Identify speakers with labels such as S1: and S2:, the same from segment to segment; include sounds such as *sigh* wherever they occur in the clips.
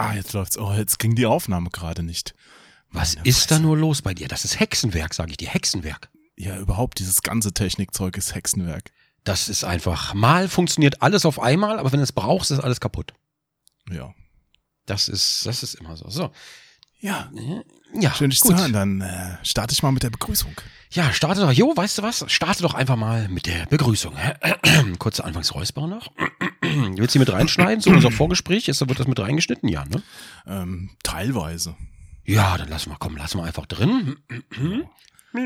S1: Ah, jetzt läuft's. Oh, jetzt ging die Aufnahme gerade nicht.
S2: Was
S1: Meine
S2: ist da
S1: Fresse.
S2: nur los bei dir? Das ist Hexenwerk, sage ich dir. Hexenwerk.
S1: Ja, überhaupt dieses ganze Technikzeug ist Hexenwerk.
S2: Das ist einfach. Mal funktioniert alles auf einmal, aber wenn du es brauchst, ist alles kaputt.
S1: Ja.
S2: Das ist, das ist immer so. So.
S1: Ja.
S2: Ja,
S1: Schön, dich
S2: gut.
S1: zu hören. Dann äh, starte ich mal mit der Begrüßung.
S2: Ja, starte doch. Jo, weißt du was? Starte doch einfach mal mit der Begrüßung. *clears throat* Kurze Anfangsräusper noch. *clears throat* Willst du die mit reinschneiden zu *clears throat* unser Vorgespräch? Ist, wird das mit reingeschnitten? Ja, ne?
S1: Ähm, teilweise.
S2: Ja, dann lass mal, komm, lass mal einfach drin.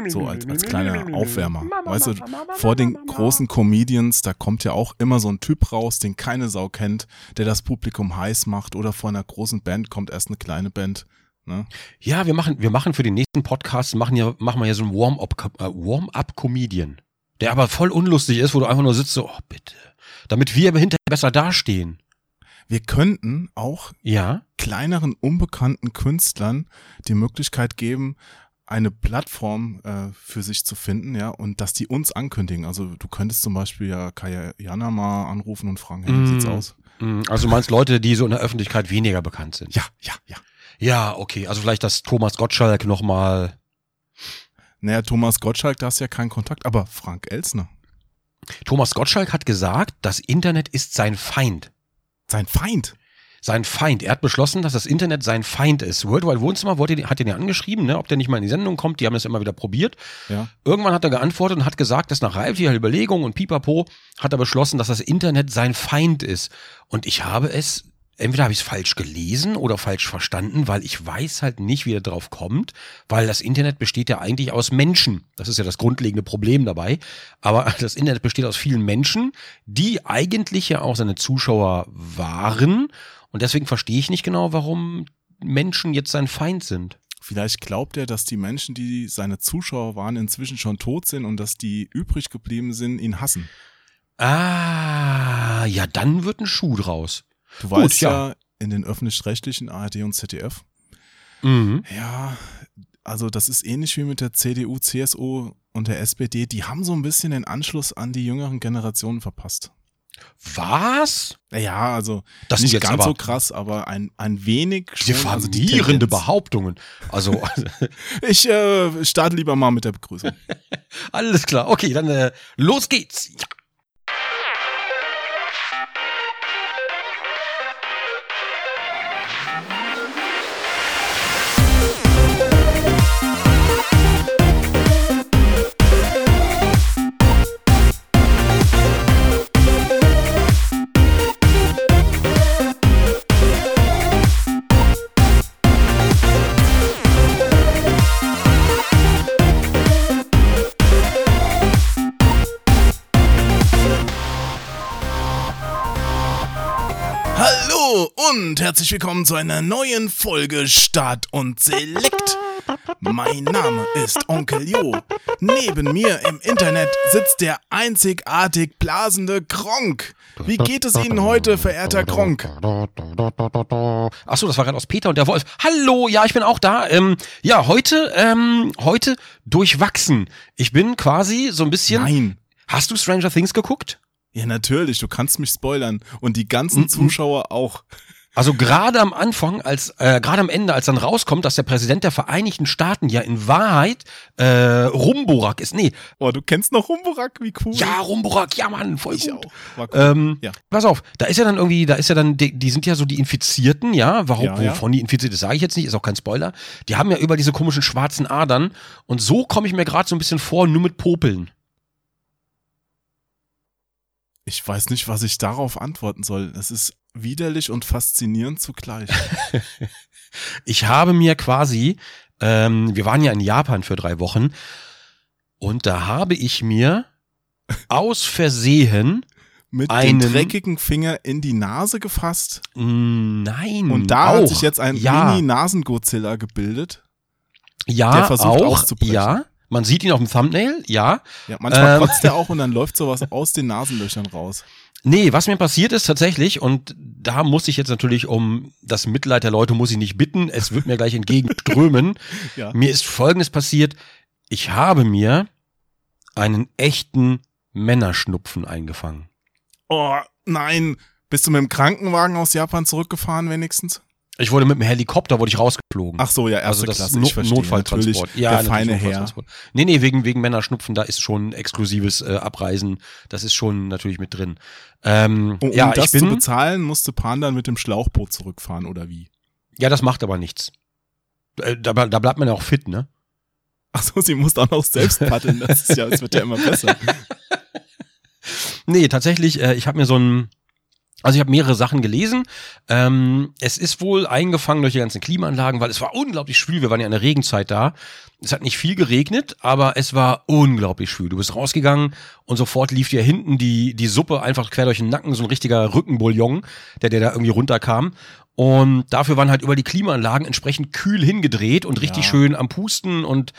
S1: So als, als kleiner Aufwärmer. Weißt du, vor den großen Comedians, da kommt ja auch immer so ein Typ raus, den keine Sau kennt, der das Publikum heiß macht. Oder vor einer großen Band kommt erst eine kleine Band. Ne?
S2: Ja, wir machen, wir machen für den nächsten Podcast, machen ja, machen wir ja so einen Warm-up, äh, Warm-up-Comedian. Der aber voll unlustig ist, wo du einfach nur sitzt so, oh bitte. Damit wir hinterher besser dastehen.
S1: Wir könnten auch
S2: Ja.
S1: kleineren, unbekannten Künstlern die Möglichkeit geben, eine Plattform äh, für sich zu finden, ja, und dass die uns ankündigen. Also du könntest zum Beispiel ja Kaya Jana mal anrufen und fragen, hey, wie sieht's
S2: Mm.
S1: aus?
S2: Mm, Also du meinst Leute, die so in der Öffentlichkeit weniger bekannt sind.
S1: Ja, ja, ja.
S2: Ja, okay. Also vielleicht das Thomas Gottschalk nochmal.
S1: Naja, Thomas Gottschalk, da hast du ja keinen Kontakt, aber Frank Elsner,
S2: Thomas Gottschalk hat gesagt, das Internet ist sein Feind.
S1: sein Feind.
S2: Sein Feind. Er hat beschlossen, dass das Internet sein Feind ist. Worldwide Wohnzimmer wollte, hat ihn ja angeschrieben, ne, ob der nicht mal in die Sendung kommt. Die haben das immer wieder probiert.
S1: Ja.
S2: Irgendwann hat er geantwortet und hat gesagt, dass nach reiflicher Überlegung und pipapo hat er beschlossen, dass das Internet sein Feind ist. Und ich habe es, entweder habe ich es falsch gelesen oder falsch verstanden, weil ich weiß halt nicht, wie er drauf kommt, weil das Internet besteht ja eigentlich aus Menschen. Das ist ja das grundlegende Problem dabei. Aber *laughs* das Internet besteht aus vielen Menschen, die eigentlich ja auch seine Zuschauer waren. Und deswegen verstehe ich nicht genau, warum Menschen jetzt sein Feind sind.
S1: Vielleicht glaubt er, dass die Menschen, die seine Zuschauer waren, inzwischen schon tot sind und dass die übrig geblieben sind, ihn hassen.
S2: Ah, ja, dann wird ein Schuh draus.
S1: Du
S2: Gut,
S1: weißt
S2: ja.
S1: ja, in den öffentlich-rechtlichen ARD und ZDF,
S2: Mhm.
S1: Ja, also das ist ähnlich wie mit der CDU, CSU und der SPD. Die haben so ein bisschen den Anschluss an die jüngeren Generationen verpasst.
S2: Was?
S1: Ja, also
S2: Das
S1: nicht
S2: jetzt
S1: ganz
S2: aber
S1: so krass, aber ein, ein wenig schon. also die
S2: diffamierende
S1: Tendenz.
S2: Behauptungen. Also, *laughs*
S1: Ich äh, starte lieber mal mit der Begrüßung. *laughs*
S2: alles klar. Okay, dann äh, los geht's. Ja.
S1: Und herzlich willkommen zu einer neuen Folge Start und Selekt. Mein Name ist Onkel Jo. Neben mir im Internet sitzt der einzigartig blasende Gronk. Wie geht es Ihnen heute, verehrter Gronk?
S2: Achso, das war gerade aus Peter und der Wolf. Hallo, ja, ich bin auch da. Ähm, ja, heute, ähm, heute durchwachsen. Ich bin quasi so ein bisschen.
S1: Nein.
S2: Hast du Stranger Things geguckt?
S1: Ja, natürlich, du kannst mich spoilern. Und die ganzen Zuschauer auch.
S2: Also gerade am Anfang, als äh, gerade am Ende, als dann rauskommt, dass der Präsident der Vereinigten Staaten ja in Wahrheit äh, Rumburak ist. Nee,
S1: Oh, du kennst noch Humburak, wie cool.
S2: ja, Rumburak, ja Mann, voll
S1: ich
S2: gut.
S1: cool.
S2: Ähm,
S1: Ja.
S2: Pass auf, da ist ja dann irgendwie, da ist ja dann, die, die sind ja so die Infizierten, ja, warum,
S1: Ja, ja.
S2: wovon die infiziert ist, sage ich jetzt nicht, ist auch kein Spoiler. Die haben ja über diese komischen schwarzen Adern und so komme ich mir gerade so ein bisschen vor, nur mit Popeln.
S1: Ich weiß nicht, was ich darauf antworten soll. Es ist widerlich und faszinierend zugleich. *laughs*
S2: Ich habe mir quasi, ähm, wir waren ja in Japan für drei Wochen und da habe ich mir *laughs* aus Versehen,
S1: Mit
S2: Einen-
S1: dem dreckigen Finger in die Nase gefasst.
S2: nein,
S1: Und da
S2: auch,
S1: hat sich jetzt ein
S2: ja,
S1: Mini-Nasen-Godzilla gebildet.
S2: ja,
S1: der versucht
S2: auch,
S1: auszubrechen.
S2: ja, man sieht ihn auf dem Thumbnail, ja,
S1: Ja, manchmal
S2: Ähm.
S1: kotzt er auch und dann läuft sowas aus den Nasenlöchern raus.
S2: Nee, was mir passiert ist tatsächlich, und da muss ich jetzt natürlich um das Mitleid der Leute muss ich nicht bitten, es wird mir gleich entgegenströmen. *laughs*
S1: Ja.
S2: Mir ist folgendes passiert. Ich habe mir einen echten Männerschnupfen eingefangen.
S1: Oh, nein. Bist du mit dem Krankenwagen aus Japan zurückgefahren wenigstens?
S2: Ich wurde mit dem Helikopter wurde ich rausgeflogen.
S1: Ach so, ja, erste
S2: also das
S1: Klasse,
S2: no
S1: verstehe.
S2: Notfalltransport.
S1: Natürlich
S2: Ja,
S1: der feine Herr.
S2: Notfalltransport. Nee, nee, wegen, wegen Männerschnupfen, da ist schon exklusives äh, Abreisen. Das ist schon natürlich mit drin. Ähm,
S1: Um, um
S2: ja,
S1: das
S2: ich bin,
S1: zu bezahlen, musste Pan dann mit dem Schlauchboot zurückfahren, oder wie?
S2: ja, das macht aber nichts. Äh, Da, da bleibt man ja auch fit, ne?
S1: Ach so, sie musste auch noch selbst paddeln. Das ist ja, es wird ja immer besser. *laughs*
S2: Nee, tatsächlich, äh, ich habe mir so ein, also ich habe mehrere Sachen gelesen. Ähm, es ist wohl eingefangen durch die ganzen Klimaanlagen, weil es war unglaublich schwül. Wir waren ja in der Regenzeit da. Es hat nicht viel geregnet, aber es war unglaublich schwül. Du bist rausgegangen und sofort lief dir hinten die, die Suppe einfach quer durch den Nacken, so ein richtiger Rückenbouillon, der, der da irgendwie runterkam. Und dafür waren halt über die Klimaanlagen entsprechend kühl hingedreht und richtig
S1: Ja.
S2: schön am Pusten. Und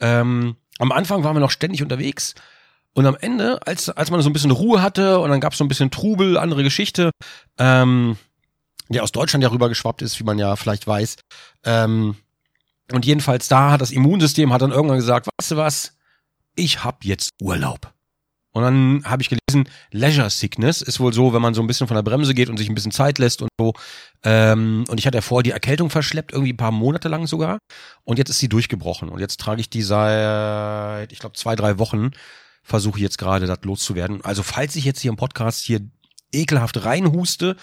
S2: ähm, am Anfang waren wir noch ständig unterwegs. Und am Ende, als, als man so ein bisschen Ruhe hatte und dann gab es so ein bisschen Trubel, andere Geschichte, ähm, der aus Deutschland ja rüber geschwappt ist, wie man ja vielleicht weiß. Ähm, und jedenfalls da hat das Immunsystem hat dann irgendwann gesagt, weißt du was, ich hab jetzt Urlaub. Und dann habe ich gelesen, Leisure Sickness ist wohl so, wenn man so ein bisschen von der Bremse geht und sich ein bisschen Zeit lässt und so. Ähm, und ich hatte ja vorher die Erkältung verschleppt, irgendwie ein paar Monate lang sogar. Und jetzt ist sie durchgebrochen. Und jetzt trage ich die seit, ich glaube, zwei, drei Wochen. Versuche jetzt gerade, das loszuwerden. Also falls ich jetzt hier im Podcast hier ekelhaft reinhuste,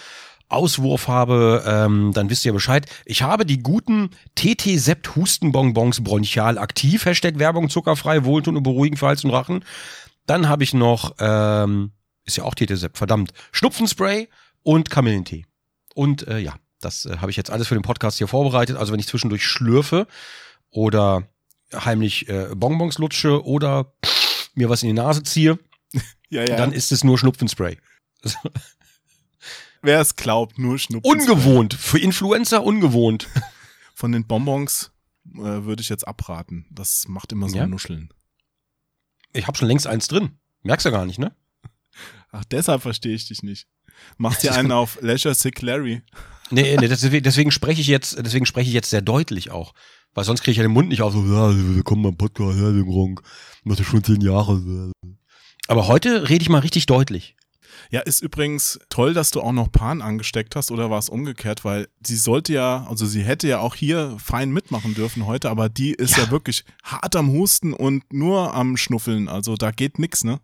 S2: Auswurf habe, ähm, dann wisst ihr Bescheid. Ich habe die guten TT-Sept Hustenbonbons bronchial aktiv. Hashtag Werbung zuckerfrei, wohltun und beruhigen für Hals und Rachen. Dann habe ich noch, ähm, ist ja auch TT-Sept, verdammt, Schnupfenspray und Kamillentee. Und äh, ja, das äh, habe ich jetzt alles für den Podcast hier vorbereitet. Also wenn ich zwischendurch schlürfe oder heimlich äh, Bonbons lutsche oder mir was in die Nase ziehe, *laughs*
S1: Ja, ja.
S2: dann ist es nur Schnupfenspray. *laughs*
S1: Wer es glaubt, nur Schnupfen.
S2: Ungewohnt. Für Influencer ungewohnt. *laughs*
S1: Von den Bonbons äh, würde ich jetzt abraten. Das macht immer so
S2: Ja?
S1: Nuscheln.
S2: Ich habe schon längst eins drin. Merkst du gar nicht, ne?
S1: Ach, deshalb verstehe ich dich nicht. Mach dir einen auf Leisure Sick Larry.
S2: Nee, nee deswegen, deswegen spreche ich jetzt, deswegen spreche ich jetzt sehr deutlich auch. Weil sonst kriege ich ja den Mund nicht auf, so, ja, willkommen beim Podcast, ja, den Gronk. Macht ja schon zehn Jahre. Aber heute rede ich mal richtig deutlich.
S1: Ja, ist übrigens toll, dass du auch noch Pan angesteckt hast oder war es umgekehrt, weil sie sollte ja, also sie hätte ja auch hier fein mitmachen dürfen heute, aber die ist ja,
S2: Ja.
S1: wirklich hart am Husten und nur am Schnuffeln. Also da geht nix, ne?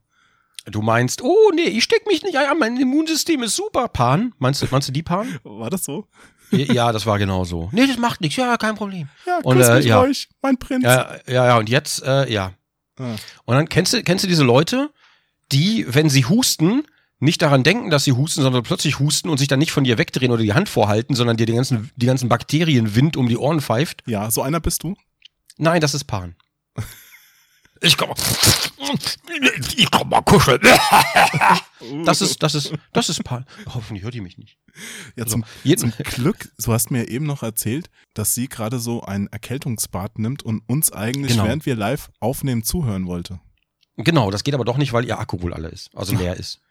S2: Du meinst, oh nee, ich steck mich nicht ein, mein Immunsystem ist super. Pan? Meinst du, meinst du die Pan?
S1: War das so?
S2: Ja, das war genau so. Nee, das macht nichts, ja, kein Problem.
S1: Ja,
S2: Und, äh,
S1: mich
S2: ja.
S1: euch, mein Prinz.
S2: Ja, ja, ja, und jetzt, äh, ja.
S1: Ah.
S2: Und dann kennst du, kennst du diese Leute, die, wenn sie husten, nicht daran denken, dass sie husten, sondern plötzlich husten und sich dann nicht von dir wegdrehen oder die Hand vorhalten, sondern dir den ganzen, die ganzen Bakterienwind um die Ohren pfeift.
S1: ja, so einer bist du.
S2: Nein, das ist Pan. Ich komm mal. Ich komm mal kuscheln. *laughs* Das ist, das ist, das ist Pan. Hoffentlich hört ihr mich nicht.
S1: ja,
S2: So,
S1: zum,
S2: jeden,
S1: zum Glück, du hast mir eben noch erzählt, dass sie gerade so ein Erkältungsbad nimmt und uns eigentlich,
S2: Genau.
S1: während wir live aufnehmen, zuhören wollte.
S2: genau, das geht aber doch nicht, weil ihr Akku wohl alle ist, also leer ist.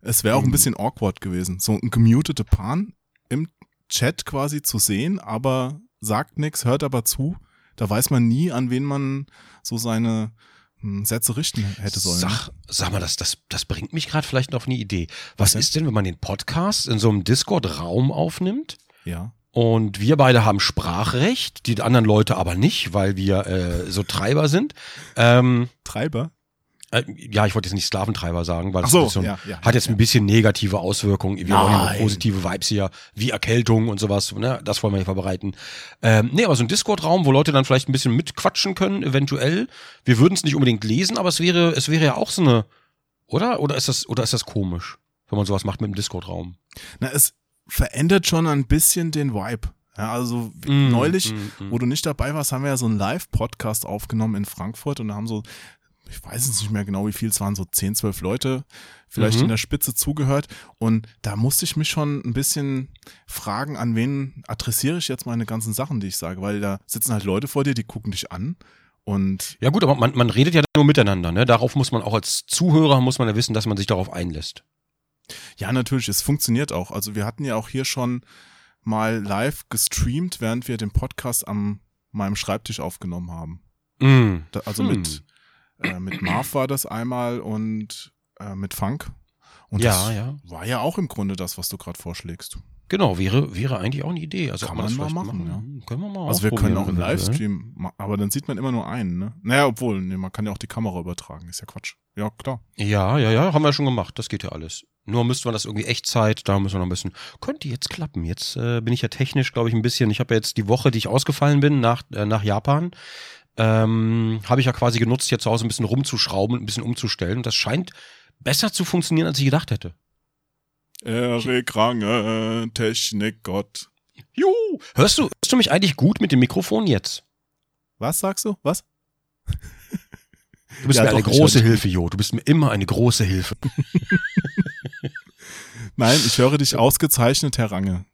S1: Es wäre auch ein
S2: Mhm.
S1: bisschen awkward gewesen, so ein gemutete Pan im Chat quasi zu sehen, aber sagt nichts, hört aber zu. Da weiß man nie, an wen man so seine Sätze richten hätte sollen. ne?
S2: Sag, sag mal, das, das, das bringt mich gerade vielleicht noch auf eine Idee.
S1: Was
S2: Was ist denn, wenn man den Podcast in so einem Discord-Raum aufnimmt?
S1: Ja.
S2: Und wir beide haben Sprachrecht, die anderen Leute aber nicht, weil wir äh, so Treiber sind. Ähm,
S1: Treiber?
S2: Äh, ja, ich wollte jetzt nicht Sklaventreiber sagen, weil das
S1: so,
S2: ist so ein,
S1: ja, ja.
S2: hat jetzt ein bisschen negative Auswirkungen. Wir wollen ja
S1: Nein.
S2: positive Vibes hier, wie Erkältung und sowas. Ne? Das wollen wir hier verbreiten. Ähm, nee, aber so ein Discord-Raum, wo Leute dann vielleicht ein bisschen mitquatschen können, eventuell. Wir würden es nicht unbedingt lesen, aber es wäre, es wäre ja auch so eine, oder? Oder ist das, oder ist das komisch, wenn man sowas macht mit dem Discord-Raum?
S1: Na, es verändert schon ein bisschen den Vibe. Ja, also
S2: Mm,
S1: neulich,
S2: mm, mm.
S1: wo du nicht dabei warst, haben wir ja so einen Live-Podcast aufgenommen in Frankfurt und da haben so, ich weiß jetzt nicht mehr genau, wie viel es waren, so 10, 12 Leute vielleicht
S2: Mhm.
S1: in der Spitze zugehört. Und da musste ich mich schon ein bisschen fragen, an wen adressiere ich jetzt meine ganzen Sachen, die ich sage, weil da sitzen halt Leute vor dir, die gucken dich an und
S2: Ja gut, aber man, man redet ja nur miteinander, ne? Darauf muss man auch als Zuhörer muss man ja wissen, dass man sich darauf einlässt.
S1: Ja, natürlich, es funktioniert auch. Also wir hatten ja auch hier schon mal live gestreamt, während wir den Podcast am meinem Schreibtisch aufgenommen haben.
S2: Mm.
S1: Da, also
S2: Hm.
S1: mit, äh, mit Marv war das einmal und äh, mit Funk. Und
S2: Ja,
S1: das
S2: ja.
S1: war ja auch im Grunde das, was du gerade vorschlägst.
S2: Genau, wäre, wäre eigentlich auch eine Idee. Also
S1: Kann
S2: ob das
S1: man mal
S2: vielleicht
S1: machen,
S2: ja. Können wir mal
S1: Also wir können auch einen. Livestream, ma- aber dann sieht man immer nur einen, ne? Naja, obwohl, nee, man kann ja auch die Kamera übertragen, ist ja Quatsch. Ja, klar.
S2: Ja, ja, ja, haben wir schon gemacht. Das geht ja alles. Nur müsste man das irgendwie Echtzeit, da müssen wir noch ein bisschen. Könnte jetzt klappen. Jetzt äh, bin ich ja technisch, glaube ich, ein bisschen. Ich habe ja jetzt die Woche, die ich ausgefallen bin nach, äh, nach Japan, ähm, habe ich ja quasi genutzt, hier zu Hause ein bisschen rumzuschrauben und ein bisschen umzustellen. Und das scheint besser zu funktionieren, als ich gedacht hätte.
S1: Erik Range, Technikgott.
S2: Juhu! Hörst du, hörst du mich eigentlich gut mit dem Mikrofon jetzt?
S1: Was sagst du? Was?
S2: Du bist
S1: Ja,
S2: mir eine
S1: doch, ich
S2: große Hilfe, Jo. Du bist mir immer eine große Hilfe. *laughs*
S1: Nein, ich höre dich ausgezeichnet, Herr Range.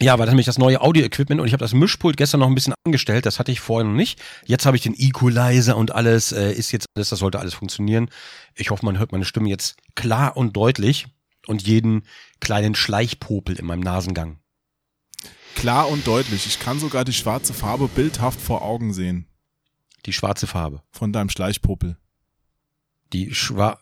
S2: Ja, weil das nämlich das neue Audio-Equipment und ich habe das Mischpult gestern noch ein bisschen angestellt, das hatte ich vorher noch nicht. Jetzt habe ich den Equalizer und alles, äh, ist jetzt alles, das sollte alles funktionieren. Ich hoffe, man hört meine Stimme jetzt klar und deutlich und jeden kleinen Schleichpopel in meinem Nasengang.
S1: Klar und deutlich. Ich kann sogar die schwarze Farbe bildhaft vor Augen sehen.
S2: Die schwarze Farbe.
S1: Von deinem Schleichpuppel.
S2: Die schwa...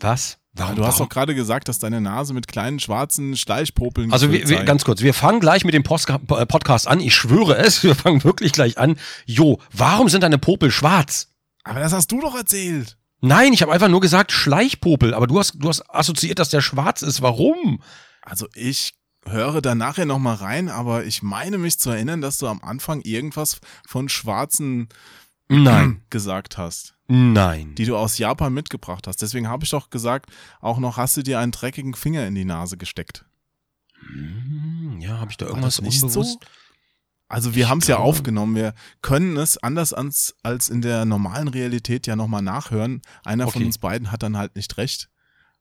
S2: Was? Warum?
S1: du hast doch gerade gesagt, dass deine Nase mit kleinen schwarzen Schleichpopeln
S2: Also wir, wir, ganz kurz, wir fangen gleich mit dem Postka äh, Podcast an. Ich schwöre es, *laughs* wir fangen wirklich gleich an. Jo, warum sind deine Popel schwarz?
S1: Aber das hast du doch erzählt.
S2: Nein, ich habe einfach nur gesagt Schleichpopel, aber du hast, du hast assoziiert, dass der schwarz ist. Warum?
S1: Also ich höre da nachher nochmal rein, aber ich meine mich zu erinnern, dass du am Anfang irgendwas von schwarzen
S2: Nein, *clears throat*
S1: gesagt hast,
S2: nein.
S1: die du aus Japan mitgebracht hast. Deswegen habe ich doch gesagt, auch noch hast du dir einen dreckigen Finger in die Nase gesteckt.
S2: Hm, Ja, habe ich da irgendwas
S1: nicht
S2: unbewusst?
S1: so? Also wir haben es ja aufgenommen. Wir können es anders als, als in der normalen Realität ja nochmal nachhören. Einer von
S2: Okay.
S1: uns beiden hat dann halt nicht recht.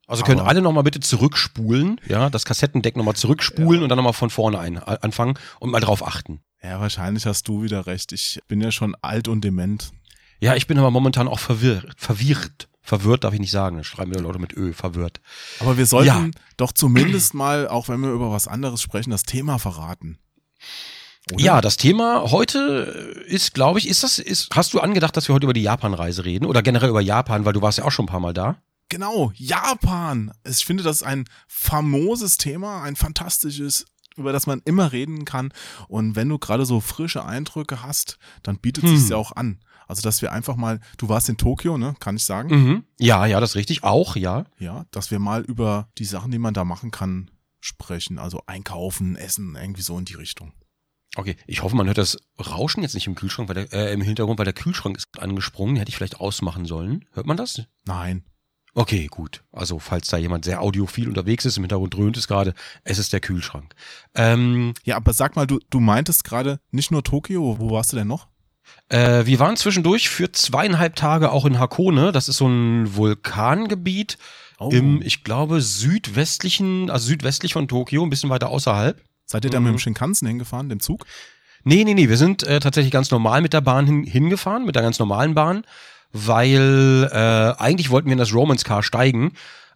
S2: Also können
S1: Aber-
S2: alle nochmal bitte zurückspulen, ja, das Kassettendeck nochmal zurückspulen und dann nochmal von vorne ein, anfangen und mal drauf achten.
S1: Ja, wahrscheinlich hast du wieder recht. Ich bin ja schon alt und dement.
S2: Ja, ich bin aber momentan auch verwirrt. Verwirrt. Verwirrt darf ich nicht sagen. Das schreiben wieder Leute mit Ö, verwirrt.
S1: Aber wir sollten
S2: Ja.
S1: doch zumindest mal, auch wenn wir über was anderes sprechen, das Thema verraten. Oder?
S2: Ja, das Thema heute ist, glaube ich, ist das, ist, hast du angedacht, dass wir heute über die Japanreise reden oder generell über Japan, weil du warst ja auch schon ein paar Mal da?
S1: Genau, Japan. Ich finde, das ist ein famoses Thema, ein fantastisches, über das man immer reden kann. Und wenn du gerade so frische Eindrücke hast, dann bietet
S2: Hm.
S1: sich's ja auch an. Also, dass wir einfach mal, du warst in Tokio, ne, kann ich sagen?
S2: Mhm. Ja, ja, das ist richtig. Auch, ja.
S1: Ja, dass wir mal über die Sachen, die man da machen kann, sprechen. Also einkaufen, essen, irgendwie so in die Richtung.
S2: Okay, ich hoffe, man hört das Rauschen jetzt nicht im Kühlschrank, weil der, äh, im Hintergrund, weil der Kühlschrank ist angesprungen. Den hätte ich vielleicht ausmachen sollen. Hört man das?
S1: Nein.
S2: Okay, gut. Also, falls da jemand sehr audiophil unterwegs ist, im Hintergrund dröhnt es gerade, es ist der Kühlschrank. Ähm,
S1: Ja, aber sag mal, du, du meintest gerade nicht nur Tokio, wo warst du denn noch?
S2: äh, wir waren zwischendurch für zweieinhalb Tage auch in Hakone. Das ist so ein Vulkangebiet
S1: Oh.
S2: im, ich glaube, südwestlichen, also südwestlich von Tokio, ein bisschen weiter außerhalb.
S1: Seid ihr da
S2: Mhm.
S1: mit dem Shinkansen hingefahren, dem Zug?
S2: Nee, nee, nee, wir sind äh, tatsächlich ganz normal mit der Bahn hin, hingefahren, mit der ganz normalen Bahn, weil äh, eigentlich wollten wir in das Romance Car steigen,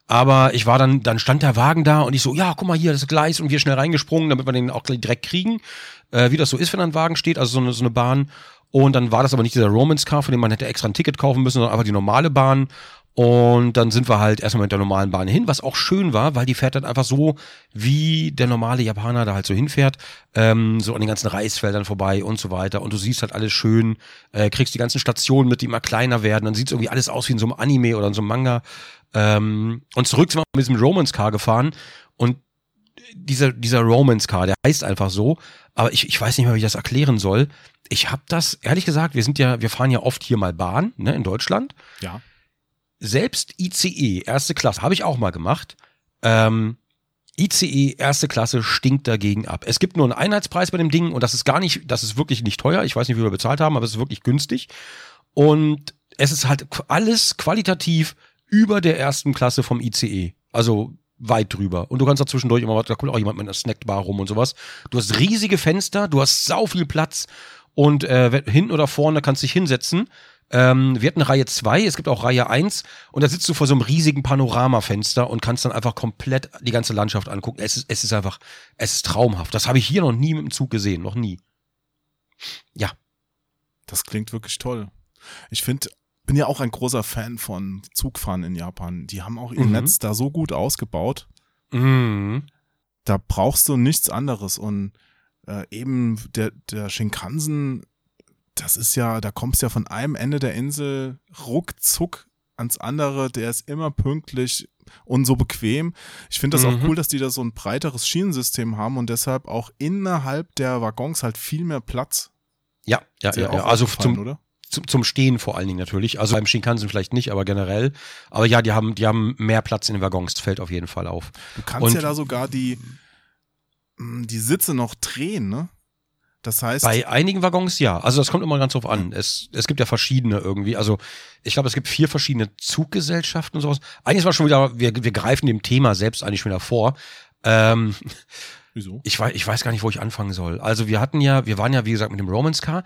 S2: aber ich war dann, dann stand der Wagen da und ich so, ja, guck mal hier, das Gleis und wir schnell reingesprungen, damit wir den auch gleich direkt kriegen, äh, wie das so ist, wenn ein Wagen steht, also so eine, so eine Bahn. Und dann war das aber nicht dieser Romance Car, von dem man hätte extra ein Ticket kaufen müssen, sondern einfach die normale Bahn. Und dann sind wir halt erstmal mit der normalen Bahn hin, was auch schön war, weil die fährt dann einfach so, wie der normale Japaner da halt so hinfährt, ähm, so an den ganzen Reisfeldern vorbei und so weiter. Und du siehst halt alles schön, äh, kriegst die ganzen Stationen mit, die immer kleiner werden. Dann sieht irgendwie alles aus wie in so einem Anime oder in so einem Manga. Ähm, und zurück sind wir mit diesem Romance Car gefahren und dieser, dieser Romance Car, der heißt einfach so, aber ich, ich weiß nicht mehr, wie ich das erklären soll. Ich habe das, ehrlich gesagt, wir sind ja, wir fahren ja oft hier mal Bahn, ne, in Deutschland
S1: Ja.
S2: Selbst ICE, erste Klasse, habe ich auch mal gemacht. Ähm, ICE, erste Klasse, stinkt dagegen ab. Es gibt nur einen Einheitspreis bei dem Ding und das ist gar nicht, das ist wirklich nicht teuer. Ich weiß nicht, wie wir bezahlt haben, aber es ist wirklich günstig. Und es ist halt alles qualitativ über der ersten Klasse vom ICE. Also weit drüber. Und du kannst da zwischendurch immer, da kommt auch jemand mit einer Snackbar rum und sowas. Du hast riesige Fenster, du hast sau viel Platz und äh, hinten oder vorne kannst du dich hinsetzen. Ähm, wir hatten Reihe 2, es gibt auch Reihe 1 und da sitzt du vor so einem riesigen Panoramafenster und kannst dann einfach komplett die ganze Landschaft angucken. Es ist, es ist einfach, es ist traumhaft. Das habe ich hier noch nie mit dem Zug gesehen, noch nie. Ja.
S1: Das klingt wirklich toll. Ich finde, bin ja auch ein großer Fan von Zugfahren in Japan. Die haben auch ihr
S2: Mhm.
S1: Netz da so gut ausgebaut.
S2: Mhm.
S1: da brauchst du nichts anderes. Und äh, eben der, der Shinkansen, das ist ja, da kommst du ja von einem Ende der Insel ruckzuck ans andere, der ist immer pünktlich und so bequem. Ich finde das
S2: Mhm.
S1: auch cool, dass die da so ein breiteres Schienensystem haben und deshalb auch innerhalb der Waggons halt viel mehr Platz.
S2: Ja, ja, ja, ja. Also zum,
S1: oder?
S2: zum, zum Stehen vor allen Dingen natürlich. Also beim Shinkansen vielleicht nicht, aber generell. Aber ja, die haben, die haben mehr Platz in den Waggons, das fällt auf jeden Fall auf.
S1: Du kannst
S2: Und-
S1: ja da sogar die, mh, die Sitze noch drehen, ne? Das heißt,
S2: Bei einigen Waggons ja. Also das kommt immer ganz drauf an. Es, es gibt ja verschiedene irgendwie. Also ich glaube, es gibt vier verschiedene Zuggesellschaften und sowas. Eigentlich war schon wieder, wir, wir greifen dem Thema selbst eigentlich schon wieder vor. Ähm,
S1: wieso?
S2: ich, weiß, ich weiß gar nicht, wo ich anfangen soll. Also wir hatten ja, wir waren ja, wie gesagt, mit dem Romance Car.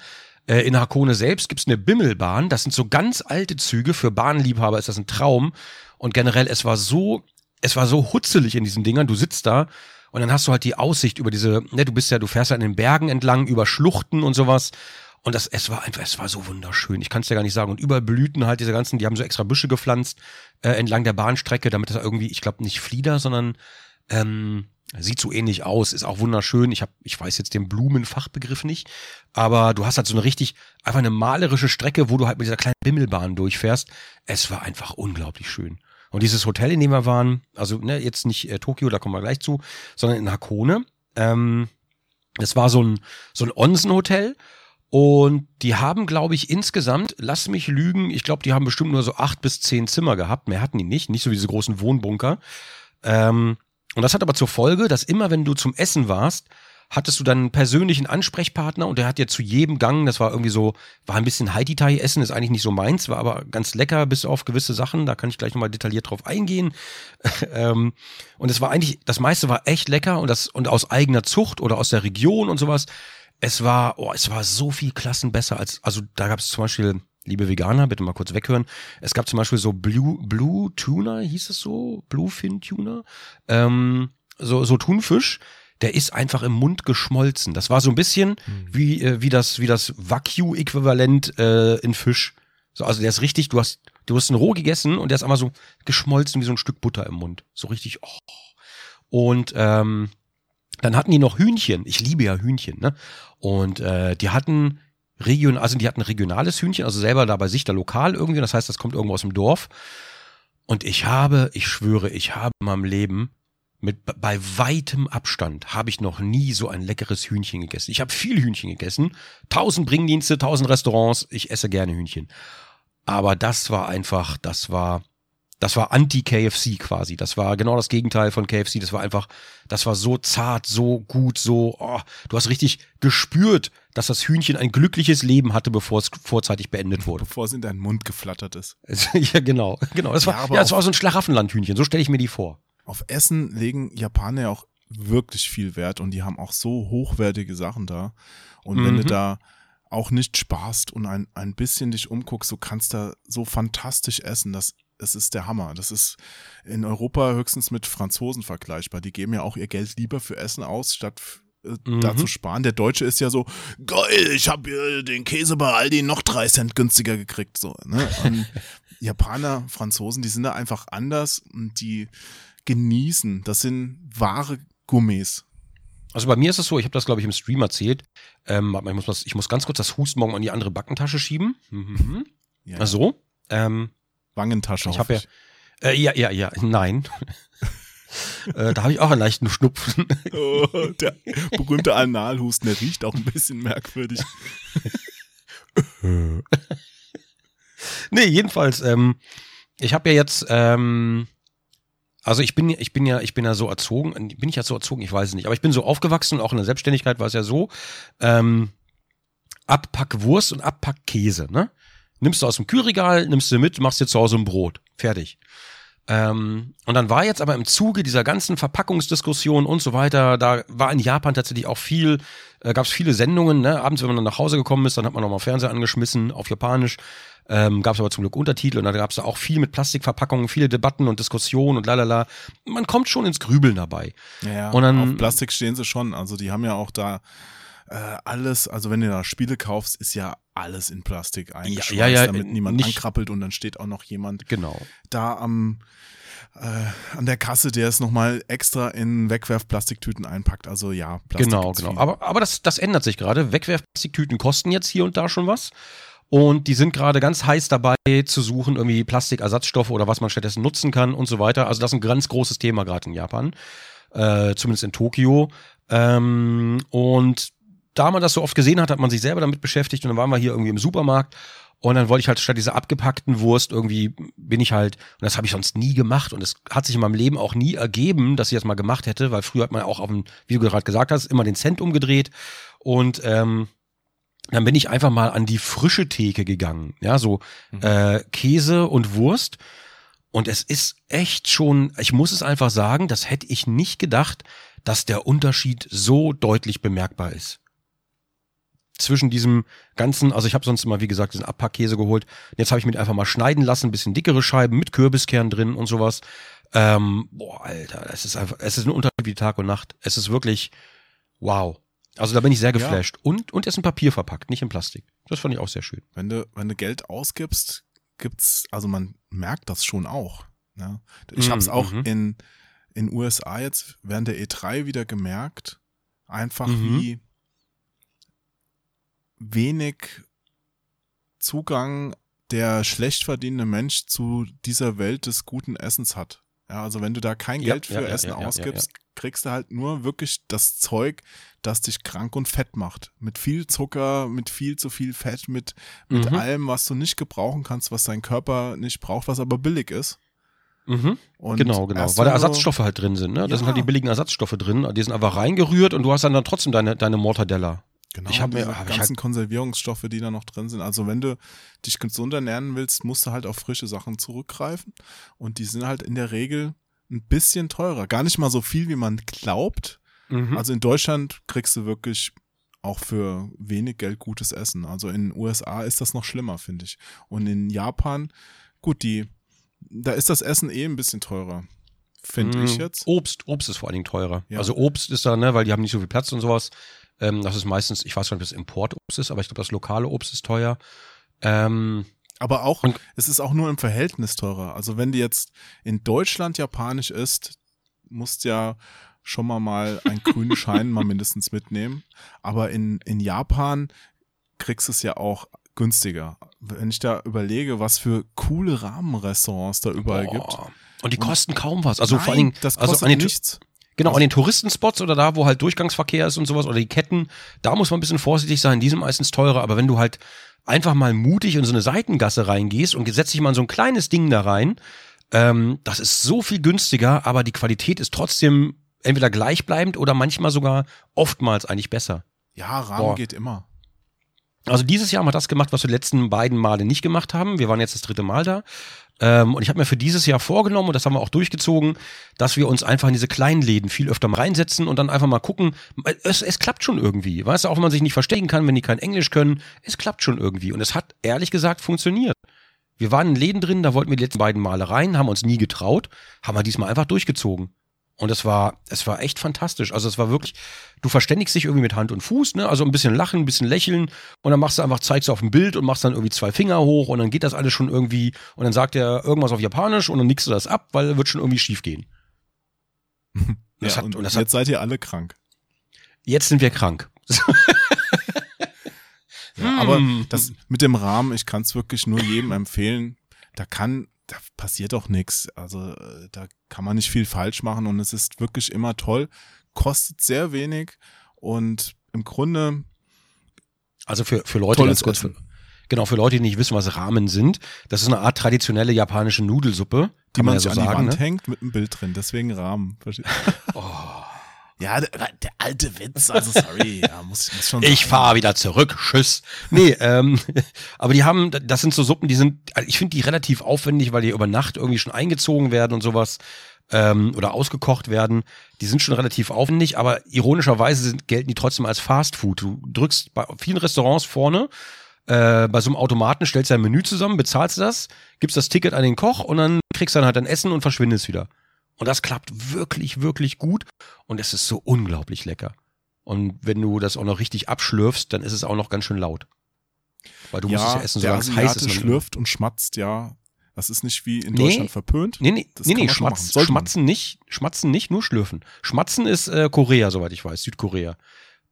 S2: Äh, in Hakone selbst gibt's eine Bimmelbahn. Das sind so ganz alte Züge. Für Bahnliebhaber ist das ein Traum. Und generell, es war so, es war so hutzelig in diesen Dingern. Du sitzt da und dann hast du halt die Aussicht über diese, ne, du bist ja, du fährst ja in den Bergen entlang, über Schluchten und sowas. Und das, es war einfach, es war so wunderschön. Ich kann es dir gar nicht sagen. Und überall blühten halt diese ganzen, die haben so extra Büsche gepflanzt äh, entlang der Bahnstrecke, damit das irgendwie, ich glaube nicht Flieder, sondern ähm, sieht so ähnlich aus, ist auch wunderschön. Ich habe, ich weiß jetzt den Blumenfachbegriff nicht, aber du hast halt so eine richtig, einfach eine malerische Strecke, wo du halt mit dieser kleinen Bimmelbahn durchfährst. Es war einfach unglaublich schön. Und dieses Hotel, in dem wir waren, also ne, jetzt nicht äh, Tokio, da kommen wir gleich zu, sondern in Hakone. Ähm, das war so ein, so ein Onsen-Hotel. Und die haben, glaube ich, insgesamt, lass mich lügen, ich glaube, die haben bestimmt nur so acht bis zehn Zimmer gehabt. Mehr hatten die nicht, nicht so wie diese großen Wohnbunker. Ähm, und das hat aber zur Folge, dass immer, wenn du zum Essen warst, hattest du dann einen persönlichen Ansprechpartner und der hat dir zu jedem Gang, das war irgendwie so, war ein bisschen Haiti-Tai essen, ist eigentlich nicht so meins, war aber ganz lecker, bis auf gewisse Sachen, da kann ich gleich nochmal detailliert drauf eingehen. *laughs* ähm, und es war eigentlich, das meiste war echt lecker und das, und aus eigener Zucht oder aus der Region und sowas. Es war, oh, es war so viel Klassen besser als, also da gab es zum Beispiel, liebe Veganer, bitte mal kurz weghören. Es gab zum Beispiel so Blue, Blue Tuna, hieß es so? Bluefin Tuna? Ähm, so, so Thunfisch. Der ist einfach im Mund geschmolzen. Das war so ein bisschen wie, äh, wie das, wie das Wagyu-Äquivalent äh, in Fisch. So, also der ist richtig, du hast, du hast ihn roh gegessen und der ist einfach so geschmolzen wie so ein Stück Butter im Mund. So richtig, oh. Und ähm, dann hatten die noch Hühnchen. Ich liebe ja Hühnchen, ne? Und äh, die hatten region, also die hatten regionales Hühnchen, also selber da bei sich da lokal irgendwie. Das heißt, das kommt irgendwo aus dem Dorf. Und ich habe, ich schwöre, ich habe in meinem Leben mit bei weitem Abstand habe ich noch nie so ein leckeres Hühnchen gegessen. Ich habe viel Hühnchen gegessen, tausend Bringdienste, tausend Restaurants. Ich esse gerne Hühnchen. Aber das war einfach, das war, das war Anti-KFC quasi. Das war genau das Gegenteil von KFC. Das war einfach, das war so zart, so gut, so, oh, du hast richtig gespürt, dass das Hühnchen ein glückliches Leben hatte, bevor es vorzeitig beendet wurde.
S1: Bevor es in deinen Mund geflattert ist. *laughs*
S2: ja, genau, genau. Das war,
S1: Ja,
S2: ja, das war so ein Schlaraffenlandhühnchen. So stelle ich mir die vor.
S1: Auf Essen legen Japaner ja auch wirklich viel Wert und die haben auch so hochwertige Sachen da. Und wenn du
S2: Mhm.
S1: da auch nicht sparst und ein, ein bisschen dich umguckst, du kannst da so fantastisch essen. Das, das ist der Hammer. Das ist in Europa höchstens mit Franzosen vergleichbar. Die geben ja auch ihr Geld lieber für Essen aus, statt äh, da
S2: Mhm.
S1: zu sparen. Der Deutsche ist ja so, geil, ich habe hier den Käse bei Aldi noch drei Cent günstiger gekriegt. So, ne? *laughs* Japaner, Franzosen, die sind da einfach anders und die genießen. Das sind wahre Gourmets.
S2: Also bei mir ist es so, ich habe das, glaube ich, im Stream erzählt. Ähm, warte mal, ich, muss was, ich muss ganz kurz das Hustenmorgen in die andere Backentasche schieben. Mhm.
S1: Ja,
S2: Ach so. Ähm,
S1: Wangentasche.
S2: Ich
S1: hoffe
S2: hab ja- äh, ja, ja, ja, nein. *laughs* äh, da habe ich auch einen leichten Schnupfen. *laughs*
S1: Oh, der berühmte Analhusten, der riecht auch ein bisschen merkwürdig. *laughs*
S2: nee, jedenfalls, ähm, ich habe ja jetzt, ähm, also ich bin, ich bin ja, ich bin ja so erzogen, bin ich ja so erzogen, ich weiß es nicht, aber ich bin so aufgewachsen, auch in der Selbstständigkeit war es ja so, ähm, Abpack Wurst und Abpack Käse, ne? Nimmst du aus dem Kühlregal, nimmst du mit, machst dir zu Hause ein Brot. Fertig. Ähm, und dann war jetzt aber im Zuge dieser ganzen Verpackungsdiskussion und so weiter, da war in Japan tatsächlich auch viel, äh, gab es viele Sendungen, ne? abends, wenn man dann nach Hause gekommen ist, dann hat man nochmal Fernseher angeschmissen auf Japanisch, ähm, gab es aber zum Glück Untertitel und da gab es auch viel mit Plastikverpackungen, viele Debatten und Diskussionen und lalala. Man kommt schon ins Grübeln dabei.
S1: Ja,
S2: Und dann-
S1: auf Plastik stehen sie schon. Also die haben ja auch da äh, alles, also wenn du da Spiele kaufst, ist ja alles in Plastik eingeschweißt,
S2: ja, ja,
S1: damit niemand
S2: nicht-
S1: ankrabbelt und dann steht auch noch jemand
S2: Genau.
S1: da am äh, an der Kasse, der es nochmal extra in Wegwerfplastiktüten einpackt. Also ja, Plastik
S2: Genau, genau.
S1: viel.
S2: Aber, aber das, das ändert sich gerade. Wegwerfplastiktüten kosten jetzt hier und da schon was. Und die sind gerade ganz heiß dabei zu suchen, irgendwie Plastikersatzstoffe oder was man stattdessen nutzen kann und so weiter. Also das ist ein ganz großes Thema gerade in Japan. Äh, zumindest in Tokio. Ähm, und da man das so oft gesehen hat, hat man sich selber damit beschäftigt und dann waren wir hier irgendwie im Supermarkt und dann wollte ich halt statt dieser abgepackten Wurst irgendwie bin ich halt, und das habe ich sonst nie gemacht und es hat sich in meinem Leben auch nie ergeben, dass ich das mal gemacht hätte, weil früher hat man ja auch auf dem, wie du gerade gesagt hast, immer den Cent umgedreht und ähm, dann bin ich einfach mal an die frische Theke gegangen, ja, so äh, Käse und Wurst und es ist echt schon, ich muss es einfach sagen, das hätte ich nicht gedacht, dass der Unterschied so deutlich bemerkbar ist zwischen diesem ganzen, also ich habe sonst immer, wie gesagt, diesen Abpackkäse geholt. Jetzt habe ich mir einfach mal schneiden lassen, ein bisschen dickere Scheiben mit Kürbiskern drin und sowas. Ähm, boah, Alter, es ist einfach, es ist ein Unterschied wie Tag und Nacht. Es ist wirklich wow. Also da bin ich sehr geflasht. Und, und er ist in Papier verpackt, nicht in Plastik. Das fand ich auch sehr schön.
S1: wenn du, wenn du Geld ausgibst, gibt's, also man merkt das schon auch. Ne? Ich
S2: Mm,
S1: habe es auch
S2: mhm.
S1: in in USA jetzt während der E3 wieder gemerkt, einfach
S2: Mhm.
S1: wie wenig Zugang der schlecht verdienende Mensch zu dieser Welt des guten Essens hat. Ja, also wenn du da kein
S2: Ja,
S1: Geld für
S2: ja, ja,
S1: Essen
S2: ja, ja,
S1: ausgibst, kriegst du halt nur wirklich das Zeug, das dich krank und fett macht. Mit viel Zucker, mit viel zu viel Fett, mit, mit
S2: Mhm.
S1: allem, was du nicht gebrauchen kannst, was dein Körper nicht braucht, was aber billig ist.
S2: Mhm. Genau, genau. Weil da Ersatzstoffe halt drin sind, ne? Da
S1: Ja.
S2: sind halt die billigen Ersatzstoffe drin. Die sind einfach reingerührt und du hast dann, dann trotzdem deine, deine Mortadella.
S1: Genau,
S2: Ich hab mir- hab
S1: ganzen Konservierungsstoffe, die da noch drin sind. Also wenn du dich gesund ernähren willst, musst du halt auf frische Sachen zurückgreifen. Und die sind halt in der Regel ein bisschen teurer. Gar nicht mal so viel, wie man glaubt.
S2: Mhm.
S1: Also in Deutschland kriegst du wirklich auch für wenig Geld gutes Essen. Also in den USA ist das noch schlimmer, finde ich. Und in Japan, gut, die, da ist das Essen eh ein bisschen teurer. Finde ich
S2: Mm,
S1: jetzt.
S2: Obst, Obst ist vor allen Dingen teurer.
S1: Ja.
S2: Also Obst ist da, ne, weil die haben nicht so viel Platz und sowas. Ähm, das ist meistens, ich weiß gar nicht, ob das Importobst ist, aber ich glaube, das lokale Obst ist teuer. Ähm,
S1: Aber auch,
S2: Und-
S1: es ist auch nur im Verhältnis teurer. Also wenn du jetzt in Deutschland japanisch isst, musst ja schon mal mal einen grünen Schein mal mindestens mitnehmen. Aber in, in Japan kriegst du es ja auch günstiger. Wenn ich da überlege, was für coole Rahmenrestaurants da überall gibt.
S2: Und die kosten kaum was. Also
S1: Nein,
S2: vor allen Dingen,
S1: das
S2: also
S1: kostet
S2: an den,
S1: nichts.
S2: Genau,
S1: Also-
S2: an den Touristenspots oder da, wo halt Durchgangsverkehr ist und sowas oder die Ketten, da muss man ein bisschen vorsichtig sein, die sind meistens teurer, aber wenn du halt einfach mal mutig in so eine Seitengasse reingehst und setzt dich mal in so ein kleines Ding da rein, ähm, das ist so viel günstiger, aber die Qualität ist trotzdem entweder gleichbleibend oder manchmal sogar oftmals eigentlich besser.
S1: Ja, Rahmen
S2: Boah.
S1: geht immer.
S2: Also dieses Jahr haben wir das gemacht, was wir die letzten beiden Male nicht gemacht haben. Wir waren jetzt das dritte Mal da. Ähm, und ich habe mir für dieses Jahr vorgenommen, und das haben wir auch durchgezogen, dass wir uns einfach in diese kleinen Läden viel öfter reinsetzen und dann einfach mal gucken. Es, es klappt schon irgendwie. Weißt du, auch wenn man sich nicht verstehen kann, wenn die kein Englisch können, es klappt schon irgendwie. Und es hat ehrlich gesagt funktioniert. Wir waren in Läden drin, da wollten wir die letzten beiden Male rein, haben uns nie getraut, haben wir diesmal einfach durchgezogen. Und es war, es war echt fantastisch. Also es war wirklich, du verständigst dich irgendwie mit Hand und Fuß, ne? Also ein bisschen lachen, ein bisschen lächeln und dann machst du einfach, zeigst du auf ein Bild und machst dann irgendwie zwei Finger hoch und dann geht das alles schon irgendwie und dann sagt er irgendwas auf Japanisch und dann nickst du das ab, weil wird schon irgendwie schief gehen. *laughs* Das
S1: ja,
S2: hat-
S1: und,
S2: und
S1: jetzt
S2: hat-
S1: seid ihr alle krank.
S2: Jetzt sind wir krank. *laughs*
S1: Ja, aber
S2: Hm.
S1: das mit dem Rahmen, ich kann es wirklich nur jedem empfehlen. Da kann, da passiert auch nichts. Also äh, da kann man nicht viel falsch machen und es ist wirklich immer toll. Kostet sehr wenig und im Grunde
S2: Also für, für Leute ganz kurz, für, genau, für Leute, die nicht wissen, was Ramen sind, das ist eine Art traditionelle japanische Nudelsuppe,
S1: die
S2: kann
S1: man
S2: ja
S1: sich
S2: so
S1: an die
S2: sagen.
S1: Wand
S2: Ne?
S1: hängt mit einem Bild drin. Deswegen Rahmen. Versteht? *laughs* *laughs*
S2: Oh.
S1: Ja, der, der alte Witz. Also sorry, *laughs* ja, muss, muss schon.
S2: Ich fahre wieder zurück, tschüss. Nee, ähm, *laughs* aber die haben, das sind so Suppen, die sind, also ich finde die relativ aufwendig, weil die über Nacht irgendwie schon eingezogen werden und sowas ähm, oder ausgekocht werden. Die sind schon relativ aufwendig, aber ironischerweise sind, gelten die trotzdem als Fast Food. Du drückst bei vielen Restaurants vorne äh, bei so einem Automaten, stellst dein Menü zusammen, bezahlst das, gibst das Ticket an den Koch und dann kriegst du dann halt dein Essen und verschwindest wieder. Und das klappt wirklich, wirklich gut und es ist so unglaublich lecker. Und wenn du das auch noch richtig abschlürfst, dann ist es auch noch ganz schön laut. Weil du musst es ja essen, solange es heiß ist.
S1: schlürft und schmatzt, ja. Das ist nicht wie in
S2: Nee.
S1: Deutschland verpönt.
S2: Nee, nee,
S1: Das
S2: nee, nee Schmatz, schmatzen nicht, schmatzen nicht, nur schlürfen. Schmatzen ist äh, Korea, soweit ich weiß, Südkorea.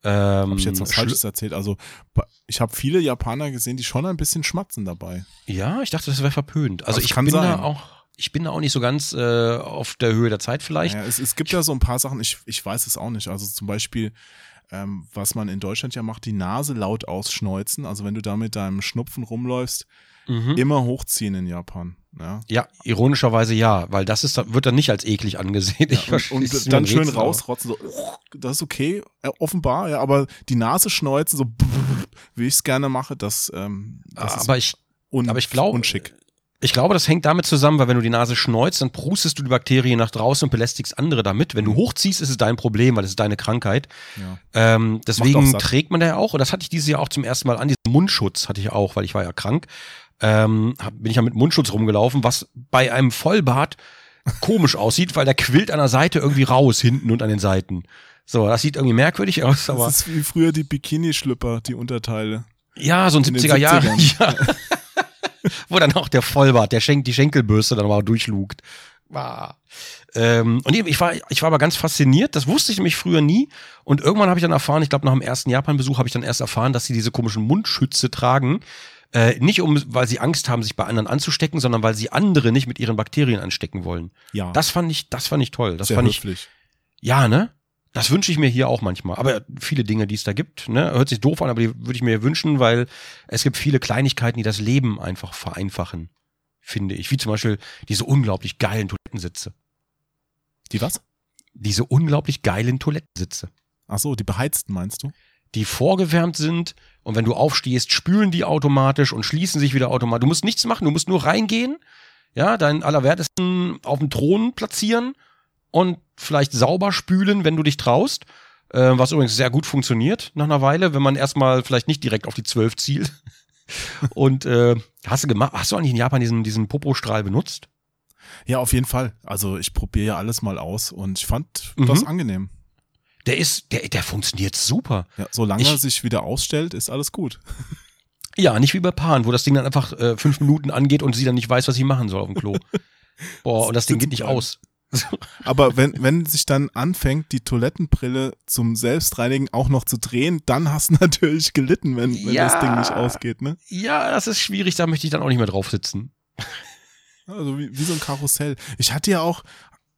S2: Ähm,
S1: Habe ich jetzt was Falsches erzählt? Also, ich habe viele Japaner gesehen, die schon ein bisschen schmatzen dabei.
S2: Ja, ich dachte, das wäre verpönt. Also
S1: Das
S2: ich
S1: kann
S2: bin
S1: sein.
S2: da auch, ich bin da auch nicht so ganz äh, auf der Höhe der Zeit vielleicht.
S1: Ja, es, es gibt ja so ein paar Sachen, ich, ich weiß es auch nicht. Also zum Beispiel, ähm, was man in Deutschland ja macht, die Nase laut ausschneuzen. Also wenn du da mit deinem Schnupfen rumläufst,
S2: Mhm.
S1: immer hochziehen in Japan. Ja.
S2: Ja, ironischerweise ja, weil das ist, wird dann nicht als eklig angesehen. Ich
S1: und, und dann schön rausrotzen, so, das ist okay, äh, offenbar, ja, aber die Nase schneuzen, so wie ich es gerne mache, das, ähm, das ist
S2: Aber ich,
S1: un
S2: aber ich glaube,
S1: unschick.
S2: Ich glaube, das hängt damit zusammen, weil wenn du die Nase schneuzt, dann prustest du die Bakterien nach draußen und belästigst andere damit. Wenn du
S1: Mhm.
S2: hochziehst, ist es dein Problem, weil es ist deine Krankheit.
S1: Ja.
S2: Ähm, deswegen trägt man da ja auch, und das hatte ich dieses Jahr auch zum ersten Mal an, diesen Mundschutz hatte ich auch, weil ich war ja krank. Ähm, bin ich ja mit Mundschutz rumgelaufen, was bei einem Vollbart komisch aussieht, weil der quillt an der Seite irgendwie raus, hinten und an den Seiten. So, das sieht irgendwie merkwürdig aus, aber
S1: Das ist wie früher die Bikini-Schlüpper, die Unterteile.
S2: ja, so ein
S1: in den
S2: 70er Jahre.
S1: 70ern.
S2: Ja. *laughs* Wo dann auch der Vollbart, der Schenk, die Schenkelbürste dann mal durchlugt. Ah. Ähm, und ich war, ich war aber ganz fasziniert, das wusste ich nämlich früher nie. Und irgendwann habe ich dann erfahren, ich glaube nach dem ersten Japan-Besuch habe ich dann erst erfahren, dass sie diese komischen Mundschütze tragen. Äh, nicht um, weil sie Angst haben, sich bei anderen anzustecken, sondern weil sie andere nicht mit ihren Bakterien anstecken wollen.
S1: Ja,
S2: Das fand ich, das fand ich toll. Das
S1: sehr
S2: fand ich,
S1: höflich.
S2: ja, ne? Das wünsche ich mir hier auch manchmal. Aber viele Dinge, die es da gibt, ne? Hört sich doof an, aber die würde ich mir wünschen, weil es gibt viele Kleinigkeiten, die das Leben einfach vereinfachen, finde ich. Wie zum Beispiel diese unglaublich geilen Toilettensitze.
S1: Die was?
S2: Diese unglaublich geilen Toilettensitze.
S1: Ach so, die beheizten meinst du?
S2: Die vorgewärmt sind und wenn du aufstehst, spülen die automatisch und schließen sich wieder automatisch. Du musst nichts machen, du musst nur reingehen, ja, deinen Allerwertesten auf dem Thron platzieren und vielleicht sauber spülen, wenn du dich traust. Äh, was übrigens sehr gut funktioniert nach einer Weile, wenn man erstmal vielleicht nicht direkt auf die 12 zielt. *laughs* Und äh, hast du gemacht, hast du eigentlich in Japan diesen, diesen Popo-Strahl benutzt?
S1: Ja, auf jeden Fall. Also ich probiere ja alles mal aus und ich fand
S2: Mhm.
S1: das angenehm.
S2: Der ist, der, der funktioniert super.
S1: Ja, solange
S2: Ich-
S1: er sich wieder ausstellt, ist alles gut. *laughs*
S2: Ja, nicht wie bei Paaren, wo das Ding dann einfach äh, fünf Minuten angeht und sie dann nicht weiß, was sie machen soll auf dem Klo. *laughs* Boah, und das Ding geht nicht aus. *laughs*
S1: Aber wenn, wenn sich dann anfängt, die Toilettenbrille zum Selbstreinigen auch noch zu drehen, dann hast du *laughs* natürlich gelitten, wenn, wenn
S2: Ja.
S1: das Ding nicht ausgeht, ne?
S2: Ja, das ist schwierig, da möchte ich dann auch nicht mehr drauf sitzen.
S1: Also wie, wie so ein Karussell. Ich hatte ja auch,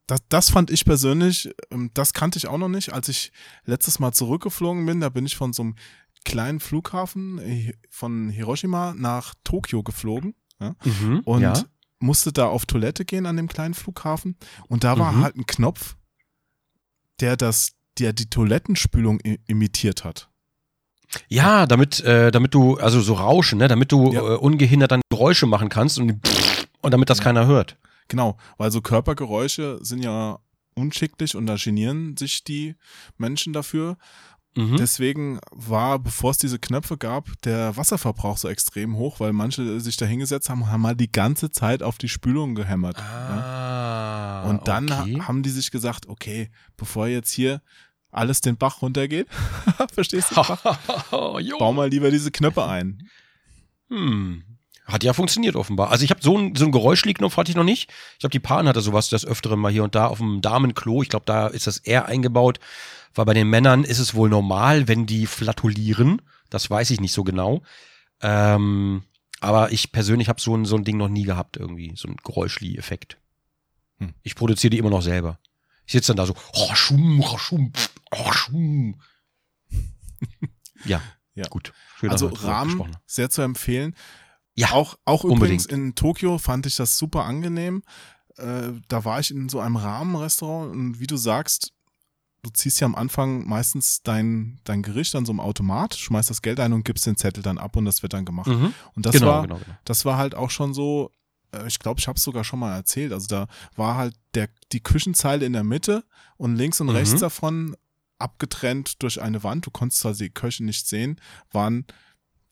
S1: das, das fand ich persönlich, ähm, das kannte ich auch noch nicht, als ich letztes Mal zurückgeflogen bin, da bin ich von so einem kleinen Flughafen äh, von Hiroshima nach Tokio geflogen ja,
S2: Mhm,
S1: und
S2: ja.
S1: Musste da auf Toilette gehen an dem kleinen Flughafen und da war
S2: Mhm.
S1: halt ein Knopf, der das, der die Toilettenspülung imitiert hat.
S2: Ja, damit, äh, damit du, also so Rauschen, ne, damit du
S1: Ja.
S2: äh, ungehindert dann Geräusche machen kannst und, und damit das
S1: Ja.
S2: keiner hört.
S1: Genau, weil so Körpergeräusche sind ja unschicklich und da genieren sich die Menschen dafür.
S2: Mhm.
S1: Deswegen war, bevor es diese Knöpfe gab, der Wasserverbrauch so extrem hoch, weil manche sich da hingesetzt haben, haben mal die ganze Zeit auf die Spülung gehämmert. Ja?
S2: ah,
S1: Und dann
S2: okay.
S1: ha- haben die sich gesagt, okay, bevor jetzt hier alles den Bach runtergeht, *laughs* verstehst du? *laughs* Bau mal lieber diese Knöpfe ein.
S2: Hm. Hat ja funktioniert offenbar. Also ich habe so einen so einen Geräuschliegknopf hatte ich noch nicht. Ich glaube, die Paaren hatte sowas das Öfteren mal hier und da auf dem Damenklo. Ich glaube, da ist das eher eingebaut. Weil bei den Männern ist es wohl normal, wenn die flatulieren. Das weiß ich nicht so genau. Ähm, aber ich persönlich habe so ein, so ein Ding noch nie gehabt irgendwie. So ein Geräuschli-Effekt.
S1: Hm.
S2: Ich produziere die immer noch selber. Ich sitze dann da so, oh, schum, oh, schum, oh, schum. *laughs* Ja,
S1: Ja.
S2: gut. Schön,
S1: Also Rahmen sehr zu empfehlen.
S2: Ja,
S1: Auch, auch
S2: unbedingt.
S1: übrigens in Tokio fand ich das super angenehm. Äh, da war ich in so einem Rahmenrestaurant und wie du sagst, du ziehst ja am Anfang meistens dein, dein Gericht an so einem Automat, schmeißt das Geld ein und gibst den Zettel dann ab und das wird dann gemacht.
S2: Mhm.
S1: Und das
S2: genau,
S1: war,
S2: genau, genau.
S1: das war halt auch schon so, äh, ich glaube, ich habe es sogar schon mal erzählt. Also da war halt der, die Küchenzeile in der Mitte und links und
S2: Mhm.
S1: rechts davon abgetrennt durch eine Wand. Du konntest zwar die Köche nicht sehen, waren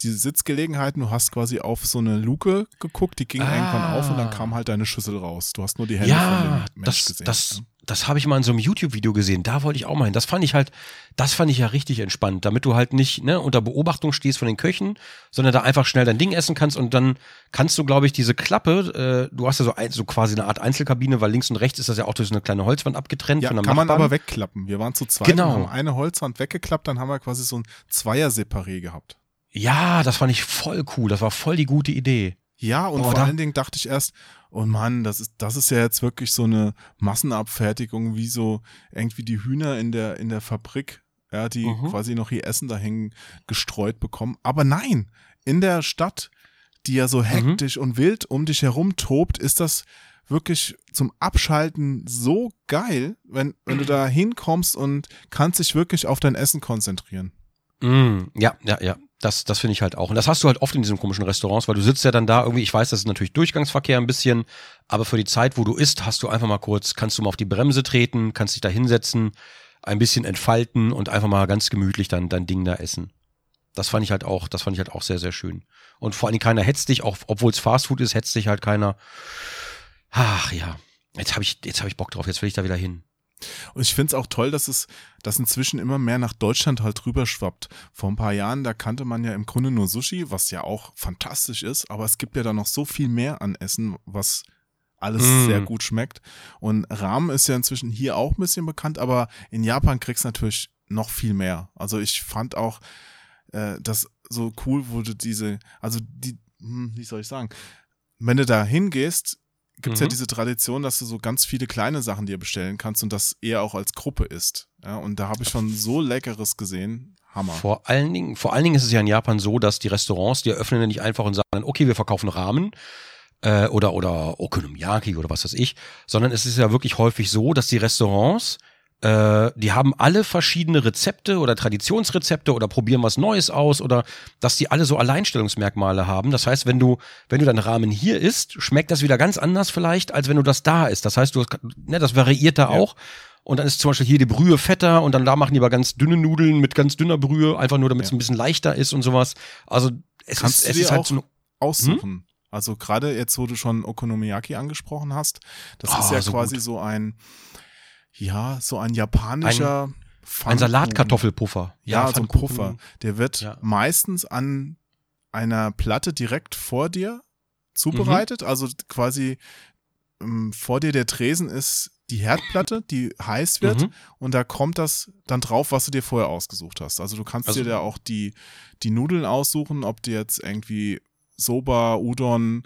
S1: die Sitzgelegenheiten, du hast quasi auf so eine Luke geguckt, die ging ah. irgendwann auf und dann
S2: Ah.
S1: kam halt deine Schüssel raus. Du hast nur die Hände von
S2: Ja,
S1: dem Mensch
S2: das,
S1: gesehen.
S2: das,
S1: ne?
S2: das habe ich mal in so einem YouTube-Video gesehen. Da wollte ich auch mal hin. Das fand ich halt, das fand ich ja richtig entspannt, damit du halt nicht ne, unter Beobachtung stehst von den Köchen, sondern da einfach schnell dein Ding essen kannst und dann kannst du, glaube ich, diese Klappe, äh, du hast ja so, ein, so quasi eine Art Einzelkabine, weil links und rechts ist das ja auch durch so eine kleine Holzwand abgetrennt
S1: Ja,
S2: von einem
S1: kann man
S2: Nachbarn.
S1: aber wegklappen. Wir waren zu zweit
S2: Genau.
S1: haben eine Holzwand weggeklappt, dann haben wir quasi so ein Zweier-Separé gehabt.
S2: Ja, das fand ich voll cool. Das war voll die gute Idee.
S1: Ja, und
S2: Oh,
S1: vor allen Dingen dachte ich erst, oh Mann, das ist, das ist ja jetzt wirklich so eine Massenabfertigung, wie so irgendwie die Hühner in der, in der Fabrik, ja, die
S2: Mhm.
S1: quasi noch ihr Essen dahin gestreut bekommen. Aber nein, in der Stadt, die ja
S2: Mhm.
S1: so hektisch und wild um dich herum tobt, ist das wirklich zum Abschalten so geil, wenn, wenn du da hinkommst und kannst dich wirklich auf dein Essen konzentrieren.
S2: Mm, ja, ja, ja. Das, das finde ich halt auch. Und das hast du halt oft in diesen komischen Restaurants, weil du sitzt ja dann da irgendwie, ich weiß, das ist natürlich Durchgangsverkehr ein bisschen, aber für die Zeit, wo du isst, hast du einfach mal kurz, kannst du mal auf die Bremse treten, kannst dich da hinsetzen, ein bisschen entfalten und einfach mal ganz gemütlich dann dein Ding da essen. Das fand ich halt auch, das fand ich halt auch sehr, sehr schön. Und vor allem keiner hetzt dich, auch obwohl es Fastfood ist, hetzt dich halt keiner. Ach ja, jetzt habe ich, jetzt habe ich Bock drauf, jetzt will ich da wieder hin.
S1: Und ich finde es auch toll, dass es, dass inzwischen immer mehr nach Deutschland halt rüber schwappt. Vor ein paar Jahren, da kannte man ja im Grunde nur Sushi, was ja auch fantastisch ist, aber es gibt ja da noch so viel mehr an Essen, was alles
S2: Mm.
S1: sehr gut schmeckt. Und Ramen ist ja inzwischen hier auch ein bisschen bekannt, aber in Japan kriegst du natürlich noch viel mehr. Also ich fand auch äh, das so cool, du diese, also die, hm, wie soll ich sagen, wenn du da hingehst, gibt es ja
S2: Mhm.
S1: diese Tradition, dass du so ganz viele kleine Sachen dir bestellen kannst und das eher auch als Gruppe isst. Ja, und da habe ich schon so Leckeres gesehen. Hammer.
S2: Vor allen Dingen, vor allen Dingen ist es ja in Japan so, dass die Restaurants, die eröffnen ja nicht einfach und sagen, okay, wir verkaufen Ramen äh, oder oder Okonomiyaki oder was weiß ich, sondern es ist ja wirklich häufig so, dass die Restaurants äh, die haben alle verschiedene Rezepte oder Traditionsrezepte oder probieren was Neues aus oder dass die alle so Alleinstellungsmerkmale haben. Das heißt, wenn du, wenn du deinen Ramen hier isst, schmeckt das wieder ganz anders vielleicht, als wenn du das da isst. Das heißt, du ne, das variiert da
S1: Ja.
S2: auch. Und dann ist zum Beispiel hier die Brühe fetter und dann da machen die aber ganz dünne Nudeln mit ganz dünner Brühe, einfach nur damit es
S1: Ja.
S2: ein bisschen leichter ist und sowas. Also es
S1: Kannst
S2: ist, es ist halt
S1: auch
S2: so
S1: Aussuchen. Also gerade jetzt, wo du schon Okonomiyaki angesprochen hast, das
S2: Oh,
S1: ist ja
S2: so
S1: quasi
S2: gut.
S1: so ein, ja, so ein japanischer
S2: ein
S1: Pfannkuchen.
S2: Salatkartoffelpuffer.
S1: Ja, so ein. Puffer. Der wird
S2: Ja.
S1: meistens an einer Platte direkt vor dir zubereitet. Also quasi ähm, vor dir der Tresen ist die Herdplatte, die heiß wird
S2: Mhm.
S1: und da kommt das dann drauf, was du dir vorher ausgesucht hast. Also du kannst
S2: Also-
S1: dir da auch die, die Nudeln aussuchen, ob du jetzt irgendwie Soba, Udon,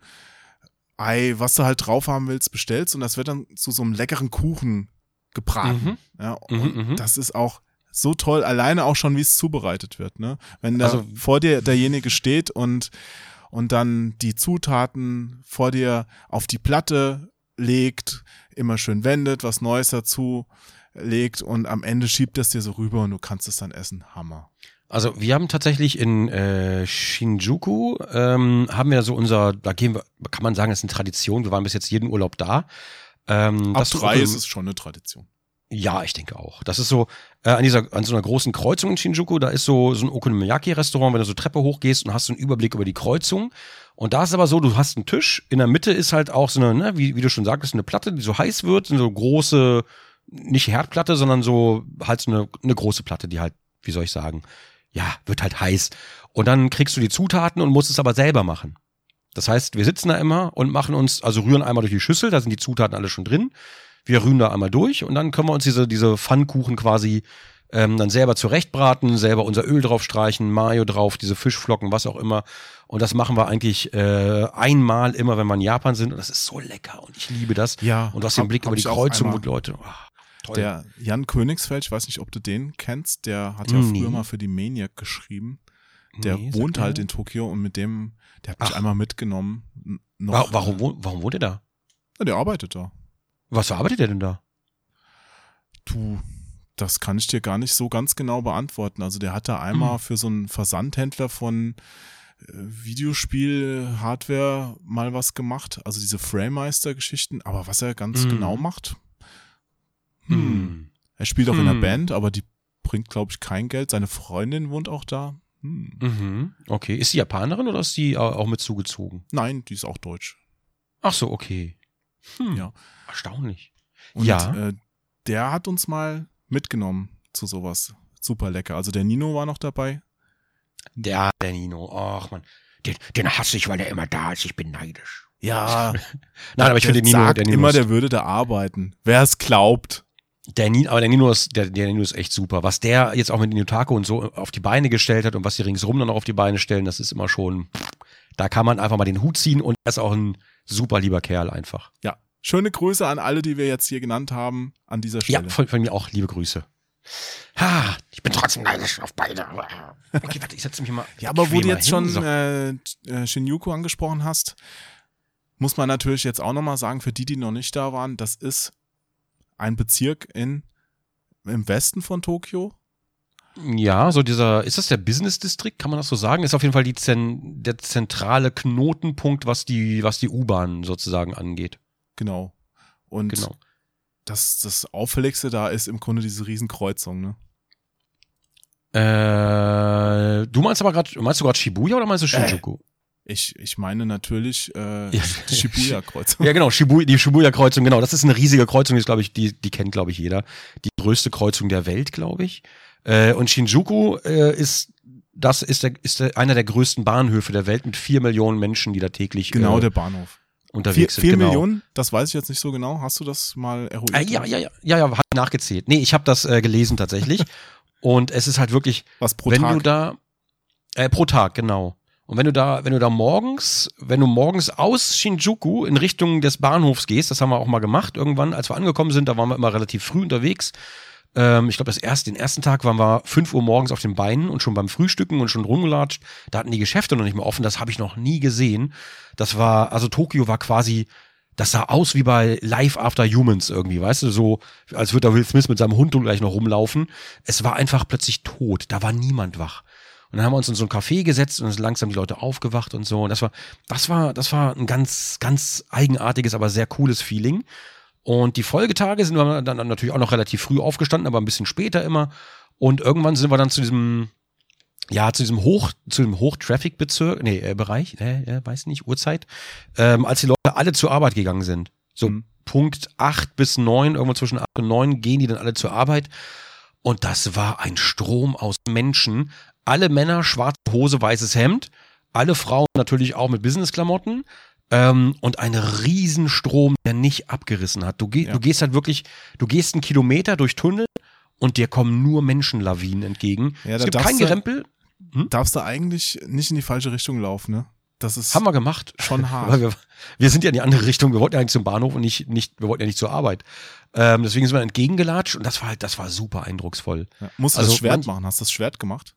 S1: Ei, was du halt drauf haben willst, bestellst und das wird dann zu so einem leckeren Kuchen gebraten.
S2: Mhm.
S1: Ja,
S2: Mhm,
S1: und
S2: mhm.
S1: das ist auch so toll, alleine auch schon, wie es zubereitet wird. Ne? Wenn da
S2: Also-
S1: vor dir derjenige steht und, und dann die Zutaten vor dir auf die Platte legt, immer schön wendet, was Neues dazu legt und am Ende schiebt es dir so rüber und du kannst es dann essen. Hammer.
S2: Also wir haben tatsächlich in äh, Shinjuku, ähm, haben wir so unser, da gehen wir, kann man sagen, das ist eine Tradition, wir waren bis jetzt jeden Urlaub da. Ähm,
S1: Ab drei ist es schon eine Tradition.
S2: Ja, ich denke auch. Das ist so, äh, an dieser, an so einer großen Kreuzung in Shinjuku, da ist so, so ein Okonomiyaki-Restaurant, wenn du so Treppe hochgehst und hast so einen Überblick über die Kreuzung. Und da ist aber so, du hast einen Tisch, in der Mitte ist halt auch so eine, ne, wie, wie du schon sagtest, eine Platte, die so heiß wird, so eine große, nicht Herdplatte, sondern so halt so eine, eine große Platte, die halt, wie soll ich sagen, ja, wird halt heiß. Und dann kriegst du die Zutaten und musst es aber selber machen. Das heißt, wir sitzen da immer und machen uns, also rühren einmal durch die Schüssel, da sind die Zutaten alle schon drin. Wir rühren da einmal durch und dann können wir uns diese, diese Pfannkuchen quasi ähm, dann selber zurechtbraten, selber unser Öl drauf streichen, Mayo drauf, diese Fischflocken, was auch immer. Und das machen wir eigentlich äh, einmal immer, wenn wir in Japan sind. Und das ist so lecker und ich liebe das.
S1: Ja,
S2: Und du hast den
S1: hab-
S2: Blick
S1: hab
S2: über die Kreuzung, die Leute. ah, toll.
S1: Der Jan Königsfeld, ich weiß nicht, ob du den kennst, der hat ja
S2: Nee.
S1: früher mal für die Maniac geschrieben. Der
S2: Nee,
S1: wohnt halt in Tokio und mit dem, der hat mich
S2: Ach.
S1: einmal mitgenommen. Noch,
S2: Wa- Warum, wohnt- warum wohnt er da?
S1: Ja, der arbeitet da.
S2: Was arbeitet er denn da?
S1: Du, das kann ich dir gar nicht so ganz genau beantworten. Also der hat da einmal
S2: Hm.
S1: für so einen Versandhändler von äh, Videospiel-Hardware mal was gemacht. Also diese Framemeister-Geschichten. Aber was er ganz
S2: Hm.
S1: genau macht, hm.
S2: Hm.
S1: er spielt auch in einer
S2: Hm.
S1: Band, aber die bringt, glaube ich, kein Geld. Seine Freundin wohnt auch da. Hm.
S2: Mhm. Okay. Ist sie Japanerin oder ist sie au- auch mit zugezogen?
S1: Nein, die ist auch deutsch.
S2: Ach so, okay. Hm.
S1: Ja.
S2: Erstaunlich.
S1: Und
S2: Ja.
S1: äh, der hat uns mal mitgenommen zu sowas. Super lecker. Also der Nino war noch dabei.
S2: Der, der Nino. Ach man. Den, den hasse ich, weil der immer da ist. Ich bin neidisch.
S1: Ja, *laughs*
S2: Nein, aber ich finde den Nino,
S1: sagt
S2: der Nino
S1: immer, der würde da arbeiten. Wer es glaubt.
S2: Der Nino, aber der Nino ist, der, der Nino ist echt super. Was der jetzt auch mit Ninotaco und so auf die Beine gestellt hat und was die ringsrum dann auch auf die Beine stellen, das ist immer schon, da kann man einfach mal den Hut ziehen und er ist auch ein super lieber Kerl einfach.
S1: Ja, schöne Grüße an alle, die wir jetzt hier genannt haben, an dieser
S2: Ja,
S1: Stelle.
S2: von, von mir auch liebe Grüße. Ha, ich bin trotzdem neidisch auf beide. Okay, warte, ich setze mich mal.
S1: Ja, aber wo du jetzt
S2: hin.
S1: schon
S2: So.
S1: äh, äh, Shinjuku angesprochen hast, muss man natürlich jetzt auch nochmal sagen, für die, die noch nicht da waren, das ist ein Bezirk in, im Westen von Tokio.
S2: Ja, so dieser, ist das der Business District, kann man das so sagen? Ist auf jeden Fall die Zen, der zentrale Knotenpunkt, was die, was die U-Bahn sozusagen angeht.
S1: Genau. Und
S2: Genau.
S1: das, das Auffälligste da ist im Grunde diese Riesenkreuzung, ne?
S2: Äh, du meinst aber gerade, meinst du gerade Shibuya oder meinst du Shinjuku?
S1: Ich, ich meine natürlich äh,
S2: Ja.
S1: die Shibuya-Kreuzung. *laughs*
S2: Ja, genau, Shibuya, die Shibuya-Kreuzung, genau. Das ist eine riesige Kreuzung, die ist, glaube ich, die, die kennt, glaube ich, jeder. Die größte Kreuzung der Welt, glaube ich. Äh, und Shinjuku äh, ist, das ist, der, ist der, einer der größten Bahnhöfe der Welt mit vier Millionen Menschen, die da täglich
S1: Genau,
S2: äh,
S1: der Bahnhof. Vier,
S2: unterwegs sind.
S1: vier
S2: genau.
S1: Millionen, das weiß ich jetzt nicht so genau. Hast du das mal eruiert?
S2: Äh, ja, ja, ja, ja, ja, hat nachgezählt. Nee, ich habe das äh, gelesen tatsächlich. *laughs* und es ist halt wirklich,
S1: Was pro
S2: wenn
S1: Tag?
S2: du da äh, pro Tag genau. Und wenn du da, wenn du da morgens, wenn du morgens aus Shinjuku in Richtung des Bahnhofs gehst, das haben wir auch mal gemacht irgendwann, als wir angekommen sind, da waren wir immer relativ früh unterwegs. Ähm, ich glaube, das erste, den ersten Tag waren wir 5 Uhr morgens auf den Beinen und schon beim Frühstücken und schon rumgelatscht. Da hatten die Geschäfte noch nicht mehr offen. Das habe ich noch nie gesehen. Das war, also Tokio war quasi, das sah aus wie bei Life After Humans irgendwie, weißt du, so, als würde da Will Smith mit seinem Hund gleich noch rumlaufen. Es war einfach plötzlich tot. Da war niemand wach. Und dann haben wir uns in so ein Café gesetzt und dann sind langsam die Leute aufgewacht und so. Und das war, das war, das war ein ganz, ganz eigenartiges, aber sehr cooles Feeling. Und die Folgetage sind wir dann natürlich auch noch relativ früh aufgestanden, aber ein bisschen später immer. Und irgendwann sind wir dann zu diesem, ja, zu diesem Hoch, zu dem Hochtraffic-Bezirk, nee, äh, Bereich, äh, äh, weiß nicht, Uhrzeit, ähm, als die Leute alle zur Arbeit gegangen sind. So
S1: Mhm.
S2: Punkt acht bis neun, irgendwo zwischen acht und neun gehen die dann alle zur Arbeit. Und das war ein Strom aus Menschen. Alle Männer, schwarze Hose, weißes Hemd. Alle Frauen natürlich auch mit Businessklamotten. Ähm, und ein Riesenstrom, der nicht abgerissen hat. Du, geh,
S1: Ja.
S2: du gehst halt wirklich, du gehst einen Kilometer durch Tunnel und dir kommen nur Menschenlawinen entgegen.
S1: Ja,
S2: es gibt kein Gerempel.
S1: Darfst du eigentlich nicht in die falsche Richtung laufen, ne? Das ist
S2: Haben wir gemacht.
S1: schon *laughs* hart.
S2: Wir, wir sind ja in die andere Richtung. Wir wollten ja eigentlich zum Bahnhof und nicht, nicht, wir wollten ja nicht zur Arbeit. Ähm, deswegen sind wir entgegengelatscht und das war halt, das war super eindrucksvoll.
S1: Ja. Musst du
S2: Also
S1: das Schwert
S2: manch-
S1: machen? Hast du das Schwert gemacht?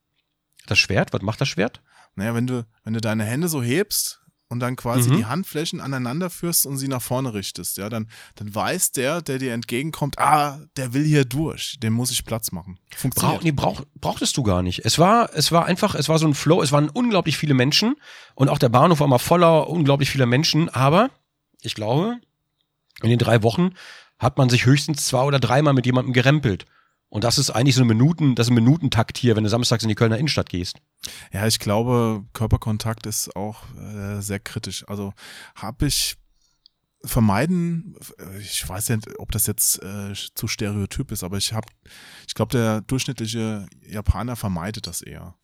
S2: Das Schwert, was macht das Schwert?
S1: Naja, wenn du, wenn du deine Hände so hebst und dann quasi
S2: Mhm.
S1: die Handflächen aneinander führst und sie nach vorne richtest, ja, dann, dann weiß der, der dir entgegenkommt, ah, der will hier durch, dem muss ich Platz machen.
S2: Brauch,
S1: Funktioniert.
S2: nee, brauch, brauchtest du gar nicht. Es war, es war einfach, es war so ein Flow, es waren unglaublich viele Menschen und auch der Bahnhof war mal voller unglaublich vieler Menschen, aber ich glaube, in den drei Wochen hat man sich höchstens zwei oder dreimal mit jemandem gerempelt. Und das ist eigentlich so eine Minuten, das ist ein Minutentakt hier, wenn du samstags in die Kölner Innenstadt gehst.
S1: Ja, ich glaube, Körperkontakt ist auch äh, sehr kritisch. Also habe ich vermeiden, ich weiß nicht, ob das jetzt äh, zu stereotyp ist, aber ich habe, ich glaube, der durchschnittliche Japaner vermeidet das eher.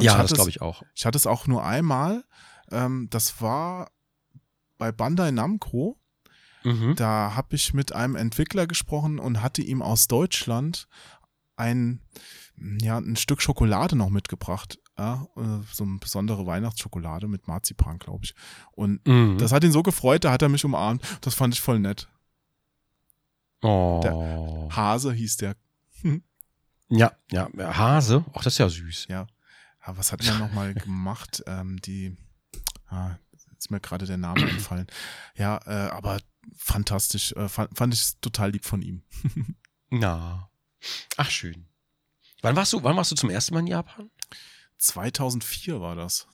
S2: ja,
S1: hatte
S2: das glaube ich auch.
S1: Ich hatte es auch nur einmal. Ähm, das war bei Bandai Namco.
S2: Mhm.
S1: Da habe ich mit einem Entwickler gesprochen und hatte ihm aus Deutschland ein, ja, ein Stück Schokolade noch mitgebracht. Ja, äh, so eine besondere Weihnachtsschokolade mit Marzipan, glaube ich. Und
S2: Mhm.
S1: das hat ihn so gefreut, da hat er mich umarmt. Das fand ich voll nett.
S2: oh.
S1: Hase hieß der.
S2: Ja, ja, Hase. Ach, das ist ja süß.
S1: Ja, was hat er nochmal gemacht? Ähm, die, ah, ist mir gerade der Name entfallen. Ja, äh, aber fantastisch. Äh, fand, fand ich total lieb von ihm. *laughs*
S2: Na. Ach, schön. Wann warst du, wann warst du zum ersten Mal in Japan?
S1: 2004 war das.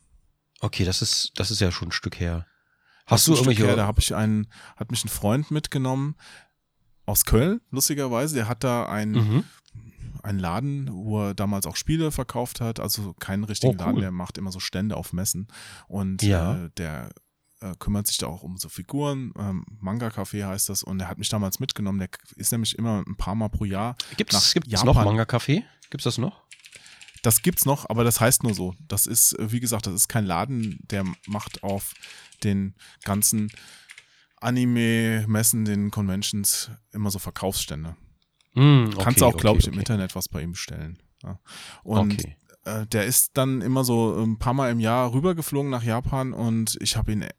S2: Okay, das ist, das ist ja schon ein Stück her. Hast du irgendwelche,
S1: Her, da habe ich einen, hat mich ein Freund mitgenommen aus Köln, lustigerweise. Der hat da ein,
S2: mhm.
S1: Einen Laden, wo er damals auch Spiele verkauft hat. Also keinen richtigen
S2: Oh, cool.
S1: Laden, der macht immer so Stände auf Messen. Und
S2: Ja.
S1: äh, der äh, kümmert sich da auch um so Figuren. Ähm, Manga Café heißt das. Und er hat mich damals mitgenommen. Der ist nämlich immer ein paar Mal pro Jahr.
S2: Gibt es noch Manga-Café? Gibt es das noch?
S1: Das gibt's noch, aber das heißt nur so. Das ist, äh, wie gesagt, das ist kein Laden, der macht auf den ganzen Anime-Messen, den Conventions immer so Verkaufsstände.
S2: Hm,
S1: Kannst du
S2: okay,
S1: auch, glaube ich,
S2: okay,
S1: im
S2: okay.
S1: Internet was bei ihm bestellen. Ja. Und
S2: Okay.
S1: äh, der ist dann immer so ein paar Mal im Jahr rübergeflogen nach Japan und ich habe ihn äh,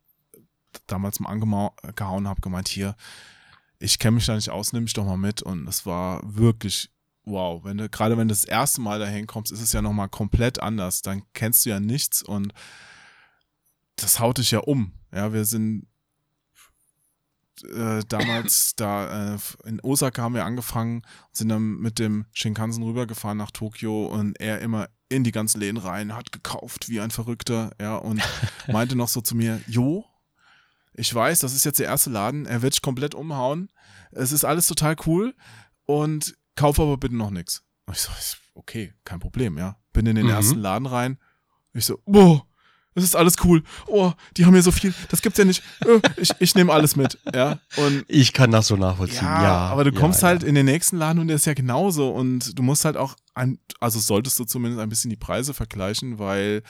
S1: damals mal angehauen, habe gemeint, hier, ich kenne mich da nicht aus, nimm mich doch mal mit. Und es war wirklich wow. Wenn du, gerade wenn du das erste Mal dahin kommst, ist es ja nochmal komplett anders. Dann kennst du ja nichts und das haut dich ja um. Ja, wir sind äh, damals *laughs* da äh, in Osaka haben wir angefangen, sind dann mit dem Shinkansen rübergefahren nach Tokio und er immer in die ganzen Läden rein, hat gekauft wie ein Verrückter, ja, und *laughs* meinte noch so zu mir, Jo, ich weiß, das ist jetzt der erste Laden, er wird dich komplett umhauen, es ist alles total cool und kauf aber bitte noch nichts. Ich so, okay, kein Problem, ja. Bin in den
S2: Mhm.
S1: ersten Laden rein, ich so, boah, das ist alles cool. Oh, die haben hier so viel, das gibt's ja nicht. Äh, Ich, ich nehme alles mit, ja. Und
S2: Ich kann das so nachvollziehen.
S1: ja,
S2: Ja,
S1: aber du
S2: ja,
S1: kommst
S2: ja.
S1: halt in den nächsten Laden und der ist ja genauso und du musst halt auch, ein, also solltest du zumindest ein bisschen die Preise vergleichen, weil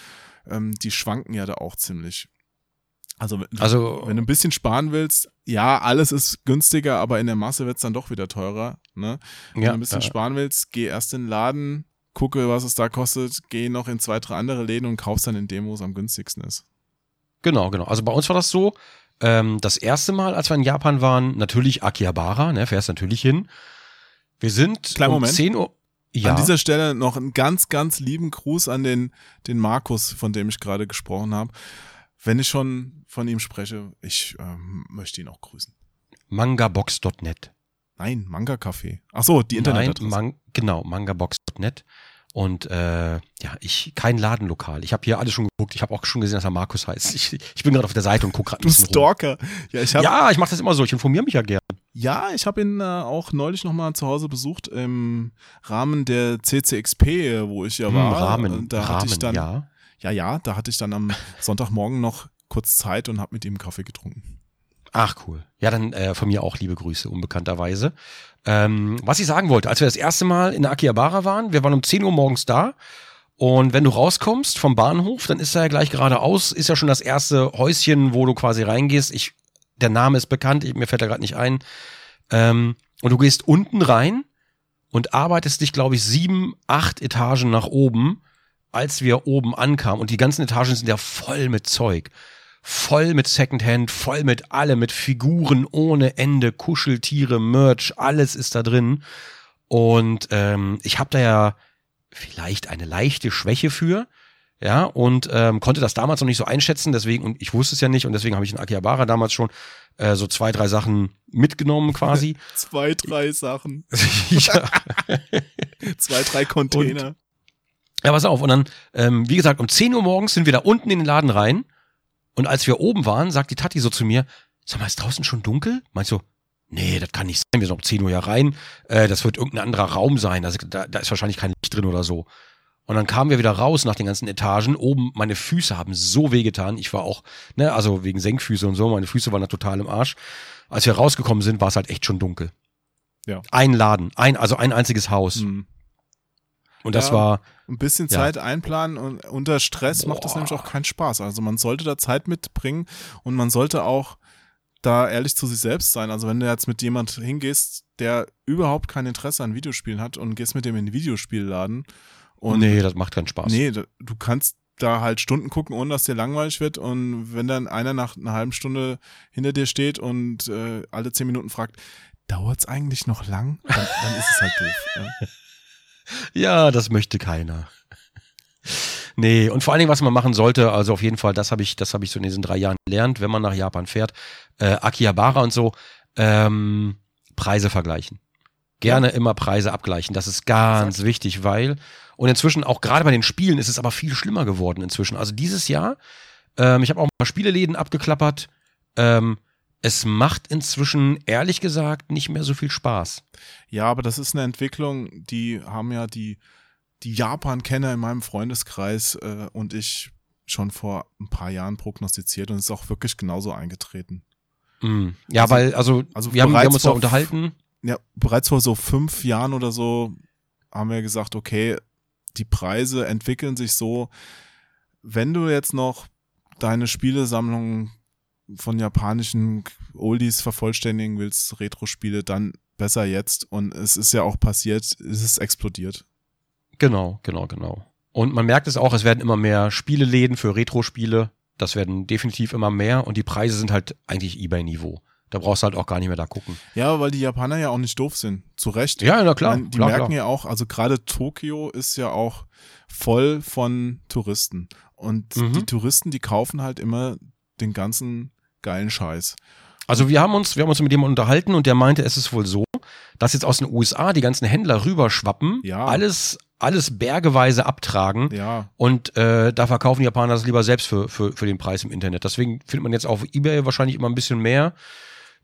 S1: ähm, die schwanken ja da auch ziemlich. Also, wenn-
S2: Also,
S1: wenn du ein bisschen sparen willst, ja, alles ist günstiger, aber in der Masse wird's dann doch wieder teurer. Ne? Wenn
S2: ja,
S1: du ein bisschen sparen willst, geh erst in den Laden, gucke, was es da kostet, geh noch in zwei, drei andere Läden und kaufst dann in dem, wo es am günstigsten ist.
S2: Genau, genau. Also bei uns war das so, ähm, das erste Mal, als wir in Japan waren, natürlich Akihabara, ne, fährst natürlich hin. Wir sind
S1: Kleinen
S2: um
S1: Moment.
S2: 10 Uhr. Ja,
S1: An dieser Stelle noch einen ganz, ganz lieben Gruß an den, den Markus, von dem ich gerade gesprochen habe. Wenn ich schon von ihm spreche, ich ähm, möchte ihn auch grüßen.
S2: mangabox.net.
S1: Nein, Manga Café. Ach so, die Internetadresse.
S2: Nein, man, genau, mangabox.net. Und äh, ja, ich kein Ladenlokal. Ich habe hier alles schon geguckt. Ich habe auch schon gesehen, dass er Markus heißt. Ich, ich bin gerade auf der Seite und gucke gerade
S1: du Stalker. Ja, ich habe
S2: Ja, ich mache das immer so. Ich informiere mich ja gern.
S1: Ja, ich habe ihn äh, auch neulich nochmal zu Hause besucht im Rahmen der CCXP, wo ich ja
S2: Hm,
S1: war.
S2: Rahmen,
S1: Und da
S2: Rahmen,
S1: hatte ich dann,
S2: ja.
S1: ja, ja, da hatte ich dann am Sonntagmorgen noch kurz Zeit und habe mit ihm Kaffee getrunken.
S2: Ach cool. Ja, dann äh, von mir auch liebe Grüße, unbekannterweise. Ähm, was ich sagen wollte, als wir das erste Mal in der Akihabara waren, wir waren um 10 Uhr morgens da und wenn du rauskommst vom Bahnhof, dann ist da ja gleich geradeaus, ist ja schon das erste Häuschen, wo du quasi reingehst. Ich, der Name ist bekannt, ich, mir fällt er gerade nicht ein. Ähm, und du gehst unten rein und arbeitest dich, glaube ich, sieben, acht Etagen nach oben, als wir oben ankamen. Und die ganzen Etagen sind ja voll mit Zeug voll mit Secondhand, voll mit allem, mit Figuren ohne Ende, Kuscheltiere, Merch, alles ist da drin. Und ähm, ich habe da ja vielleicht eine leichte Schwäche für, ja, und ähm, konnte das damals noch nicht so einschätzen, deswegen, und ich wusste es ja nicht, und deswegen habe ich in Akihabara damals schon äh, so zwei, drei Sachen mitgenommen quasi. *laughs*
S1: Zwei, drei Sachen. *laughs*
S2: ja. *laughs*
S1: Zwei, drei Container.
S2: Ja, pass auf. Und dann, ähm, wie gesagt, um 10 Uhr morgens sind wir da unten in den Laden rein. Und als wir oben waren, sagt die Tati so zu mir, sag mal, ist draußen schon dunkel? Meinst du, nee, das kann nicht sein, wir sind um 10 Uhr ja rein. Äh, das wird irgendein anderer Raum sein. Also, da, da ist wahrscheinlich kein Licht drin oder so. Und dann kamen wir wieder raus nach den ganzen Etagen. Oben, meine Füße haben so wehgetan. Ich war auch, ne, also wegen Senkfüße und so, meine Füße waren da total im Arsch. Als wir rausgekommen sind, war es halt echt schon dunkel.
S1: Ja.
S2: Ein Laden, ein, also ein einziges Haus.
S1: Hm.
S2: Und das
S1: Ja.
S2: war,
S1: Ein bisschen
S2: Ja.
S1: Zeit einplanen und unter Stress macht das
S2: Boah.
S1: nämlich auch keinen Spaß. Also man sollte da Zeit mitbringen und man sollte auch da ehrlich zu sich selbst sein. Also wenn du jetzt mit jemand hingehst, der überhaupt kein Interesse an Videospielen hat und gehst mit dem in den Videospielladen und
S2: nee, das macht keinen Spaß.
S1: nee, du kannst da halt Stunden gucken, ohne dass dir langweilig wird und wenn dann einer nach einer halben Stunde hinter dir steht und äh, alle zehn Minuten fragt, dauert's eigentlich noch lang? Dann, dann ist es halt doof. Ja.
S2: Ja, das möchte keiner. Nee, und vor allen Dingen, was man machen sollte, also auf jeden Fall, das habe ich, das habe ich so in diesen drei Jahren gelernt, wenn man nach Japan fährt, äh, Akihabara und so, ähm, Preise vergleichen. Gerne immer Preise abgleichen. Das ist ganz wichtig, weil, und inzwischen auch gerade bei den Spielen ist es aber viel schlimmer geworden inzwischen. Also dieses Jahr, ähm, ich habe auch ein paar Spieleläden abgeklappert, ähm, es macht inzwischen ehrlich gesagt nicht mehr so viel Spaß.
S1: Ja, aber das ist eine Entwicklung, die haben ja die, die Japan-Kenner in meinem Freundeskreis äh, und ich schon vor ein paar Jahren prognostiziert und es ist auch wirklich genauso eingetreten.
S2: Mm. Ja,
S1: Also-
S2: weil, also,
S1: also
S2: wir, haben, wir haben uns da
S1: vor-
S2: unterhalten.
S1: Ja, bereits vor so fünf Jahren oder so haben wir gesagt, okay, die Preise entwickeln sich so, wenn du jetzt noch deine Spielesammlung von japanischen Oldies vervollständigen willst, Retro-Spiele, dann besser jetzt. Und es ist ja auch passiert, es ist explodiert.
S2: Genau, genau, genau. Und man merkt es auch, es werden immer mehr Spieleläden für Retro-Spiele. Das werden definitiv immer mehr und die Preise sind halt eigentlich Ebay-Niveau. Da brauchst du halt auch gar nicht mehr da gucken.
S1: Ja, weil die Japaner ja auch nicht doof sind. Zu Recht.
S2: Ja, na klar.
S1: Meine, die
S2: klar,
S1: merken
S2: klar.
S1: ja auch, also gerade Tokio ist ja auch voll von Touristen. Und
S2: Mhm.
S1: die Touristen, die kaufen halt immer den ganzen geilen Scheiß.
S2: Also wir haben uns, wir haben uns mit jemandem unterhalten und der meinte, es ist wohl so, dass jetzt aus den USA die ganzen Händler rüberschwappen,
S1: Ja.
S2: alles, alles bergeweise abtragen
S1: Ja,
S2: und äh, da verkaufen die Japaner das lieber selbst für, für, für den Preis im Internet. Deswegen findet man jetzt auf Ebay wahrscheinlich immer ein bisschen mehr.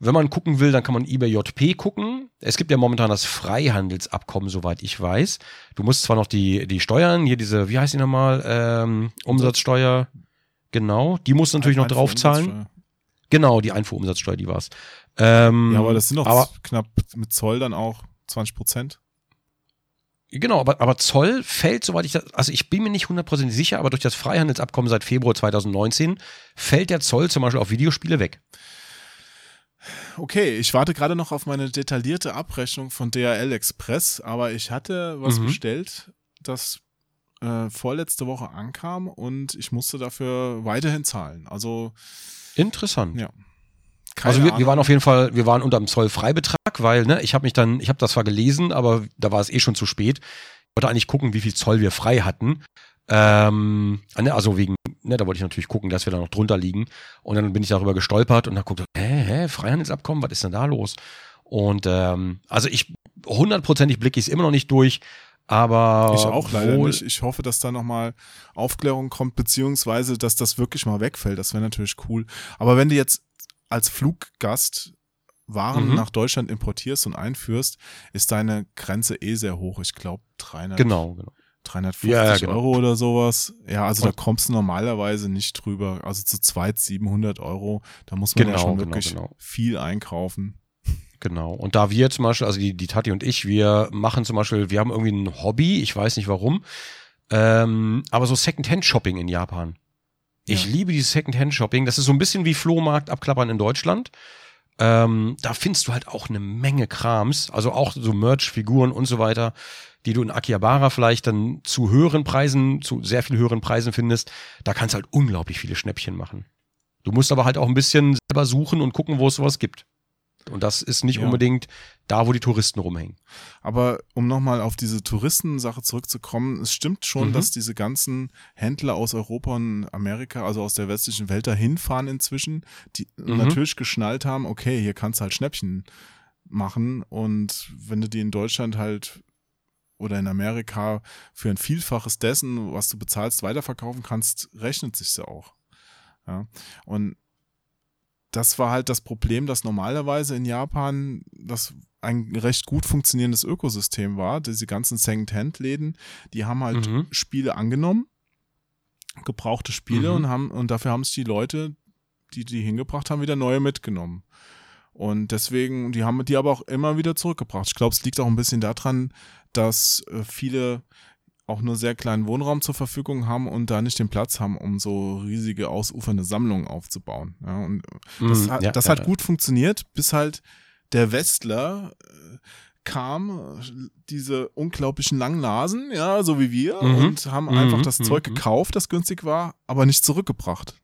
S2: Wenn man gucken will, dann kann man eBay JP gucken. Es gibt ja momentan das Freihandelsabkommen, soweit ich weiß. Du musst zwar noch die, die Steuern, hier diese, wie heißt die nochmal, ähm, Umsatzsteuer, genau, die musst du natürlich noch draufzahlen. Genau, die Einfuhrumsatzsteuer, die war's. Ähm,
S1: Ja, aber das sind doch
S2: aber,
S1: knapp mit Zoll dann auch 20 Prozent.
S2: Genau, aber, aber Zoll fällt, soweit ich das, also ich bin mir nicht hundertprozentig sicher, aber durch das Freihandelsabkommen seit Februar 2019 fällt der Zoll zum Beispiel auf Videospiele weg.
S1: Okay, ich warte gerade noch auf meine detaillierte Abrechnung von DHL Express, aber ich hatte was
S2: Mhm.
S1: bestellt, das äh, vorletzte Woche ankam und ich musste dafür weiterhin zahlen. Also
S2: Interessant.
S1: Ja. keine
S2: also wir, wir waren auf jeden Fall, wir waren unter dem Zollfreibetrag, weil ne, ich habe mich dann, ich habe das zwar gelesen, aber da war es eh schon zu spät. Ich wollte eigentlich gucken, wie viel Zoll wir frei hatten. Ähm, ne, also wegen, ne, da wollte ich natürlich gucken, dass wir da noch drunter liegen. Und dann bin ich darüber gestolpert und dann guckte, hä, hä, Freihandelsabkommen, was ist denn da los? Und ähm, also ich hundertprozentig blicke ich es immer noch nicht durch, aber
S1: Ich auch leider nicht. Ich hoffe, dass da nochmal Aufklärung kommt, beziehungsweise, dass das wirklich mal wegfällt. Das wäre natürlich cool. Aber wenn du jetzt als Fluggast Waren
S2: Mhm.
S1: nach Deutschland importierst und einführst, ist deine Grenze eh sehr hoch. Ich glaube 300,
S2: Genau, genau.
S1: 350
S2: Ja, ja, genau.
S1: Euro oder sowas. Ja, also da
S2: Und-
S1: kommst du normalerweise nicht drüber. Also zu zweit 700 Euro. Da muss man ja
S2: Genau,
S1: schon
S2: genau,
S1: wirklich
S2: genau.
S1: viel einkaufen.
S2: Genau. Und da wir zum Beispiel, also die, die Tati und ich, wir machen zum Beispiel, wir haben irgendwie ein Hobby, ich weiß nicht warum, ähm, aber so Second-Hand-Shopping in Japan. Ich
S1: Ja.
S2: liebe dieses Second-Hand-Shopping. Das ist so ein bisschen wie Flohmarkt abklappern in Deutschland. Ähm, da findest du halt auch eine Menge Krams, also auch so Merch-Figuren und so weiter, die du in Akihabara vielleicht dann zu höheren Preisen, zu sehr viel höheren Preisen findest. Da kannst du halt unglaublich viele Schnäppchen machen. Du musst aber halt auch ein bisschen selber suchen und gucken, wo es sowas gibt. Und das ist nicht
S1: Ja.
S2: unbedingt da, wo die Touristen rumhängen.
S1: Aber um nochmal auf diese Touristensache zurückzukommen, es stimmt schon,
S2: Mhm.
S1: dass diese ganzen Händler aus Europa und Amerika, also aus der westlichen Welt, da hinfahren inzwischen, die
S2: Mhm.
S1: natürlich geschnallt haben, okay, hier kannst du halt Schnäppchen machen und wenn du die in Deutschland halt oder in Amerika für ein Vielfaches dessen, was du bezahlst, weiterverkaufen kannst, rechnet sich's ja auch. Ja. Und das war halt das Problem, dass normalerweise in Japan das ein recht gut funktionierendes Ökosystem war. Diese ganzen Second-Hand-Läden, die haben halt
S2: Mhm.
S1: Spiele angenommen, gebrauchte Spiele
S2: Mhm.
S1: und haben und dafür haben es die Leute, die die hingebracht haben, wieder neue mitgenommen. Und deswegen, die haben die aber auch immer wieder zurückgebracht. Ich glaube, es liegt auch ein bisschen daran, dass äh, viele auch nur sehr kleinen Wohnraum zur Verfügung haben und da nicht den Platz haben, um so riesige ausufernde Sammlungen aufzubauen. Ja, und das,
S2: Mhm,
S1: hat,
S2: ja,
S1: das
S2: ja,
S1: hat gut funktioniert, bis halt der Westler äh, kam, diese unglaublichen langen Nasen, ja, so wie wir,
S2: Mhm,
S1: und haben
S2: mhm,
S1: einfach das
S2: mhm,
S1: Zeug gekauft, das günstig war, aber nicht zurückgebracht.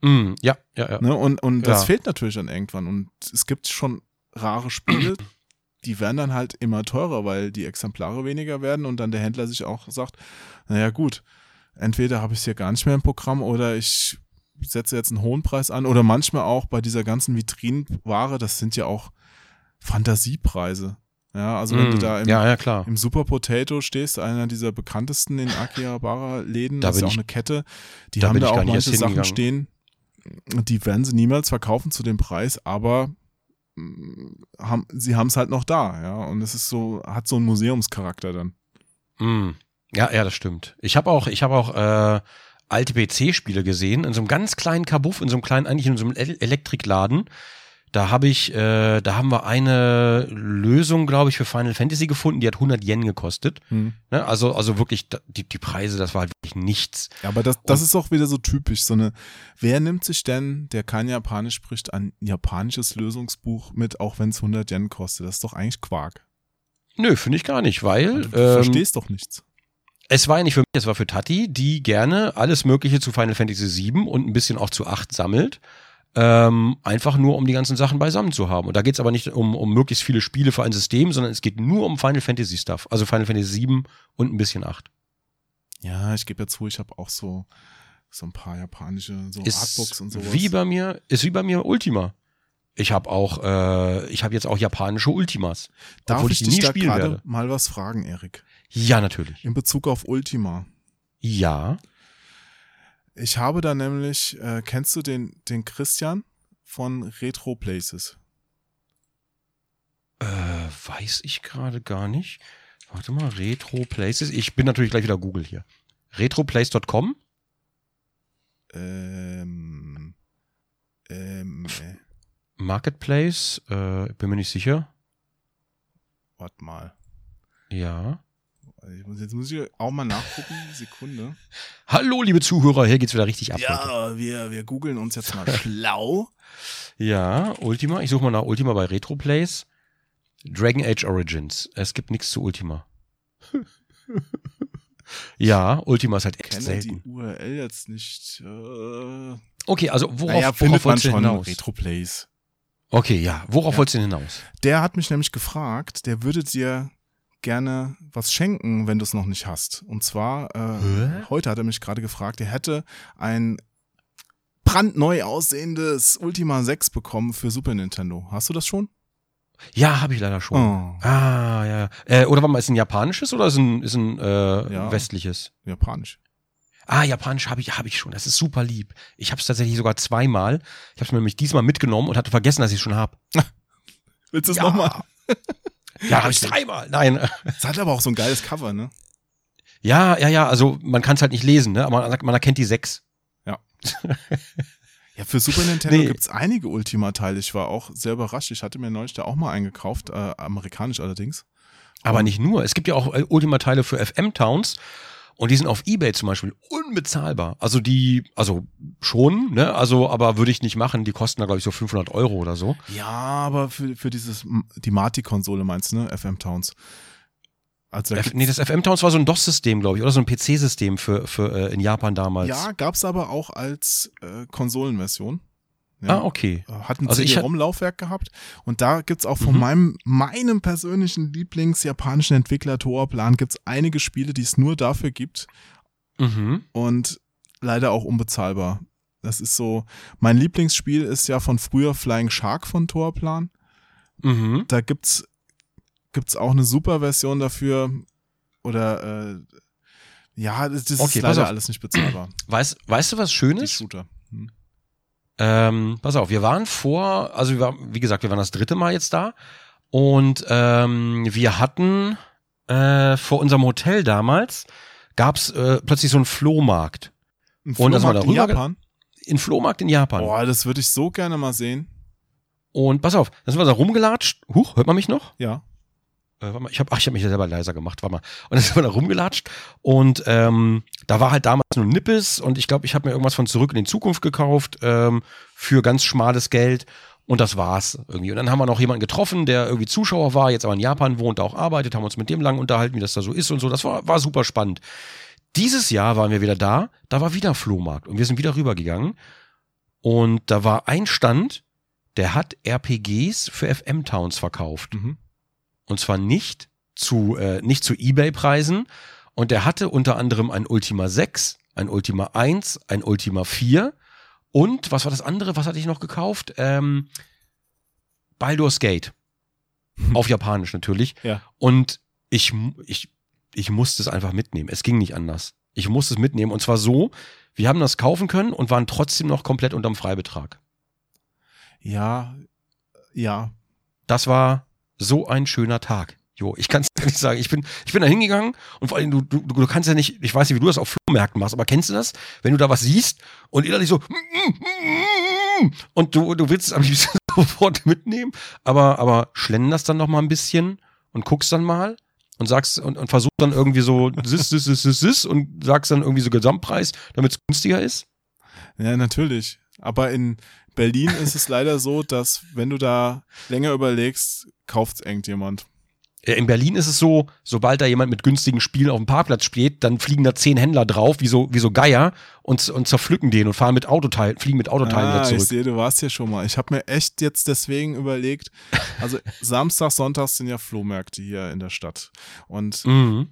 S2: Mm, ja, ja, ja.
S1: Ne? Und, und das fehlt natürlich dann irgendwann. Und es gibt schon rare Spiele, die werden dann halt immer teurer, weil die Exemplare weniger werden und dann der Händler sich auch sagt, naja gut, entweder habe ich es hier gar nicht mehr im Programm oder ich setze jetzt einen hohen Preis an oder manchmal auch bei dieser ganzen Vitrinenware, das sind ja auch Fantasiepreise. Ja, also wenn du
S2: Mm,
S1: da im,
S2: ja, ja,
S1: im Super Potato stehst, einer dieser bekanntesten in Akihabara-Läden,
S2: Da
S1: das ist ja auch eine Kette, die
S2: da
S1: haben da auch manche Sachen stehen, die werden sie niemals verkaufen zu dem Preis, aber haben, sie haben es halt noch da, ja. Und es ist so, hat so einen Museumscharakter dann.
S2: Mm. Ja, ja, das stimmt. Ich habe auch, ich habe auch äh, alte PC-Spiele gesehen, in so einem ganz kleinen Kabuff, in so einem kleinen, eigentlich in so einem El Elektrikladen. Da habe ich, äh, da haben wir eine Lösung, glaube ich, für Final Fantasy gefunden, die hat 100 Yen gekostet.
S1: Hm.
S2: Ne? Also, also wirklich, die, die Preise, das war halt wirklich nichts.
S1: Ja, aber das, das ist auch wieder so typisch. So eine, wer nimmt sich denn, der kein Japanisch spricht, ein japanisches Lösungsbuch mit, auch wenn es 100 Yen kostet? Das ist doch eigentlich Quark.
S2: Nö, finde ich gar nicht, weil
S1: Du
S2: ähm,
S1: verstehst doch nichts.
S2: es war ja nicht für mich, es war für Tati, die gerne alles Mögliche zu Final Fantasy VII und ein bisschen auch zu 8 sammelt. Ähm, einfach nur, um die ganzen Sachen beisammen zu haben. Und da geht es aber nicht um, um möglichst viele Spiele für ein System, sondern es geht nur um Final Fantasy Stuff. Also Final Fantasy VII und ein bisschen 8.
S1: Ja, ich gebe ja zu, ich habe auch so, so ein paar japanische so Artbooks
S2: Ist
S1: und sowas.
S2: wie bei mir, ist wie bei mir Ultima. Ich habe auch, äh, ich habe jetzt auch japanische Ultimas.
S1: Darf ich
S2: die
S1: dich
S2: nie
S1: da
S2: spielen
S1: gerade
S2: werde.
S1: mal was fragen, Erik?
S2: Ja, natürlich.
S1: In Bezug auf Ultima.
S2: Ja.
S1: Ich habe da nämlich, äh, kennst du den, den Christian von Retro Places?
S2: Äh, weiß ich gerade gar nicht. Warte mal, Retro Places. Ich bin natürlich gleich wieder Google hier. Retroplace.com?
S1: Ähm, ähm, äh,
S2: Marketplace? Äh, bin mir nicht sicher.
S1: warte mal.
S2: Ja.
S1: Ich muss, jetzt muss ich auch mal nachgucken. *laughs* Sekunde.
S2: Hallo, liebe Zuhörer, hier geht's wieder richtig ab. heute.
S1: Ja, wir, wir googeln uns jetzt mal *laughs* schlau.
S2: Ja, Ultima. Ich suche mal nach Ultima bei Retroplace. Dragon Age Origins. Es gibt nichts zu Ultima. *laughs* ja, Ultima ist halt
S1: Ich
S2: echt
S1: kenne
S2: selten.
S1: die URL jetzt nicht. Äh,
S2: Okay, also worauf,
S1: naja,
S2: worauf wolltest du
S1: schon
S2: hinaus?
S1: Retro Plays.
S2: Okay, ja. Worauf
S1: Ja.
S2: wolltest du denn hinaus?
S1: Der hat mich nämlich gefragt, der würde dir gerne was schenken, wenn du es noch nicht hast. Und zwar, äh, heute hat er mich gerade gefragt, er hätte ein brandneu aussehendes Ultima 6 bekommen für Super Nintendo. Hast du das schon?
S2: Ja, habe ich leider schon.
S1: Oh,
S2: Ah, ja. Äh, oder warte mal, ist ein japanisches oder ist ein, ist ein äh,
S1: Ja.
S2: westliches?
S1: japanisch.
S2: Ah, japanisch habe ich, hab ich schon. Das ist super lieb. Ich habe es tatsächlich sogar zweimal. Ich habe es mir nämlich diesmal mitgenommen und hatte vergessen, dass ich es schon habe. *laughs*
S1: Willst du es
S2: Ja.
S1: nochmal? *laughs*
S2: Ja, habe ich dreimal. Nein.
S1: Es hat aber auch so ein geiles Cover, ne?
S2: Ja, ja, ja. Also man kann es halt nicht lesen, ne? Aber man, man erkennt die sechs.
S1: Ja, für Super Nintendo
S2: Nee.
S1: gibt's einige Ultima-Teile. Ich war auch sehr überrascht. Ich hatte mir neulich da auch mal eingekauft, äh, amerikanisch allerdings.
S2: Aber
S1: Und-
S2: nicht nur. Es gibt ja auch äh, Ultima-Teile für FM-Towns. Und die sind auf Ebay zum Beispiel unbezahlbar. Also die, also schon, ne? Also, aber würde ich nicht machen. Die kosten da, glaube ich, so 500 Euro oder so.
S1: Ja, aber für, für dieses, die Mati-Konsole meinst du, ne? FM Towns. Also da
S2: F nee, das FM-Towns war so ein DOS-System, glaube ich, oder so ein PC-System für, für äh, in Japan damals.
S1: ja, gab's aber auch als äh, Konsolenversion. Ja.
S2: Ah, okay.
S1: Äh, Hat ein
S2: Also
S1: CD-ROM-Laufwerk gehabt und da gibt's auch von
S2: Mhm.
S1: meinem, meinem persönlichen Lieblings-japanischen Entwickler Toaplan gibt's einige Spiele, die es nur dafür gibt
S2: Mhm.
S1: und leider auch unbezahlbar. Das ist so, mein Lieblingsspiel ist ja von früher Flying Shark von Toaplan.
S2: Mhm.
S1: Da gibt's gibt's auch eine super Version dafür oder äh, ja, das, das
S2: Okay,
S1: ist leider alles nicht bezahlbar.
S2: Weißt, weißt du, was
S1: Die
S2: Schönes?
S1: Shooter. Hm.
S2: Ähm, pass auf, wir waren vor, also wir waren, wie gesagt, wir waren das dritte Mal jetzt da und ähm, wir hatten äh, vor unserem Hotel damals gab's äh, plötzlich so einen Flohmarkt.
S1: Ein
S2: Und
S1: Flohmarkt in
S2: darüber ge-
S1: Japan?
S2: Ein Flohmarkt in Japan.
S1: Boah, das würde ich so gerne mal sehen.
S2: Und pass auf, dann sind wir da rumgelatscht. Huch, hört man mich noch?
S1: Ja.
S2: Äh, mal, ich habe ach, ich hab mich ja selber leiser gemacht, warte mal. Und dann sind wir da rumgelatscht und ähm, da war halt damals nur Nippes und ich glaube, ich habe mir irgendwas von Zurück in die Zukunft gekauft ähm, für ganz schmales Geld und das war's irgendwie. Und dann haben wir noch jemanden getroffen, der irgendwie Zuschauer war, jetzt aber in Japan wohnt, da auch arbeitet, haben uns mit dem lang unterhalten, wie das da so ist und so. Das war, war super spannend. Dieses Jahr waren wir wieder da, da war wieder Flohmarkt und wir sind wieder rübergegangen und da war ein Stand, der hat RPGs für FM-Towns verkauft.
S1: Mhm.
S2: Und zwar nicht zu, äh, nicht zu Ebay-Preisen. Und der hatte unter anderem ein Ultima 6, ein Ultima 1, ein Ultima 4 und was war das andere? Was hatte ich noch gekauft? Ähm, Baldur's Gate. Auf Japanisch natürlich.
S1: Ja.
S2: Und ich, ich, ich musste es einfach mitnehmen. Es ging nicht anders. Ich musste es mitnehmen. Und zwar so, Wir haben das kaufen können und waren trotzdem noch komplett unterm Freibetrag.
S1: Ja, ja.
S2: Das war so ein schöner Tag. Jo, ich kann es *laughs* nicht sagen. Ich bin, ich bin da hingegangen und vor allem, du, du, du kannst ja nicht, ich weiß nicht, wie du das auf Flohmärkten machst, aber kennst du das? Wenn du da was siehst und innerlich so und du, du willst es am liebsten *laughs* sofort mitnehmen, aber, aber schlenden das dann noch mal ein bisschen und guckst dann mal und sagst und, und versuchst dann irgendwie so sis, sis, sis, sis, sis und sagst dann irgendwie so Gesamtpreis, damit es günstiger ist?
S1: Ja, natürlich. Aber in Berlin ist es leider so, dass wenn du da länger überlegst, kauft irgendjemand.
S2: In Berlin ist es so, sobald da jemand mit günstigen Spielen auf dem Parkplatz steht, dann fliegen da zehn Händler drauf, wie so, wie so Geier, und, und zerpflücken den und fahren mit Autoteilen, fliegen mit Autoteilen
S1: ah,
S2: zurück.
S1: Ich sehe, du warst hier schon mal. Ich habe mir echt jetzt deswegen überlegt, also *laughs* Samstag, Sonntag sind ja Flohmärkte hier in der Stadt. Und
S2: Mhm.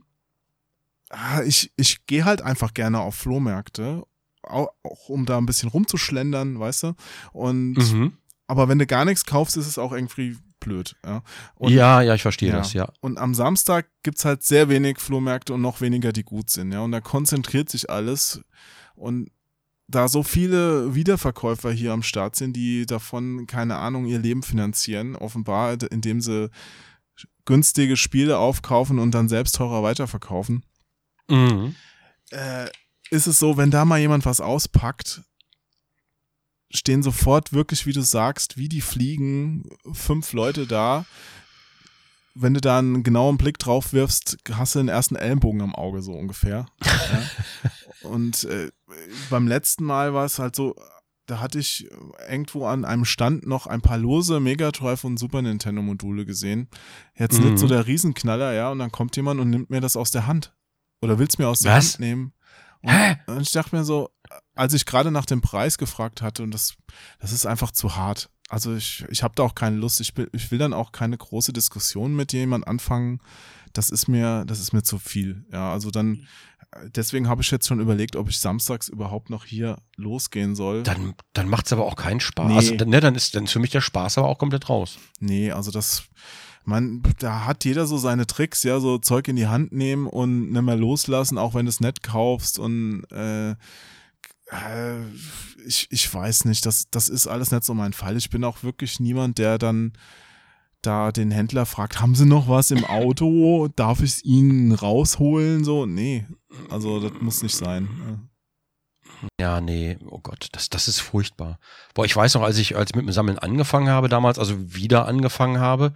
S1: ah, ich, ich gehe halt einfach gerne auf Flohmärkte, auch, auch um da ein bisschen rumzuschlendern, weißt du? Und
S2: Mhm.
S1: aber wenn du gar nichts kaufst, ist es auch irgendwie blöd. Ja, und,
S2: ja, ja, ich verstehe
S1: Ja.
S2: das, ja.
S1: und am Samstag gibt's halt sehr wenig Flohmärkte und noch weniger, die gut sind. Ja, und da konzentriert sich alles. Und da so viele Wiederverkäufer hier am Start sind, die davon, keine Ahnung, ihr Leben finanzieren, offenbar, indem sie günstige Spiele aufkaufen und dann selbst teurer weiterverkaufen,
S2: Mhm.
S1: äh, ist es so, wenn da mal jemand was auspackt, stehen sofort wirklich, wie du sagst, wie die Fliegen, fünf Leute da. Wenn du da einen genauen Blick drauf wirfst, hast du den ersten Ellenbogen am Auge, so ungefähr. ja. Und äh, beim letzten Mal war es halt so, da hatte ich irgendwo an einem Stand noch ein paar lose Mega Drive und Super Nintendo Module gesehen. Jetzt
S2: Mhm.
S1: nicht so der Riesenknaller, ja, und dann kommt jemand und nimmt mir das aus der Hand. Oder will's mir aus der
S2: Was?
S1: Hand nehmen. Und,
S2: Hä?
S1: und ich dachte mir so, als ich gerade nach dem Preis gefragt hatte, und das, das ist einfach zu hart. Also ich, ich habe da auch keine Lust. Ich will, ich will dann auch keine große Diskussion mit jemand anfangen. Das ist mir, das ist mir zu viel. Ja, also dann, deswegen habe ich jetzt schon überlegt, ob ich samstags überhaupt noch hier losgehen soll.
S2: Dann, dann macht's aber auch keinen Spaß.
S1: Nee.
S2: Also, ne, dann ist dann ist für mich der Spaß aber auch komplett raus.
S1: Nee, also das, man, da hat jeder so seine Tricks, ja, so Zeug in die Hand nehmen und nicht mehr loslassen, auch wenn du es nicht kaufst und äh, äh, ich, ich weiß nicht, das, das ist alles nicht so mein Fall. Ich bin auch wirklich niemand, der dann da den Händler fragt, haben Sie noch was im Auto? Darf ich es Ihnen rausholen? So, nee, also das muss nicht sein.
S2: Ja, nee, oh Gott, das, das ist furchtbar. Boah, ich weiß noch, als ich, als ich mit dem Sammeln angefangen habe damals, also wieder angefangen habe,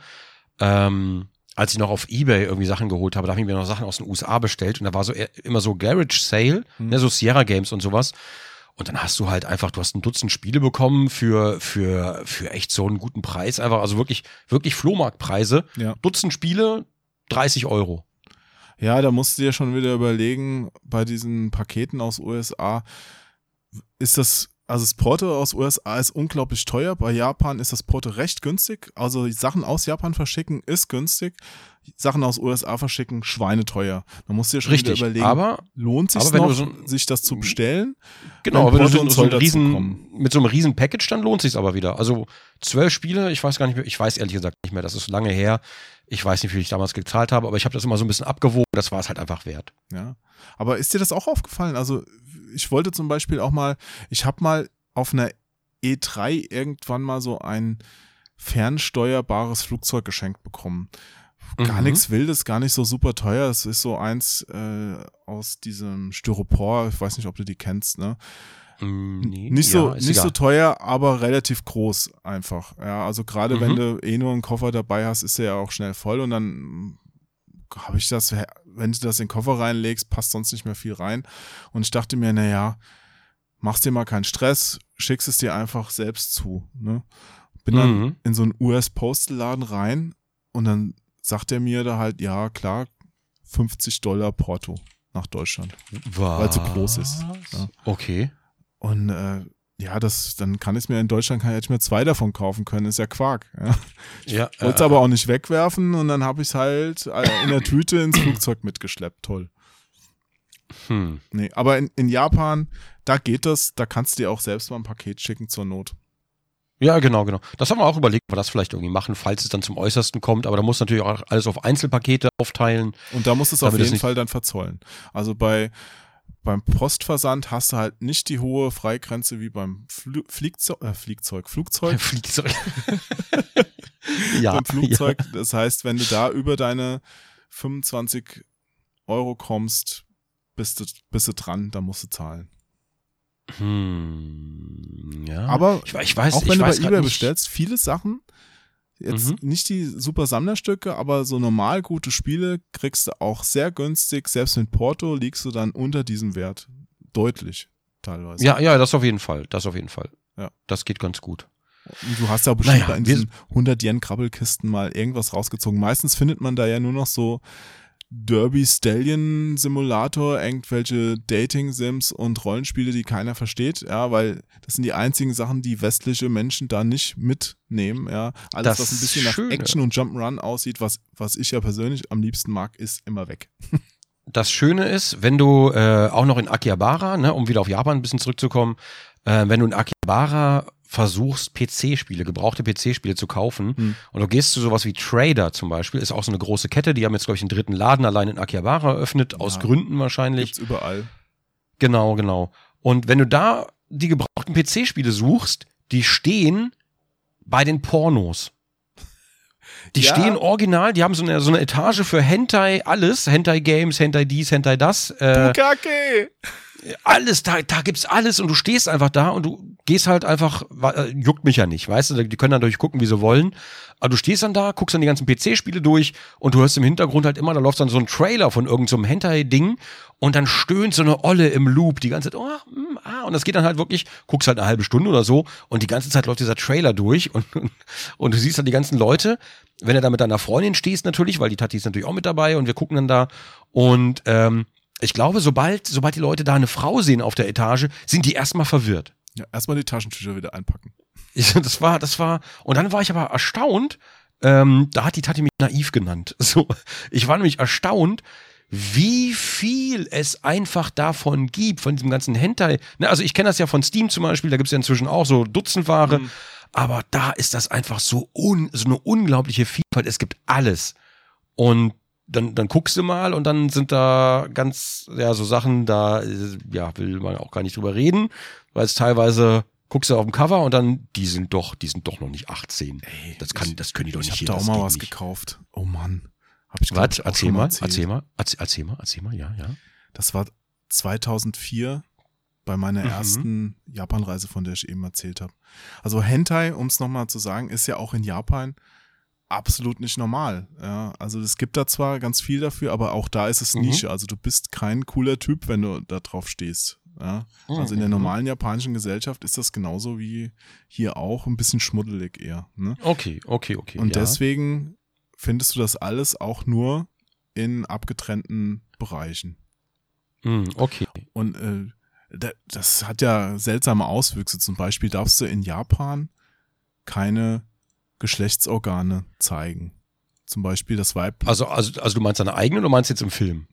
S2: ähm, als ich noch auf Ebay irgendwie Sachen geholt habe, da habe ich mir noch Sachen aus den USA bestellt und da war so eher- immer so Garage Sale,
S1: Hm.
S2: ne, so Sierra Games und sowas. Und dann hast du halt einfach, du hast ein Dutzend Spiele bekommen für, für, für echt so einen guten Preis. Einfach, also wirklich, wirklich Flohmarktpreise.
S1: Ja.
S2: Dutzend Spiele, 30 Euro.
S1: Ja, da musst du dir schon wieder überlegen, bei diesen Paketen aus USA, ist das, also das Porto aus USA ist unglaublich teuer, bei Japan ist das Porto recht günstig, also Sachen aus Japan verschicken ist günstig, Sachen aus USA verschicken schweineteuer. Da musst du dir schon
S2: Richtig.
S1: wieder überlegen,
S2: Aber
S1: lohnt sich
S2: aber wenn
S1: noch,
S2: so-
S1: sich das zu bestellen?
S2: Genau,
S1: Wenn
S2: wenn du so, so riesen, mit so einem riesen Package, dann lohnt sich's aber wieder. Also zwölf Spiele, ich weiß gar nicht mehr, ich weiß ehrlich gesagt nicht mehr, das ist lange her. Ich weiß nicht, wie ich damals gezahlt habe, aber ich habe das immer so ein bisschen abgewogen, das war es halt einfach wert.
S1: Ja. Aber ist dir das auch aufgefallen? Also, ich wollte zum Beispiel auch mal, ich habe mal auf einer E3 irgendwann mal so ein fernsteuerbares Flugzeug geschenkt bekommen. Gar
S2: Mhm.
S1: nichts Wildes, gar nicht so super teuer. Es ist so eins äh, aus diesem Styropor, ich weiß nicht, ob du die kennst, ne?
S2: Mm, nee,
S1: Nicht so,
S2: ja,
S1: nicht so
S2: egal.
S1: teuer, aber relativ groß einfach. Ja, also gerade
S2: Mhm.
S1: wenn du eh nur einen Koffer dabei hast, ist der ja auch schnell voll und dann habe ich das, wenn du das in den Koffer reinlegst, passt sonst nicht mehr viel rein. Und ich dachte mir, naja, machst dir mal keinen Stress, schickst es dir einfach selbst zu. Ne? Bin dann
S2: Mhm.
S1: in so einen US-Postelladen rein und dann sagt er mir da halt, ja, klar, 50 Dollar Porto nach Deutschland. Weil es so groß ist. Ja.
S2: Okay.
S1: Und äh, ja, das, dann kann ich mir in Deutschland kann, hätte ich mir zwei davon kaufen können, ist ja Quark. Ja.
S2: Ja,
S1: Wollte es
S2: äh,
S1: aber auch nicht wegwerfen und dann habe ich es halt äh, in der Tüte ins Flugzeug mitgeschleppt. Toll.
S2: hm.
S1: Nee, aber in, in Japan, da geht das, da kannst du dir auch selbst mal ein Paket schicken zur Not.
S2: Ja, genau, genau. Das haben wir auch überlegt, ob wir das vielleicht irgendwie machen, falls es dann zum Äußersten kommt. Aber da muss natürlich auch alles auf Einzelpakete aufteilen.
S1: Und da musst du es auf
S2: es
S1: jeden Fall dann verzollen. Also bei, beim Postversand hast du halt nicht die hohe Freigrenze wie beim Fl Fliegzeug, äh, Fliegzeug, Flugzeug.
S2: Flugzeug. *laughs* *laughs*
S1: ja, beim Flugzeug. Ja. Das heißt, wenn du da über deine 25 Euro kommst, bist du, bist du dran, dann musst du zahlen.
S2: Hm, ja.
S1: Aber
S2: ich, ich weiß,
S1: auch wenn du bei eBay bestellst, viele Sachen, jetzt
S2: Mhm.
S1: nicht die super Sammlerstücke, aber so normal gute Spiele kriegst du auch sehr günstig. Selbst mit Porto liegst du dann unter diesem Wert. Deutlich, teilweise.
S2: Ja, ja, das auf jeden Fall. Das auf jeden Fall.
S1: Ja.
S2: Das geht ganz gut.
S1: Du hast ja bestimmt
S2: Naja,
S1: in diesen 100 Yen Krabbelkisten mal irgendwas rausgezogen. Meistens findet man da ja nur noch so Derby Stallion Simulator, irgendwelche Dating Sims und Rollenspiele, die keiner versteht, ja, weil das sind die einzigen Sachen, die westliche Menschen da nicht mitnehmen, ja. Alles,
S2: Das
S1: was ein bisschen nach
S2: Schöne.
S1: Action und Jump'n'Run aussieht, was, was ich ja persönlich am liebsten mag, ist immer weg.
S2: Das Schöne ist, wenn du äh, auch noch in Akihabara, ne, um wieder auf Japan ein bisschen zurückzukommen, äh, wenn du in Akihabara versuchst, PC-Spiele, gebrauchte PC-Spiele zu kaufen
S1: Hm.
S2: und du gehst zu sowas wie Trader zum Beispiel, ist auch so eine große Kette, die haben jetzt, glaube ich, einen dritten Laden allein in Akihabara eröffnet, aus
S1: Ja.
S2: Gründen wahrscheinlich.
S1: Gibt's überall.
S2: Genau, genau. Und wenn du da die gebrauchten PC-Spiele suchst, die stehen bei den Pornos. *laughs* Die
S1: Ja.
S2: stehen original, die haben so eine, so eine Etage für Hentai, alles, Hentai Games, Hentai dies, Hentai das, äh,
S1: Bukake!
S2: Alles, da, da gibt's alles und du stehst einfach da und du gehst halt einfach, äh, juckt mich ja nicht, weißt du, die können dann durchgucken, wie sie wollen, aber du stehst dann da, guckst dann die ganzen PC-Spiele durch und du hörst im Hintergrund halt immer, da läuft dann so ein Trailer von irgendeinem so Hentai-Ding und dann stöhnt so eine Olle im Loop die ganze Zeit, oh, mm, ah, und das geht dann halt wirklich, guckst halt eine halbe Stunde oder so und die ganze Zeit läuft dieser Trailer durch und, und, *laughs* und du siehst dann die ganzen Leute, wenn du da mit deiner Freundin stehst natürlich, weil die Tati ist natürlich auch mit dabei und wir gucken dann da und ähm, ich glaube, sobald, sobald die Leute da eine Frau sehen auf der Etage, sind die erstmal verwirrt.
S1: Ja, erstmal die Taschentücher wieder einpacken.
S2: Ich, *laughs* das war, das war, und dann war ich aber erstaunt, ähm, da hat die Tati mich naiv genannt. *laughs* So, ich war nämlich erstaunt, wie viel es einfach davon gibt, von diesem ganzen Hentai. Ne, also ich kenne das ja von Steam zum Beispiel, da gibt es ja inzwischen auch so Dutzendware,
S1: Mhm.
S2: aber da ist das einfach so, un, so eine unglaubliche Vielfalt. Es gibt alles. Und dann, dann guckst du mal und dann sind da ganz, ja, so Sachen, da, ja, will man auch gar nicht drüber reden, weil es teilweise guckst du auf dem Cover und dann, die sind doch, die sind doch noch nicht 18.
S1: Ey,
S2: das kann,
S1: ich-
S2: das können die doch
S1: Ich
S2: nicht
S1: habe
S2: hier,
S1: da auch mal was
S2: nicht.
S1: gekauft. Oh Mann. Hab ich,
S2: Was?
S1: ich,
S2: Erzähl mal, erzähl mal, erzähl, erzähl mal, erzähl mal, ja, ja.
S1: Das war 2004 bei meiner
S2: Mhm.
S1: ersten Japanreise, von der ich eben erzählt habe. Also Hentai, um es nochmal zu sagen, ist ja auch in Japan absolut nicht normal. Ja, also es gibt da zwar ganz viel dafür, aber auch da ist es
S2: Mhm.
S1: Nische. Also du bist kein cooler Typ, wenn du da drauf stehst. Ja, also in der
S2: Mhm.
S1: normalen japanischen Gesellschaft ist das genauso wie hier auch ein bisschen schmuddelig eher. Ne?
S2: Okay, okay, okay.
S1: Und
S2: ja.
S1: deswegen findest du das alles auch nur in abgetrennten Bereichen.
S2: Hm, okay.
S1: Und äh, da- das hat ja seltsame Auswüchse. Zum Beispiel darfst du in Japan keine Geschlechtsorgane zeigen. Zum Beispiel das Weib.
S2: Also, also, also du meinst deine eigene oder meinst du jetzt im Film?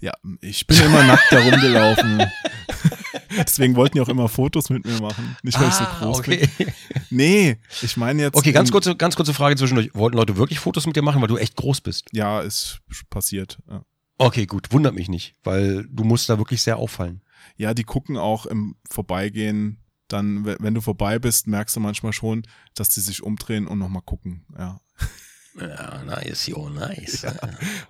S1: Ja, ich bin immer nackt da rumgelaufen. *laughs* Deswegen wollten die auch immer Fotos mit mir machen. Nicht, weil ich so groß bin.
S2: Ah, okay. *laughs*
S1: Nee, ich meine jetzt.
S2: Okay, ganz kurze, ganz kurze Frage zwischendurch. Wollten Leute wirklich Fotos mit dir machen, weil du echt groß bist?
S1: Ja, ist passiert. Ja.
S2: Okay, gut, wundert mich nicht, weil du musst da wirklich sehr auffallen.
S1: ja, die gucken auch im Vorbeigehen. Dann, we- wenn du vorbei bist, merkst du manchmal schon, dass die sich umdrehen und nochmal gucken. Ja.
S2: Ja, nice, jo, nice.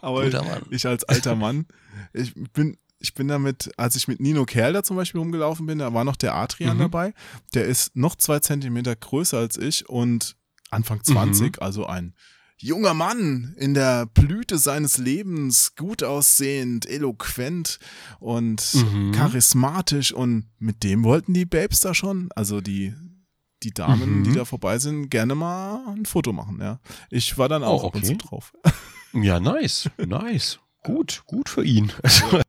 S1: Aber
S2: Guter Mann.
S1: ich als alter Mann, ich bin, ich bin damit, als ich mit Nino Kerl da zum Beispiel rumgelaufen bin, da war noch der Adrian
S2: Mhm.
S1: dabei. Der ist noch zwei Zentimeter größer als ich und
S2: Mhm.
S1: Anfang 20, also ein junger Mann in der Blüte seines Lebens, gut aussehend, eloquent und
S2: Mhm.
S1: charismatisch und mit dem wollten die Babes da schon, also die die Damen,
S2: Mhm.
S1: die da vorbei sind, gerne mal ein Foto machen, ja. Ich war dann auch
S2: Oh,
S1: und zu
S2: okay.
S1: drauf.
S2: Ja, nice, nice. Gut, gut für ihn. *laughs*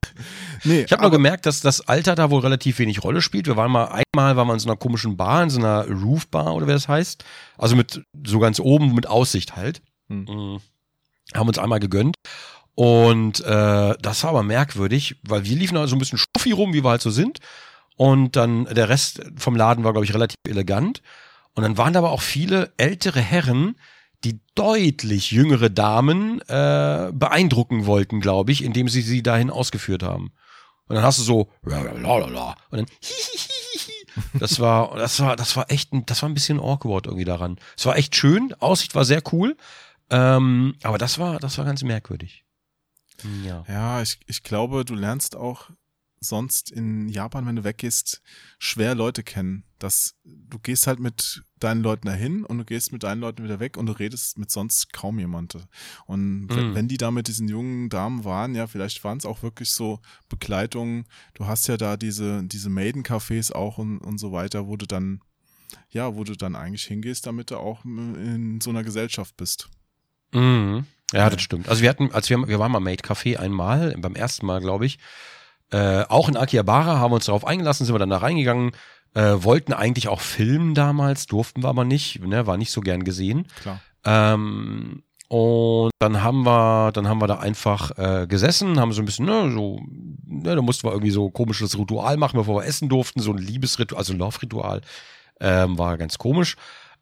S1: Nee,
S2: Ich habe nur gemerkt, dass das Alter da wohl relativ wenig Rolle spielt. Wir waren mal einmal, waren wir in so einer komischen Bar, in so einer Roofbar oder wie das heißt. Also mit so ganz oben mit Aussicht halt.
S1: Hm.
S2: Mhm. Haben uns einmal gegönnt. Und äh, das war aber merkwürdig, weil wir liefen da so ein bisschen stuffi rum, wie wir halt so sind. Und dann der Rest vom Laden war, glaube ich, relativ elegant. Und dann waren da aber auch viele ältere Herren, die deutlich jüngere Damen äh, beeindrucken wollten, glaube ich, indem sie sie dahin ausgeführt haben. Und dann hast du so, lalalala, und dann, hihihihi. Das war, das war, das war echt, ein, das war ein bisschen awkward irgendwie daran. Es war echt schön, Aussicht war sehr cool, ähm, aber das war, das war ganz merkwürdig. Ja.
S1: Ja, ich, ich glaube, du lernst auch sonst in Japan, wenn du weggehst, schwer Leute kennen. Das, du gehst halt mit deinen Leuten dahin und du gehst mit deinen Leuten wieder weg und du redest mit sonst kaum jemand. Und wenn,
S2: Mhm.
S1: wenn die da mit diesen jungen Damen waren, ja, vielleicht waren es auch wirklich so Begleitungen. Du hast ja da diese, diese Maiden-Cafés auch und, und so weiter, wo du dann, ja, wo du dann eigentlich hingehst, damit du auch in so einer Gesellschaft bist.
S2: Mhm. Ja, das stimmt. Also wir hatten, als wir, wir waren mal Made Café einmal, beim ersten Mal, glaube ich, äh, auch in Akihabara, haben wir uns darauf eingelassen, sind wir dann da reingegangen, äh, wollten eigentlich auch filmen damals, durften wir aber nicht, ne, war nicht so gern gesehen.
S1: Klar.
S2: Ähm, und dann haben wir, dann haben wir da einfach äh, gesessen, haben so ein bisschen, ne, so, ne, da mussten wir irgendwie so ein komisches Ritual machen, bevor wir essen durften, so ein Liebesritual, also ein Love-Ritual, ähm, war ganz komisch,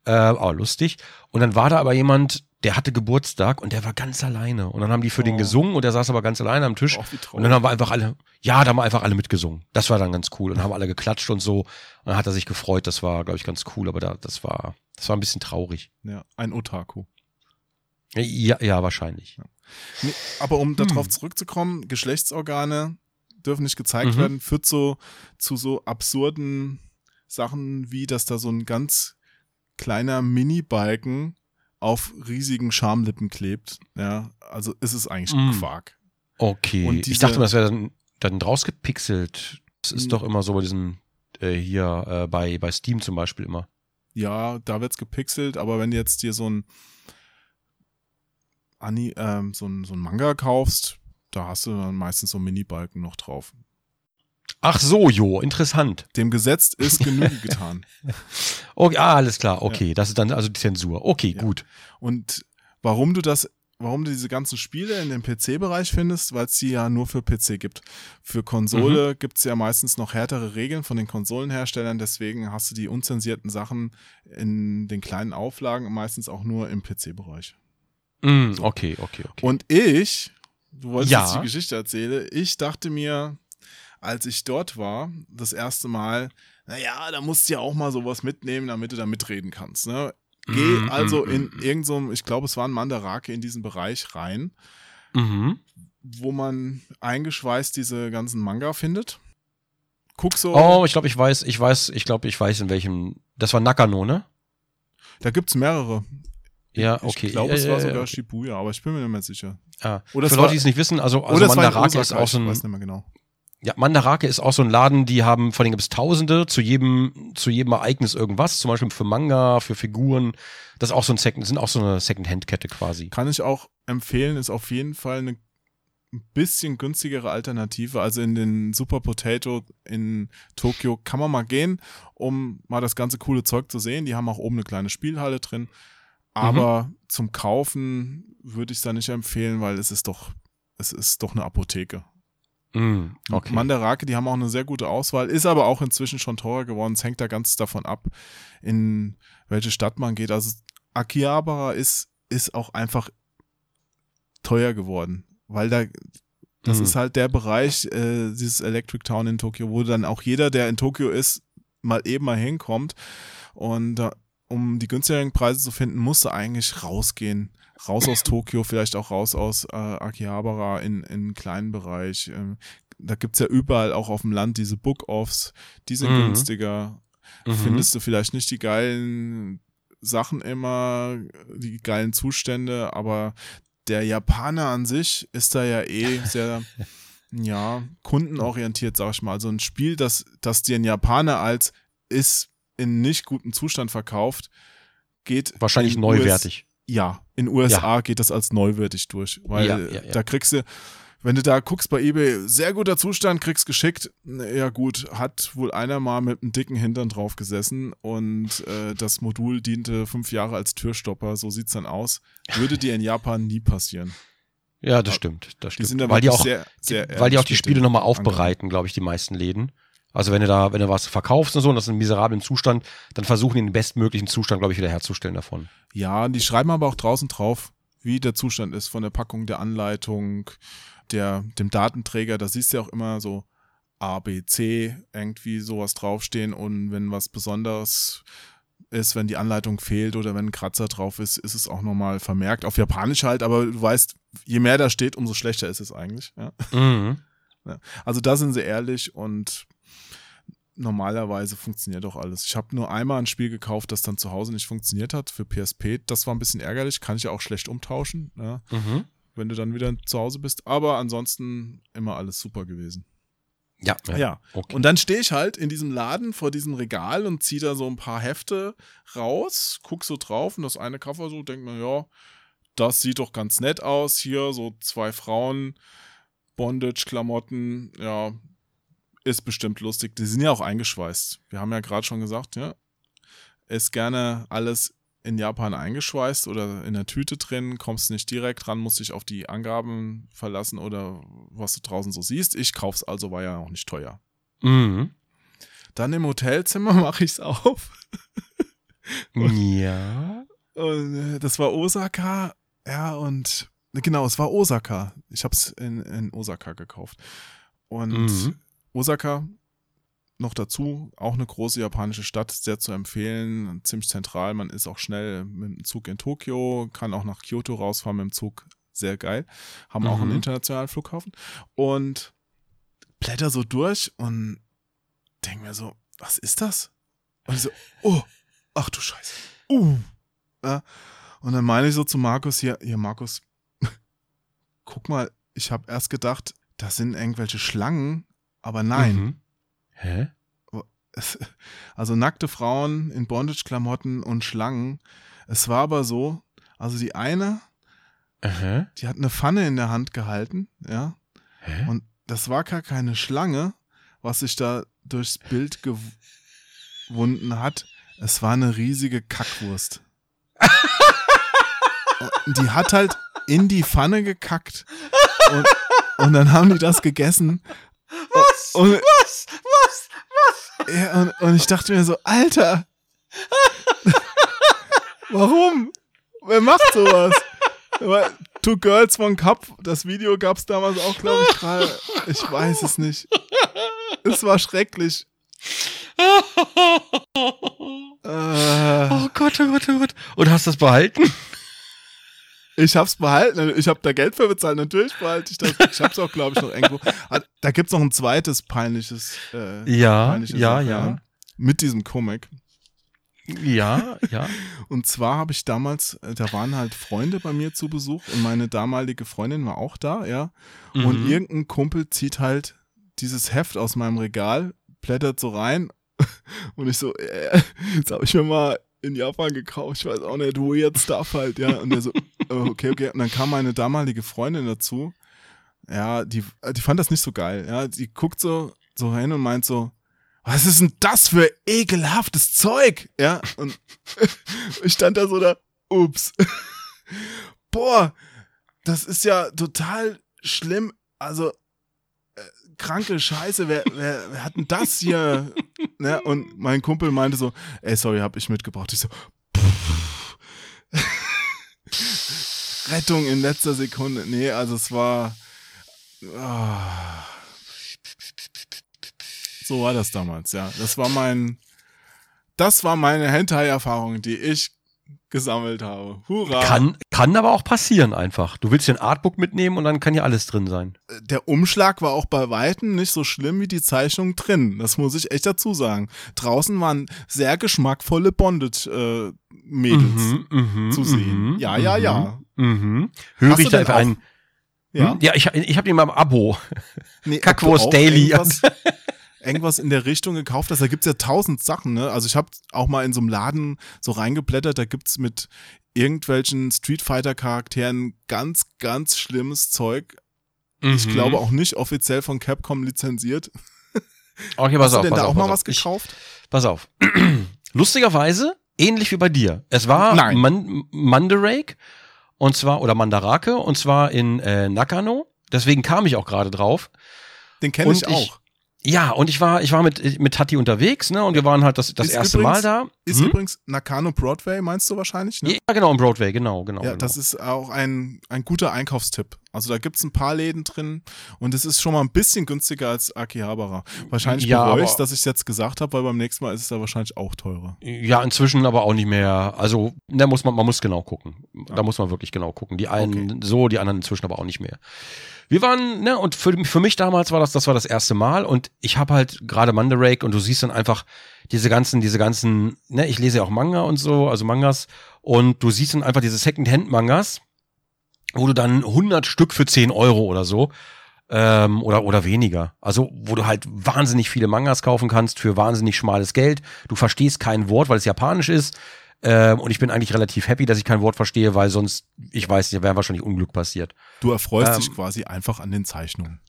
S2: äh, aber lustig. Und dann war da aber jemand, der hatte Geburtstag und der war ganz alleine. Und dann haben die für den
S1: Oh.
S2: gesungen und der saß aber ganz alleine am Tisch.
S1: Wie
S2: Und dann haben wir einfach alle, ja, da haben wir einfach alle mitgesungen. Das war dann ganz cool. Und dann haben alle geklatscht und so. Und dann hat er sich gefreut. Das war, glaube ich, ganz cool. Aber da, das war, das war ein bisschen traurig.
S1: Ja, ein Otaku.
S2: Ja, ja, wahrscheinlich.
S1: Nee, aber um darauf
S2: Hm.
S1: zurückzukommen, Geschlechtsorgane dürfen nicht gezeigt
S2: Mhm.
S1: werden, führt so zu so absurden Sachen wie, dass da so ein ganz kleiner Mini-Balken auf riesigen Schamlippen klebt. Ja, also ist es eigentlich
S2: Mm.
S1: Quark.
S2: Okay.
S1: Und
S2: ich dachte, mal, das wäre dann, dann draus gepixelt. Das ist doch immer so bei diesen, äh, hier, äh, bei, bei Steam zum Beispiel immer.
S1: Ja, da wird's gepixelt, aber wenn du jetzt dir so ein Ani, ähm, so ein, so ein Manga kaufst, da hast du dann meistens so Mini-Balken noch drauf.
S2: Ach so, Jo, interessant.
S1: Dem Gesetz ist Genüge getan. *laughs*
S2: Okay, ah, alles klar, okay. Das ist dann also die Zensur. Okay,
S1: Ja.
S2: gut.
S1: Und warum du das, warum du diese ganzen Spiele in dem PC-Bereich findest, weil es die ja nur für PC gibt. Für Konsole gibt's ja meistens noch härtere Regeln von den Konsolenherstellern, deswegen hast du die unzensierten Sachen in den kleinen Auflagen meistens auch nur im PC-Bereich.
S2: Mm, okay, okay, okay.
S1: Und ich, du wolltest
S2: Ja.
S1: jetzt die Geschichte erzählen, ich dachte mir, als ich dort war, das erste Mal, naja, da musst du ja auch mal sowas mitnehmen, damit du da mitreden kannst. Ne? Geh
S2: Mm,
S1: also
S2: mm,
S1: in
S2: mm.
S1: irgendeinem, ich glaube, es war ein Mandarake in diesen Bereich rein,
S2: Mhm.
S1: wo man eingeschweißt diese ganzen Manga findet. Guck so,
S2: Oh, ich glaube, ich weiß, ich weiß, ich glaube, ich weiß, in welchem. Das war Nakano, ne?
S1: da gibt's mehrere.
S2: Ja, okay.
S1: Ich glaube, es war sogar
S2: okay.
S1: Shibuya, aber ich bin mir nicht mehr sicher.
S2: Ja.
S1: Oder es
S2: Für Leute, die es nicht wissen, also, also
S1: Oder es
S2: Mandarake ist auch so
S1: ich
S2: ein.
S1: weiß nicht mehr genau.
S2: Ja, Mandarake ist auch so ein Laden, die haben, von denen gibt es Tausende, zu jedem, zu jedem Ereignis irgendwas, zum Beispiel für Manga, für Figuren. Das ist auch so ein Second, sind auch so eine Second-Hand-Kette quasi.
S1: Kann ich auch empfehlen, ist auf jeden Fall eine ein bisschen günstigere Alternative. Also in den Super Potato in Tokio kann man mal gehen, um mal das ganze coole Zeug zu sehen. Die haben auch oben eine kleine Spielhalle drin. Aber zum Kaufen würde ich es da nicht empfehlen, weil es ist doch, es ist doch eine Apotheke.
S2: Mm, okay.
S1: Mandarake, die haben auch eine sehr gute Auswahl, ist aber auch inzwischen schon teurer geworden. Es hängt da ganz davon ab, in welche Stadt man geht. Also Akihabara ist, ist auch einfach teuer geworden, weil da das
S2: Mhm.
S1: ist halt der Bereich, äh, dieses Electric Town in Tokio, wo dann auch jeder, der in Tokio ist, mal eben mal hinkommt. Und äh, um die günstigeren Preise zu finden, musst du eigentlich rausgehen. Raus aus Tokio, vielleicht auch raus aus äh, Akihabara in, in einen kleinen Bereich. Ähm, da gibt's ja überall auch auf dem Land diese Book-Offs, die sind
S2: Mhm.
S1: günstiger.
S2: Mhm.
S1: Findest du vielleicht nicht die geilen Sachen immer, die geilen Zustände, aber der Japaner an sich ist da ja eh sehr, *laughs* ja, kundenorientiert, sag ich mal. Also ein Spiel, das, das dir ein Japaner als ist in nicht gutem Zustand verkauft, geht
S2: Wahrscheinlich
S1: in
S2: neuwertig.
S1: US, ja, in USA geht das als neuwertig durch, weil
S2: Ja, ja, ja.
S1: da kriegst du, wenn du da guckst bei eBay, sehr guter Zustand, kriegst geschickt. Ja gut, hat wohl einer mal mit einem dicken Hintern drauf gesessen und äh, das Modul diente fünf Jahre als Türstopper. So sieht's dann aus. Würde dir in Japan nie passieren.
S2: Ja, das stimmt. Das
S1: Die
S2: stimmt.
S1: da
S2: weil die auch,
S1: sehr, sehr
S2: weil die auch die Spiele nochmal aufbereiten, glaube ich, die meisten Läden. Also wenn du da, wenn du was verkaufst und so, und das ist in miserablen Zustand, dann versuchen die den bestmöglichen Zustand, glaube ich, wieder herzustellen davon.
S1: Ja, die schreiben aber auch draußen drauf, wie der Zustand ist von der Packung, der Anleitung, der, dem Datenträger. Da siehst du ja auch immer so A, B, C irgendwie sowas draufstehen und wenn was Besonderes ist, wenn die Anleitung fehlt oder wenn ein Kratzer drauf ist, ist es auch nochmal vermerkt. Auf Japanisch halt, aber du weißt, je mehr da steht, umso schlechter ist es eigentlich. Ja?
S2: Mhm.
S1: Also da sind sie ehrlich und normalerweise funktioniert auch alles. Ich habe nur einmal ein Spiel gekauft, das dann zu Hause nicht funktioniert hat für PSP. Das war ein bisschen ärgerlich, kann ich ja auch schlecht umtauschen, ja,
S2: Mhm.
S1: wenn du dann wieder zu Hause bist. Aber ansonsten immer alles super gewesen.
S2: Ja,
S1: Ja.
S2: Okay.
S1: Und dann stehe ich halt in diesem Laden vor diesem Regal und ziehe da so ein paar Hefte raus, guck so drauf und das eine Cover so, denk mir, ja, das sieht doch ganz nett aus. Hier so zwei Frauen, Bondage-Klamotten, ja, ist bestimmt lustig. Die sind ja auch eingeschweißt. Wir haben ja gerade schon gesagt, ja, ist gerne alles in Japan eingeschweißt oder in der Tüte drin, kommst nicht direkt ran, musst dich auf die Angaben verlassen oder was du draußen so siehst. Ich kauf's also, war ja auch nicht teuer.
S2: Mhm.
S1: Dann im Hotelzimmer *laughs* mache ich's auf.
S2: Ja.
S1: Und äh, das war Osaka, ja, und genau, es war Osaka. Ich habe es in, in Osaka gekauft. Und
S2: Mhm.
S1: Osaka noch dazu, auch eine große japanische Stadt, sehr zu empfehlen, ziemlich zentral. Man ist auch schnell mit dem Zug in Tokio, kann auch nach Kyoto rausfahren mit dem Zug, sehr geil. Haben auch einen
S2: Mhm.
S1: internationalen Flughafen. Und blätter so durch und denke mir so, was ist das? Und ich so, oh, ach du Scheiße. Uh. Ja. Und dann meine ich so zu Markus hier, hier Markus, *laughs* guck mal, ich habe erst gedacht, das sind irgendwelche Schlangen, aber nein.
S2: Mhm. Hä? *laughs*
S1: Also nackte Frauen in Bondage-Klamotten und Schlangen. Es war aber so, also die eine,
S2: Aha.
S1: die hat eine Pfanne in der Hand gehalten, ja,
S2: Hä?
S1: und das war gar keine Schlange, was sich da durchs Bild gewunden hat. Es war eine riesige Kackwurst. die hat halt in die Pfanne gekackt. Und, und dann haben die das gegessen.
S2: Was?
S1: Und,
S2: was? Was? Was?
S1: ja, und, und ich dachte mir so, Alter, *laughs* warum? Wer macht sowas? Aber Two Girls One Cup, das Video gab es damals auch, glaube ich, gerade. Ich weiß es nicht. Es war schrecklich. *laughs* Äh,
S2: Oh Gott, oh Gott, oh Gott. Und hast du das behalten?
S1: Ich hab's behalten. Ich hab da Geld für bezahlt. Natürlich behalte ich das. Ich hab's auch, glaube ich, noch irgendwo. Da gibt's noch ein zweites peinliches. Äh,
S2: Ja,
S1: peinliche
S2: ja,
S1: Sache,
S2: ja.
S1: Mit diesem Comic.
S2: Ja, ja. *laughs*
S1: Und zwar habe ich damals, äh, da waren halt Freunde bei mir zu Besuch und meine damalige Freundin war auch da, ja. Und
S2: Mhm.
S1: irgendein Kumpel zieht halt dieses Heft aus meinem Regal, blättert so rein *laughs* und ich so, äh, das habe ich mir mal in Japan gekauft, ich weiß auch nicht, weird stuff halt, ja. Und der so, okay, okay. Und dann kam meine damalige Freundin dazu, ja, die, die fand das nicht so geil, ja. Die guckt so, so hin und meint so, was ist denn das für ekelhaftes Zeug? Ja, und *laughs* ich stand da so da, ups. *laughs* Boah, das ist ja total schlimm. Also, äh, kranke Scheiße, wer, wer, wer hat denn das hier? *laughs* ne? Und mein Kumpel meinte so, ey, sorry, hab ich mitgebracht. Ich so, pff. Rettung in letzter Sekunde. Nee, also es war. ah. So war das damals, ja. Das war mein. Das war meine Hentai-Erfahrung, die ich gesammelt habe. Hurra!
S2: Kann, kann aber auch passieren einfach. Du willst den Artbook mitnehmen und dann kann ja alles drin sein.
S1: der Umschlag war auch bei Weitem nicht so schlimm wie die Zeichnung drin. Das muss ich echt dazu sagen. Draußen waren sehr geschmackvolle Bondage-Mädels
S2: mhm,
S1: zu sehen.
S2: mhm,
S1: ja, ja,
S2: mhm,
S1: ja.
S2: Mhm. Höre ich
S1: du
S2: da
S1: denn
S2: für einen.
S1: Ja,
S2: Hm? Ja, ich, ich habe den mal im Abo.
S1: nee,
S2: Kackwurst
S1: du
S2: Daily.
S1: Irgendwas, *laughs* irgendwas in der Richtung gekauft hast. Da gibt's ja tausend Sachen, ne? Also ich habe auch mal in so einem Laden so reingeblättert, da gibt's mit irgendwelchen Street Fighter Charakteren ganz, ganz schlimmes Zeug. Ich
S2: Mhm.
S1: glaube auch nicht offiziell von Capcom lizenziert.
S2: Okay, pass
S1: Hast du
S2: auf,
S1: denn
S2: pass
S1: da
S2: auf,
S1: auch mal
S2: pass
S1: was
S2: auf. Ich,
S1: gekauft?
S2: pass auf. *clears throat* Lustigerweise, ähnlich wie bei dir. Es war. Man Mandarake und zwar, oder Mandarake, und zwar in äh, Nakano. Deswegen kam ich auch gerade drauf.
S1: Den kenne
S2: Und
S1: ich auch.
S2: Ja, und ich war, ich war mit, mit Tati unterwegs, ne? Und wir waren halt das, das
S1: Ist
S2: erste
S1: übrigens-
S2: Mal da.
S1: Ist
S2: Hm?
S1: übrigens Nakano Broadway, meinst du wahrscheinlich, ne?
S2: Ja, genau, im Broadway, genau, genau.
S1: Ja,
S2: genau.
S1: das ist auch ein, ein guter Einkaufstipp. Also da gibt's ein paar Läden drin und es ist schon mal ein bisschen günstiger als Akihabara. Wahrscheinlich
S2: Ja,
S1: bereue ich dass ich es jetzt gesagt habe, weil beim nächsten Mal ist es da wahrscheinlich auch teurer.
S2: Ja, inzwischen aber auch nicht mehr. Also, da muss man, man muss genau gucken. Da muss man wirklich genau gucken. Die einen so, die anderen inzwischen aber auch nicht mehr. Wir waren, ne, und für, für mich damals war das, das war das erste Mal und ich habe halt gerade Mandarake und du siehst dann einfach diese ganzen, diese ganzen, ne, ich lese ja auch Manga und so, also Mangas und du siehst dann einfach diese Second-Hand-Mangas, wo du dann 100 Stück für 10 Euro oder so ähm, oder, oder weniger. Also, wo du halt wahnsinnig viele Mangas kaufen kannst für wahnsinnig schmales Geld. Du verstehst kein Wort, weil es japanisch ist. Ähm, und ich bin eigentlich relativ happy, dass ich kein Wort verstehe, weil sonst, ich weiß, da wäre wahrscheinlich Unglück passiert.
S1: Du erfreust
S2: Ähm,
S1: dich quasi einfach an den Zeichnungen.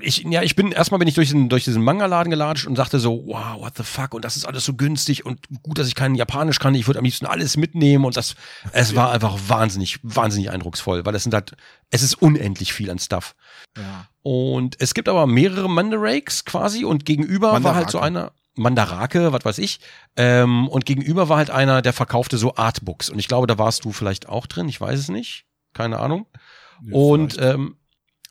S2: Ich, ja, ich bin, erstmal bin ich durch diesen, durch diesen Manga-Laden gelatscht und sagte so, wow, what the fuck, und das ist alles so günstig und gut, dass ich kein Japanisch kann, ich würde am liebsten alles mitnehmen und das, es war einfach wahnsinnig, wahnsinnig eindrucksvoll, weil es sind halt, es ist unendlich viel an Stuff.
S1: Ja.
S2: Und es gibt aber mehrere Mandarakes quasi und gegenüber war halt so
S1: Mandarake.
S2: einer, Mandarake, was weiß ich, ähm, und gegenüber war halt einer, der verkaufte so Artbooks und ich glaube, da warst du vielleicht auch drin, ich weiß es nicht, keine Ahnung. Und
S1: vielleicht.
S2: ähm,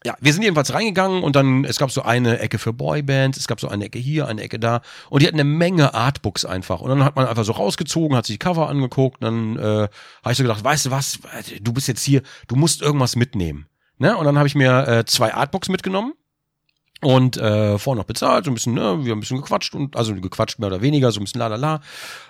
S2: ja, wir sind jedenfalls reingegangen und dann, es gab so eine Ecke für Boybands, es gab so eine Ecke hier, eine Ecke da und die hatten eine Menge Artbooks einfach. Und dann hat man einfach so rausgezogen, hat sich die Cover angeguckt, dann äh, habe ich so gedacht, weißt du was, du bist jetzt hier, du musst irgendwas mitnehmen. Ne? Und dann habe ich mir äh, zwei Artbooks mitgenommen und äh, vorher noch bezahlt, so ein bisschen, ne, wir haben ein bisschen gequatscht und also gequatscht mehr oder weniger, so ein bisschen lalala.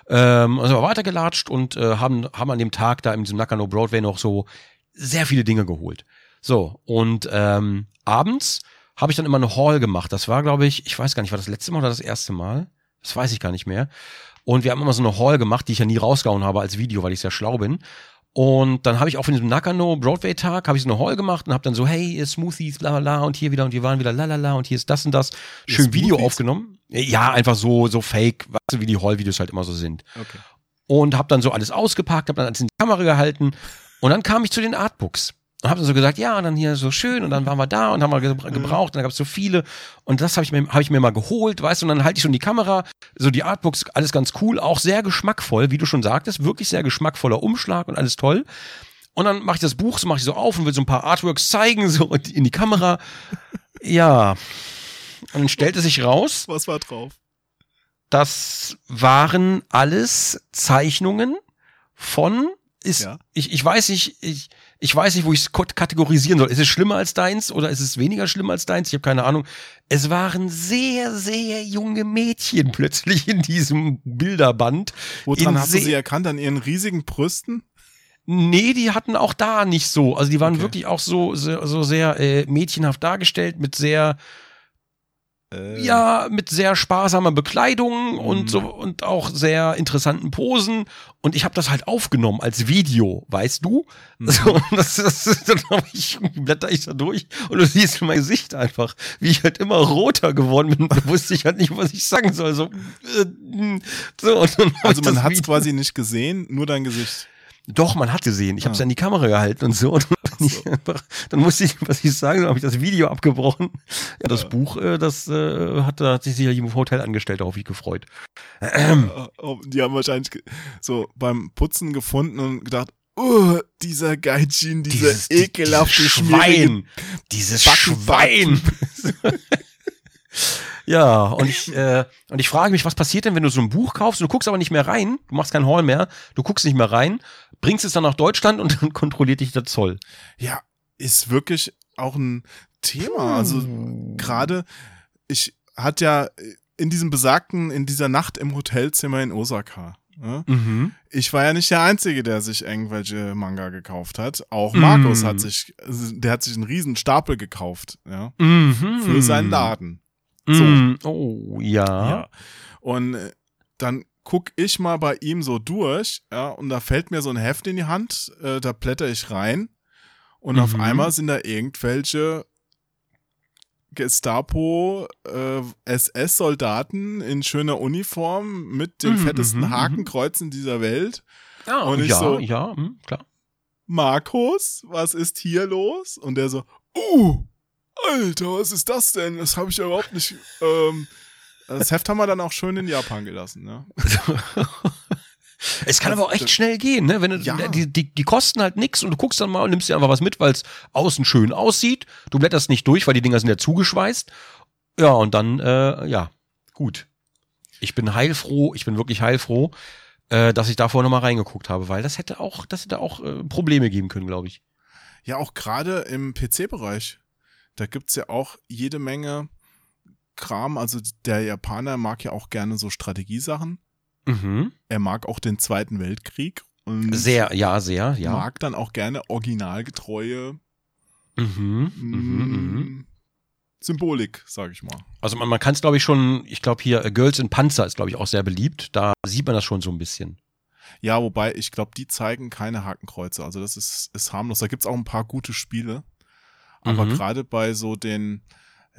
S2: Ähm, also weitergelatscht und äh, haben, haben an dem Tag da in diesem Nakano Broadway noch so sehr viele Dinge geholt. So, und ähm, abends habe ich dann immer eine Hall gemacht. Das war, glaube ich, ich weiß gar nicht, war das letzte Mal oder das erste Mal? Das weiß ich gar nicht mehr. Und wir haben immer so eine Hall gemacht, die ich ja nie rausgehauen habe als Video, weil ich sehr schlau bin. Und dann habe ich auch von diesem Nakano Broadway Tag habe ich so eine Hall gemacht und habe dann so hey Smoothies bla bla und hier wieder und hier waren wieder la la la und hier ist das und das. Schön Video aufgenommen. Ja, einfach so so Fake, weißt du, wie die Hall Videos halt immer so sind.
S1: Okay.
S2: und habe dann so alles ausgepackt, habe dann alles in die Kamera gehalten. Und dann kam ich zu den Artbooks und habe so gesagt, ja, und dann hier so schön und dann waren wir da und haben wir gebra- gebraucht und dann gab es so viele und das habe ich mir habe ich mir mal geholt, weißt du, und dann halte ich schon die Kamera, so die Artbooks, alles ganz cool, auch sehr geschmackvoll, wie du schon sagtest, wirklich sehr geschmackvoller Umschlag und alles toll. Und dann mache ich das Buch, so mache ich so auf und will so ein paar Artworks zeigen, so in die Kamera. Ja. Und dann stellte sich raus,
S1: Was war drauf?
S2: das waren alles Zeichnungen von ist
S1: Ja.
S2: ich, ich weiß nicht ich, ich weiß nicht wo ich es kategorisieren soll ist es schlimmer als deins oder ist es weniger schlimm als deins ich habe keine Ahnung es waren sehr sehr junge Mädchen plötzlich in diesem Bilderband
S1: Woran
S2: In
S1: hast du sie erkannt? An ihren riesigen Brüsten?
S2: Nee, die hatten auch da nicht so. Also die waren
S1: Okay.
S2: wirklich auch so, so, so sehr äh, mädchenhaft dargestellt, mit sehr,
S1: Äh,
S2: ja, mit sehr sparsamer Bekleidung
S1: Mhm.
S2: und so und auch sehr interessanten Posen. Und ich habe das halt aufgenommen als Video, weißt du?
S1: Mhm.
S2: So, und *laughs* das, das, dann ich, blätter ich da durch und du siehst mein Gesicht einfach, wie ich halt immer roter geworden bin. Da wusste ich halt nicht, was ich sagen soll. So, äh, so und dann hab
S1: Also man hat es quasi nicht gesehen, nur dein Gesicht.
S2: Doch, man hat gesehen. Ich habe es
S1: Ah.
S2: an die Kamera gehalten und so. Und dann, ich einfach, dann musste ich, was ich sagen soll, habe ich das Video abgebrochen. Ja, das Buch, äh, das äh, hat, da hat sich sicherlich im Hotelangestellter auf mich gefreut. Ähm,
S1: Äh, oh, Die haben wahrscheinlich so beim Putzen gefunden und gedacht, oh, dieser Gaijin, dieser
S2: dieses
S1: ekelhafte
S2: dieses
S1: schmierige
S2: Schwein. Dieses
S1: Backen,
S2: Schwein. Ja, und ich, äh, und ich frage mich, was passiert denn, wenn du so ein Buch kaufst, du guckst aber nicht mehr rein, du machst keinen Haul mehr, du guckst nicht mehr rein, bringst es dann nach Deutschland und *laughs* dann kontrolliert dich der Zoll.
S1: Ja, ist wirklich auch ein Thema. Also gerade, ich hatte ja in diesem besagten, in dieser Nacht im Hotelzimmer in Osaka. Ne?
S2: Mhm.
S1: Ich war ja nicht der Einzige, der sich irgendwelche Manga gekauft hat. Auch. Markus hat sich, der hat sich einen riesen Stapel gekauft, ja,
S2: Mhm.
S1: für seinen Laden.
S2: Mm, Oh, ja.
S1: Ja. Und äh, dann guck ich mal bei ihm so durch, ja, und da fällt mir so ein Heft in die Hand, äh, da blätter ich rein und auf
S2: Mhm.
S1: einmal sind da irgendwelche Gestapo äh, SS-Soldaten in schöner Uniform mit den
S2: Mhm,
S1: fettesten
S2: mhm,
S1: Hakenkreuzen dieser Welt.
S2: Ah,
S1: Und ich
S2: ja,
S1: so-
S2: ja, hm, klar.
S1: Markus, was ist hier los? Und der so, uh, Alter, was ist das denn? Das habe ich ja überhaupt nicht. Ähm, das Heft haben wir dann auch schön in Japan gelassen, ne? *laughs*
S2: Es kann aber auch echt schnell gehen, ne? Wenn du,
S1: Ja.
S2: die, die, die kosten halt nix und du guckst dann mal und nimmst dir einfach was mit, weil es außen schön aussieht. Du blätterst nicht durch, weil die Dinger sind ja zugeschweißt. Ja, und dann, äh, ja, gut. Ich bin heilfroh, ich bin wirklich heilfroh, äh, dass ich davor nochmal reingeguckt habe, weil das hätte auch, das hätte auch äh, Probleme geben können, glaube ich.
S1: Ja, auch gerade im PC-Bereich. Da gibt's ja auch jede Menge Kram. Also der Japaner mag ja auch gerne so Strategiesachen.
S2: Mhm.
S1: Er mag auch den Zweiten Weltkrieg
S2: Sehr, ja, sehr, ja.
S1: mag dann auch gerne originalgetreue
S2: Mhm, mhm, mhm.
S1: mm, Symbolik, sag ich mal.
S2: Also man, man kann es, glaube ich, schon, ich glaube hier, Girls in Panzer ist, glaube ich, auch sehr beliebt. Da sieht man das schon so ein bisschen.
S1: Ja, wobei ich glaube, die zeigen keine Hakenkreuze. Also das ist, ist harmlos. Da gibt's auch ein paar gute Spiele. Aber
S2: Mhm.
S1: gerade bei so den,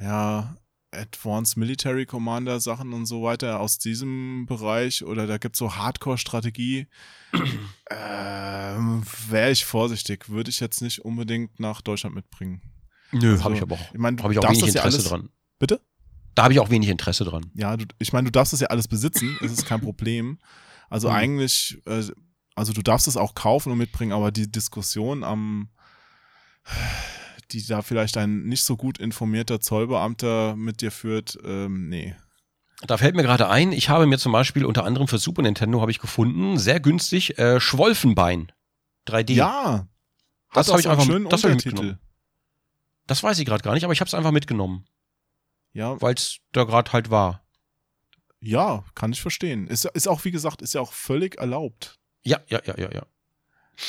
S1: ja, Advanced Military Commander Sachen und so weiter aus diesem Bereich oder da gibt's so Hardcore-Strategie, *clears throat* ähm, wäre ich vorsichtig. Würde ich jetzt nicht unbedingt nach Deutschland mitbringen.
S2: Nö,
S1: Also,
S2: habe ich aber auch,
S1: Ich meine, du
S2: hab ich auch wenig
S1: ja
S2: Interesse
S1: alles,
S2: dran.
S1: Bitte?
S2: Da habe ich auch wenig Interesse dran.
S1: Ja, du, ich meine, du darfst das ja alles besitzen, es ist kein *laughs* Problem. Also
S2: Mhm.
S1: eigentlich, äh, also du darfst es auch kaufen und mitbringen, aber die Diskussion am, die da vielleicht ein nicht so gut informierter Zollbeamter mit dir führt, ähm, nee.
S2: Da fällt mir gerade ein, ich habe mir zum Beispiel unter anderem für Super Nintendo habe ich gefunden, sehr günstig, äh, Schwolfenbein 3D.
S1: Ja,
S2: das habe ich einfach
S1: schönen
S2: das mitgenommen. Das weiß ich gerade gar nicht, aber ich habe es einfach mitgenommen,
S1: Ja,
S2: weil es da gerade halt war.
S1: ja, kann ich verstehen. Ist, ist auch, wie gesagt, ist ja auch völlig erlaubt.
S2: Ja, ja, ja, ja, ja.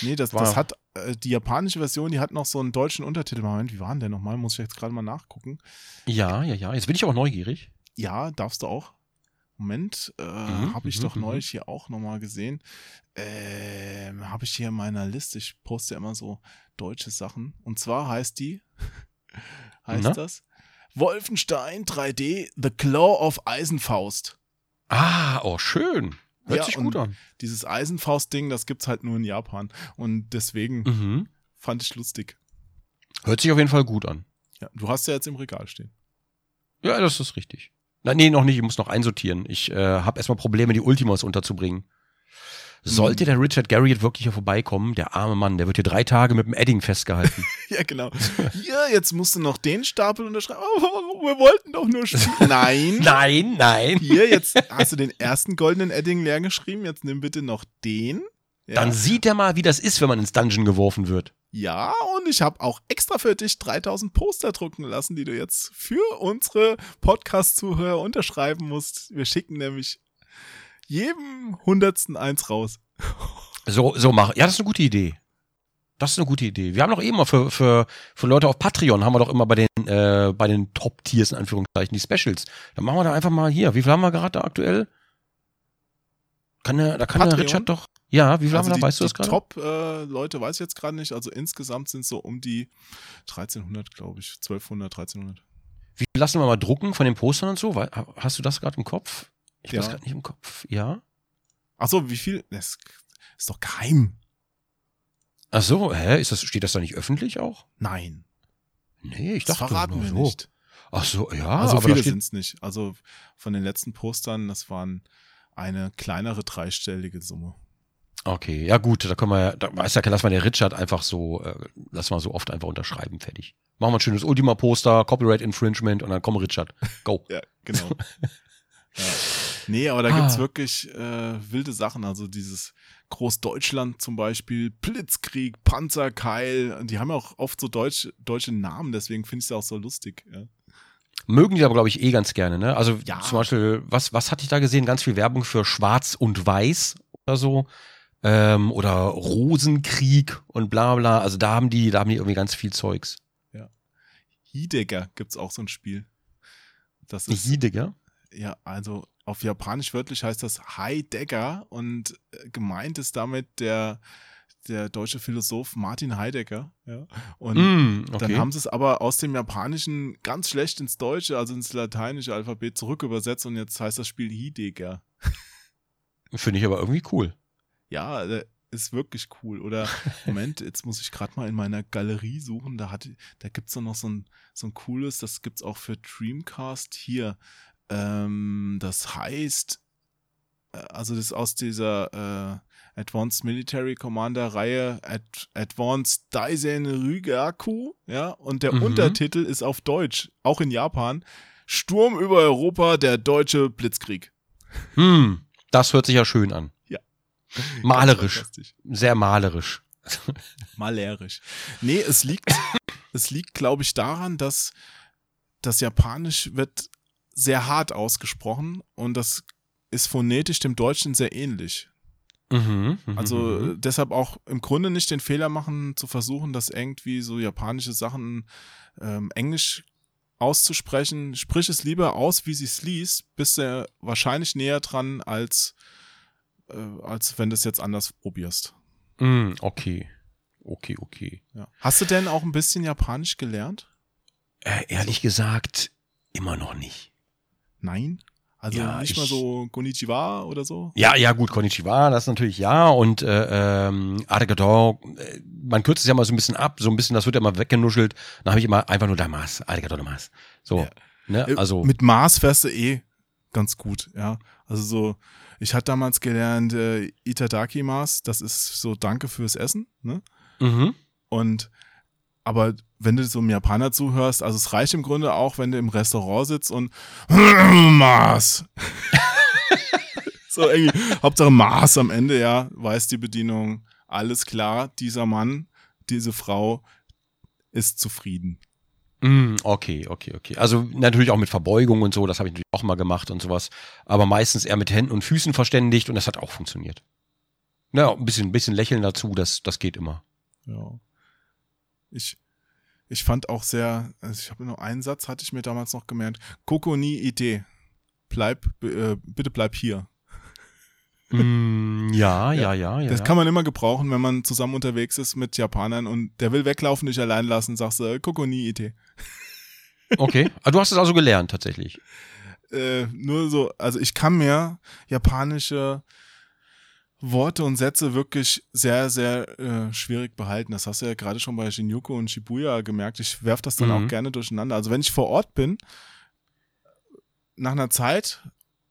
S1: Nee, das,
S2: War-
S1: das hat, äh, die japanische Version, die hat noch so einen deutschen Untertitel. Moment, wie war denn der nochmal? Muss ich jetzt gerade mal nachgucken.
S2: Ja, ja, ja. Jetzt bin ich auch neugierig.
S1: Ja, darfst du auch. Moment, äh,
S2: Mhm,
S1: habe ich
S2: mhm,
S1: doch
S2: mhm.
S1: neulich hier auch nochmal gesehen. Ähm, habe ich hier in meiner Liste, ich poste ja immer so deutsche Sachen. Und zwar heißt die, *laughs* heißt
S2: Na?
S1: das, Wolfenstein 3D The Claw of Eisenfaust.
S2: Ah, oh, schön. Hört
S1: Ja,
S2: sich gut an.
S1: Dieses Eisenfaust-Ding, das gibt's halt nur in Japan. Und deswegen
S2: Mhm.
S1: fand ich lustig.
S2: Hört sich auf jeden Fall gut an.
S1: Ja, du hast ja jetzt im Regal stehen.
S2: Ja, das ist richtig. Nein, nee, noch nicht. Ich muss noch einsortieren. Ich äh, habe erstmal Probleme, die Ultimos unterzubringen. Sollte der Richard Garriott wirklich hier vorbeikommen, der arme Mann, der wird hier drei Tage mit dem Edding festgehalten. *laughs*
S1: Ja, genau. Hier, jetzt musst du noch den Stapel unterschreiben. Oh, wir wollten doch nur spielen. *laughs* Nein.
S2: nein, nein.
S1: Hier, jetzt hast du den ersten goldenen Edding leer geschrieben. Jetzt nimm bitte noch den. Ja.
S2: Dann sieht er mal, wie das ist, wenn man ins Dungeon geworfen wird.
S1: ja, und ich habe auch extra für dich 3000 Poster drucken lassen, die du jetzt für unsere Podcast-Zuhörer unterschreiben musst. Wir schicken nämlich jedem Hundertsten eins raus.
S2: So, so mach. Ja, das ist eine gute Idee. Das ist eine gute Idee. Wir haben doch eben mal für, für, für Leute auf Patreon haben wir doch immer bei den, äh, bei den Top-Tiers in Anführungszeichen die Specials. Dann machen wir da einfach mal hier. Wie viel haben wir gerade da aktuell? Kann der, da kann der
S1: Patreon?
S2: Richard doch. Ja, wie viel
S1: Also
S2: haben wir
S1: die,
S2: da? Weißt du das
S1: die
S2: gerade?
S1: Top-Leute weiß ich jetzt gerade nicht. Also insgesamt sind es so um die 1300, glaube ich. 1200, 1300.
S2: Wie lassen wir mal drucken von den Postern und so? Hast du das gerade im Kopf? Ich
S1: Ja.
S2: weiß gerade nicht im Kopf. Ja.
S1: Achso, wie viel? Das ist doch geheim.
S2: Ach so, hä? Ist das, steht das da nicht öffentlich auch?
S1: Nein,
S2: Nee, ich
S1: das
S2: dachte
S1: verraten
S2: nur
S1: wir
S2: so.
S1: nicht.
S2: Ach so, ja.
S1: also viele sind es nicht. Also von den letzten Postern, das waren eine kleinere dreistellige Summe.
S2: Okay, ja gut, da können wir ja, da weiß ja, lass mal der Richard einfach so, äh, lass mal so oft einfach unterschreiben, fertig. Machen wir ein schönes Ultima-Poster, Copyright Infringement und dann komm Richard. Go. *laughs*
S1: Ja, genau. *laughs* ja. Nee, aber da
S2: Ah.
S1: gibt's wirklich äh, wilde Sachen. Also dieses Großdeutschland zum Beispiel, Blitzkrieg, Panzerkeil. Die haben ja auch oft so deutsch, deutsche Namen, deswegen finde ich es auch so lustig. Ja.
S2: Mögen die aber, glaube ich, eh ganz gerne, ne? Also
S1: Ja.
S2: zum Beispiel, was, was hatte ich da gesehen? Ganz viel Werbung für Schwarz und Weiß oder so. Ähm, oder Rosenkrieg und bla bla. Also da haben die, da haben die irgendwie ganz viel Zeugs.
S1: Hideger gibt's auch so ein Spiel. Das ist,
S2: Hiediger?
S1: Ja, also auf Japanisch wörtlich heißt das Heidegger und äh, gemeint ist damit der, der deutsche Philosoph Martin Heidegger. Ja. Und
S2: Mm, okay.
S1: Dann haben sie es aber aus dem Japanischen ganz schlecht ins Deutsche, also ins lateinische Alphabet zurück übersetzt und jetzt heißt das Spiel Hideger. *laughs*
S2: Finde ich aber irgendwie cool.
S1: Ja, äh, ist wirklich cool. Oder *laughs* Moment, jetzt muss ich gerade mal in meiner Galerie suchen. Da, hat, da gibt es noch so ein, so ein cooles, das gibt es auch für Dreamcast hier. Ähm, das heißt also das ist aus dieser äh, Advanced Military Commander Reihe Ad Advanced Daisen Rygaku, ja, und der
S2: Mhm.
S1: Untertitel ist auf Deutsch, auch in Japan, Sturm über Europa, der deutsche Blitzkrieg.
S2: Hm, das hört sich ja schön an.
S1: Ja.
S2: Malerisch. Sehr malerisch.
S1: Malerisch. Nee, es liegt, es liegt, glaube ich, daran, dass das Japanisch wird sehr hart ausgesprochen und das ist phonetisch dem Deutschen sehr ähnlich.
S2: Mhm, mhm,
S1: Also
S2: mhm.
S1: deshalb auch im Grunde nicht den Fehler machen, zu versuchen, das irgendwie so japanische Sachen ähm, Englisch auszusprechen. Sprich es lieber aus, wie sie es liest, bist du wahrscheinlich näher dran, als, äh, als wenn du es jetzt anders probierst.
S2: Mm, okay. Okay, okay.
S1: Ja. Hast du denn auch ein bisschen Japanisch gelernt?
S2: Äh, ehrlich gesagt, immer noch nicht.
S1: Nein? Also
S2: Ja,
S1: nicht
S2: ich-
S1: mal so Konnichiwa oder so?
S2: Ja, ja, gut, Konnichiwa, das natürlich ja. Und äh, ähm, Arigato, äh, man kürzt es ja mal so ein bisschen ab, so ein bisschen, das wird ja mal weggenuschelt. Dann habe ich immer einfach nur Damas, Arigato Damas. So,
S1: Ja.
S2: ne,
S1: Äh,
S2: also.
S1: Mit Maß wärst du eh ganz gut, ja. Also so, ich hatte damals gelernt, äh, Itadaki Maß, das ist so Danke fürs Essen, ne?
S2: mhm.
S1: Und aber wenn du so einem Japaner zuhörst, also es reicht im Grunde auch, wenn du im Restaurant sitzt und *clears throat* Maß. *laughs* so irgendwie, Hauptsache Maß am Ende, ja, weiß die Bedienung, alles klar, dieser Mann, diese Frau ist zufrieden.
S2: Mm, okay, okay, okay. Also natürlich auch mit Verbeugung und so, das habe ich natürlich auch mal gemacht und sowas. Aber meistens eher mit Händen und Füßen verständigt und das hat auch funktioniert. Ja, ein bisschen, ein bisschen Lächeln dazu, das, das geht immer.
S1: Ja. Ich, ich fand auch sehr, also ich habe nur einen Satz, hatte ich mir damals noch gemerkt. Koko ni Idee. Bleib, äh, bitte bleib hier. *laughs*
S2: Mm, ja, ja, ja, ja.
S1: Das
S2: ja.
S1: kann man immer gebrauchen, wenn man zusammen unterwegs ist mit Japanern und der will weglaufen, dich allein lassen, sagst du, äh, Koko ni Idee. *laughs*
S2: Okay. Ah, du hast es also gelernt, tatsächlich.
S1: Äh, nur so, also ich kann mir japanische Worte und Sätze wirklich sehr, sehr äh, schwierig behalten. Das hast du ja gerade schon bei Shinjuku und Shibuya gemerkt. Ich werf das dann
S2: Mhm.
S1: auch gerne durcheinander. Also wenn ich vor Ort bin, nach einer Zeit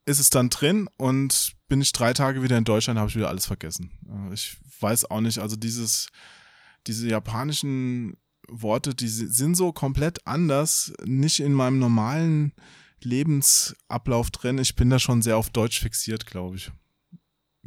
S1: ist es dann drin und bin ich drei Tage wieder in Deutschland, habe ich wieder alles vergessen. Äh, Ich weiß auch nicht, also dieses, diese japanischen Worte, die si- sind so komplett anders, nicht in meinem normalen Lebensablauf drin. Ich bin da schon sehr auf Deutsch fixiert, glaube ich.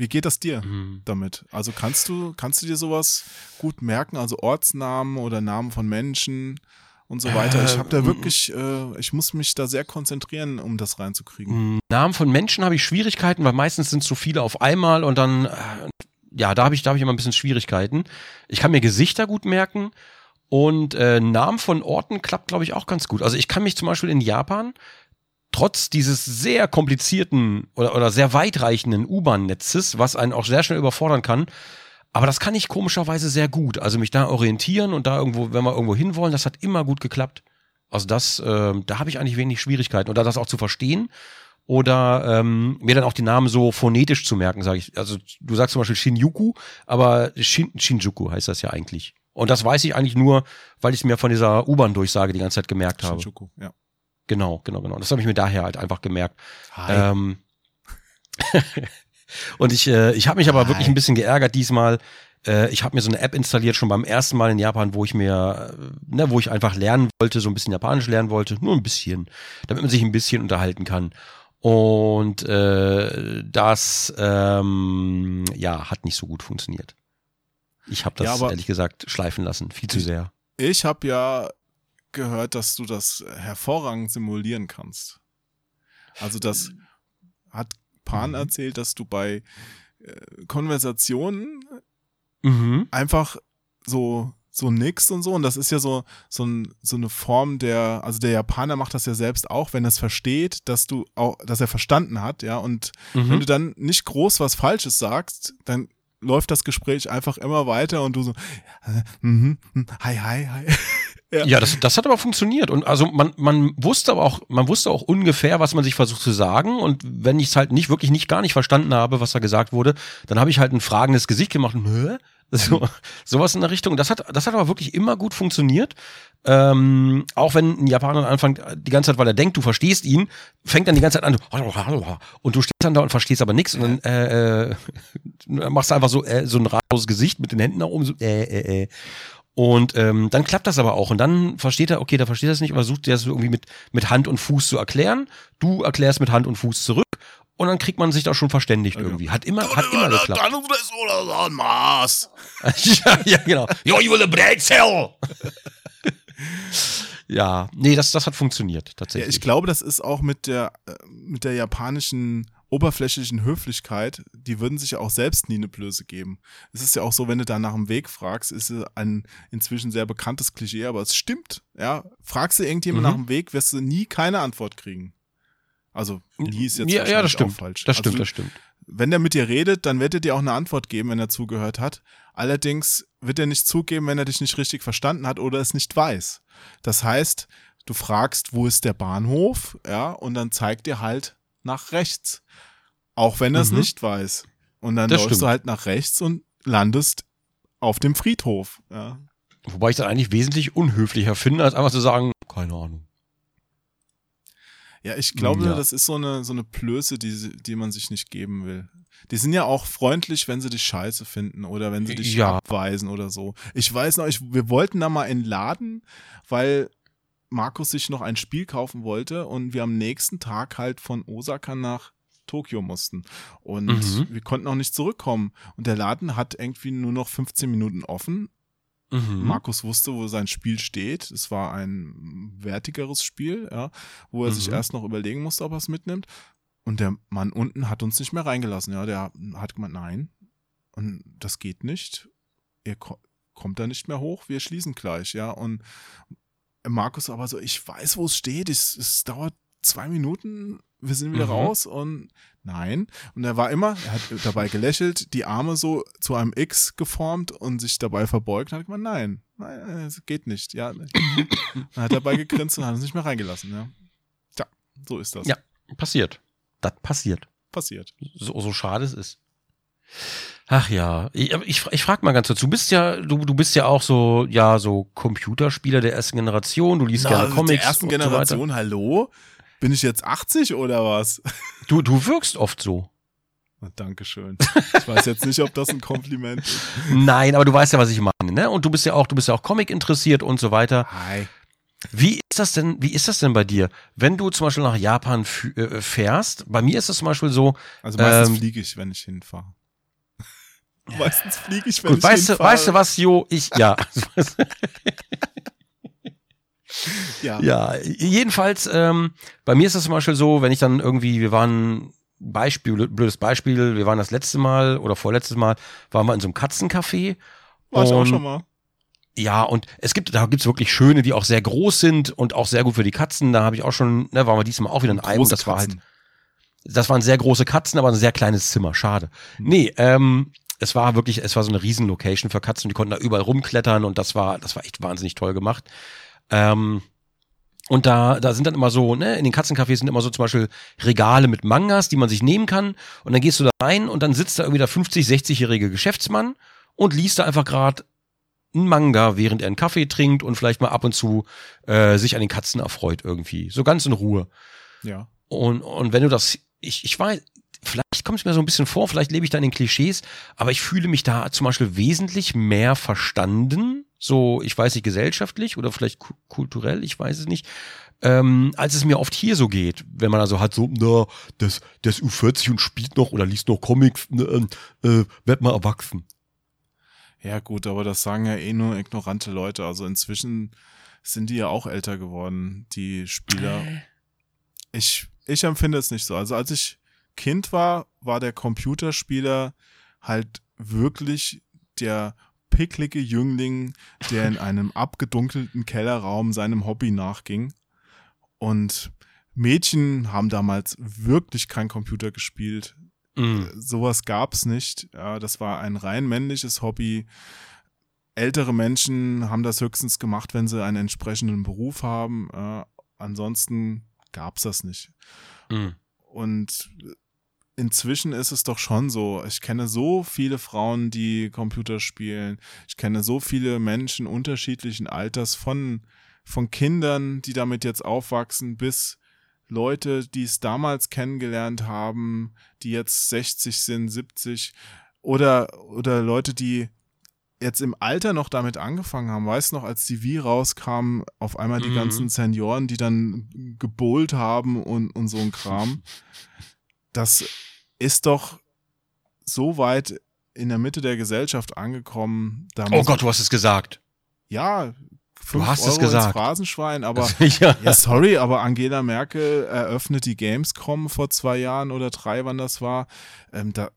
S1: Wie geht das dir
S2: Mhm.
S1: damit? Also kannst du, kannst du dir sowas gut merken, also Ortsnamen oder Namen von Menschen und so weiter? Ich habe da
S2: Ähm,
S1: wirklich, äh, ich muss mich da sehr konzentrieren, um das reinzukriegen.
S2: Mm, Namen von Menschen habe ich Schwierigkeiten, weil meistens sind so viele auf einmal und dann, äh, ja, da habe ich, da habe ich immer ein bisschen Schwierigkeiten. Ich kann mir Gesichter gut merken und äh, Namen von Orten klappt, glaube ich, auch ganz gut. Also ich kann mich zum Beispiel in Japan trotz dieses sehr komplizierten oder, oder sehr weitreichenden U-Bahn-Netzes, was einen auch sehr schnell überfordern kann, aber das kann ich komischerweise sehr gut. Also mich da orientieren und da irgendwo, wenn wir irgendwo hinwollen, das hat immer gut geklappt. Also das, äh, da habe ich eigentlich wenig Schwierigkeiten. Oder das auch zu verstehen oder ähm, mir dann auch die Namen so phonetisch zu merken, sage ich. Also du sagst zum Beispiel Shinjuku, aber Shin, Shinjuku heißt das ja eigentlich. Und das weiß ich eigentlich nur, weil ich es mir von dieser U-Bahn-Durchsage die ganze Zeit gemerkt habe.
S1: Shinjuku, ja.
S2: Genau, genau, genau. Das habe ich mir daher halt einfach gemerkt.
S1: Hi.
S2: Ähm, *laughs* und ich, äh, ich habe mich aber
S1: Hi.
S2: wirklich ein bisschen geärgert diesmal. Äh, ich habe mir so eine App installiert schon beim ersten Mal in Japan, wo ich mir, äh, ne, wo ich einfach lernen wollte, so ein bisschen Japanisch lernen wollte, nur ein bisschen, damit man sich ein bisschen unterhalten kann. Und äh, das, ähm, ja, hat nicht so gut funktioniert. Ich habe das
S1: Ja,
S2: ehrlich gesagt schleifen lassen, viel zu sehr.
S1: Ich habe ja gehört, dass du das hervorragend simulieren kannst. Also das hat Pan
S2: Mhm.
S1: erzählt, dass du bei äh, Konversationen
S2: Mhm.
S1: einfach so so nix und so und das ist ja so so, ein, so eine Form der also der Japaner macht das ja selbst auch wenn er es versteht dass du auch dass er verstanden hat ja und wenn
S2: Mhm.
S1: du dann nicht groß was Falsches sagst dann läuft das Gespräch einfach immer weiter und du so äh, mhm, mhm, hi hi hi *laughs* Ja.
S2: Ja, das, das hat aber funktioniert. Und also man, man wusste aber auch, man wusste auch ungefähr, was man sich versucht zu sagen. Und wenn ich es halt nicht, wirklich nicht gar nicht verstanden habe, was da gesagt wurde, dann habe ich halt ein fragendes Gesicht gemacht und, Hä? So, sowas in der Richtung. Das hat, das hat aber wirklich immer gut funktioniert. Ähm, auch wenn ein Japaner anfängt, die ganze Zeit, weil er denkt, du verstehst ihn, fängt dann die ganze Zeit an, und du stehst dann da und verstehst aber nichts und dann äh, äh, *laughs* machst du einfach so, äh, so ein ratloses Gesicht mit den Händen nach oben, so, äh, äh, äh. Und ähm, dann klappt das aber auch. Und dann versteht er, okay, da versteht er es nicht, aber versucht er es irgendwie mit, mit Hand und Fuß zu erklären. Du erklärst mit Hand und Fuß zurück und dann kriegt man sich da schon verständigt ja, irgendwie. Hat immer, hat immer geklappt. Dann ist oder ein Maß. ja, *laughs* ja, genau. Yo, you will a Brezel! *laughs* ja, nee, das, das hat funktioniert tatsächlich.
S1: Ja, ich glaube, das ist auch mit der, äh, mit der japanischen oberflächlichen Höflichkeit, die würden sich ja auch selbst nie eine Blöße geben. Es ist ja auch so, wenn du da nach dem Weg fragst, ist ein inzwischen sehr bekanntes Klischee, aber es stimmt. Ja, fragst du irgendjemand mhm. nach dem Weg, wirst du nie keine Antwort kriegen. Also nie ist jetzt
S2: ja, ja, das stimmt. falsch. Das also, stimmt, das stimmt.
S1: Wenn er mit dir redet, dann wird er dir auch eine Antwort geben, wenn er zugehört hat. Allerdings wird er nicht zugeben, wenn er dich nicht richtig verstanden hat oder es nicht weiß. Das heißt, du fragst, wo ist der Bahnhof, ja, und dann zeigt er halt nach rechts. Auch wenn er es mhm. nicht weiß. Und dann das läufst stimmt. du halt nach rechts und landest auf dem Friedhof, ja.
S2: Wobei ich das eigentlich wesentlich unhöflicher finde, als einfach zu sagen, keine Ahnung.
S1: Ja, ich glaube, ja. das ist so eine, so eine Plöße, die, die man sich nicht geben will. Die sind ja auch freundlich, wenn sie dich scheiße finden oder wenn sie dich ja. abweisen oder so. Ich weiß noch, ich, wir wollten da mal in den Laden, weil Markus sich noch ein Spiel kaufen wollte und wir am nächsten Tag halt von Osaka nach Tokio mussten. Und mhm. wir konnten auch nicht zurückkommen. Und der Laden hat irgendwie nur noch 15 Minuten offen Mhm. Markus wusste, wo sein Spiel steht. Es war ein wertigeres Spiel, ja, wo er mhm. sich erst noch überlegen musste, ob er es mitnimmt. Und der Mann unten hat uns nicht mehr reingelassen. Ja, der hat gemeint, nein, und das geht nicht. Ihr ko kommt da nicht mehr hoch. Wir schließen gleich, ja. Und Markus aber so, ich weiß, wo es steht. Es, es dauert zwei Minuten. Wir sind wieder mhm. raus und Nein. Und er war immer, er hat dabei gelächelt, die Arme so zu einem X geformt und sich dabei verbeugt und hat gemeint, nein, nein, es geht nicht. Ja. Dann hat er dabei gegrinst und hat uns nicht mehr reingelassen. Ja. Tja, so ist das.
S2: Ja, passiert. Das passiert.
S1: Passiert.
S2: So, so schade es ist. Ach ja, ich, ich, ich frage mal ganz kurz, du bist ja, du, du bist ja auch so, ja, so Computerspieler der ersten Generation, du liest Na, gerne Comics.
S1: Der ersten Generation, so hallo? Bin ich jetzt 80 oder was? *laughs*
S2: Du, du wirkst oft so.
S1: Dankeschön. Ich weiß jetzt nicht, ob das ein Kompliment ist. *laughs*
S2: Nein, aber du weißt ja, was ich meine, ne? Und du bist ja auch, du bist ja auch Comic interessiert und so weiter.
S1: Hi.
S2: Wie ist das denn, wie ist das denn bei dir? Wenn du zum Beispiel nach Japan äh, fährst, bei mir ist es zum Beispiel so.
S1: Also meistens ähm, fliege ich, wenn ich hinfahre. *laughs* meistens fliege ich, wenn gut, ich
S2: weißt. Du, weißt du was, Jo? Ich, ja. *laughs* ja. ja, jedenfalls, ähm, bei mir ist es zum Beispiel so, wenn ich dann irgendwie, wir waren, Beispiel, blödes Beispiel, wir waren das letzte Mal oder vorletztes Mal, waren wir in so einem Katzencafé.
S1: War ich auch schon mal.
S2: Ja, und es gibt, da gibt's wirklich schöne, die auch sehr groß sind und auch sehr gut für die Katzen. Da habe ich auch schon, ne, waren wir diesmal auch wieder in einem. Das war halt, das waren sehr große Katzen, aber ein sehr kleines Zimmer. Schade. Nee, ähm, es war wirklich, es war so eine Riesenlocation für Katzen. Die konnten da überall rumklettern und das war, das war echt wahnsinnig toll gemacht. Ähm, und da, da sind dann immer so, ne, in den Katzencafés sind immer so zum Beispiel Regale mit Mangas, die man sich nehmen kann. Und dann gehst du da rein und dann sitzt da irgendwie der 50, 60-jährige Geschäftsmann und liest da einfach gerade einen Manga, während er einen Kaffee trinkt und vielleicht mal ab und zu äh, sich an den Katzen erfreut irgendwie. So ganz in Ruhe.
S1: Ja.
S2: Und, und wenn du das, ich, ich weiß, vielleicht kommt es mir so ein bisschen vor, vielleicht lebe ich da in den Klischees, aber ich fühle mich da zum Beispiel wesentlich mehr verstanden so, ich weiß nicht, gesellschaftlich oder vielleicht kulturell, ich weiß es nicht, ähm, als es mir oft hier so geht, wenn man also hat so, na, das, das U40 und spielt noch oder liest noch Comics, ne, äh, wird mal erwachsen.
S1: Ja gut, aber das sagen ja eh nur ignorante Leute. Also inzwischen sind die ja auch älter geworden, die Spieler. Ich, ich empfinde es nicht so. Also als ich Kind war, war der Computerspieler halt wirklich der picklige Jüngling, der in einem *laughs* abgedunkelten Kellerraum seinem Hobby nachging. Und Mädchen haben damals wirklich kein Computer gespielt. Mhm. Sowas gab's nicht. Ja, das war ein rein männliches Hobby. Ältere Menschen haben das höchstens gemacht, wenn sie einen entsprechenden Beruf haben. Äh, ansonsten gab's das nicht. Mhm. Und inzwischen ist es doch schon so. Ich kenne so viele Frauen, die Computer spielen. Ich kenne so viele Menschen unterschiedlichen Alters von, von Kindern, die damit jetzt aufwachsen, bis Leute, die es damals kennengelernt haben, die jetzt 60 sind, 70 oder, oder Leute, die jetzt im Alter noch damit angefangen haben, weißt noch, als die Wii rauskam, auf einmal die
S2: Mhm.
S1: ganzen Senioren, die dann gebohlt haben und, und so ein Kram. Das ist doch so weit in der Mitte der Gesellschaft angekommen.
S2: Oh Gott, du hast es gesagt.
S1: Ja, fünf
S2: hast es
S1: Euro ins
S2: gesagt.
S1: Phrasenschwein, aber *laughs*
S2: ja.
S1: ja, sorry, aber Angela Merkel eröffnet die Gamescom vor zwei Jahren oder drei, wann das war. Ähm, da,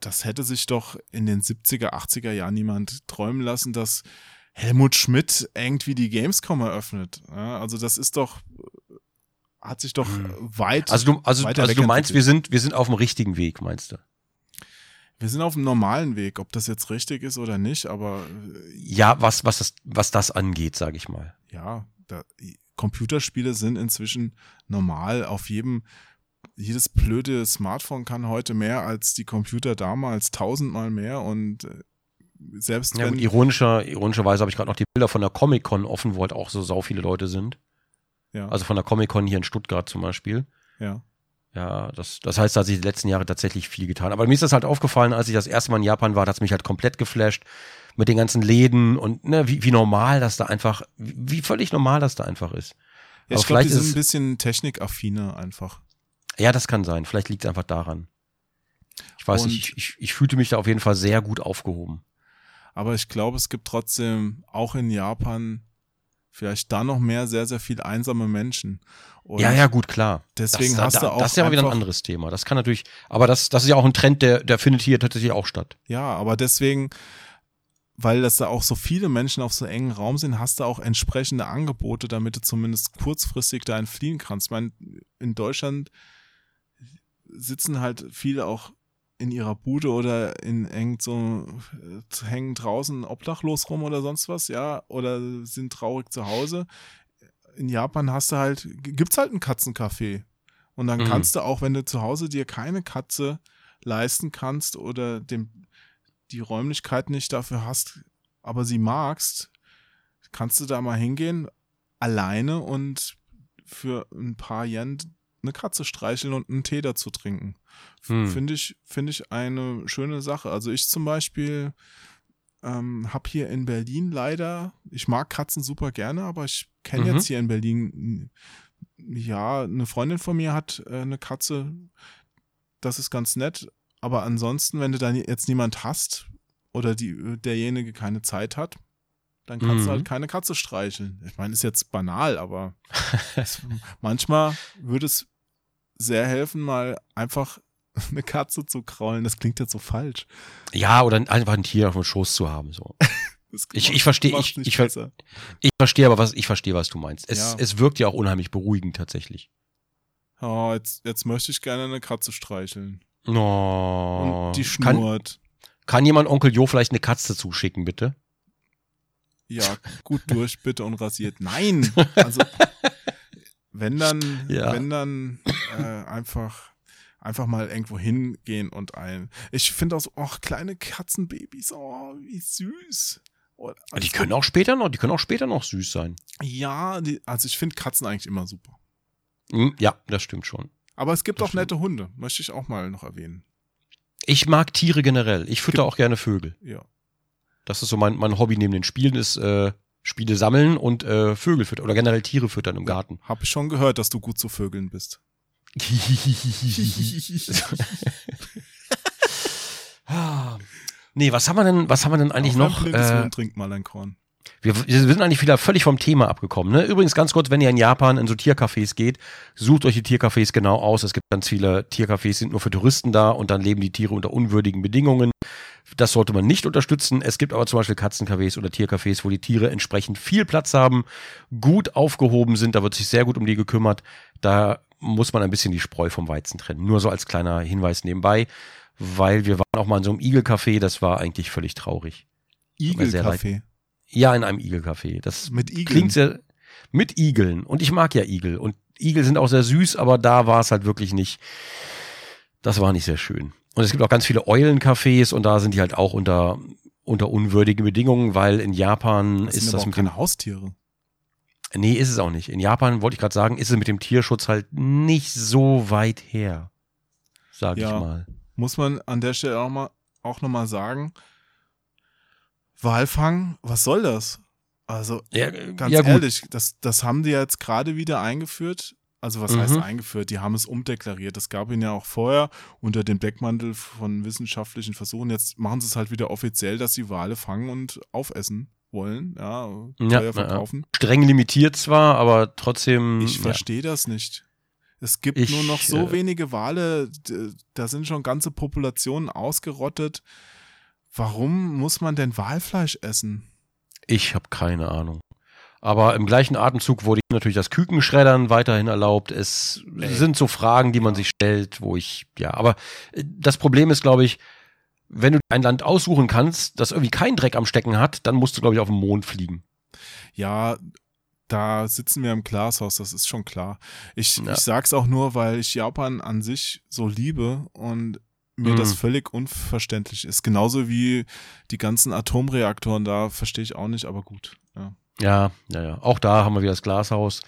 S1: das hätte sich doch in den 70er, 80er Jahren niemand träumen lassen, dass Helmut Schmidt irgendwie die Gamescom eröffnet. Ja, also das ist doch, hat sich doch
S2: Hm.
S1: weit.
S2: Also du, also, also du meinst, wir sind, wir sind auf dem richtigen Weg, meinst du?
S1: wir sind auf dem normalen Weg, ob das jetzt richtig ist oder nicht, aber äh,
S2: Ja, was, was, das, was das angeht, sage ich mal.
S1: ja, da, Computerspiele sind inzwischen normal. Auf jedem, jedes blöde Smartphone kann heute mehr als die Computer damals, tausendmal mehr und äh, selbst
S2: Ja,
S1: wenn,
S2: gut, ironischer, ironischerweise habe ich gerade noch die Bilder von der Comic-Con offen, wo halt auch so sau viele Leute sind.
S1: Ja,
S2: Also von der Comic-Con hier in Stuttgart zum Beispiel.
S1: ja,
S2: Ja, das, das heißt, da hat sich die letzten Jahre tatsächlich viel getan. Aber mir ist das halt aufgefallen, als ich das erste Mal in Japan war, da hat es mich halt komplett geflasht mit den ganzen Läden und ne, wie, wie normal das da einfach, wie, wie völlig normal das da einfach ist.
S1: ja ich glaube, die
S2: vielleicht
S1: sind
S2: ist
S1: ein bisschen technikaffiner einfach.
S2: Ja, das kann sein. Vielleicht liegt es einfach daran. Ich weiß
S1: Und-
S2: nicht, ich, ich, ich fühlte mich da auf jeden Fall sehr gut aufgehoben.
S1: Aber ich glaube, es gibt trotzdem auch in Japan vielleicht da noch mehr sehr, sehr viel einsame Menschen. Und
S2: ja, ja, gut, klar.
S1: Deswegen
S2: das,
S1: hast
S2: da,
S1: du auch
S2: Das ist ja mal wieder ein anderes Thema. Das kann natürlich, aber das, das ist ja auch ein Trend, der, der findet hier tatsächlich auch statt.
S1: Ja, aber deswegen, weil das da auch so viele Menschen auf so engen Raum sind, hast du auch entsprechende Angebote, damit du zumindest kurzfristig da entfliehen kannst. Ich meine, in Deutschland sitzen halt viele auch in ihrer Bude oder in eng so äh, hängen draußen obdachlos rum oder sonst was, ja, oder sind traurig zu Hause. In Japan hast du halt, gibt's halt ein Katzencafé. Und dann
S2: Mhm.
S1: kannst du auch, wenn du zu Hause dir keine Katze leisten kannst oder dem, die Räumlichkeit nicht dafür hast, aber sie magst, kannst du da mal hingehen, alleine und für ein paar Yen eine Katze streicheln und einen Tee dazu trinken.
S2: Hm.
S1: Finde ich, finde ich eine schöne Sache. Also ich zum Beispiel ähm, habe hier in Berlin leider, ich mag Katzen super gerne, aber ich kenne
S2: Mhm.
S1: jetzt hier in Berlin, ja, eine Freundin von mir hat äh, eine Katze, das ist ganz nett, aber ansonsten, wenn du da jetzt niemand hast oder die, derjenige keine Zeit hat, dann kannst
S2: Mhm.
S1: du halt keine Katze streicheln. Ich meine, ist jetzt banal, aber *laughs* es, manchmal würde es sehr helfen, mal einfach *laughs* eine Katze zu kraulen. Das klingt jetzt so falsch.
S2: Ja, oder einfach ein Tier auf dem Schoß zu haben. So. *laughs* Ich- ich verstehe- ich- ich
S1: besser.
S2: Ich verstehe aber, was, ich verstehe, was du meinst. Es,
S1: Ja.
S2: es wirkt ja auch unheimlich beruhigend tatsächlich.
S1: Oh, jetzt, jetzt möchte ich gerne eine Katze streicheln.
S2: Oh.
S1: Und die
S2: kann,
S1: schnurrt.
S2: kann jemand Onkel Jo vielleicht eine Katze zuschicken, bitte?
S1: Ja, gut durch, bitte und rasiert. Nein! *laughs* Also, wenn dann,
S2: Ja.
S1: wenn dann äh, einfach, einfach mal irgendwo hingehen und ein. Ich finde auch so, ach, kleine Katzenbabys, oh, wie süß. Oh,
S2: Ah, Die können auch später noch, die können auch später noch süß sein.
S1: Ja, die, also ich finde Katzen eigentlich immer super.
S2: Hm, Ja, das stimmt schon.
S1: Aber es gibt
S2: Das
S1: auch nette Hunde, möchte ich auch mal noch erwähnen.
S2: Ich mag Tiere generell. Ich fütter auch gerne Vögel.
S1: Ja.
S2: Das ist so mein, mein Hobby neben den Spielen, ist äh, Spiele sammeln und äh, Vögel füttern oder generell Tiere füttern im Garten.
S1: Hab ich schon gehört, dass du gut zu Vögeln bist. *laughs*
S2: Nee, was haben wir denn, was haben wir denn eigentlich
S1: Auf
S2: noch? Äh,
S1: Huhn trinkt mal ein Korn.
S2: wir, wir sind eigentlich wieder völlig vom Thema abgekommen. Ne? Übrigens ganz kurz, wenn ihr in Japan in so Tiercafés geht, sucht euch die Tiercafés genau aus. Es gibt ganz viele Tiercafés, sind nur für Touristen da und dann leben die Tiere unter unwürdigen Bedingungen. Das sollte man nicht unterstützen. Es gibt aber zum Beispiel Katzencafés oder Tiercafés, wo die Tiere entsprechend viel Platz haben, gut aufgehoben sind. Da wird sich sehr gut um die gekümmert. Da muss man ein bisschen die Spreu vom Weizen trennen. Nur so als kleiner Hinweis nebenbei, weil wir waren auch mal in so einem Igelcafé. Das war eigentlich völlig traurig.
S1: Igelkaffee.
S2: Ja, in einem Igelcafé. Das
S1: Mit Igeln.
S2: klingt sehr mit Igeln. Und ich mag ja Igel. Und Igel sind auch sehr süß, aber da war es halt wirklich nicht. Das war nicht sehr schön. Und es gibt auch ganz viele Eulencafés und da sind die halt auch unter, unter unwürdigen Bedingungen, weil in Japan
S1: Das
S2: ist das mit
S1: keine Haustiere.
S2: Nee, ist es auch nicht. In Japan wollte ich gerade sagen, ist es mit dem Tierschutz halt nicht so weit her. Sag
S1: Ja.
S2: ich mal.
S1: Muss man an der Stelle auch, mal, auch nochmal sagen, Walfang, was soll das? Also
S2: Ja,
S1: ganz
S2: ja,
S1: ehrlich, das, das haben die jetzt gerade wieder eingeführt. Also was heißt
S2: Mhm.
S1: eingeführt? Die haben es umdeklariert. Das gab ihnen ja auch vorher unter dem Deckmantel von wissenschaftlichen Versuchen. Jetzt machen sie es halt wieder offiziell, dass sie Wale fangen und aufessen wollen, ja,
S2: Ja,
S1: teuer
S2: ja, ja.
S1: verkaufen.
S2: Streng limitiert zwar, aber trotzdem.
S1: Ich verstehe das nicht. Es gibt
S2: Ich,
S1: nur noch so
S2: äh,
S1: wenige Wale, da sind schon ganze Populationen ausgerottet. Warum muss man denn Walfleisch essen?
S2: Ich habe keine Ahnung. Aber im gleichen Atemzug wurde natürlich das Kükenschreddern weiterhin erlaubt. Es
S1: Ey.
S2: sind so Fragen, die man sich stellt, wo ich, ja, aber äh, das Problem ist, glaube ich, wenn du ein Land aussuchen kannst, das irgendwie keinen Dreck am Stecken hat, dann musst du, glaube ich, auf den Mond fliegen.
S1: Ja, da sitzen wir im Glashaus, das ist schon klar. Ich,
S2: Ja.
S1: ich sag's auch nur, weil ich Japan an sich so liebe und mir
S2: Mhm.
S1: das völlig unverständlich ist. Genauso wie die ganzen Atomreaktoren, da verstehe ich auch nicht, aber gut. Ja.
S2: Ja, ja, ja. Auch da haben wir wieder das Glashaus.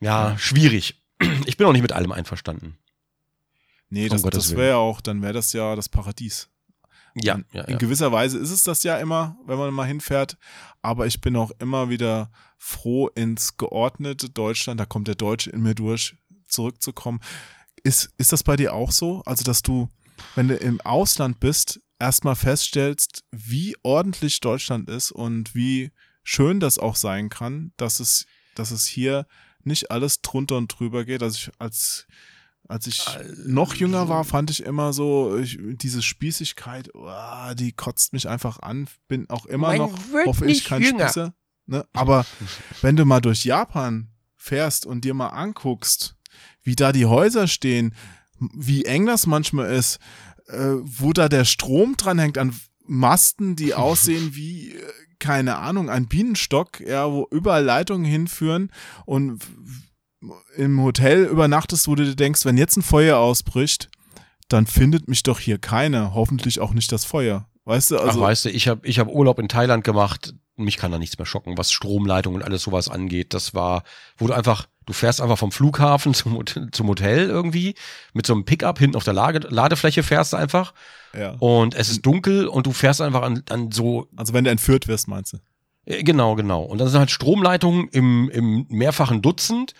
S2: Ja, schwierig. Ich bin auch nicht mit allem einverstanden.
S1: Nee, das, das wäre ja auch, dann wäre das ja das Paradies.
S2: Ja,
S1: in,
S2: ja,
S1: in
S2: ja.
S1: gewisser Weise ist es das ja immer, wenn man mal hinfährt. Aber ich bin auch immer wieder froh, ins geordnete Deutschland, da kommt der Deutsche in mir durch, zurückzukommen. Ist, ist das bei dir auch so? Also, dass du, wenn du im Ausland bist, erstmal feststellst, wie ordentlich Deutschland ist und wie schön das auch sein kann, dass es, dass es hier nicht alles drunter und drüber geht. Also ich, als, als ich noch jünger war, fand ich immer so, ich, diese Spießigkeit, uah, die kotzt mich einfach an. Bin auch immer
S2: Man
S1: noch, hoffe ich, kein
S2: jünger.
S1: Spießer. Ne? Aber *laughs* wenn du mal durch Japan fährst und dir mal anguckst, wie da die Häuser stehen, wie eng das manchmal ist, äh, wo da der Strom dranhängt an Masten, die *laughs* aussehen wie, äh, keine Ahnung, ein Bienenstock, ja, wo überall Leitungen hinführen und im Hotel übernachtest, wo du dir denkst, wenn jetzt ein Feuer ausbricht, dann findet mich doch hier keiner, hoffentlich auch nicht das Feuer. Weißt du, also
S2: Ach, weißt du, ich habe ich hab Urlaub in Thailand gemacht. Mich kann da nichts mehr schocken, was Stromleitungen und alles sowas angeht. Das war, wo du einfach, du fährst einfach vom Flughafen *laughs* zum, zum Hotel irgendwie mit so einem Pickup hinten auf der Lage, Ladefläche fährst du einfach
S1: ja.
S2: und es ist dunkel und du fährst einfach an, an so
S1: Also wenn du entführt wirst, meinst du?
S2: Äh, Genau, genau. Und dann sind halt Stromleitungen im, im mehrfachen Dutzend.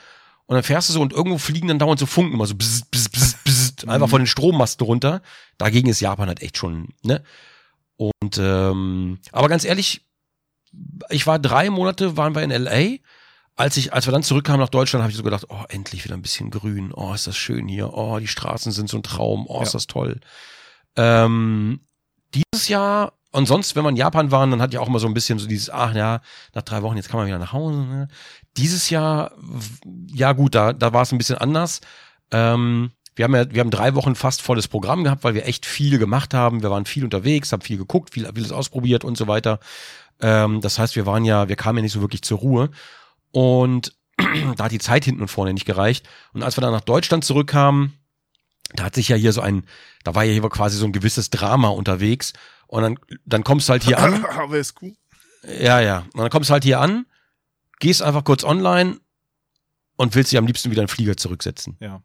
S2: Und dann fährst du so und irgendwo fliegen dann dauernd so Funken immer so bzz, bzz, bzz, bzz, *laughs* einfach von den Strommasten runter. Dagegen ist Japan halt echt schon, ne? Und ähm, aber ganz ehrlich, ich war drei Monate, waren wir in LA. Als ich, als wir dann zurückkamen nach Deutschland, habe ich so gedacht, oh, endlich wieder ein bisschen grün. Oh, ist das schön hier. Oh, die Straßen sind so ein Traum. Oh, ist
S1: Ja.
S2: das toll. Ähm, dieses Jahr, und sonst, wenn wir in Japan waren, dann hat ja auch immer so ein bisschen so dieses, ach ja, nach drei Wochen, jetzt kann man wieder nach Hause. Ne? Dieses Jahr, ja gut, da, da war es ein bisschen anders. Ähm, wir haben ja, wir haben drei Wochen fast volles Programm gehabt, weil wir echt viel gemacht haben. Wir waren viel unterwegs, haben viel geguckt, viel, vieles ausprobiert und so weiter. Ähm, das heißt, wir waren ja, wir kamen ja nicht so wirklich zur Ruhe. Und *clears throat* da hat die Zeit hinten und vorne nicht gereicht. Und als wir dann nach Deutschland zurückkamen, da hat sich ja hier so ein, da war ja hier quasi so ein gewisses Drama unterwegs. Und dann, dann kommst du halt hier an. *laughs*
S1: Aber ist gut.
S2: Ja, ja. Und dann kommst du halt hier an, gehst einfach kurz online und willst dich am liebsten wieder in den Flieger zurücksetzen.
S1: Ja.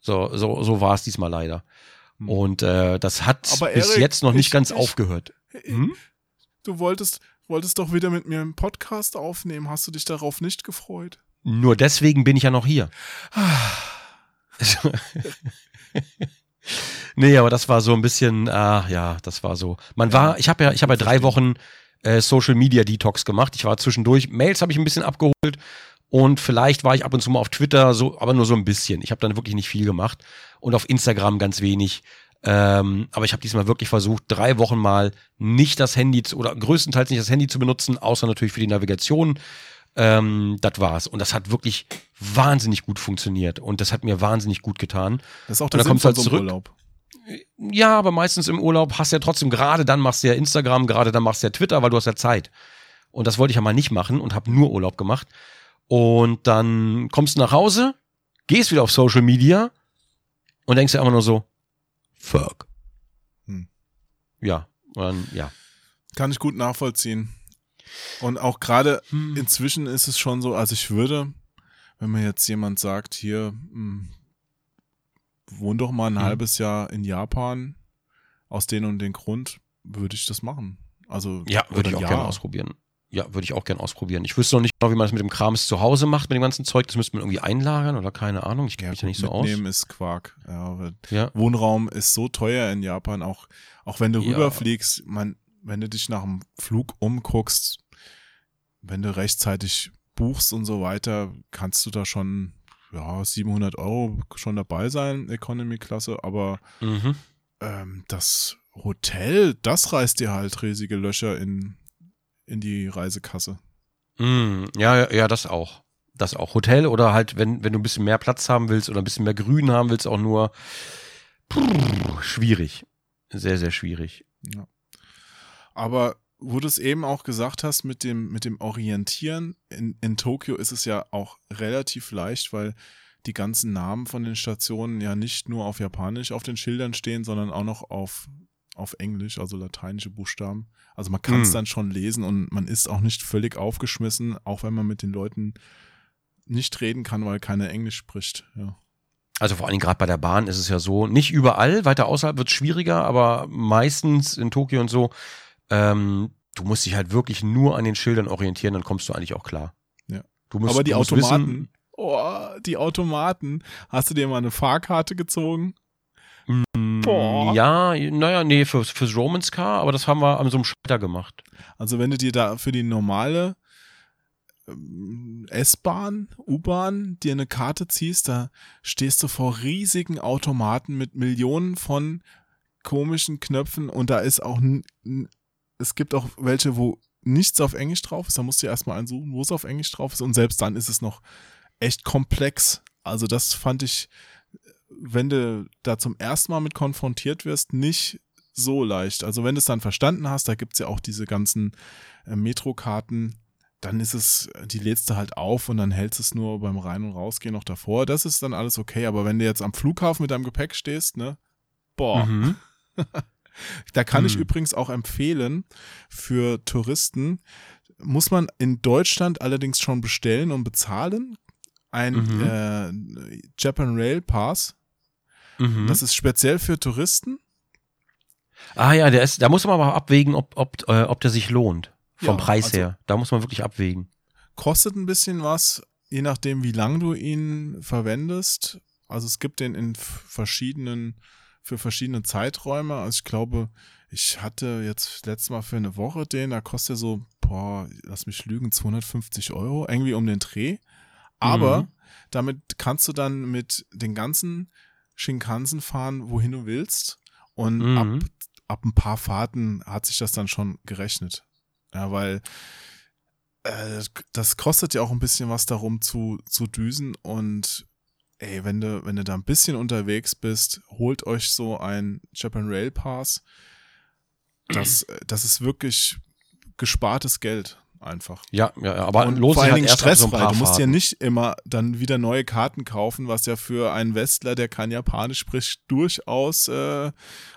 S2: So, so, so war es diesmal leider.
S1: Hm.
S2: Und äh, das hat
S1: Aber
S2: bis
S1: Erik,
S2: jetzt noch nicht
S1: ich-
S2: ganz
S1: ich-
S2: aufgehört. Hm?
S1: Du wolltest, wolltest doch wieder mit mir einen Podcast aufnehmen. Hast du dich darauf nicht gefreut?
S2: Nur deswegen bin ich ja noch hier. *laughs* nee, aber das war so ein bisschen, ah, ja, das war so. Man war, ich habe ja, ich habe ja drei Wochen äh, Social Media Detox gemacht. Ich war zwischendurch, Mails habe ich ein bisschen abgeholt und vielleicht war ich ab und zu mal auf Twitter, so, aber nur so ein bisschen. Ich habe dann wirklich nicht viel gemacht und auf Instagram ganz wenig. Ähm, aber ich habe diesmal wirklich versucht, drei Wochen mal nicht das Handy zu, oder größtenteils nicht das Handy zu benutzen, außer natürlich für die Navigation. Ähm, das war's. Und das hat wirklich wahnsinnig gut funktioniert. Und das hat mir wahnsinnig gut getan.
S1: Das ist auch der
S2: dann
S1: Sinn von
S2: halt
S1: so. Urlaub.
S2: Ja, aber meistens im Urlaub hast du ja trotzdem, gerade dann machst du ja Instagram, gerade dann machst du ja Twitter, weil du hast ja Zeit. Und das wollte ich ja mal nicht machen und habe nur Urlaub gemacht. Und dann kommst du nach Hause, gehst wieder auf Social Media und denkst dir einfach nur so, fuck.
S1: Hm.
S2: Ja, und, ja.
S1: Kann ich gut nachvollziehen. Und auch gerade
S2: Hm.
S1: inzwischen ist es schon so, also ich würde, wenn mir jetzt jemand sagt, hier, hm, wohn doch mal ein
S2: Hm.
S1: halbes Jahr in Japan, aus den und den Grund, würde ich das machen. Also
S2: Ja, würde ich auch gerne ausprobieren. Ja, würde ich auch gerne ausprobieren. Ich wüsste noch nicht genau, wie man das mit dem Krams zu Hause macht, mit dem ganzen Zeug. Das müsste man irgendwie einlagern oder keine Ahnung. Ich kenne mich ja nicht so aus.
S1: mitnehmen ist Quark. Ja,
S2: Ja.
S1: Wohnraum ist so teuer in Japan, auch, auch wenn du rüberfliegst, man, wenn du dich nach dem Flug umguckst, wenn du rechtzeitig buchst und so weiter, kannst du da schon, ja, 700 Euro schon dabei sein, Economy-Klasse, aber
S2: Mhm.
S1: ähm, das Hotel, das reißt dir halt riesige Löcher in, in die Reisekasse.
S2: Mm, ja, ja, das auch. Das auch. Hotel oder halt, wenn, wenn du ein bisschen mehr Platz haben willst oder ein bisschen mehr Grün haben willst, auch nur Puh, schwierig. Sehr, sehr schwierig.
S1: Ja. Aber wo du es eben auch gesagt hast mit dem, mit dem Orientieren, in, in Tokio ist es ja auch relativ leicht, weil die ganzen Namen von den Stationen ja nicht nur auf Japanisch auf den Schildern stehen, sondern auch noch auf, auf Englisch, also lateinische Buchstaben. Also man kann es
S2: Hm.
S1: dann schon lesen und man ist auch nicht völlig aufgeschmissen, auch wenn man mit den Leuten nicht reden kann, weil keiner Englisch spricht. Ja.
S2: Also vor allem gerade bei der Bahn ist es ja so, nicht überall, weiter außerhalb wird es schwieriger, aber meistens in Tokio und so, ähm, du musst dich halt wirklich nur an den Schildern orientieren, dann kommst du eigentlich auch klar.
S1: Ja.
S2: Du musst,
S1: Aber die Automaten,
S2: Wissen,
S1: oh, die Automaten, hast du dir mal eine Fahrkarte gezogen?
S2: Mm,
S1: Boah.
S2: Ja, naja, nee, für, fürs Romans Car, aber das haben wir an so einem Schalter gemacht.
S1: Also wenn du dir da für die normale ähm, S-Bahn, U-Bahn dir eine Karte ziehst, da stehst du vor riesigen Automaten mit Millionen von komischen Knöpfen und da ist auch, es gibt auch welche, wo nichts auf Englisch drauf ist, da musst du erstmal einsuchen, wo es auf Englisch drauf ist und selbst dann ist es noch echt komplex. Also das fand ich, wenn du da zum ersten Mal mit konfrontiert wirst, nicht so leicht. Also wenn du es dann verstanden hast, da gibt's ja auch diese ganzen äh, Metrokarten, dann ist es, die lädst du halt auf und dann hältst es nur beim Rein- und Rausgehen noch davor. Das ist dann alles okay. Aber wenn du jetzt am Flughafen mit deinem Gepäck stehst, ne, boah,
S2: Mhm. *laughs*
S1: da kann ich
S2: Hm.
S1: übrigens auch empfehlen, für Touristen muss man in Deutschland allerdings schon bestellen und bezahlen. Ein
S2: Mhm.
S1: äh, Japan Rail Pass.
S2: Mhm.
S1: Das ist speziell für Touristen.
S2: ah ja, der ist, da muss man aber abwägen, ob, ob, äh, ob der sich lohnt. Vom
S1: Ja,
S2: Preis
S1: also-
S2: her. Da muss man wirklich abwägen.
S1: Kostet ein bisschen was, je nachdem, wie lang du ihn verwendest. Also es gibt den in verschiedenen, für verschiedene Zeiträume. Also ich glaube, ich hatte jetzt letztes Mal für eine Woche den, da kostet er so, boah, lass mich lügen, 250 Euro, irgendwie um den Dreh. Aber
S2: Mhm.
S1: damit kannst du dann mit den ganzen Shinkansen fahren, wohin du willst. Und
S2: Mhm.
S1: ab, ab ein paar Fahrten hat sich das dann schon gerechnet. Ja, weil äh, das kostet ja auch ein bisschen was darum zu, zu düsen und ey, wenn du, wenn du da ein bisschen unterwegs bist, holt euch so ein Japan Rail Pass. Das, das ist wirklich gespartes Geld einfach.
S2: Ja, ja. Aber
S1: Und
S2: lohnt
S1: vor allen
S2: halt
S1: Dingen
S2: so
S1: stressfrei.
S2: paar
S1: du musst ja nicht immer dann wieder neue Karten kaufen, was ja für einen Westler, der kein Japanisch spricht, durchaus äh,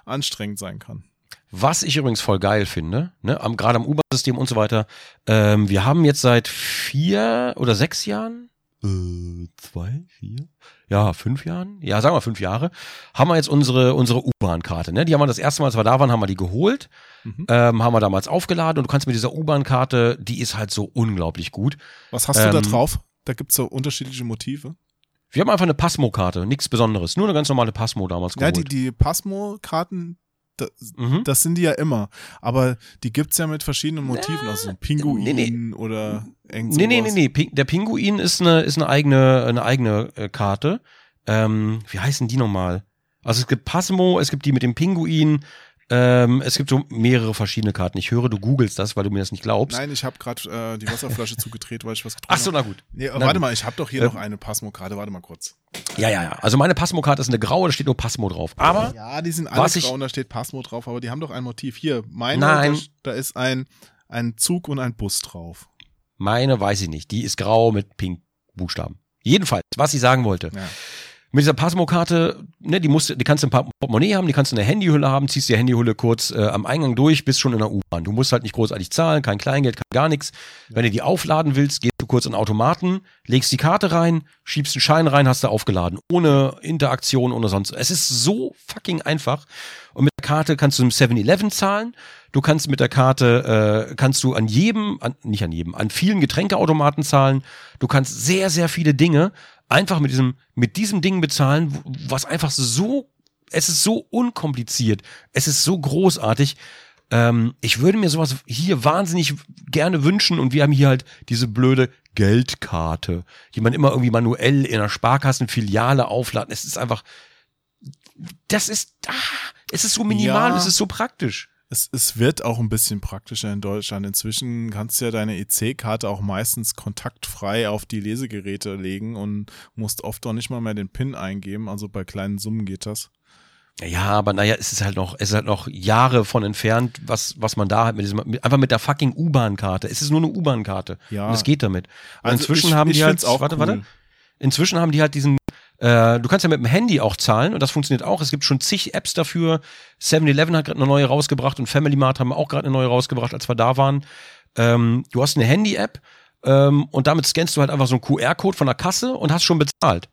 S1: anstrengend sein kann.
S2: Was ich übrigens voll geil finde, ne, am, gerade am U-Bahn-System und so weiter, ähm, wir haben jetzt seit vier oder sechs Jahren, äh, zwei, vier, ja, fünf Jahren, ja, sagen wir fünf Jahre, haben wir jetzt unsere, unsere U-Bahn-Karte, ne, die haben wir das erste Mal, als wir da waren, haben wir die geholt,
S1: Mhm.
S2: ähm, haben wir damals aufgeladen und du kannst mit dieser U-Bahn-Karte, die ist halt so unglaublich gut.
S1: Was hast du da
S2: Ähm,
S1: drauf? Da gibt's so unterschiedliche Motive.
S2: Wir haben einfach eine Passmo-Karte, nichts Besonderes, nur eine ganz normale Passmo damals
S1: Ja,
S2: geholt.
S1: die, die Pasmo-Karten, da,
S2: mhm.
S1: das sind die ja immer. Aber die gibt's ja mit verschiedenen Motiven, also so ein Pinguin
S2: nee, nee.
S1: oder irgend
S2: Nee, nee, nee, nee. Ping- Der Pinguin ist eine, ist eine eigene, eine eigene äh, Karte. Ähm, wie heißen die nochmal? Also es gibt Passmo, es gibt die mit dem Pinguin, ähm, es gibt so mehrere verschiedene Karten. Ich höre, du googelst das, weil du mir das nicht glaubst.
S1: Nein, ich habe gerade äh, die Wasserflasche *laughs* zugedreht, weil ich was getrunken
S2: Ach so,
S1: habe.
S2: na gut.
S1: Nee,
S2: Na
S1: warte
S2: gut.
S1: mal, ich habe doch hier
S2: Äh,
S1: noch eine Pasmo-Karte. Warte mal kurz.
S2: Ja, ja, ja. Also meine Passmo-Karte ist eine graue, da steht nur Passmo drauf. Aber
S1: Ja, die sind alle
S2: ich-
S1: grau und da steht Pasmo drauf, aber die haben doch ein Motiv. Hier, meine,
S2: Nein.
S1: Da, da ist ein, ein Zug und ein Bus drauf.
S2: meine weiß ich nicht. Die ist grau mit pink Buchstaben. Jedenfalls, was ich sagen wollte.
S1: Ja.
S2: Mit dieser Pasmo-Karte, ne, die, musst, die kannst du ein Portemonnaie haben, die kannst du in der Handyhülle haben, ziehst die Handyhülle kurz äh, am Eingang durch, bist schon in der U-Bahn. Du musst halt nicht großartig zahlen, kein Kleingeld, kein gar nichts. Wenn du die aufladen willst, gehst du kurz in den Automaten, legst die Karte rein, schiebst einen Schein rein, hast du aufgeladen. Ohne Interaktion, ohne sonst. Es ist so fucking einfach. Und mit der Karte kannst du im 7-Eleven zahlen. Du kannst mit der Karte, äh, kannst du an jedem, an, nicht an jedem, an vielen Getränkeautomaten zahlen. Du kannst sehr, sehr viele Dinge einfach mit diesem, mit diesem Ding bezahlen, was einfach so, es ist so unkompliziert, es ist so großartig. Ähm, ich würde mir sowas hier wahnsinnig gerne wünschen und wir haben hier halt diese blöde Geldkarte, die man immer irgendwie manuell in einer Sparkassenfiliale aufladen. Es ist einfach, das ist, ah, es ist so minimal,
S1: Ja.
S2: es ist so praktisch.
S1: Es, es wird auch ein bisschen praktischer in Deutschland. Inzwischen kannst du ja deine EC-Karte auch meistens kontaktfrei auf die Lesegeräte legen und musst oft auch nicht mal mehr den PIN eingeben. Also bei kleinen Summen geht das.
S2: Ja, aber naja, es ist halt noch, es ist halt noch Jahre von entfernt, was, was man da hat mit diesem, mit, einfach mit der fucking U-Bahn-Karte. Es ist nur eine U-Bahn-Karte.
S1: Ja.
S2: Und es geht damit. Und
S1: Also
S2: inzwischen
S1: ich-
S2: haben
S1: ich
S2: die halt,
S1: auch
S2: warte,
S1: cool.
S2: warte. Inzwischen haben die halt diesen, äh, du kannst ja mit dem Handy auch zahlen und das funktioniert auch. Es gibt schon zig Apps dafür. 7-Eleven hat gerade eine neue rausgebracht und Family Mart haben auch gerade eine neue rausgebracht, als wir da waren. Ähm, du hast eine Handy-App ähm, und damit scannst du halt einfach so einen QR-Code von der Kasse und hast schon bezahlt.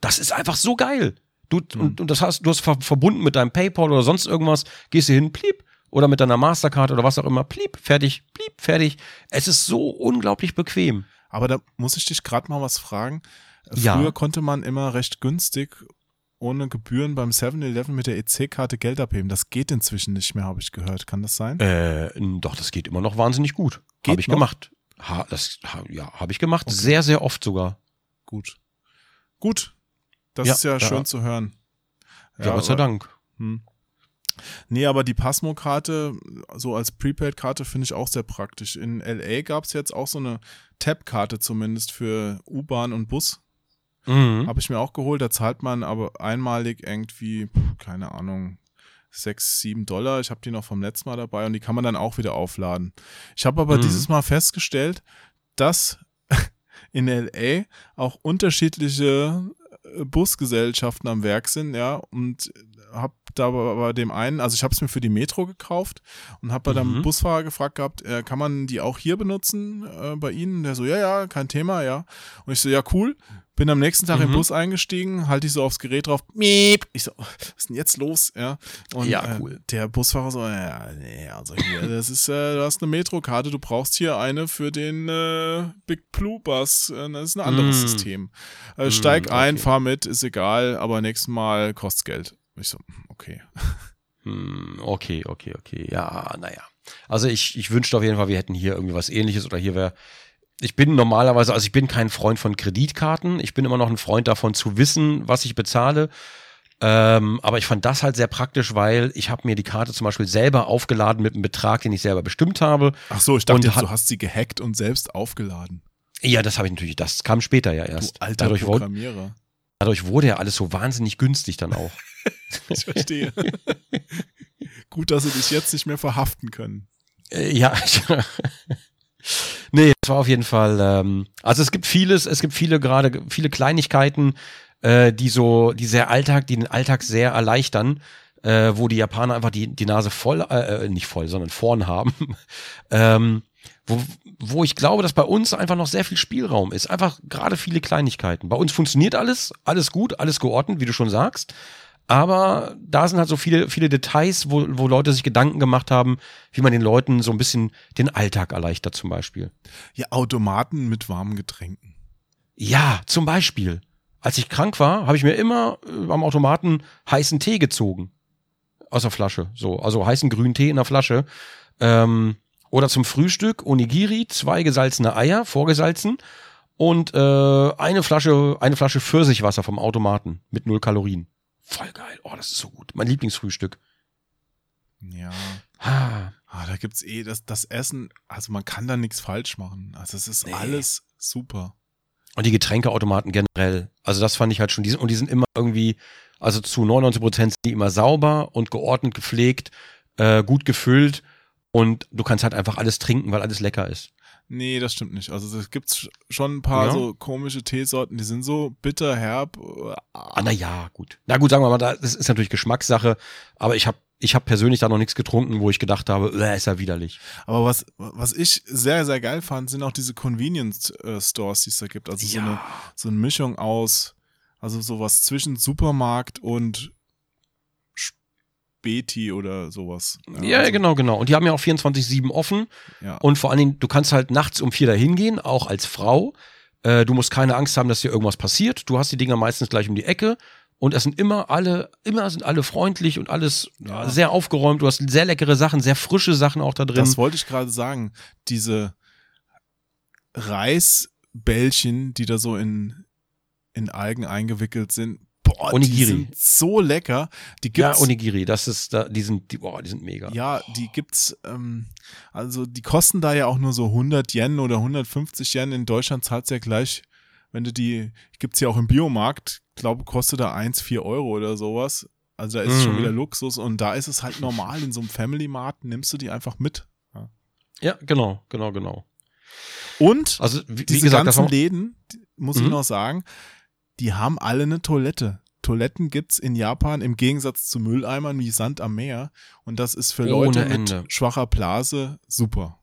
S2: Das ist einfach so geil. Du, und, und das hast, du hast ver verbunden mit deinem PayPal oder sonst irgendwas, gehst du hin, pliep, oder mit deiner Mastercard oder was auch immer, pliep, fertig, pliep, fertig. Es ist so unglaublich bequem.
S1: Aber da muss ich dich gerade mal was fragen. Früher
S2: Ja.
S1: konnte man immer recht günstig ohne Gebühren beim 7-Eleven mit der EC-Karte Geld abheben. Das geht inzwischen nicht mehr, habe ich gehört. Kann das sein?
S2: Äh, doch, das geht immer noch wahnsinnig gut. Habe ich
S1: noch?
S2: gemacht. Ha, das, ha, ja, habe ich gemacht. Sehr, sehr oft sogar.
S1: Gut. Gut. Das
S2: Ja,
S1: ist ja,
S2: ja.
S1: schön zu hören.
S2: Ja, Gott sei
S1: aber-
S2: Dank.
S1: Hm. Nee, aber die Pasmo-Karte, so als Prepaid-Karte, finde ich auch sehr praktisch. In LA gab es jetzt auch so eine Tab-Karte zumindest für U-Bahn und Bus.
S2: Mhm.
S1: Habe ich mir auch geholt. Da zahlt man aber einmalig irgendwie, keine Ahnung, 6, 7 Dollar. Ich habe die noch vom letzten Mal dabei und die kann man dann auch wieder aufladen. Ich habe aber
S2: Mhm.
S1: dieses Mal festgestellt, dass *laughs* in LA auch unterschiedliche äh, Busgesellschaften am Werk sind, ja, und habe da bei bei dem einen, also ich habe es mir für die Metro gekauft und habe bei dem
S2: Mhm.
S1: Busfahrer gefragt gehabt, äh, kann man die auch hier benutzen äh, bei Ihnen? Der so, ja, ja, kein Thema, ja. Und ich so, ja, cool. Bin am nächsten Tag im
S2: Mhm.
S1: Bus eingestiegen, halte ich so aufs Gerät drauf, miep. Ich so, was ist denn jetzt los? Ja, und
S2: Ja,
S1: äh,
S2: cool.
S1: der Busfahrer so, ja, nee, also hier, *laughs* das ist, äh, du hast eine Metro-Karte, du brauchst hier eine für den äh, Big Blue Bus. Äh, das ist ein anderes
S2: Mm.
S1: System. Äh, steig
S2: Mm,
S1: ein,
S2: okay.
S1: fahr mit, ist egal, aber nächstes Mal kostet Geld. Ich so, okay.
S2: Hm, okay, okay, okay. Ja, naja. Also ich, ich wünschte auf jeden Fall, wir hätten hier irgendwie was ähnliches oder hier wäre. Ich bin normalerweise, also ich bin kein Freund von Kreditkarten. Ich bin immer noch ein Freund davon zu wissen, was ich bezahle. Ähm, aber ich fand das halt sehr praktisch, weil ich habe mir die Karte zum Beispiel selber aufgeladen mit einem Betrag, den ich selber bestimmt habe.
S1: Ach so, ich dachte jetzt, du hast sie gehackt und selbst aufgeladen.
S2: Ja, das habe ich natürlich, das kam später ja
S1: Du
S2: erst.
S1: alter
S2: dadurch, wurde,
S1: Programmierer.
S2: dadurch wurde ja alles so wahnsinnig günstig dann auch. *laughs*
S1: Ich verstehe. Gut, dass sie dich jetzt nicht mehr verhaften können.
S2: Äh, ja. *laughs* nee, es war auf jeden Fall. Ähm, also es gibt vieles, es gibt viele gerade viele Kleinigkeiten, äh, die so, die sehr Alltag, die den Alltag sehr erleichtern, äh, wo die Japaner einfach die die Nase voll, äh, äh, nicht voll, sondern vorn haben. *laughs* ähm, wo, wo ich glaube, dass bei uns einfach noch sehr viel Spielraum ist. Einfach gerade viele Kleinigkeiten. Bei uns funktioniert alles, alles gut, alles geordnet, wie du schon sagst. Aber da sind halt so viele, viele Details, wo, wo Leute sich Gedanken gemacht haben, wie man den Leuten so ein bisschen den Alltag erleichtert zum Beispiel.
S1: Ja, Automaten mit warmen Getränken.
S2: Ja, zum Beispiel. Als ich krank war, habe ich mir immer äh, am Automaten heißen Tee gezogen. Aus der Flasche. So, also heißen grünen Tee in der Flasche. Ähm, oder zum Frühstück Onigiri, zwei gesalzene Eier, vorgesalzen. Und äh, eine Flasche, eine Flasche Pfirsichwasser vom Automaten mit null Kalorien. Voll geil. Oh, das ist so gut. Mein Lieblingsfrühstück.
S1: Ja.
S2: Ah,
S1: Ah, da gibt's eh das, das Essen, also man kann da nichts falsch machen. Also es ist
S2: Nee.
S1: alles super.
S2: Und die Getränkeautomaten generell. Also das fand ich halt schon, die sind, und die sind immer irgendwie, also zu 99 Prozent sind die immer sauber und geordnet, gepflegt, äh, gut gefüllt und du kannst halt einfach alles trinken, weil alles lecker ist.
S1: Nee, das stimmt nicht. Also es gibt schon ein paar
S2: Ja.
S1: so komische Teesorten, die sind so bitter, herb.
S2: Ah, na ja, gut. Na gut, sagen wir mal, da- das ist natürlich Geschmackssache, aber ich habe ich hab persönlich da noch nichts getrunken, wo ich gedacht habe, äh, ist ja widerlich.
S1: Aber was, was ich sehr, sehr geil fand, sind auch diese Convenience-Stores, die es da gibt. Also so, eine, so eine Mischung aus, also sowas zwischen Supermarkt und Späti oder sowas.
S2: Ja,
S1: also,
S2: genau, genau. Und die haben ja auch 24-7 offen.
S1: Ja.
S2: Und vor allen Dingen, du kannst halt nachts um vier da hingehen, auch als Frau. Äh, du musst keine Angst haben, dass dir irgendwas passiert. Du hast die Dinger meistens gleich um die Ecke. Und es sind immer alle, immer sind alle freundlich und alles
S1: Ja.
S2: sehr aufgeräumt. Du hast sehr leckere Sachen, sehr frische Sachen auch da drin.
S1: Das wollte ich gerade sagen. Diese Reisbällchen, die da so in, in Algen eingewickelt sind. Boah, die
S2: Onigiri.
S1: sind so lecker. Die
S2: ja,
S1: gibt's,
S2: Onigiri, das ist da, die sind, die, boah, die sind mega.
S1: Ja, die gibt's, ähm, also die kosten da ja auch nur so 100 Yen oder 150 Yen. In Deutschland zahlt's ja gleich, wenn du die, gibt's ja auch im Biomarkt, glaube kostet da 1, 4 Euro oder sowas. Also da ist schon
S2: Mhm.
S1: wieder Luxus und da ist es halt normal, in so einem Family Mart nimmst du die einfach mit.
S2: Ja, genau, genau, genau.
S1: Und
S2: Also, wie, wie
S1: diese
S2: gesagt, das
S1: ganzen Läden, die- muss ich
S2: Mhm.
S1: noch sagen, die haben alle eine Toilette. Toiletten gibt's in Japan im Gegensatz zu Mülleimern wie Sand am Meer. Und das ist für
S2: Ohne
S1: Leute mit
S2: Ende.
S1: schwacher Blase super.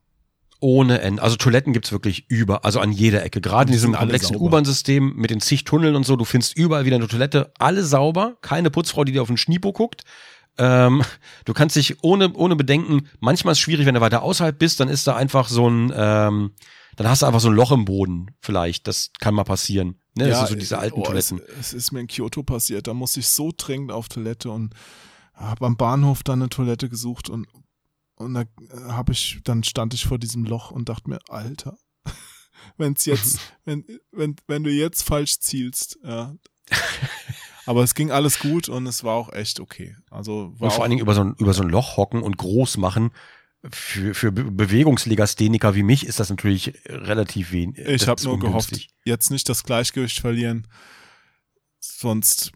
S2: ohne Ende. Also Toiletten gibt's wirklich über, also an jeder Ecke. Gerade in
S1: Die
S2: diesem
S1: alle
S2: komplexen
S1: sauber.
S2: U-Bahn-System mit den zig Tunneln und so, du findest überall wieder eine Toilette, alle sauber, keine Putzfrau, die dir auf den Schniepo guckt. Ähm, du kannst dich ohne, ohne Bedenken, manchmal ist es schwierig, wenn du weiter außerhalb bist, dann ist da einfach so ein, ähm, dann hast du einfach so ein Loch im Boden vielleicht. Das kann mal passieren. Ne? sind so diese alten
S1: oh,
S2: Toiletten.
S1: Es, es ist mir in Kyoto passiert. Da musste ich so dringend auf Toilette und habe am Bahnhof dann eine Toilette gesucht und und da habe ich, dann stand ich vor diesem Loch und dachte mir, Alter, *laughs* wenn's jetzt, *laughs* wenn, wenn, wenn du jetzt falsch zielst, ja. Aber es ging alles gut und es war auch echt okay. Also
S2: Und vor allen Dingen über so ein, über so ein Loch hocken und groß machen. Für, für Be- Bewegungslegastheniker wie mich ist das natürlich relativ wenig.
S1: ich
S2: das
S1: habe nur
S2: ungünstig.
S1: gehofft, jetzt nicht das Gleichgewicht verlieren. Sonst,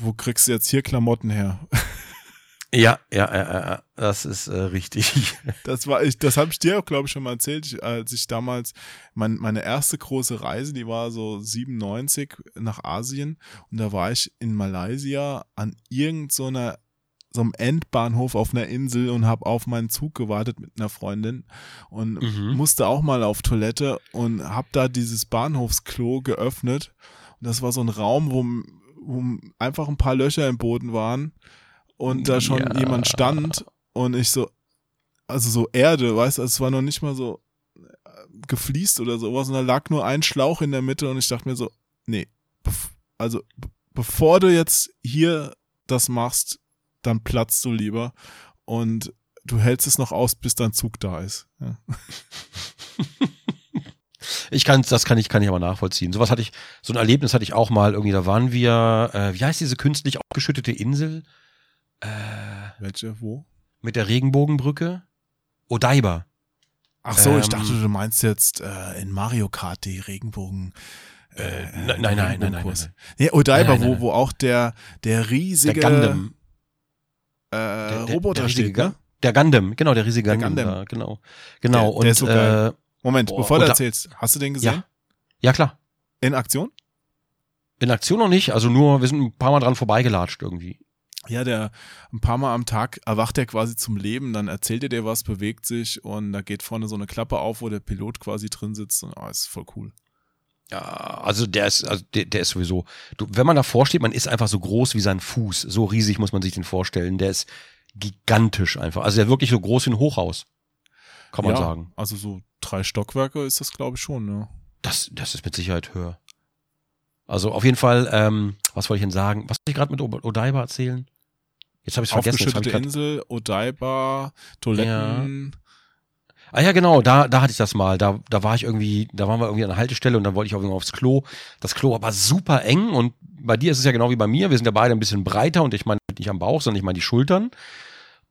S1: wo kriegst du jetzt hier Klamotten her? *laughs*
S2: Ja, ja, ja, ja, das ist äh, richtig. *laughs*
S1: Das war ich, das habe ich dir auch, glaube ich, schon mal erzählt, ich, als ich damals, mein, meine erste große Reise, die war so 97 nach Asien und da war ich in Malaysia an irgend so so einem Endbahnhof auf einer Insel und habe auf meinen Zug gewartet mit einer Freundin und
S2: Mhm.
S1: musste auch mal auf Toilette und habe da dieses Bahnhofsklo geöffnet und das war so ein Raum, wo, wo einfach ein paar Löcher im Boden waren und da schon
S2: Ja.
S1: jemand stand und ich so, also so Erde, weißt du, es war noch nicht mal so äh, gefliest oder sowas und da lag nur ein Schlauch in der Mitte und ich dachte mir so, nee, also bevor du jetzt hier das machst, dann platzt du lieber und du hältst es noch aus, bis dein Zug da ist. Ja. *laughs*
S2: Ich kann, das kann ich, kann ich aber nachvollziehen. Sowas hatte ich, so ein Erlebnis hatte ich auch mal irgendwie. Da waren wir, äh, wie heißt diese künstlich aufgeschüttete Insel äh,
S1: Welche, wo?
S2: mit der Regenbogenbrücke? Odaiba.
S1: Ach so, ich
S2: Ähm,
S1: dachte, du meinst jetzt äh, in Mario Kart die Regenbogen.
S2: Äh, nein, nein, nein, nein, nein,
S1: Regenbogenkurs.
S2: nein.
S1: Nee, Odaiba,
S2: Nein, nein,
S1: wo,
S2: nein.
S1: wo auch der, der
S2: Der
S1: riesige
S2: Gundam.
S1: Äh,
S2: Der, der,
S1: Roboter
S2: der riesige,
S1: steht, ne?
S2: Der Gundam, genau, der riesige
S1: Der
S2: Gundam.
S1: Gundam.
S2: Da, genau. Genau.
S1: Der-
S2: und
S1: so
S2: äh,
S1: Moment,
S2: Boah,
S1: bevor du erzählst, hast du den gesehen?
S2: ja. Ja, klar.
S1: In Aktion?
S2: In Aktion noch nicht, also nur, wir sind ein paar Mal dran vorbeigelatscht irgendwie.
S1: Ja, der ein paar Mal am Tag erwacht er quasi zum Leben, dann erzählt er dir was, bewegt sich und da geht vorne so eine Klappe auf, wo der Pilot quasi drin sitzt und ah, ist voll cool.
S2: Ja, also der ist, also der, der ist sowieso. Du, wenn man davor steht, man ist einfach so groß wie sein Fuß. So riesig muss man sich den vorstellen. Der ist gigantisch einfach. Also der ist wirklich so groß wie ein Hochhaus. Kann man
S1: ja,
S2: sagen.
S1: Also so drei Stockwerke ist das, glaube ich, schon, ne?
S2: Das, das ist mit Sicherheit höher. Also auf jeden Fall, ähm, was wollte ich denn sagen? Was wollte ich gerade mit O- Odaiba erzählen? Jetzt habe ich vergessen. Jetzt hab ich
S1: Aufgeschüttete
S2: grad,
S1: Insel, Odaiba, Toiletten.
S2: Ah ja, genau, da, da hatte ich das mal. Da, da war ich irgendwie, da waren wir irgendwie an der Haltestelle und dann wollte ich auch irgendwie aufs Klo. Das Klo war super eng und bei dir ist es ja genau wie bei mir. Wir sind ja beide ein bisschen breiter und ich meine nicht am Bauch, sondern ich meine die Schultern.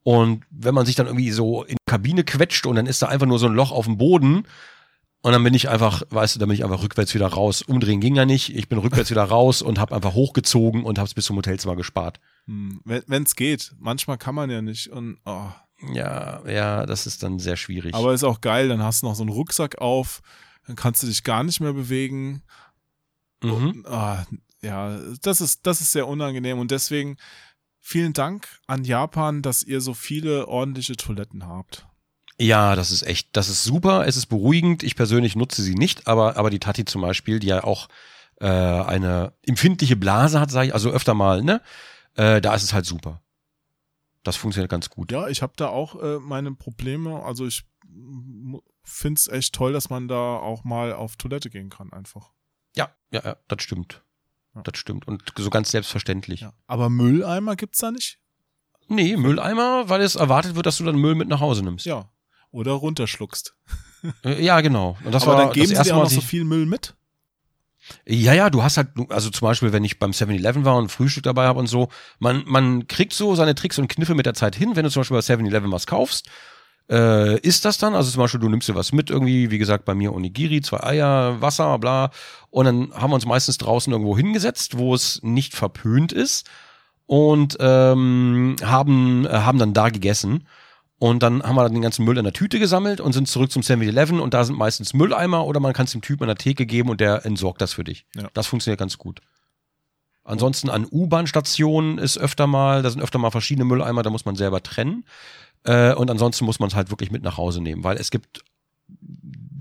S2: Und wenn man sich dann irgendwie so in die Kabine quetscht und dann ist da einfach nur so ein Loch auf dem Boden und dann bin ich einfach, weißt du, dann bin ich einfach rückwärts wieder raus. Umdrehen ging ja nicht. Ich bin rückwärts wieder raus und habe einfach hochgezogen und habe es bis zum Hotelzimmer gespart.
S1: Hm, wenn es geht. Manchmal kann man ja nicht und oh,
S2: Ja, ja, das ist dann sehr schwierig.
S1: Aber ist auch geil, dann hast du noch so einen Rucksack auf, dann kannst du dich gar nicht mehr bewegen.
S2: mhm.
S1: Und, ah, ja, das ist, das ist sehr unangenehm und deswegen vielen Dank an Japan, dass ihr so viele ordentliche Toiletten habt.
S2: Ja, das ist echt, das ist super, es ist beruhigend. Ich persönlich nutze sie nicht, aber, aber die Tati zum Beispiel, die ja auch äh, eine empfindliche Blase hat, sage ich, also öfter mal, ne? Äh, da ist es halt super. Das funktioniert ganz gut.
S1: Ja, ich habe da auch äh, meine Probleme. Also ich finde es echt toll, dass man da auch mal auf Toilette gehen kann, einfach.
S2: Ja, ja, ja, das stimmt.
S1: Ja.
S2: Das stimmt. Und so ganz selbstverständlich.
S1: Ja. Aber Mülleimer gibt's da nicht?
S2: Nee, Mülleimer, weil es erwartet wird, dass du dann Müll mit nach Hause nimmst.
S1: Ja. Oder runterschluckst.
S2: Äh, ja genau. Und das
S1: Aber
S2: war
S1: dann geben
S2: das
S1: sie dir auch noch so viel Müll mit?
S2: Ja, ja, du hast halt, also zum Beispiel, wenn ich beim 7-Eleven war und Frühstück dabei habe und so, man, man kriegt so seine Tricks und Kniffe mit der Zeit hin, wenn du zum Beispiel bei 7-Eleven was kaufst, äh, ist das dann, also zum Beispiel, du nimmst dir was mit, irgendwie, wie gesagt, bei mir Onigiri, zwei Eier, Wasser, bla, und dann haben wir uns meistens draußen irgendwo hingesetzt, wo es nicht verpönt ist und ähm, haben, äh, haben dann da gegessen. Und dann haben wir dann den ganzen Müll in der Tüte gesammelt und sind zurück zum 7-Eleven und da sind meistens Mülleimer oder man kann es dem Typen an der Theke geben und der entsorgt das für dich.
S1: Ja.
S2: Das funktioniert ganz gut. Ansonsten an U-Bahn-Stationen ist öfter mal, da sind öfter mal verschiedene Mülleimer, da muss man selber trennen. Äh, und ansonsten muss man es halt wirklich mit nach Hause nehmen, weil es gibt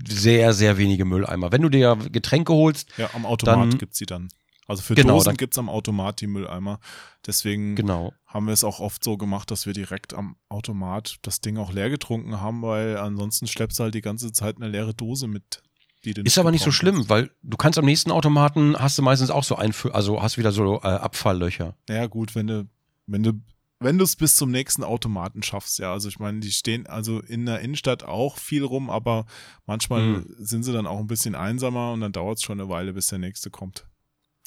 S2: sehr, sehr wenige Mülleimer. Wenn du dir Getränke holst,
S1: Ja, am Automat
S2: Dann-
S1: gibt's sie dann. Also für
S2: Genau,
S1: Dosen
S2: dann-
S1: gibt's am Automat die Mülleimer. Deswegen
S2: genau.
S1: haben wir es auch oft so gemacht, dass wir direkt am Automat das Ding auch leer getrunken haben, weil ansonsten schleppst du halt die ganze Zeit eine leere Dose mit. Die du
S2: Ist aber nicht so schlimm,
S1: kannst.
S2: weil du kannst am nächsten Automaten hast du meistens auch so ein, also hast wieder so äh, Abfalllöcher.
S1: Naja, gut, wenn du, wenn du, wenn du es bis zum nächsten Automaten schaffst, ja. Also ich meine, die stehen also in der Innenstadt auch viel rum, aber manchmal
S2: Mhm.
S1: sind sie dann auch ein bisschen einsamer und dann dauert es schon eine Weile, bis der nächste kommt.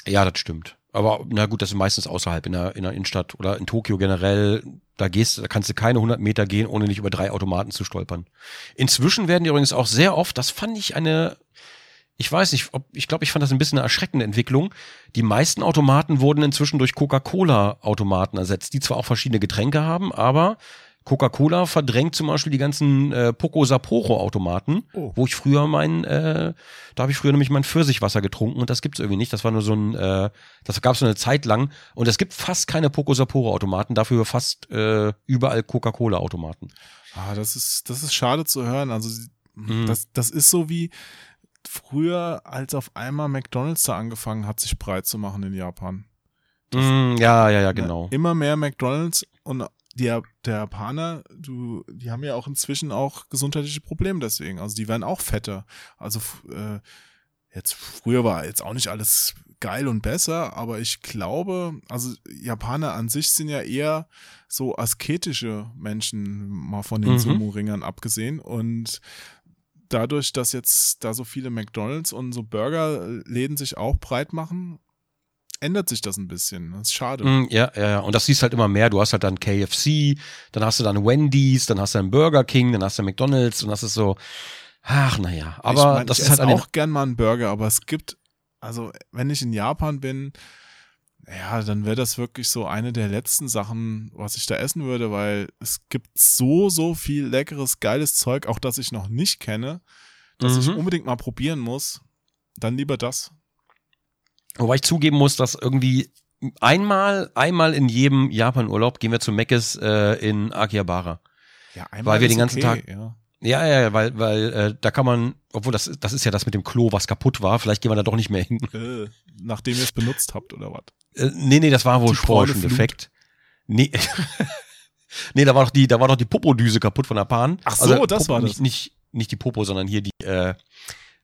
S2: Ja, das stimmt. Aber na gut, das ist meistens außerhalb in der, in der Innenstadt oder in Tokio generell. Da gehst, da kannst du keine 100 Meter gehen, ohne nicht über drei Automaten zu stolpern. Inzwischen werden die übrigens auch sehr oft, das fand ich eine, ich weiß nicht, ob, ich glaube, ich fand das ein bisschen eine erschreckende Entwicklung. Die meisten Automaten wurden inzwischen durch Coca-Cola-Automaten ersetzt, die zwar auch verschiedene Getränke haben, aber Coca-Cola verdrängt zum Beispiel die ganzen äh, Poco Sapporo-Automaten,
S1: Oh.
S2: wo ich früher mein, äh, da habe ich früher nämlich mein Pfirsichwasser getrunken und das gibt's irgendwie nicht. Das war nur so ein, äh, das gab's so eine Zeit lang und es gibt fast keine Poco Sapporo-Automaten, dafür fast äh, überall Coca-Cola-Automaten.
S1: Ah, das ist, das ist schade zu hören. Also
S2: Mhm.
S1: das, das ist so wie früher, als auf einmal McDonalds da angefangen hat, sich breit zu machen in Japan.
S2: Mm, ja, ja, ja,
S1: Ne?
S2: genau.
S1: Immer mehr McDonalds und die, der Japaner, du, die haben ja auch inzwischen auch gesundheitliche Probleme deswegen. Also die werden auch fetter. Also äh, jetzt früher war jetzt auch nicht alles geil und besser, aber ich glaube, also Japaner an sich sind ja eher so asketische Menschen, mal von den
S2: Mhm.
S1: Sumo-Ringern abgesehen. Und dadurch, dass jetzt da so viele McDonalds und so Burgerläden sich auch breit machen, ändert sich das ein bisschen. Das ist schade.
S2: Mm, ja, ja, ja. Und das siehst halt immer mehr. Du hast halt dann KFC, dann hast du dann Wendy's, dann hast du dann Burger King, dann hast du McDonalds und das ist so, ach, naja. Aber
S1: ich mein,
S2: das
S1: ich
S2: ist halt
S1: auch gern mal einen Burger, aber es gibt, also wenn ich in Japan bin, ja, dann wäre das wirklich so eine der letzten Sachen, was ich da essen würde, weil es gibt so, so viel leckeres, geiles Zeug, auch das ich noch nicht kenne, dass ich
S2: Mhm.
S1: unbedingt mal probieren muss. Dann lieber das.
S2: Wobei ich zugeben muss, dass irgendwie einmal, einmal in jedem Japan-Urlaub gehen wir zu Meckes äh, in Akihabara.
S1: Ja,
S2: Weil wir den ganzen Tag-
S1: Ja.
S2: Ja, ja, ja, weil, weil äh, da kann man, obwohl das, das ist ja das mit dem Klo, was kaputt war, vielleicht gehen wir da doch nicht mehr hin.
S1: Äh, nachdem ihr es benutzt habt, oder was?
S2: Äh, nee, nee, das war wohl vorher schon defekt. Nee. *laughs* nee, da war doch die, da war doch die Popodüse kaputt von der Bahn.
S1: Ach so, das war
S2: nicht,
S1: das.
S2: Nicht, nicht die Popo, sondern hier die, äh,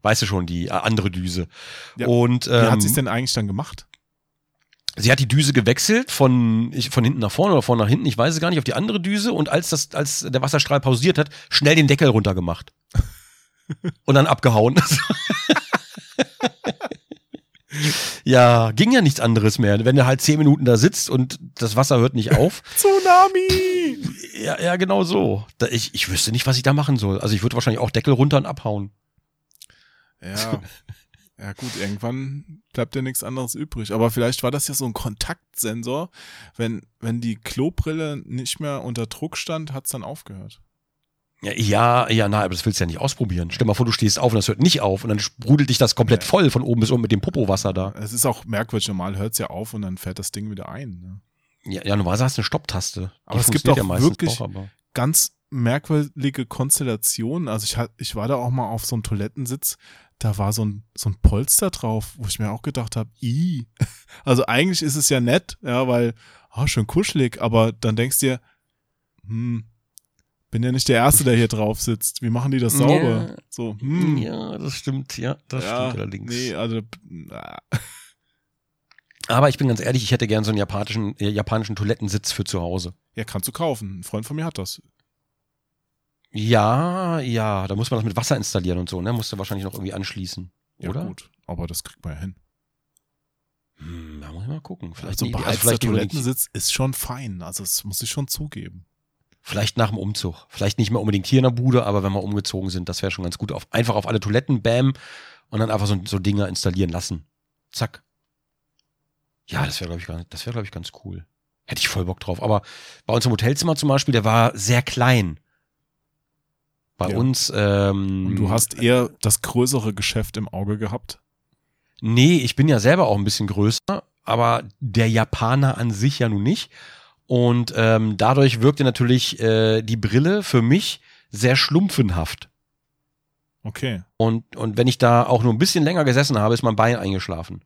S2: weißt du schon, die äh, andere Düse.
S1: Ja.
S2: Und
S1: Wie
S2: ähm,
S1: hat sie es denn eigentlich dann gemacht?
S2: sie hat die Düse gewechselt von, ich, von hinten nach vorne oder vorne nach hinten, ich weiß es gar nicht, auf die andere Düse und als das, als der Wasserstrahl pausiert hat, schnell den Deckel runtergemacht. *laughs* und dann abgehauen. *laughs* ja, ging ja nichts anderes mehr. Wenn du halt zehn Minuten da sitzt und das Wasser hört nicht auf. *laughs*
S1: Tsunami!
S2: ja, ja, genau so. Da, ich, ich wüsste nicht, was ich da machen soll. Also ich würde wahrscheinlich auch Deckel runter und abhauen.
S1: Ja. *laughs* Ja gut, irgendwann bleibt ja nichts anderes übrig. Aber vielleicht war das ja so ein Kontaktsensor. Wenn, wenn die Klobrille nicht mehr unter Druck stand, hat's dann aufgehört.
S2: Ja, ja, nein, aber das willst du ja nicht ausprobieren. Stell mal vor, du stehst auf und das hört nicht auf und dann sprudelt dich das komplett
S1: Ja.
S2: voll von oben bis unten mit dem Popowasser da.
S1: Es ist auch merkwürdig, normal hört's ja auf und dann fährt das Ding wieder ein. Ne?
S2: Ja, ja normalerweise hast du eine Stopptaste.
S1: Aber es gibt auch
S2: ja meistens
S1: wirklich-
S2: auch,
S1: Ganz merkwürdige Konstellationen. Also ich, hat- ich war da auch mal auf so einem Toilettensitz, da war so ein, so ein Polster drauf, wo ich mir auch gedacht habe, i. *laughs* Also eigentlich ist es ja nett, ja, weil, ah, schön kuschelig, aber dann denkst du dir, hm, bin ja nicht der Erste, der hier drauf sitzt. Wie machen die das sauber?
S2: Ja.
S1: So, hm.
S2: Ja, das stimmt, ja, das
S1: ja,
S2: stimmt allerdings.
S1: Nee, also, na,
S2: Aber ich bin ganz ehrlich, ich hätte gern so einen japanischen, äh, japanischen Toilettensitz für zu Hause.
S1: ja, kannst du kaufen. Ein Freund von mir hat das.
S2: Ja, ja, da muss man das mit Wasser installieren und so, ne? Musst du wahrscheinlich noch irgendwie anschließen.
S1: Ja,
S2: oder?
S1: gut. Aber das kriegt man ja hin.
S2: Hm, da muss ich mal gucken. Vielleicht,
S1: Also,
S2: Idee.
S1: beheizter Toilettensitz ist schon fein. Also, das muss ich schon zugeben.
S2: vielleicht nach dem Umzug. Vielleicht nicht mehr unbedingt hier in der Bude, aber wenn wir umgezogen sind, das wäre schon ganz gut. Auf, einfach auf alle Toiletten, bam, und dann einfach so, so Dinger installieren lassen. Zack. Ja, das wäre, glaube ich, das wäre, glaube ich, ganz cool. Hätte ich voll Bock drauf. Aber bei uns im Hotelzimmer zum Beispiel, der war sehr klein. Bei
S1: Ja.
S2: uns. Ähm,
S1: Und du hast eher das größere Geschäft im Auge gehabt.
S2: Nee, ich bin ja selber auch ein bisschen größer, aber der Japaner an sich ja nun nicht. Und ähm, dadurch wirkte natürlich äh, die Brille für mich sehr schlumpfenhaft.
S1: Okay.
S2: Und, und wenn ich da auch nur ein bisschen länger gesessen habe, ist mein Bein eingeschlafen.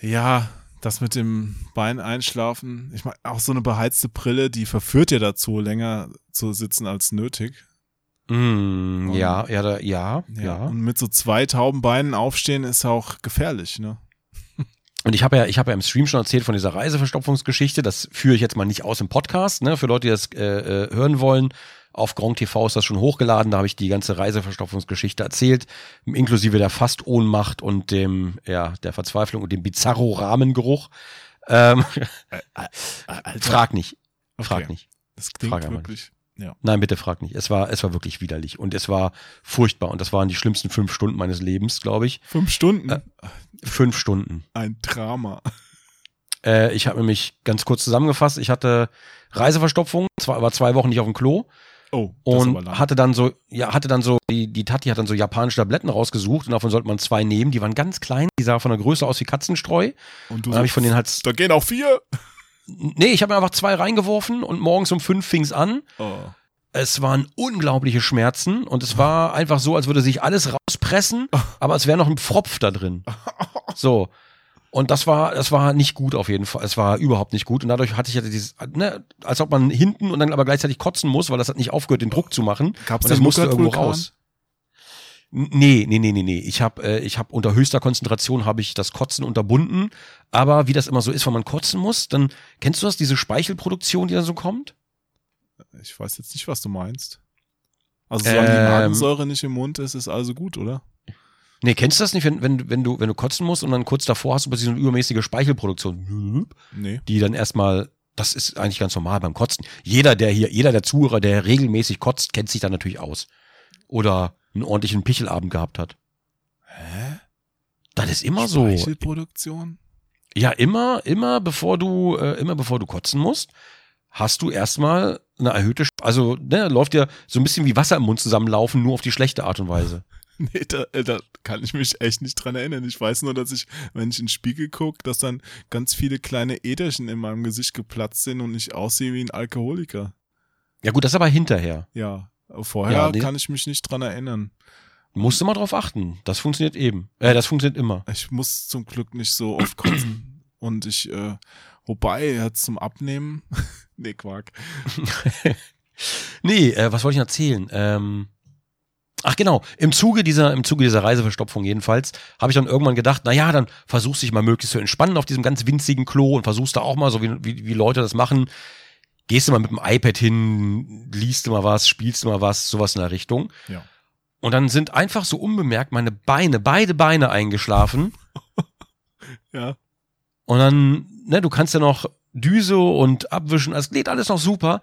S1: Ja, das mit dem Bein einschlafen. Ich meine, auch so eine beheizte Brille, die verführt ja dazu, länger zu sitzen als nötig.
S2: Mm,
S1: Und-
S2: ja, ja, da, ja,
S1: Ja.
S2: ja.
S1: Und mit so zwei tauben Beinen aufstehen ist auch gefährlich, ne? *laughs*
S2: Und ich habe ja, ich habe ja im Stream schon erzählt von dieser Reiseverstopfungsgeschichte. Das führe ich jetzt mal nicht aus im Podcast. Ne? Für Leute, die das äh, äh, hören wollen, auf Gronk TV ist das schon hochgeladen. Da habe ich die ganze Reiseverstopfungsgeschichte erzählt, inklusive der Fastohnmacht und dem, ja, der Verzweiflung und dem bizarro Rahmengeruch. Ähm, frag nicht, frag
S1: Okay.
S2: nicht.
S1: das klingt
S2: frag
S1: wirklich. Ja.
S2: Nein, bitte frag nicht. Es war, es war wirklich widerlich und es war furchtbar und das waren die schlimmsten fünf Stunden meines Lebens, glaube ich.
S1: Fünf Stunden.
S2: Äh. Fünf Stunden.
S1: Ein Drama.
S2: Äh, ich habe nämlich ganz kurz zusammengefasst, ich hatte Reiseverstopfung, zwar war zwei Wochen nicht auf dem Klo
S1: Oh,
S2: und hatte dann so, ja, hatte dann so, die, die Tati hat dann so japanische Tabletten rausgesucht und davon sollte man zwei nehmen. Die waren ganz klein, die sahen von der Größe aus wie Katzenstreu.
S1: Und du
S2: Dann habe ich von denen halt,
S1: da gehen auch vier.
S2: nee, ich habe mir einfach zwei reingeworfen und morgens um fünf fing's an.
S1: Oh.
S2: Es waren unglaubliche Schmerzen und es war einfach so, als würde sich alles rauspressen, *laughs* aber es wäre noch ein Pfropf da drin. So. Und das war, das war nicht gut auf jeden Fall. Es war überhaupt nicht gut. Und dadurch hatte ich ja dieses, ne, als ob man hinten und dann aber gleichzeitig kotzen muss, weil das hat nicht aufgehört, den Druck zu machen.
S1: Gab's
S2: und das musste irgendwo raus. Nee, nee, nee, nee, nee. Ich habe äh, ich hab unter höchster Konzentration habe ich das Kotzen unterbunden. Aber wie das immer so ist, wenn man kotzen muss, dann kennst du das, diese Speichelproduktion, die dann so kommt?
S1: Ich weiß jetzt nicht, was du meinst. Also solange die
S2: Ähm.
S1: Magensäure nicht im Mund ist, ist also gut, oder?
S2: Nee, kennst du das nicht, wenn, wenn, wenn, du, wenn du kotzen musst und dann kurz davor hast du plötzlich so eine übermäßige Speichelproduktion,
S1: Nee.
S2: die dann erstmal, das ist eigentlich ganz normal beim Kotzen. Jeder, der hier, jeder der Zuhörer, der regelmäßig kotzt, kennt sich da natürlich aus. Oder einen ordentlichen Pichelabend gehabt hat.
S1: Hä?
S2: Das ist immer so.
S1: Speichelproduktion?
S2: Ja, immer, immer bevor du, äh, immer bevor du kotzen musst, hast du erstmal eine erhöhte, Sp- also ne, läuft dir so ein bisschen wie Wasser im Mund zusammenlaufen, nur auf die schlechte Art und Weise. *laughs*
S1: Nee, da, äh, da kann ich mich echt nicht dran erinnern. Ich weiß nur, dass ich, wenn ich in den Spiegel gucke, dass dann ganz viele kleine Äderchen in meinem Gesicht geplatzt sind und ich aussehe wie ein Alkoholiker.
S2: Ja gut, das ist aber hinterher.
S1: Ja, vorher
S2: Ja, nee.
S1: kann ich mich nicht dran erinnern.
S2: Musst du mal drauf achten. Das funktioniert eben. Äh, das funktioniert immer.
S1: Ich muss zum Glück nicht so oft kotzen. Und ich, äh, wobei, zum Abnehmen, *laughs* nee, Quark. *laughs*
S2: Nee, äh, was wollte ich noch erzählen? Ähm, ach genau, im Zuge dieser, im Zuge dieser Reiseverstopfung jedenfalls, habe ich dann irgendwann gedacht, na ja, dann versuchst dich mal möglichst zu entspannen auf diesem ganz winzigen Klo und versuchst da auch mal, so wie, wie, wie Leute das machen, gehst du mal mit dem iPad hin, liest du mal was, spielst du mal was, sowas in der Richtung.
S1: Ja.
S2: Und dann sind einfach so unbemerkt meine Beine, beide Beine eingeschlafen. *laughs*
S1: Ja.
S2: Und dann, ne, du kannst ja noch Düse und abwischen, es geht alles noch super.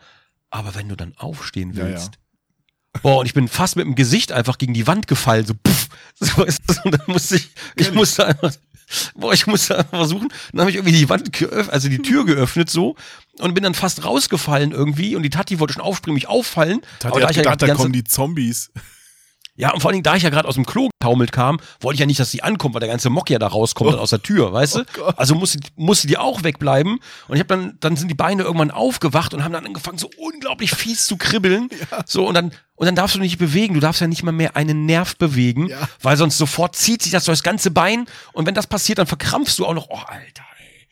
S2: Aber wenn du dann aufstehen
S1: Ja, ja.
S2: Boah, und ich bin fast mit dem Gesicht einfach gegen die Wand gefallen, so puff. *laughs* So ist das. Und dann musste ich, ich musste einfach, boah, ich musste einfach versuchen. Dann habe ich irgendwie die Wand geöffnet, also die Tür geöffnet so und bin dann fast rausgefallen irgendwie und die Tati wollte schon aufspringen, mich auffallen.
S1: Tati
S2: aber da
S1: hat
S2: ich ja
S1: gedacht,
S2: die
S1: da kommen die Zombies.
S2: Ja, und vor allen Dingen, da ich ja gerade aus dem Klo getaumelt kam, wollte ich ja nicht, dass die ankommt, weil der ganze Mock ja da rauskommt dann aus der Tür, weißt du?
S1: Gott.
S2: Also musste, musste die auch wegbleiben. Und ich habe dann, dann sind die Beine irgendwann aufgewacht und haben dann angefangen, so unglaublich fies zu kribbeln. So, und dann, und dann darfst du nicht bewegen. Du darfst ja nicht mal mehr einen Nerv bewegen,
S1: Ja.
S2: weil sonst sofort zieht sich das das ganze Bein. Und wenn das passiert, dann verkrampfst du auch noch. Oh, Alter, ey.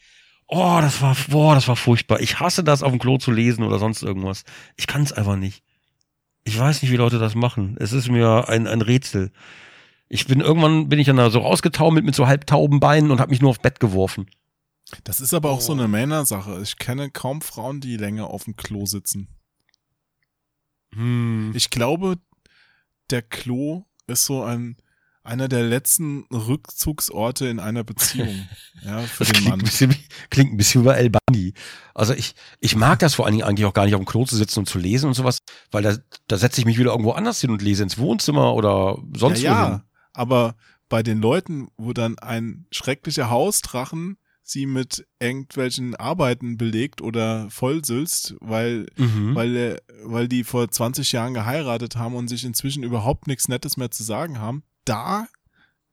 S2: Oh, das war, boah, das war furchtbar. Ich hasse das, auf dem Klo zu lesen oder sonst irgendwas. Ich kann es einfach nicht. Ich weiß nicht, wie Leute das machen. Es ist mir ein, ein Rätsel. Ich bin irgendwann bin ich dann da so rausgetaumelt mit so halbtauben Beinen und habe mich nur aufs Bett geworfen.
S1: Das ist aber auch so
S2: Oh.
S1: eine Männersache. Ich kenne kaum Frauen, die länger auf dem Klo sitzen.
S2: Hm.
S1: Ich glaube, der Klo ist so ein einer der letzten Rückzugsorte in einer Beziehung. *laughs* ja, für
S2: Das
S1: den
S2: klingt ein,
S1: Mann.
S2: bisschen, wie- klingt ein bisschen wie bei El Bandi. Also ich, ich mag das vor allen Dingen eigentlich auch gar nicht auf dem Klo zu sitzen und zu lesen und sowas, weil da, da setze ich mich wieder irgendwo anders hin und lese ins Wohnzimmer oder sonst
S1: ja,
S2: wohin.
S1: ja, aber bei den Leuten, wo dann ein schrecklicher Hausdrachen sie mit irgendwelchen Arbeiten belegt oder vollsülzt, weil
S2: Mhm.
S1: weil, äh, weil die vor 20 Jahren geheiratet haben und sich inzwischen überhaupt nichts Nettes mehr zu sagen haben, da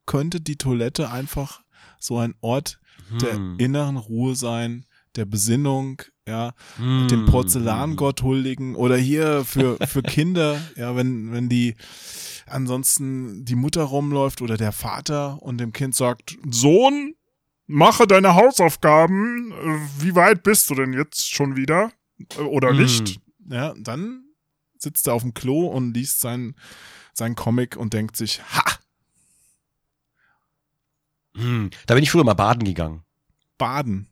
S1: könnte die Toilette einfach so ein Ort der
S2: Hm.
S1: inneren Ruhe sein, der Besinnung, ja,
S2: Hm.
S1: dem Porzellangott huldigen oder hier für, *laughs* für Kinder, ja, wenn, wenn die ansonsten die Mutter rumläuft oder der Vater und dem Kind sagt, Sohn, mache deine Hausaufgaben, wie weit bist du denn jetzt schon wieder? Oder
S2: Mhm.
S1: nicht? Ja, dann sitzt er auf dem Klo und liest sein, sein Comic und denkt sich, ha,
S2: Hm. Da bin ich früher mal baden gegangen.
S1: baden.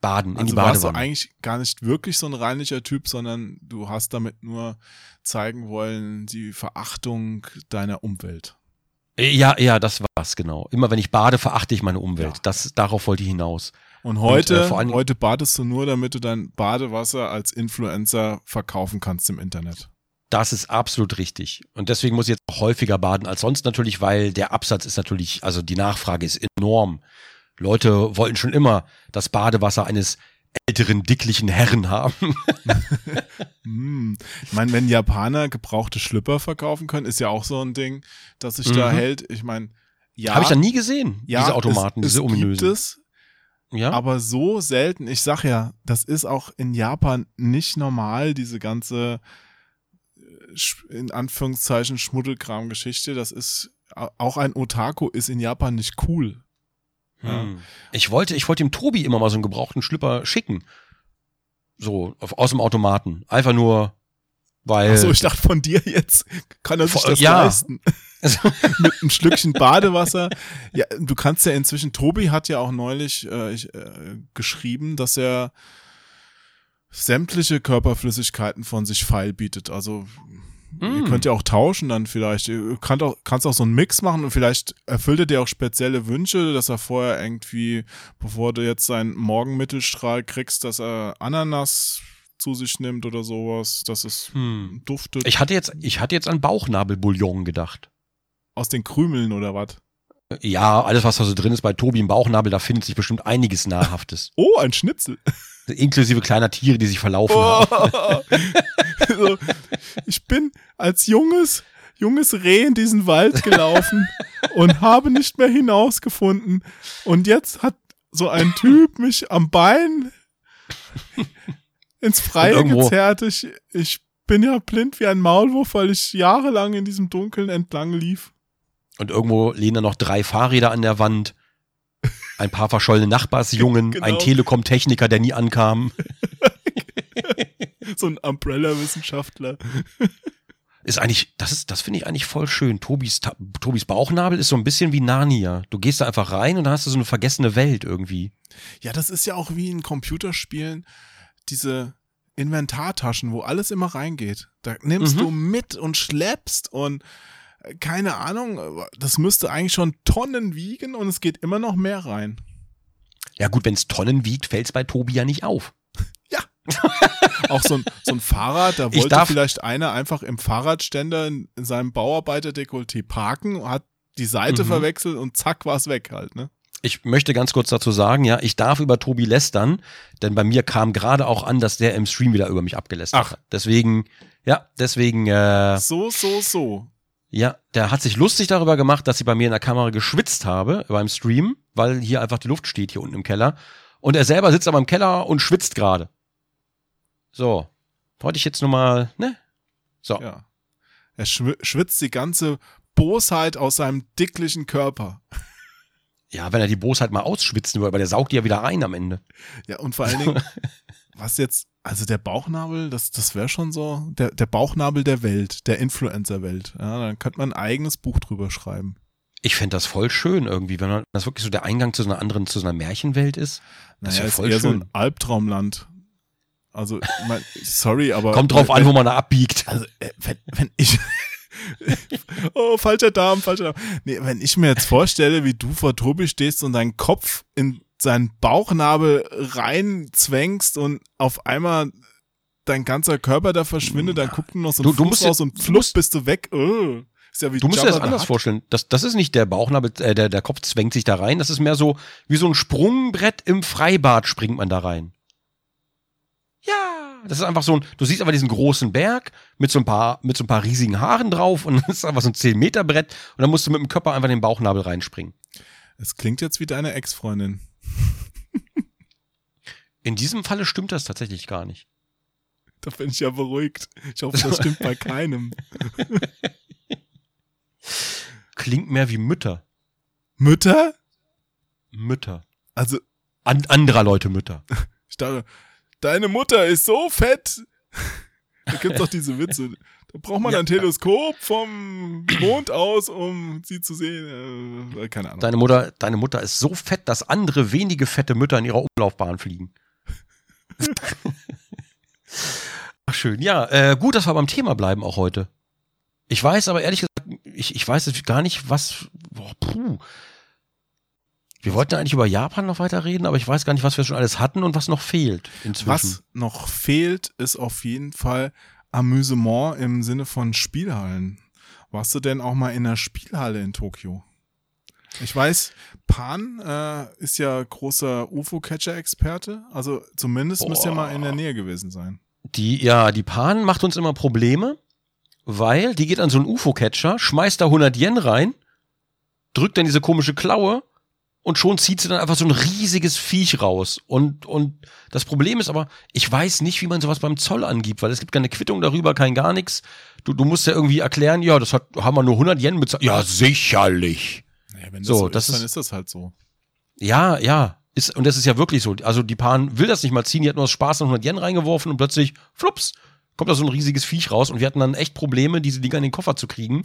S2: Baden in
S1: Also
S2: die
S1: warst du
S2: Badewanne.
S1: eigentlich gar nicht wirklich so ein reinlicher Typ, sondern du hast damit nur zeigen wollen, die Verachtung deiner Umwelt.
S2: Ja, ja, das war's genau. Immer wenn ich bade, verachte ich meine Umwelt.
S1: Ja.
S2: Das, darauf wollte ich hinaus.
S1: Und heute,
S2: äh, allen Dingen-
S1: heute badest du nur, damit du dein Badewasser als Influencer verkaufen kannst im Internet.
S2: Das ist absolut richtig. Und deswegen muss ich jetzt auch häufiger baden als sonst natürlich, weil der Absatz ist natürlich, also die Nachfrage ist enorm. Leute wollten schon immer das Badewasser eines älteren, dicklichen Herren haben.
S1: Hm. *laughs* Ich meine, wenn Japaner gebrauchte Schlüpper verkaufen können, ist ja auch so ein Ding, das sich da
S2: Mhm.
S1: hält. Ich meine, ja,
S2: Habe ich da nie gesehen,
S1: ja,
S2: diese Automaten,
S1: es,
S2: diese
S1: es
S2: ominösen.
S1: Gibt es,
S2: ja?
S1: aber so selten. Ich sag ja, das ist auch in Japan nicht normal, diese ganze in Anführungszeichen Schmuddelkram-Geschichte. Das ist au- auch ein Otaku ist in Japan nicht cool.
S2: Hm. Ich wollte, ich wollte dem Tobi immer mal so einen gebrauchten Schlüpper schicken. So, auf, aus dem Automaten. Einfach nur, weil.
S1: Achso, ich dachte von dir jetzt kann er sich das
S2: ja.
S1: leisten. *laughs* *laughs* Mit einem Schlückchen Badewasser. Ja, du kannst ja inzwischen, Tobi hat ja auch neulich äh, ich, äh, geschrieben, dass er sämtliche Körperflüssigkeiten von sich feilbietet. Also ihr
S2: Mm.
S1: könnt ja auch tauschen dann vielleicht. Ihr könnt auch, kannst auch so einen Mix machen und vielleicht erfüllt er dir auch spezielle Wünsche, dass er vorher irgendwie, bevor du jetzt seinen Morgenmittelstrahl kriegst, dass er Ananas zu sich nimmt oder sowas, dass es
S2: Hm.
S1: duftet
S2: Ich hatte jetzt, ich hatte jetzt an Bauchnabelbouillon gedacht.
S1: aus den Krümeln oder was.
S2: Ja, alles, was da so drin ist bei Tobi im Bauchnabel, da findet sich bestimmt einiges Nahrhaftes. *laughs*
S1: Oh, ein Schnitzel.
S2: Inklusive kleiner Tiere, die sich verlaufen haben.
S1: Oh. *laughs* so, ich bin als junges, junges Reh in diesen Wald gelaufen und habe nicht mehr hinausgefunden. Und jetzt hat so ein Typ mich am Bein ins Freie gezerrt. Ich, ich bin ja blind wie ein Maulwurf, weil ich jahrelang in diesem Dunkeln entlang lief.
S2: Und irgendwo lehnen da noch drei Fahrräder an der Wand. Ein paar verschollene Nachbarsjungen,
S1: Genau.
S2: ein Telekom-Techniker, der nie ankam. *laughs*
S1: So ein Umbrella-Wissenschaftler.
S2: Ist eigentlich, das ist, das finde ich eigentlich voll schön. Tobis, Tobis Bauchnabel ist so ein bisschen wie Narnia. Du gehst da einfach rein und dann hast du so eine vergessene Welt irgendwie.
S1: Ja, das ist ja auch wie in Computerspielen diese Inventartaschen, wo alles immer reingeht. Da nimmst
S2: Mhm.
S1: du mit und schleppst und keine Ahnung, das müsste eigentlich schon Tonnen wiegen und es geht immer noch mehr rein.
S2: Ja gut, wenn es Tonnen wiegt, fällt es bei Tobi ja nicht auf. *laughs*
S1: Ja, Auch so ein, so ein Fahrrad, da wollte vielleicht einer einfach im Fahrradständer in, in seinem Bauarbeiterdekolleté parken, hat die Seite
S2: Mhm.
S1: verwechselt und zack war es weg halt, ne?
S2: Ich möchte ganz kurz dazu sagen, ja, ich darf über Tobi lästern, denn bei mir kam gerade auch an, dass der im Stream wieder über mich abgelästert
S1: Ach.
S2: hat. Deswegen, ja, deswegen, äh,
S1: So, so, so.
S2: Ja, der hat sich lustig darüber gemacht, dass ich bei mir in der Kamera geschwitzt habe beim Stream, weil hier einfach die Luft steht hier unten im Keller. Und er selber sitzt aber im Keller und schwitzt gerade. So, wollte ich jetzt nur mal, ne? So.
S1: Ja. Er schw schwitzt die ganze Bosheit aus seinem dicklichen Körper.
S2: Ja, wenn er die Bosheit mal ausschwitzen würde, aber der saugt die ja wieder ein am Ende.
S1: Ja, und vor allen Dingen, *laughs* was jetzt, also der Bauchnabel, das, das wäre schon so, der, der Bauchnabel der Welt, der Influencer-Welt. Ja, dann könnte man ein eigenes Buch drüber schreiben.
S2: Ich fände das voll schön irgendwie, wenn man- das wirklich so der Eingang zu so einer anderen, zu so einer Märchenwelt ist. Das
S1: Naja, ist
S2: voll
S1: eher so
S2: schön.
S1: ein Albtraumland. Also, mein, sorry, aber.
S2: Kommt drauf
S1: wenn,
S2: an, wo man da abbiegt.
S1: Also, äh, wenn, wenn ich. *laughs* oh, falscher Darm, falscher Darm. Nee, wenn ich mir jetzt vorstelle, wie du vor Tobi stehst und deinen Kopf in seinen Bauchnabel reinzwängst und auf einmal dein ganzer Körper da verschwindet, dann guckt nur noch so ein
S2: Du- du musst
S1: raus
S2: dir-
S1: und flupp bist du weg. Oh, ist ja wie
S2: Du musst dir
S1: Jabba
S2: das
S1: the
S2: anders
S1: Hutt.
S2: vorstellen. Das, das ist nicht der Bauchnabel, äh, der, der Kopf zwängt sich da rein. Das ist mehr so wie so ein Sprungbrett im Freibad springt man da rein. Ja, das ist einfach so ein, du siehst aber diesen großen Berg mit so ein paar, mit so ein paar riesigen Haaren drauf und *laughs* das ist einfach so ein 10 Meter Brett und dann musst du mit dem Körper einfach in den Bauchnabel reinspringen.
S1: Es klingt jetzt wie deine Ex-Freundin.
S2: In diesem Falle stimmt das tatsächlich gar nicht.
S1: Da bin ich ja beruhigt. Ich hoffe, das stimmt bei keinem. *laughs*
S2: Klingt mehr wie Mütter.
S1: Mütter?
S2: Mütter.
S1: Also,
S2: An, anderer Leute Mütter. *laughs*
S1: Ich dachte, deine Mutter ist so fett. Da gibt's doch diese Witze. Da braucht man
S2: Ja.
S1: ein Teleskop vom Mond aus, um sie zu sehen. Äh, keine Ahnung.
S2: Deine Mutter, deine Mutter ist so fett, dass andere wenige fette Mütter in ihrer Umlaufbahn fliegen. *laughs* Ach schön. Ja, äh, gut, dass wir beim Thema bleiben auch heute. Ich weiß aber ehrlich gesagt, ich, ich weiß gar nicht, was. Boah, puh. Wir wollten eigentlich über Japan noch weiter reden, aber ich weiß gar nicht, was wir schon alles hatten und was noch fehlt inzwischen.
S1: Was noch fehlt, ist auf jeden Fall Amüsement im Sinne von Spielhallen. Warst du denn auch mal in einer Spielhalle in Tokio? Ich weiß, Pan äh, ist ja großer UFO-Catcher-Experte. Also zumindest müsst ihr
S2: Boah.
S1: mal in der Nähe gewesen sein.
S2: Die, ja, die Pan macht uns immer Probleme, weil die geht an so einen UFO-Catcher, schmeißt da 100 Yen rein, drückt dann diese komische Klaue und schon zieht sie dann einfach so ein riesiges Viech raus. Und, und das Problem ist aber, ich weiß nicht, wie man sowas beim Zoll angibt, weil es gibt keine Quittung darüber, kein gar nichts. Du, du musst ja irgendwie erklären, ja, das hat, haben wir nur 100 Yen bezahlt. Ja, sicherlich.
S1: Naja, wenn das
S2: So,
S1: so,
S2: das
S1: ist, dann
S2: ist-
S1: das halt so.
S2: Ja, ja. Ist, und das ist ja wirklich so. Also die Pan will das nicht mal ziehen, die hat nur aus Spaß noch 100 Yen reingeworfen und plötzlich, flups, kommt da so ein riesiges Viech raus und wir hatten dann echt Probleme, diese Dinger in den Koffer zu kriegen.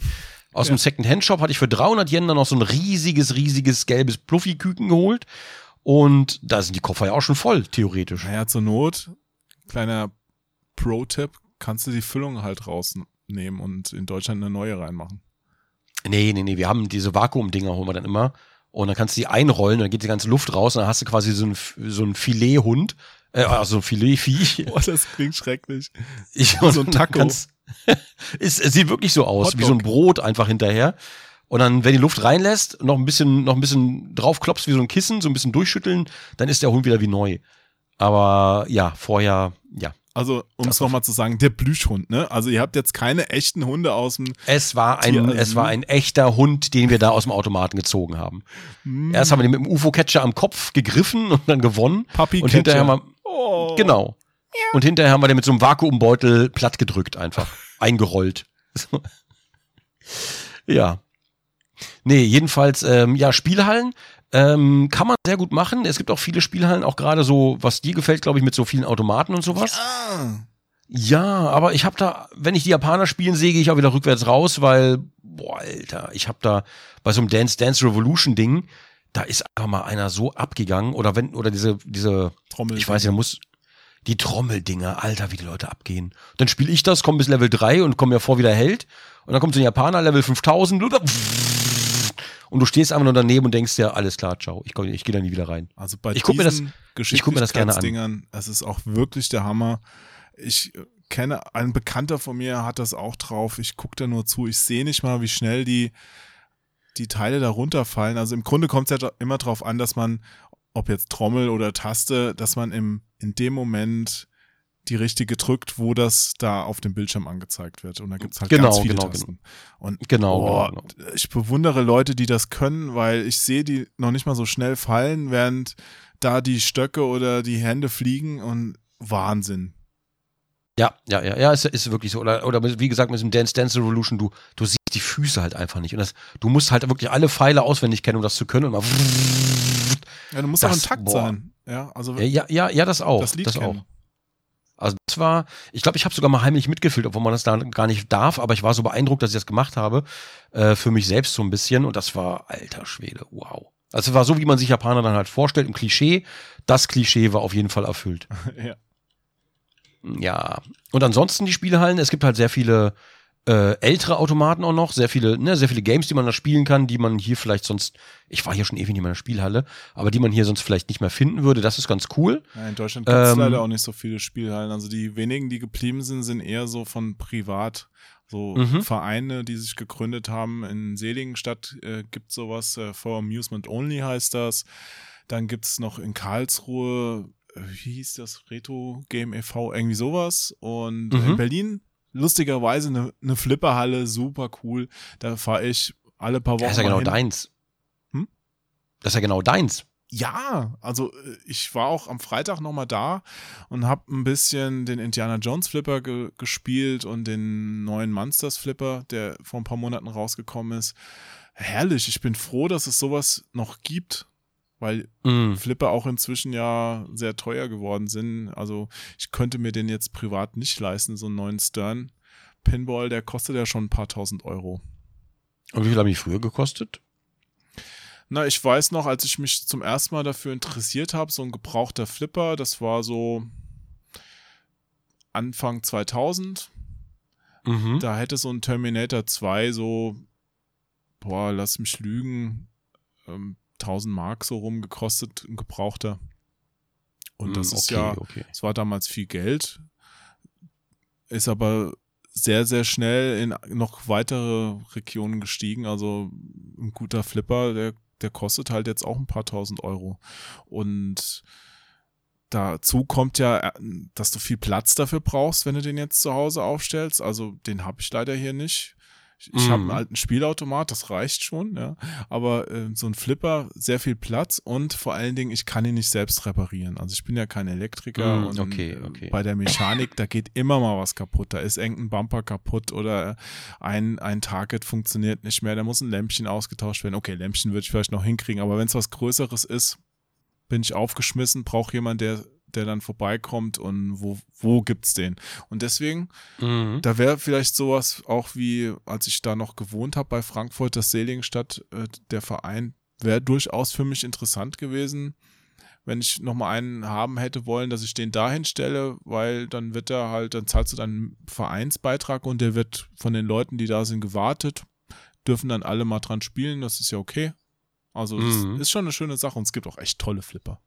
S2: Aus
S1: Ja.
S2: dem Second-Hand-Shop hatte ich für 300 Yen dann noch so ein riesiges, riesiges gelbes Pluffy-Küken geholt und da sind die Koffer ja auch schon voll, theoretisch.
S1: Naja, zur Not, kleiner Pro-Tipp, kannst du die Füllung halt rausnehmen und in Deutschland eine neue reinmachen.
S2: Nee, nee, nee, wir haben diese Vakuum-Dinger, holen wir dann immer und dann kannst du die einrollen und dann geht die ganze Luft raus und dann hast du quasi so ein, so ein Filet-Hund, äh, also ein Filet-Viech. *laughs*
S1: Boah, das klingt schrecklich.
S2: Ich,
S1: So ein *laughs* Taco.
S2: kannst- *laughs* es, es sieht wirklich so aus,
S1: Hotdog.
S2: wie so ein Brot einfach hinterher. Und dann, wenn die Luft reinlässt, noch ein bisschen, noch ein bisschen draufklopfst wie so ein Kissen, so ein bisschen durchschütteln, dann ist der Hund wieder wie neu. Aber ja, vorher, ja.
S1: Also, um es nochmal zu sagen, der Plüschhund, ne? Also, ihr habt jetzt keine echten Hunde aus dem.
S2: Es war ein,
S1: Tier-
S2: es war ein echter Hund, den wir da aus dem Automaten gezogen haben.
S1: Hm,
S2: Erst haben wir den mit dem UFO-Catcher am Kopf gegriffen und dann gewonnen.
S1: Puppy
S2: Und hinterher haben wir,
S1: Oh.
S2: genau. Und hinterher haben wir den mit so einem Vakuumbeutel platt gedrückt einfach. *laughs* Eingerollt. *laughs* Ja. Nee, jedenfalls, ähm, ja, Spielhallen ähm, kann man sehr gut machen. Es gibt auch viele Spielhallen, auch gerade so, was dir gefällt, glaube ich, mit so vielen Automaten und sowas.
S1: Ah.
S2: Ja, aber ich habe da, wenn ich die Japaner spielen sehe, gehe ich auch wieder rückwärts raus, weil, boah, Alter, ich habe da bei so einem Dance Dance Revolution Ding, da ist einfach mal einer so abgegangen oder wenn, oder diese, diese,
S1: Trommel.
S2: ich weiß ja, muss, die Trommeldinger, Alter, wie die Leute abgehen. Dann spiele ich das, komme bis Level 3 und komme mir vor wie der Held und dann kommt so ein Japaner, Level 5000 und und du stehst einfach nur daneben und denkst dir, alles klar, ciao, ich, ich gehe da nie wieder rein.
S1: Also bei
S2: Ich guck mir das-
S1: diesen
S2: ich guck mir das gerne an.
S1: Es ist auch wirklich der Hammer. Ich kenne, ein Bekannter von mir hat das auch drauf. Ich gucke da nur zu. Ich sehe nicht mal, wie schnell die, die Teile da runterfallen. Also im Grunde kommt es ja immer drauf an, dass man, ob jetzt Trommel oder Taste, dass man im, in dem Moment die richtige drückt, wo das da auf dem Bildschirm angezeigt wird. Und da gibt's halt
S2: Genau,
S1: ganz viele
S2: genau,
S1: Tasten. Und
S2: Genau,
S1: Boah,
S2: genau, genau.
S1: ich bewundere Leute, die das können, weil ich sehe die noch nicht mal so schnell fallen, während da die Stöcke oder die Hände fliegen und Wahnsinn.
S2: Ja, ja, ja, ja, ist, ist wirklich so. Oder, oder wie gesagt, mit dem Dance Dance Revolution, du, du siehst die Füße halt einfach nicht. Und das, du musst halt wirklich alle Pfeile auswendig kennen, um das zu können. Und mal
S1: Ja, du musst
S2: Das-
S1: auch im Takt
S2: boah.
S1: sein. Ja, also
S2: ja, ja, ja, das auch.
S1: das Lied
S2: das auch. Also das war, ich glaube, ich habe sogar mal heimlich mitgefilmt, obwohl man das da gar nicht darf, aber ich war so beeindruckt, dass ich das gemacht habe, äh, für mich selbst so ein bisschen und das war alter Schwede, wow. Also es war so, wie man sich Japaner dann halt vorstellt, im Klischee. Das Klischee war auf jeden Fall erfüllt. *laughs*
S1: ja.
S2: Ja. Und ansonsten die Spielhallen, es gibt halt sehr viele äh, ältere Automaten auch noch, sehr viele, ne, sehr viele Games, die man da spielen kann, die man hier vielleicht sonst, ich war hier schon ewig nicht mehr in der Spielhalle, aber die man hier sonst vielleicht nicht mehr finden würde. Das ist ganz cool.
S1: Ja, in Deutschland gibt es
S2: Ähm,
S1: leider auch nicht so viele Spielhallen. Also die wenigen, die geblieben sind, sind eher so von privat. So
S2: Mhm.
S1: Vereine, die sich gegründet haben. In Seligenstadt äh, gibt sowas, äh, For Amusement Only heißt das. Dann gibt's noch in Karlsruhe, äh, wie hieß das, Retro Game e.V., irgendwie sowas. Und
S2: Mhm.
S1: in Berlin, lustigerweise, eine ne Flipperhalle, super cool. Da fahre ich alle paar Wochen.
S2: Das ist ja genau
S1: hin.
S2: deins.
S1: Hm?
S2: Das ist ja genau deins.
S1: Ja, also äh, ich war auch am Freitag nochmal da und habe ein bisschen den Indiana Jones Flipper ge gespielt und den neuen Monsters Flipper, der vor ein paar Monaten rausgekommen ist. Herrlich, ich bin froh, dass es sowas noch gibt, weil
S2: Mhm.
S1: Flipper auch inzwischen ja sehr teuer geworden sind. Also ich könnte mir den jetzt privat nicht leisten, so einen neuen Stern. Pinball, der kostet ja schon ein paar tausend Euro.
S2: Und wie viel haben die früher gekostet?
S1: Na, ich weiß noch, als ich mich zum ersten Mal dafür interessiert habe, so ein gebrauchter Flipper, das war so Anfang 2000.
S2: Mhm.
S1: Da hätte so ein Terminator 2 so, boah, lass mich lügen, ähm, 1000 Mark so rum gekostet, ein gebrauchter. Und das
S2: Mm,
S1: ist
S2: okay,
S1: ja,
S2: okay.
S1: es war damals viel Geld, ist aber sehr, sehr schnell in noch weitere Regionen gestiegen. Also ein guter Flipper, der, der kostet halt jetzt auch ein paar tausend Euro. Und dazu kommt ja, äh, dass du viel Platz dafür brauchst, wenn du den jetzt zu Hause aufstellst. Also den habe ich leider hier nicht. Ich, ich habe einen
S2: Mhm.
S1: alten Spielautomat, das reicht schon, ja. Aber äh, so ein Flipper, sehr viel Platz und vor allen Dingen, ich kann ihn nicht selbst reparieren. Also ich bin ja kein Elektriker
S2: Mhm,
S1: und
S2: okay,
S1: äh,
S2: okay.
S1: bei der Mechanik, da geht immer mal was kaputt. Da ist irgendein Bumper kaputt oder ein, ein Target funktioniert nicht mehr, da muss ein Lämpchen ausgetauscht werden. Okay, Lämpchen würde ich vielleicht noch hinkriegen, aber wenn es was Größeres ist, bin ich aufgeschmissen, brauche jemand, der, der dann vorbeikommt und wo, wo gibt's den? Und deswegen
S2: Mhm.
S1: da wäre vielleicht sowas auch wie, als ich da noch gewohnt habe bei Frankfurt, das Seligenstadt, äh, der Verein, wäre durchaus für mich interessant gewesen, wenn ich nochmal einen haben hätte wollen, dass ich den dahin stelle, weil dann wird er halt, dann zahlst du dann einen Vereinsbeitrag und der wird von den Leuten, die da sind, gewartet, dürfen dann alle mal dran spielen, das ist ja okay. Also das
S2: Mhm.
S1: ist schon eine schöne Sache und es gibt auch echt tolle Flipper.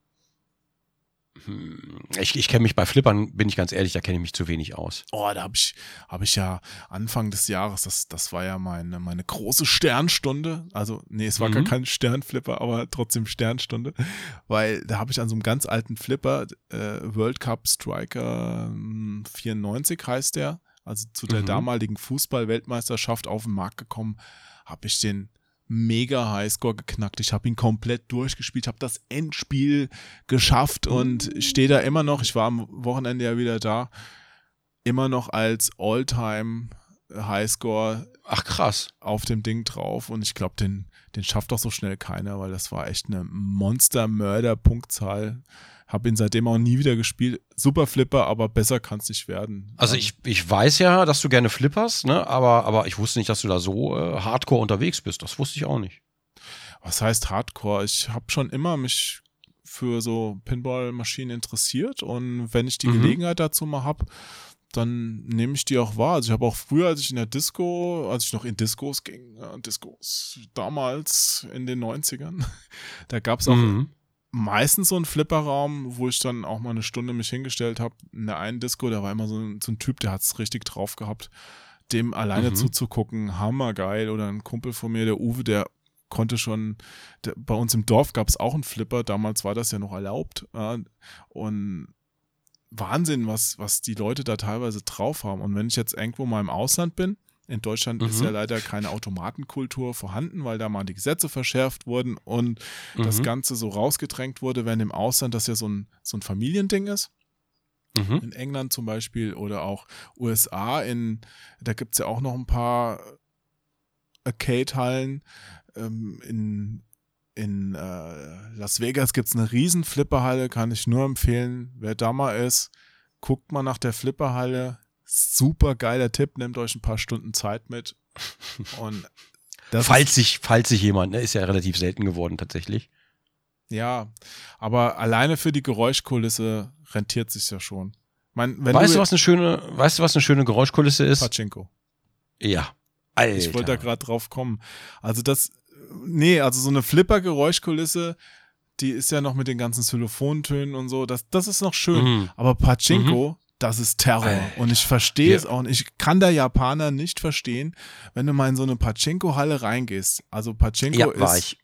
S2: Hm, Ich, ich kenne mich bei Flippern, bin ich ganz ehrlich, da kenne ich mich zu wenig aus.
S1: Oh, da habe ich, hab ich ja Anfang des Jahres, das, das war ja meine, meine große Sternstunde. Also, nee, es war gar
S2: Mhm.
S1: kein Sternflipper, aber trotzdem Sternstunde. Weil da habe ich an so einem ganz alten Flipper, äh, World Cup Striker ähm, 94 heißt der, also zu der
S2: Mhm.
S1: damaligen Fußball-Weltmeisterschaft auf den Markt gekommen, habe ich den mega Highscore geknackt. Ich habe ihn komplett durchgespielt, habe das Endspiel geschafft und stehe da immer noch. Ich war am Wochenende ja wieder da. Immer noch als All-Time Highscore
S2: Ach krass.
S1: auf dem Ding drauf und ich glaube, den, den schafft doch so schnell keiner, weil das war echt eine Monster-Mörder-Punktzahl. Hab ihn seitdem auch nie wieder gespielt. Super Flipper, aber besser kann es nicht werden.
S2: Also ich, ich weiß ja, dass du gerne flipperst, ne? aber, aber ich wusste nicht, dass du da so äh, hardcore unterwegs bist. Das wusste ich auch nicht.
S1: was heißt Hardcore? Ich habe schon immer mich für so Pinball-Maschinen interessiert und wenn ich die
S2: Mhm.
S1: Gelegenheit dazu mal hab, dann nehme ich die auch wahr. Also ich habe auch früher, als ich in der Disco, als ich noch in Discos ging, ja, Discos damals in den 90ern, *laughs* da gab es auch
S2: Mhm.
S1: meistens so einen Flipperraum, wo ich dann auch mal eine Stunde mich hingestellt habe. In der einen Disco, da war immer so ein, so ein Typ, der hat's richtig drauf gehabt, dem alleine
S2: Mhm.
S1: zuzugucken, hammergeil. Oder ein Kumpel von mir, der Uwe, der konnte schon, der, bei uns im Dorf gab es auch einen Flipper, damals war das ja noch erlaubt. Ja, und Wahnsinn, was, was die Leute da teilweise drauf haben. Und wenn ich jetzt irgendwo mal im Ausland bin, in Deutschland ist
S2: Mhm.
S1: ja leider keine Automatenkultur vorhanden, weil da mal die Gesetze verschärft wurden und das
S2: Mhm.
S1: Ganze so rausgedrängt wurde, während im Ausland das ja so ein, so ein Familiending ist.
S2: Mhm.
S1: In England zum Beispiel oder auch USA, in, da gibt es ja auch noch ein paar Arcade-Hallen. Ähm, in in äh, Las Vegas gibt es eine riesen Flipperhalle, kann ich nur empfehlen. Wer da mal ist, guckt mal nach der Flipperhalle. Super geiler Tipp, nehmt euch ein paar Stunden Zeit mit. Und *laughs*
S2: Falls sich, falls sich jemand, ne, ist ja relativ selten geworden tatsächlich.
S1: Ja, aber alleine für die Geräuschkulisse rentiert sich ja schon. Mein,
S2: weißt
S1: du,
S2: du, was eine schöne, weißt du, was eine schöne Geräuschkulisse ist?
S1: Pachinko.
S2: Ja. Alter.
S1: Ich wollte da gerade drauf kommen. Also das, nee, also so eine Flipper-Geräuschkulisse, die ist ja noch mit den ganzen Xylophontönen und so, das, das ist noch schön.
S2: Mhm.
S1: Aber Pachinko, das ist Terror.
S2: Alter.
S1: Und ich verstehe es
S2: Ja.
S1: auch nicht. Ich kann der Japaner nicht verstehen, wenn du mal in so eine Pachinko-Halle reingehst. Also Pachinko
S2: Ja,
S1: ist.
S2: war ich.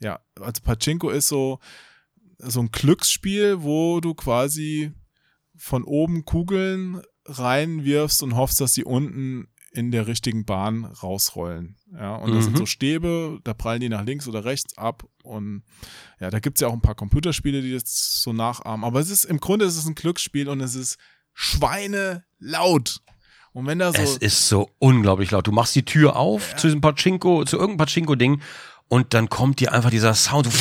S1: Ja, also Pachinko ist so, so ein Glücksspiel, wo du quasi von oben Kugeln reinwirfst und hoffst, dass sie unten in der richtigen Bahn rausrollen. Ja, und das sind
S2: Mhm.
S1: so Stäbe, da prallen die nach links oder rechts ab. Und ja, da gibt's ja auch ein paar Computerspiele, die das so nachahmen. Aber es ist im Grunde ist es ein Glücksspiel und es ist schweinelaut. Und wenn da so.
S2: Es ist so unglaublich laut. Du machst die Tür auf zu diesem Pachinko, zu irgendeinem Pachinko-Ding und dann kommt dir einfach dieser Sound. *laughs*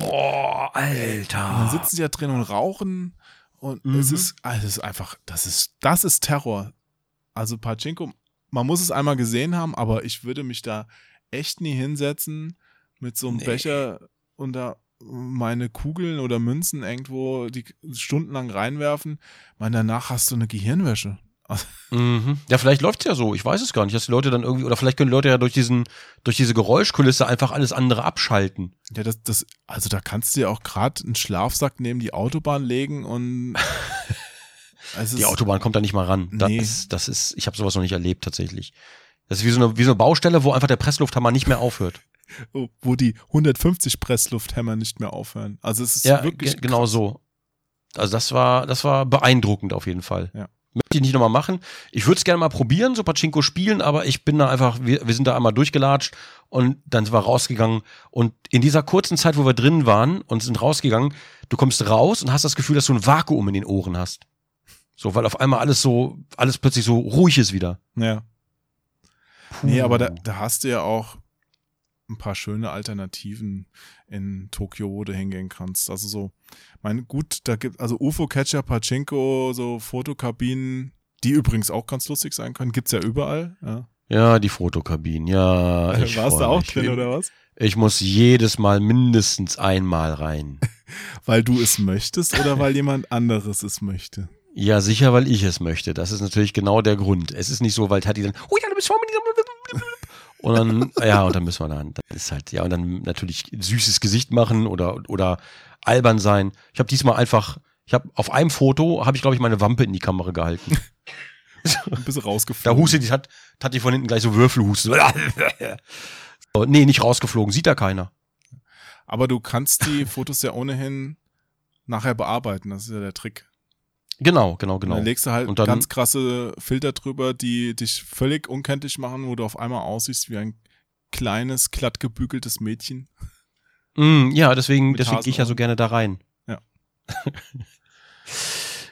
S2: Oh,
S1: Und dann
S2: Alter.
S1: sitzen sie da drin und rauchen und
S2: Mhm.
S1: es ist, also es ist einfach, das ist, das ist Terror. Also Pachinko, man muss es einmal gesehen haben, aber ich würde mich da echt nie hinsetzen mit so einem
S2: Nee.
S1: Becher und da meine Kugeln oder Münzen irgendwo die stundenlang reinwerfen. Ich meine, danach hast du eine Gehirnwäsche.
S2: Mhm. Ja, vielleicht läuft's ja so. Ich weiß es gar nicht, dass die Leute dann irgendwie, oder vielleicht können Leute ja durch diesen, durch diese Geräuschkulisse einfach alles andere abschalten.
S1: Ja, das, das, also da kannst du ja auch gerade einen Schlafsack neben die Autobahn legen und *laughs* es
S2: Die Autobahn kommt da nicht mal ran. Das,
S1: Nee.
S2: ist, das ist, ich habe sowas noch nicht erlebt tatsächlich. Das ist wie so, eine, wie so eine Baustelle, wo einfach der Presslufthammer nicht mehr aufhört. *laughs*
S1: Oh, wo die 150 Presslufthämmer nicht mehr aufhören. Also es ist
S2: Ja,
S1: wirklich
S2: ge genau so. Also das war, das war beeindruckend auf jeden Fall.
S1: Ja.
S2: Möchte ich nicht nochmal machen. Ich würde es gerne mal probieren, so Pachinko spielen, aber ich bin da einfach, wir, wir sind da einmal durchgelatscht und dann sind wir rausgegangen. Und in dieser kurzen Zeit, wo wir drin waren und sind rausgegangen, du kommst raus und hast das Gefühl, dass du ein Vakuum in den Ohren hast. So, weil auf einmal alles so, alles plötzlich so ruhig ist wieder.
S1: Ja. Nee, aber da,
S2: Puh.
S1: da hast du ja auch ein paar schöne Alternativen in Tokio, wo du hingehen kannst. Also so, mein gut, da gibt also UFO-Catcher, Pachinko, so Fotokabinen, die übrigens auch ganz lustig sein können, gibt's ja überall. Ja.
S2: Ja, die Fotokabinen, ja. *laughs* Ich
S1: Warst du auch
S2: mich.
S1: drin oder was?
S2: Ich muss jedes Mal mindestens einmal rein. *laughs*
S1: Weil du es möchtest oder weil jemand anderes es möchte?
S2: Ja, sicher, weil ich es möchte. Das ist natürlich genau der Grund. Es ist nicht so, weil Tati dann, oh ja, du bist vor mir. Und dann, ja, und dann müssen wir dann, das ist halt, ja, und dann natürlich süßes Gesicht machen oder, oder albern sein. Ich habe diesmal einfach, ich habe auf einem Foto, habe ich, glaube ich, meine Wampe in die Kamera gehalten. *laughs*
S1: Ein bisschen
S2: Da
S1: rausgeflogen.
S2: hustet die, hat, hat die von hinten gleich so Würfelhusten. *laughs* So, nee, nicht rausgeflogen, sieht da keiner.
S1: Aber du kannst die Fotos ja ohnehin nachher bearbeiten. Das ist ja der Trick.
S2: Genau, genau,
S1: Und
S2: genau.
S1: dann legst du halt
S2: Und dann-
S1: ganz krasse Filter drüber, die dich völlig unkenntlich machen, wo du auf einmal aussiehst wie ein kleines, glattgebügeltes Mädchen.
S2: Mm, ja, deswegen,
S1: Mit
S2: deswegen gehe ich ja so gerne da rein.
S1: Ja. *laughs*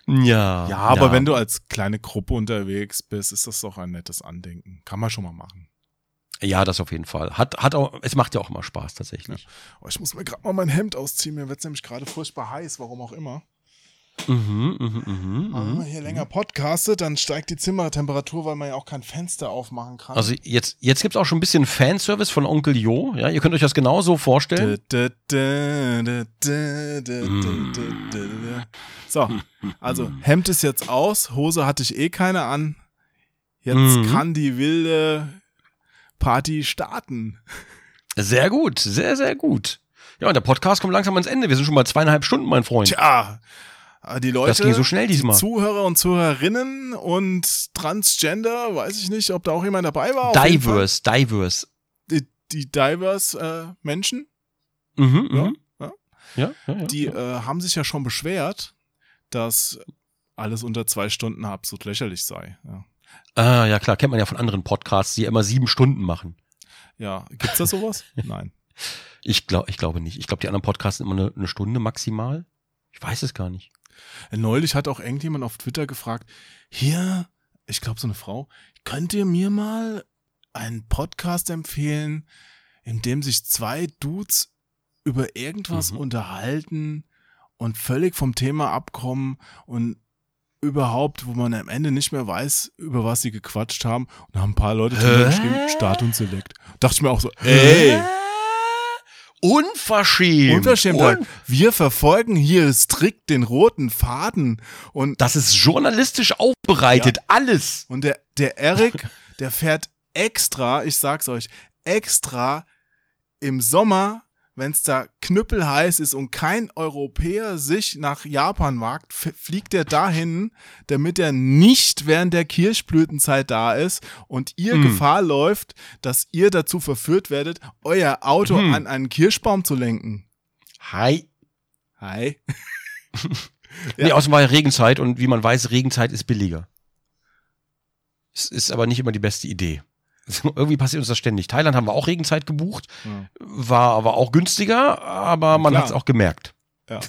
S2: ja.
S1: Ja, aber wenn du als kleine Gruppe unterwegs bist, ist das doch ein nettes Andenken. Kann man schon mal machen.
S2: Ja, das auf jeden Fall. Hat, hat auch, es macht ja auch immer Spaß tatsächlich.
S1: Oh, ich muss mir gerade mal mein Hemd ausziehen. Mir wird's nämlich gerade furchtbar heiß, warum auch immer.
S2: Mhm, mhm, mhm,
S1: Wenn
S2: mhm.
S1: man hier länger podcastet, dann steigt die Zimmertemperatur, weil man ja auch kein Fenster aufmachen kann.
S2: Also jetzt, jetzt gibt's auch schon ein bisschen Fanservice von Onkel Jo. Ja, ihr könnt euch das genauso vorstellen.
S1: So, also Hemd ist jetzt aus, Hose hatte ich eh keine an. Jetzt
S2: Mhm.
S1: kann die wilde Party starten.
S2: Sehr gut, sehr, sehr gut. Ja, und der Podcast kommt langsam ans Ende. Wir sind schon mal zweieinhalb Stunden, mein Freund.
S1: Tja, die Leute,
S2: Das ging so schnell diesmal.
S1: die Zuhörer und Zuhörerinnen und Transgender, weiß ich nicht, ob da auch jemand dabei war.
S2: Diverse, diverse.
S1: Die, die diverse äh, Menschen,
S2: Mhm,
S1: Ja,
S2: mhm.
S1: ja.
S2: Ja, ja, ja.
S1: die äh, haben sich ja schon beschwert, dass alles unter zwei Stunden absolut lächerlich sei. Ja,
S2: Ah, ja klar, kennt man ja von anderen Podcasts, die immer sieben Stunden machen.
S1: ja. gibt's da sowas? *laughs* Nein.
S2: Ich, glaub, ich glaube nicht. Ich glaube, die anderen Podcasts sind immer eine, eine Stunde maximal. Ich weiß es gar nicht.
S1: Neulich hat auch irgendjemand auf Twitter gefragt, hier, ich glaube so eine Frau, könnt ihr mir mal einen Podcast empfehlen, in dem sich zwei Dudes über irgendwas
S2: Mhm.
S1: unterhalten und völlig vom Thema abkommen und überhaupt, wo man am Ende nicht mehr weiß, über was sie gequatscht haben. Und da haben ein paar Leute geschrieben, Start und Select. Dachte ich mir auch so, ey,
S2: Unverschämt.
S1: Unverschämtheit.
S2: Un
S1: Wir verfolgen hier strikt den roten Faden und
S2: das ist journalistisch aufbereitet. Alles.
S1: Und der, der Eric, der fährt extra, ich sag's euch, extra im Sommer, wenn's da knüppelheiß ist und kein Europäer sich nach Japan wagt, fliegt er dahin, damit er nicht während der Kirschblütenzeit da ist und ihr
S2: Mm.
S1: Gefahr läuft, dass ihr dazu verführt werdet, euer Auto
S2: Mm.
S1: an einen Kirschbaum zu lenken.
S2: Hi.
S1: Hi. *laughs*
S2: Nee, außerdem war ja Regenzeit und wie man weiß, Regenzeit ist billiger. Es ist aber nicht immer die beste Idee. Irgendwie passiert uns das ständig. Thailand haben wir auch Regenzeit gebucht,
S1: Ja.
S2: war aber auch günstiger, aber man hat es auch gemerkt.
S1: Ja.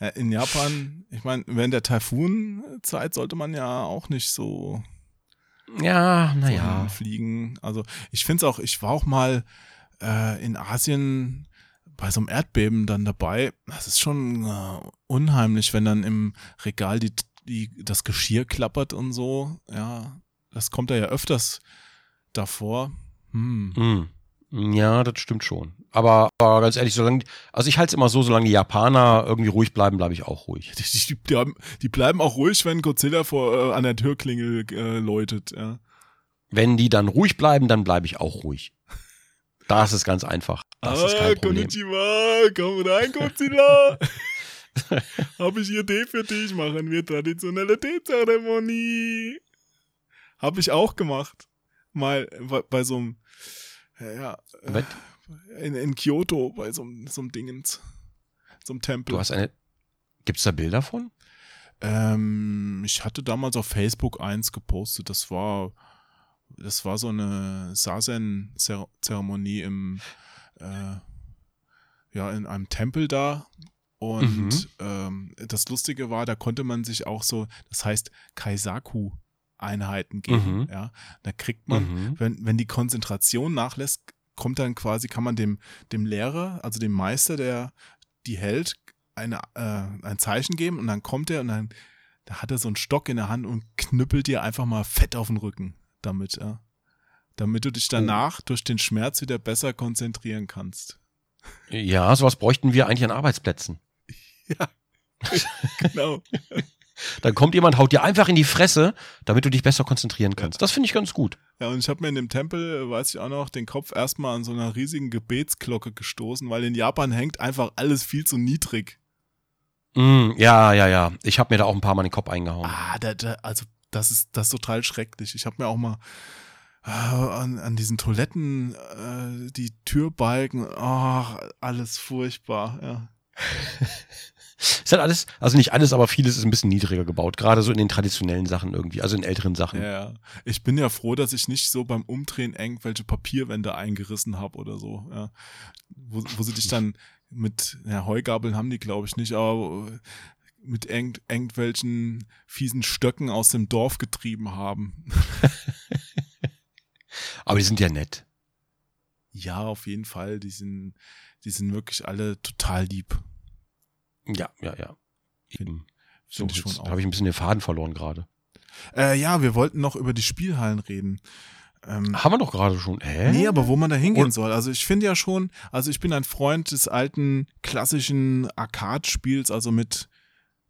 S1: Ja, In Japan, ich meine, während der Taifunzeit sollte man ja auch nicht so
S2: Ja, naja.
S1: fliegen. Also ich finde es auch, ich war auch mal äh, in Asien bei so einem Erdbeben dann dabei. Das ist schon äh, unheimlich, wenn dann im Regal die, die, das Geschirr klappert und so. Ja, das kommt da ja öfters davor. Hm.
S2: Hm. Ja, das stimmt schon. Aber, aber ganz ehrlich, solange, also ich halte es immer so, solange die Japaner irgendwie ruhig bleiben, bleibe ich auch ruhig.
S1: Die, die, die, haben, die bleiben auch ruhig, wenn Godzilla vor, äh, an der Türklingel äh, läutet. Ja.
S2: Wenn die dann ruhig bleiben, dann bleibe ich auch ruhig. Das ist ganz einfach. Das ist kein Problem.
S1: Ah, Konnichiwa, komm rein, Godzilla. *laughs* Hab ich Idee für dich, machen wir traditionelle Teezeremonie. Hab ich auch gemacht. Mal bei, so einem, ja,
S2: Was?
S1: in, in Kyoto, bei so einem, so einem Dingens, so einem Tempel.
S2: Du hast eine. Gibt's da Bilder von?
S1: Ähm, ich hatte damals auf Facebook eins gepostet. Das war, das war so eine Sazen-Zeremonie im, äh, ja, in einem Tempel da. Und
S2: Mhm.
S1: ähm, das Lustige war, da konnte man sich auch so, das heißt Kaisaku-Einheiten geben.
S2: Mhm.
S1: Ja, da kriegt man,
S2: Mhm.
S1: wenn, wenn die Konzentration nachlässt, kommt dann quasi, kann man dem, dem Lehrer, also dem Meister, der die hält, eine, äh, ein Zeichen geben und dann kommt er und dann da hat er so einen Stock in der Hand und knüppelt dir einfach mal fett auf den Rücken damit, ja. Damit du dich danach durch den Schmerz wieder besser konzentrieren kannst.
S2: Ja, sowas bräuchten wir eigentlich an Arbeitsplätzen. *laughs*
S1: Ja, *laughs* genau. *laughs*
S2: Dann kommt jemand, haut dir einfach in die Fresse, damit du dich besser konzentrieren kannst. Das finde ich ganz gut.
S1: Ja, und ich habe mir in dem Tempel, äh, weiß ich auch noch, den Kopf erstmal an so einer riesigen Gebetsglocke gestoßen, weil in Japan hängt einfach alles viel zu niedrig.
S2: Mm, ja, ja, ja. Ich habe mir da auch ein paar Mal den Kopf eingehauen.
S1: Ah, da, da, also das ist das ist total schrecklich. Ich habe mir auch mal äh, an, an diesen Toiletten äh, die Türbalken, ach, alles furchtbar, ja. *laughs*
S2: Ist halt alles, also nicht alles, aber vieles ist ein bisschen niedriger gebaut. Gerade so in den traditionellen Sachen irgendwie, also in älteren Sachen.
S1: Ja, ja. Ich bin ja froh, dass ich nicht so beim Umdrehen irgendwelche Papierwände eingerissen habe oder so, ja. Wo, wo sie dich dann mit, ja, Heugabeln haben die, glaube ich, nicht, aber äh, mit irgend, irgendwelchen fiesen Stöcken aus dem Dorf getrieben haben. *laughs*
S2: Aber die sind ja nett.
S1: Ja, auf jeden Fall. Die sind, die sind wirklich alle total lieb.
S2: Ja, ja, ja. Eben. So, habe ich ein bisschen den Faden verloren gerade.
S1: Äh, ja, wir wollten noch über die Spielhallen reden. Ähm,
S2: Haben wir doch gerade schon. Hä?
S1: Nee, aber wo man da hingehen soll. Also ich finde ja schon, also ich bin ein Freund des alten klassischen Arcade-Spiels, also mit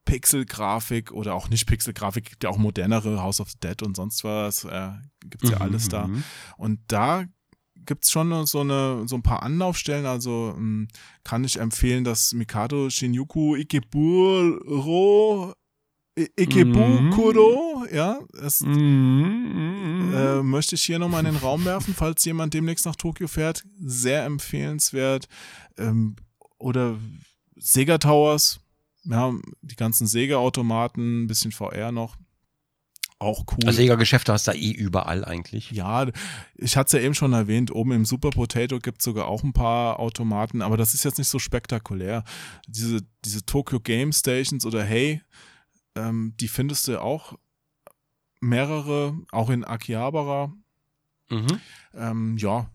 S1: Pixel-Grafik oder auch nicht Pixel-Grafik, gibt ja auch modernere House of the Dead und sonst was, äh, gibt's ja
S2: Mhm,
S1: alles da.
S2: mhm.
S1: Und da gibt's schon so eine so ein paar Anlaufstellen. Also ähm, kann ich empfehlen, das Mikado Shinjuku Ikeburo Ikebukuro, ja, das
S2: Mhm.
S1: äh, möchte ich hier nochmal in den Raum werfen, falls jemand demnächst nach Tokio fährt. Sehr empfehlenswert. Ähm, oder Sega Towers, ja, die ganzen Sega-Automaten, ein bisschen VR noch. Auch cool.
S2: Also Jägergeschäfte hast du da eh überall eigentlich.
S1: Ja, ich hatte es ja eben schon erwähnt, oben im Super Potato gibt es sogar auch ein paar Automaten, aber das ist jetzt nicht so spektakulär. Diese, diese Tokyo Game Stations oder Hey, ähm, die findest du auch mehrere, auch in Akihabara.
S2: Mhm.
S1: Ähm, ja,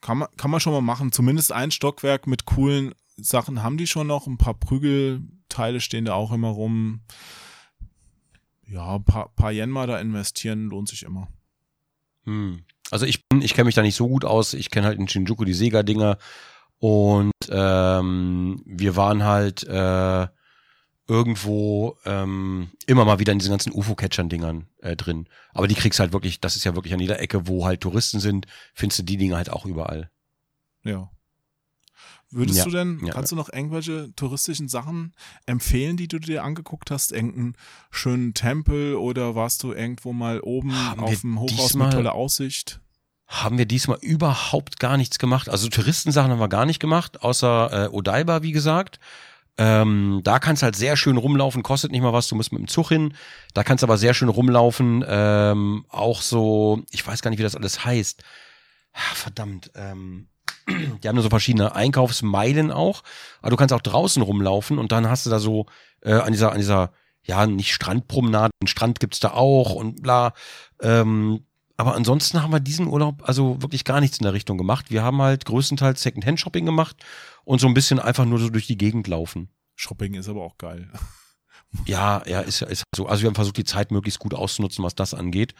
S1: kann man, kann man schon mal machen. Zumindest ein Stockwerk mit coolen Sachen haben die schon noch. Ein paar Prügelteile stehen da auch immer rum. Ja, ein paar, paar Yen mal da investieren lohnt sich immer.
S2: Hm. Also ich bin, ich kenne mich da nicht so gut aus. Ich kenne halt in Shinjuku die Sega-Dinger und ähm, wir waren halt äh, irgendwo ähm, immer mal wieder in diesen ganzen UFO-Catchern-Dingern äh, drin. Aber die kriegst halt wirklich, das ist ja wirklich an jeder Ecke, wo halt Touristen sind, findest du die Dinger halt auch überall.
S1: Ja. Würdest
S2: Ja,
S1: du denn,
S2: ja.
S1: kannst du noch irgendwelche touristischen Sachen empfehlen, die du dir angeguckt hast? Irgendeinen schönen Tempel oder warst du irgendwo mal oben auf dem Hochhaus mit toller Aussicht?
S2: Haben wir diesmal überhaupt gar nichts gemacht. Also Touristensachen haben wir gar nicht gemacht, außer äh, Odaiba, wie gesagt. Ähm, da kannst halt sehr schön rumlaufen, kostet nicht mal was, du musst mit dem Zug hin. Da kannst aber sehr schön rumlaufen. Ähm, auch so, ich weiß gar nicht, wie das alles heißt. Ah, verdammt. Ähm, die haben da so verschiedene Einkaufsmeilen auch. Aber du kannst auch draußen rumlaufen und dann hast du da so äh, an dieser, an dieser, ja, nicht Strandpromenade, einen Strand gibt's da auch und bla. Ähm, aber ansonsten haben wir diesen Urlaub also wirklich gar nichts in der Richtung gemacht. Wir haben halt größtenteils Secondhand-Shopping gemacht und so ein bisschen einfach nur so durch die Gegend laufen.
S1: Shopping ist aber auch geil.
S2: Ja, ja, ist ja ist so. Also wir haben versucht, die Zeit möglichst gut auszunutzen, was das angeht.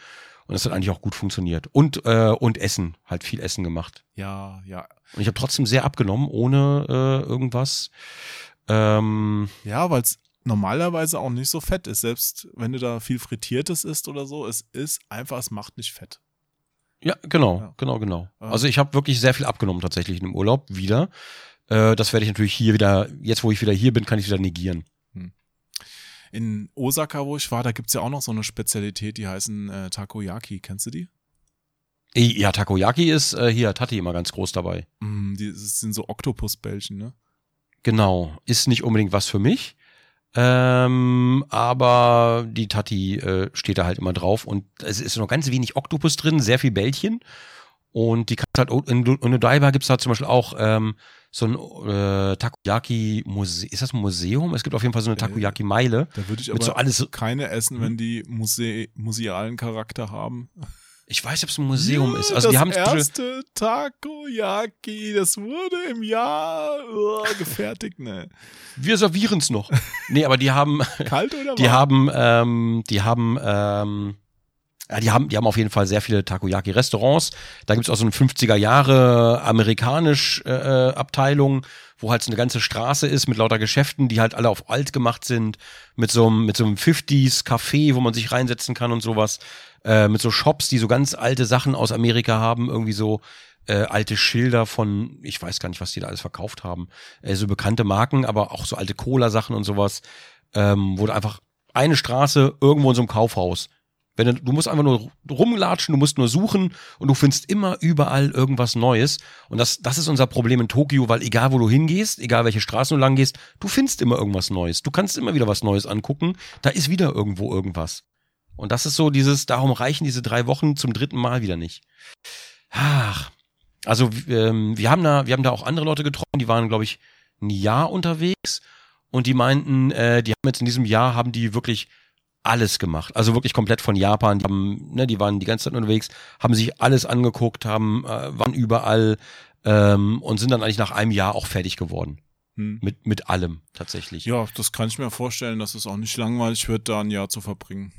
S2: Und das hat eigentlich auch gut funktioniert. Und, äh, und Essen, halt viel Essen gemacht.
S1: Ja, ja.
S2: Und ich habe trotzdem sehr abgenommen, ohne äh, irgendwas. Ähm,
S1: Ja, weil es normalerweise auch nicht so fett ist. Selbst wenn du da viel Frittiertes isst oder so, es ist einfach, es macht nicht fett.
S2: ja, genau,
S1: Ja.
S2: genau, genau.
S1: Ja.
S2: Also ich habe wirklich sehr viel abgenommen tatsächlich in dem Urlaub wieder. Äh, das werde ich natürlich hier wieder, jetzt wo ich wieder hier bin, kann ich wieder negieren.
S1: In Osaka, wo ich war, da gibt's ja auch noch so eine Spezialität, die heißen äh, Takoyaki. Kennst du die?
S2: Ja, Takoyaki ist äh, hier Tati immer ganz groß dabei.
S1: Mm, die das sind so Oktopusbällchen, ne?
S2: Genau, ist nicht unbedingt was für mich. Ähm, aber die Tati äh, steht da halt immer drauf und es ist noch ganz wenig Oktopus drin, sehr viel Bällchen. Und die kannst halt, in, in Odaiba gibt's da zum Beispiel auch ähm, so ein äh, Takoyaki-Museum. Ist das ein Museum? Es gibt auf jeden Fall so eine
S1: Äh,
S2: Takoyaki-Meile.
S1: Da würde ich aber
S2: so alles.
S1: keine essen, wenn die Muse musealen Charakter haben.
S2: Ich weiß ob es ein Museum
S1: Ja,
S2: ist. Also
S1: das
S2: die haben
S1: erste Takoyaki, das wurde im Jahr oh, gefertigt, ne?
S2: wir servieren's noch. nee, aber die haben, *laughs*
S1: Kalt oder
S2: Die
S1: warm?
S2: haben, ähm, die haben, ähm, ja, die haben, die haben auf jeden Fall sehr viele Takoyaki-Restaurants. Da gibt's auch so eine 50er Jahre amerikanisch äh, Abteilung, wo halt so eine ganze Straße ist mit lauter Geschäften, die halt alle auf alt gemacht sind, mit so einem, mit so einem 50s Café, wo man sich reinsetzen kann und sowas, äh, mit so Shops, die so ganz alte Sachen aus Amerika haben, irgendwie so äh, alte Schilder von, ich weiß gar nicht, was die da alles verkauft haben, äh, so bekannte Marken, aber auch so alte Cola-Sachen und sowas, ähm, wo du einfach eine Straße irgendwo in so einem Kaufhaus. Wenn du, du musst einfach nur rumlatschen, du musst nur suchen und du findest immer überall irgendwas Neues. Und das, das ist unser Problem in Tokio, weil egal wo du hingehst, egal welche Straßen du lang gehst, du findest immer irgendwas Neues. Du kannst immer wieder was Neues angucken. Da ist wieder irgendwo irgendwas. Und das ist so dieses, darum reichen diese drei Wochen zum dritten Mal wieder nicht. Ach. Also ähm, wir haben da, wir haben da auch andere Leute getroffen, die waren, glaube ich, ein Jahr unterwegs und die meinten, äh, die haben jetzt in diesem Jahr haben die wirklich alles gemacht. Also wirklich komplett von Japan. Die haben, ne, die waren die ganze Zeit unterwegs, haben sich alles angeguckt, haben, äh, waren überall ähm, und sind dann eigentlich nach einem Jahr auch fertig geworden.
S1: Hm.
S2: Mit, mit allem tatsächlich.
S1: Ja, das kann ich mir vorstellen, dass es auch nicht langweilig wird, da ein Jahr zu verbringen.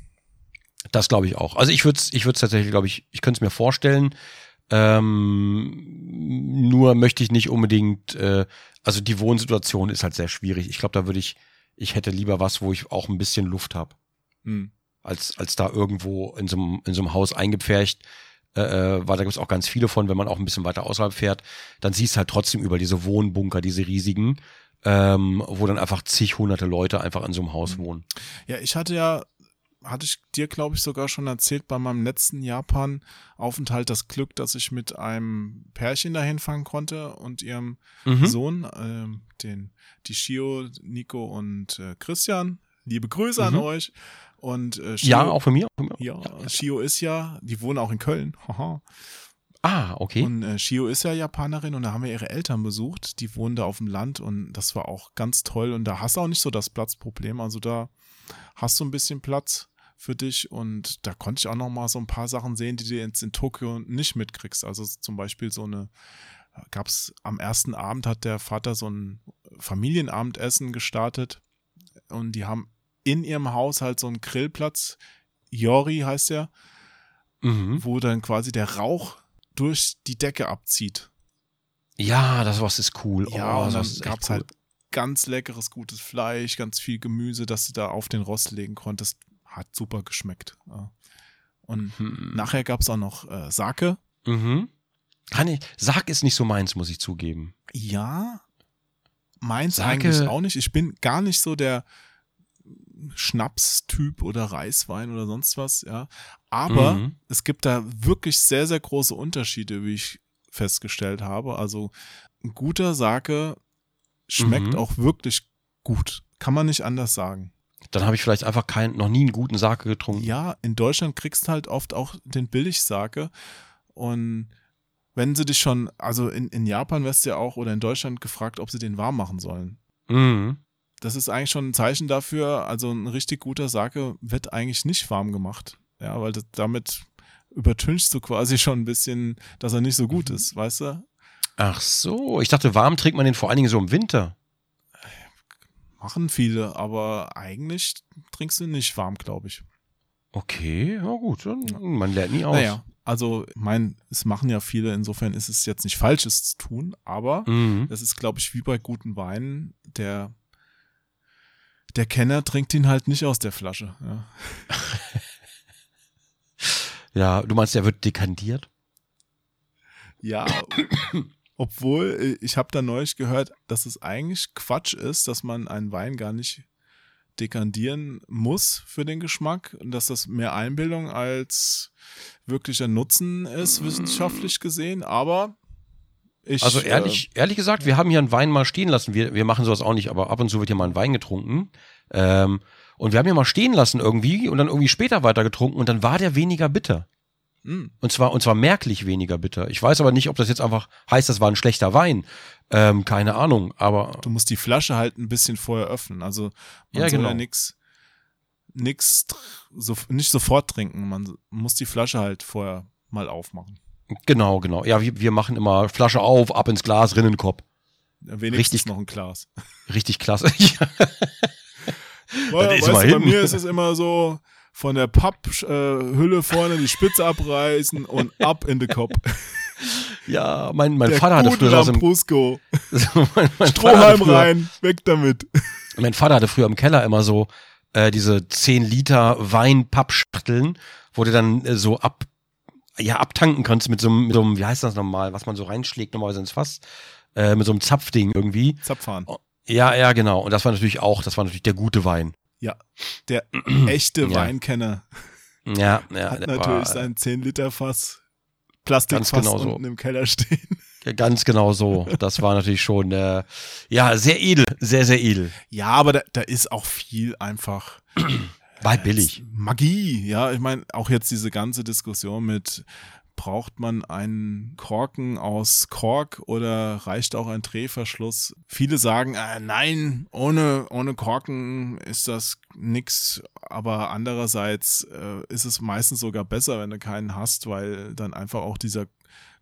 S2: Das glaube ich auch. Also ich würde es ich würd's tatsächlich, glaube ich, ich könnte es mir vorstellen. Ähm, nur möchte ich nicht unbedingt, äh, also die Wohnsituation ist halt sehr schwierig. Ich glaube, da würde ich, ich hätte lieber was, wo ich auch ein bisschen Luft habe,
S1: Hm.
S2: als, als da irgendwo in so einem, in so einem Haus eingepfercht. Äh, äh, weil da gibt's auch ganz viele von, wenn man auch ein bisschen weiter außerhalb fährt, dann siehst du halt trotzdem über diese Wohnbunker, diese riesigen, ähm, wo dann einfach zig hunderte Leute einfach in so einem Haus wohnen.
S1: Ja, ich hatte ja, hatte ich dir, glaube ich, sogar schon erzählt, bei meinem letzten Japan-Aufenthalt das Glück, dass ich mit einem Pärchen dahin fahren konnte und ihrem
S2: Mhm.
S1: Sohn, ähm, den, die Shio, Nico und äh, Christian. Liebe Grüße an
S2: Mhm.
S1: euch. Und äh, Shio,
S2: Ja, auch von mir. Auch von mir.
S1: ja, Shio ist ja, die wohnen auch in Köln. Haha.
S2: Ah, okay.
S1: Und äh, Shio ist ja Japanerin und da haben wir ihre Eltern besucht. Die wohnen da auf dem Land und das war auch ganz toll. Und da hast du auch nicht so das Platzproblem. Also da hast du ein bisschen Platz für dich und da konnte ich auch noch mal so ein paar Sachen sehen, die du jetzt in Tokio nicht mitkriegst. Also zum Beispiel so eine, gab es am ersten Abend hat der Vater so ein Familienabendessen gestartet und die haben in ihrem Haus halt so einen Grillplatz, Yori heißt der,
S2: Mhm.
S1: wo dann quasi der Rauch durch die Decke abzieht.
S2: Ja, das was ist cool.
S1: Ja,
S2: oh,
S1: und dann gab es
S2: cool.
S1: halt ganz leckeres, gutes Fleisch, ganz viel Gemüse, das du da auf den Rost legen konntest. Hat super geschmeckt. Und
S2: Hm.
S1: nachher gab es auch noch äh, Sake.
S2: Mhm. Ich, Sarg ist nicht so meins, muss ich zugeben.
S1: Ja, meins
S2: Sake-
S1: eigentlich auch nicht. Ich bin gar nicht so der Schnapstyp oder Reiswein oder sonst was, ja. Aber
S2: Mhm.
S1: es gibt da wirklich sehr, sehr große Unterschiede, wie ich festgestellt habe. Also ein guter Sake schmeckt
S2: Mhm.
S1: auch wirklich gut. Kann man nicht anders sagen.
S2: Dann habe ich vielleicht einfach kein, noch nie einen guten Sarg getrunken.
S1: Ja, in Deutschland kriegst du halt oft auch den Billigsake. Und wenn sie dich schon, also in, in Japan wirst du ja auch oder in Deutschland gefragt, ob sie den warm machen sollen.
S2: Mhm.
S1: Das ist eigentlich schon ein Zeichen dafür, also ein richtig guter Sake wird eigentlich nicht warm gemacht. Ja, weil das, damit übertünchst du quasi schon ein bisschen, dass er nicht so gut
S2: Mhm.
S1: ist, weißt du?
S2: Ach so, ich dachte, warm trinkt man den vor allen Dingen so im Winter.
S1: Machen viele, aber eigentlich trinkst du ihn nicht warm, glaube ich.
S2: Okay, ja gut, man lernt nie aus.
S1: Naja, also, mein, es machen ja viele, insofern ist es jetzt nicht falsch, es zu tun, aber
S2: Mhm.
S1: das ist, glaube ich, wie bei guten Weinen, der, der Kenner trinkt ihn halt nicht aus der Flasche. Ja. *laughs*
S2: Ja, du meinst, der wird dekantiert?
S1: Ja, obwohl äh, ich habe da neulich gehört, dass es eigentlich Quatsch ist, dass man einen Wein gar nicht dekandieren muss für den Geschmack und dass das mehr Einbildung als wirklicher Nutzen ist, wissenschaftlich gesehen. Aber ich.
S2: Also
S1: äh,
S2: ehrlich, ehrlich gesagt, wir haben hier einen Wein mal stehen lassen. Wir, wir machen sowas auch nicht, aber ab und zu wird hier mal ein Wein getrunken. Ähm, und wir haben ihn mal stehen lassen irgendwie und dann irgendwie später weiter getrunken und dann war der weniger bitter.
S1: Äh, mh,
S2: Und zwar, und zwar merklich weniger bitter. Ich weiß aber nicht, ob das jetzt einfach heißt, das war ein schlechter Wein. Ähm, keine Ahnung, aber
S1: du musst die Flasche halt ein bisschen vorher öffnen. Also man
S2: Ja,
S1: soll
S2: genau.
S1: ja nix, nix so, nicht sofort trinken. Man muss die Flasche halt vorher mal aufmachen.
S2: Genau, genau. Ja, wir, wir machen immer Flasche auf, ab ins Glas, Rinnenkopf.
S1: Wenigstens
S2: Richtig.
S1: noch ein Glas. *laughs*
S2: Richtig klasse. *laughs* Ja.
S1: Weil, weißt bei mir ist es immer so, von der Papphülle vorne die Spitze abreißen und ab in den Kopf. *laughs*
S2: Ja, mein, mein
S1: Der
S2: Vater hatte früher aus dem
S1: Lambrusco.
S2: mein, mein
S1: Strohhalm
S2: früher,
S1: rein, weg damit.
S2: Mein Vater hatte früher im Keller immer so äh, diese 10 Liter Wein-Pappschachteln, wo du dann äh, so ab, ja, abtanken kannst mit so, einem- mit so einem, wie heißt das nochmal, was man so reinschlägt, normalerweise ins Fass, äh, mit so einem Zapfding irgendwie.
S1: Zapfhahn.
S2: Ja, ja, genau. Und das war natürlich auch, das war natürlich der gute Wein.
S1: Ja, der *clears throat* echte
S2: Ja.
S1: Weinkenner
S2: Ja, ja.
S1: hat natürlich
S2: war,
S1: sein 10-Liter-Fass, Plastikfass
S2: genau so.
S1: unten im Keller stehen.
S2: äh, Ganz genau so. Das war natürlich schon, äh, ja, sehr edel, sehr, sehr edel.
S1: Ja, aber da, da ist auch viel einfach
S2: War billig.
S1: Magie, ja. Ich meine, auch jetzt diese ganze Diskussion mit, braucht man einen Korken aus Kork oder reicht auch ein Drehverschluss? Viele sagen, äh, nein, ohne, ohne Korken ist das nix. Aber andererseits äh, ist es meistens sogar besser, wenn du keinen hast, weil dann einfach auch dieser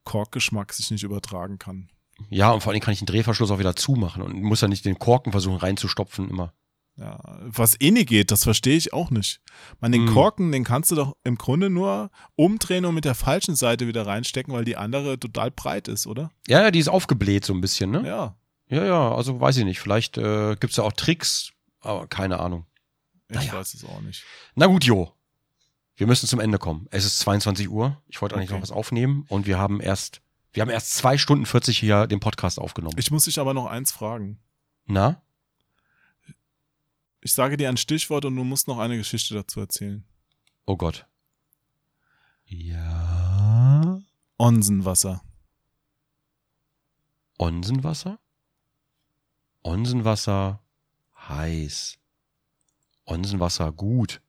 S1: Korkgeschmack sich nicht übertragen kann.
S2: Ja, und vor allem kann ich den Drehverschluss auch wieder zumachen und muss ja nicht den Korken versuchen reinzustopfen immer.
S1: Ja, was eh nicht geht, das verstehe ich auch nicht. Man, den
S2: Hm.
S1: Korken, den kannst du doch im Grunde nur umdrehen und mit der falschen Seite wieder reinstecken, weil die andere total breit ist, oder?
S2: Ja, ja, die ist aufgebläht so ein bisschen, ne?
S1: Ja,
S2: Ja, ja, also weiß ich nicht. Vielleicht äh, gibt's da auch Tricks, aber keine Ahnung.
S1: ich
S2: Naja.
S1: weiß es auch nicht.
S2: Na gut, Jo. Wir müssen zum Ende kommen. Es ist 22 Uhr. Ich wollte eigentlich
S1: Okay.
S2: noch was aufnehmen und wir haben erst, wir haben erst zwei Stunden 40 hier den Podcast aufgenommen.
S1: Ich muss dich aber noch eins fragen.
S2: Na?
S1: Ich sage dir ein Stichwort und du musst noch eine Geschichte dazu erzählen.
S2: Oh Gott. Ja.
S1: Onsenwasser.
S2: Onsenwasser? Onsenwasser heiß. Onsenwasser gut.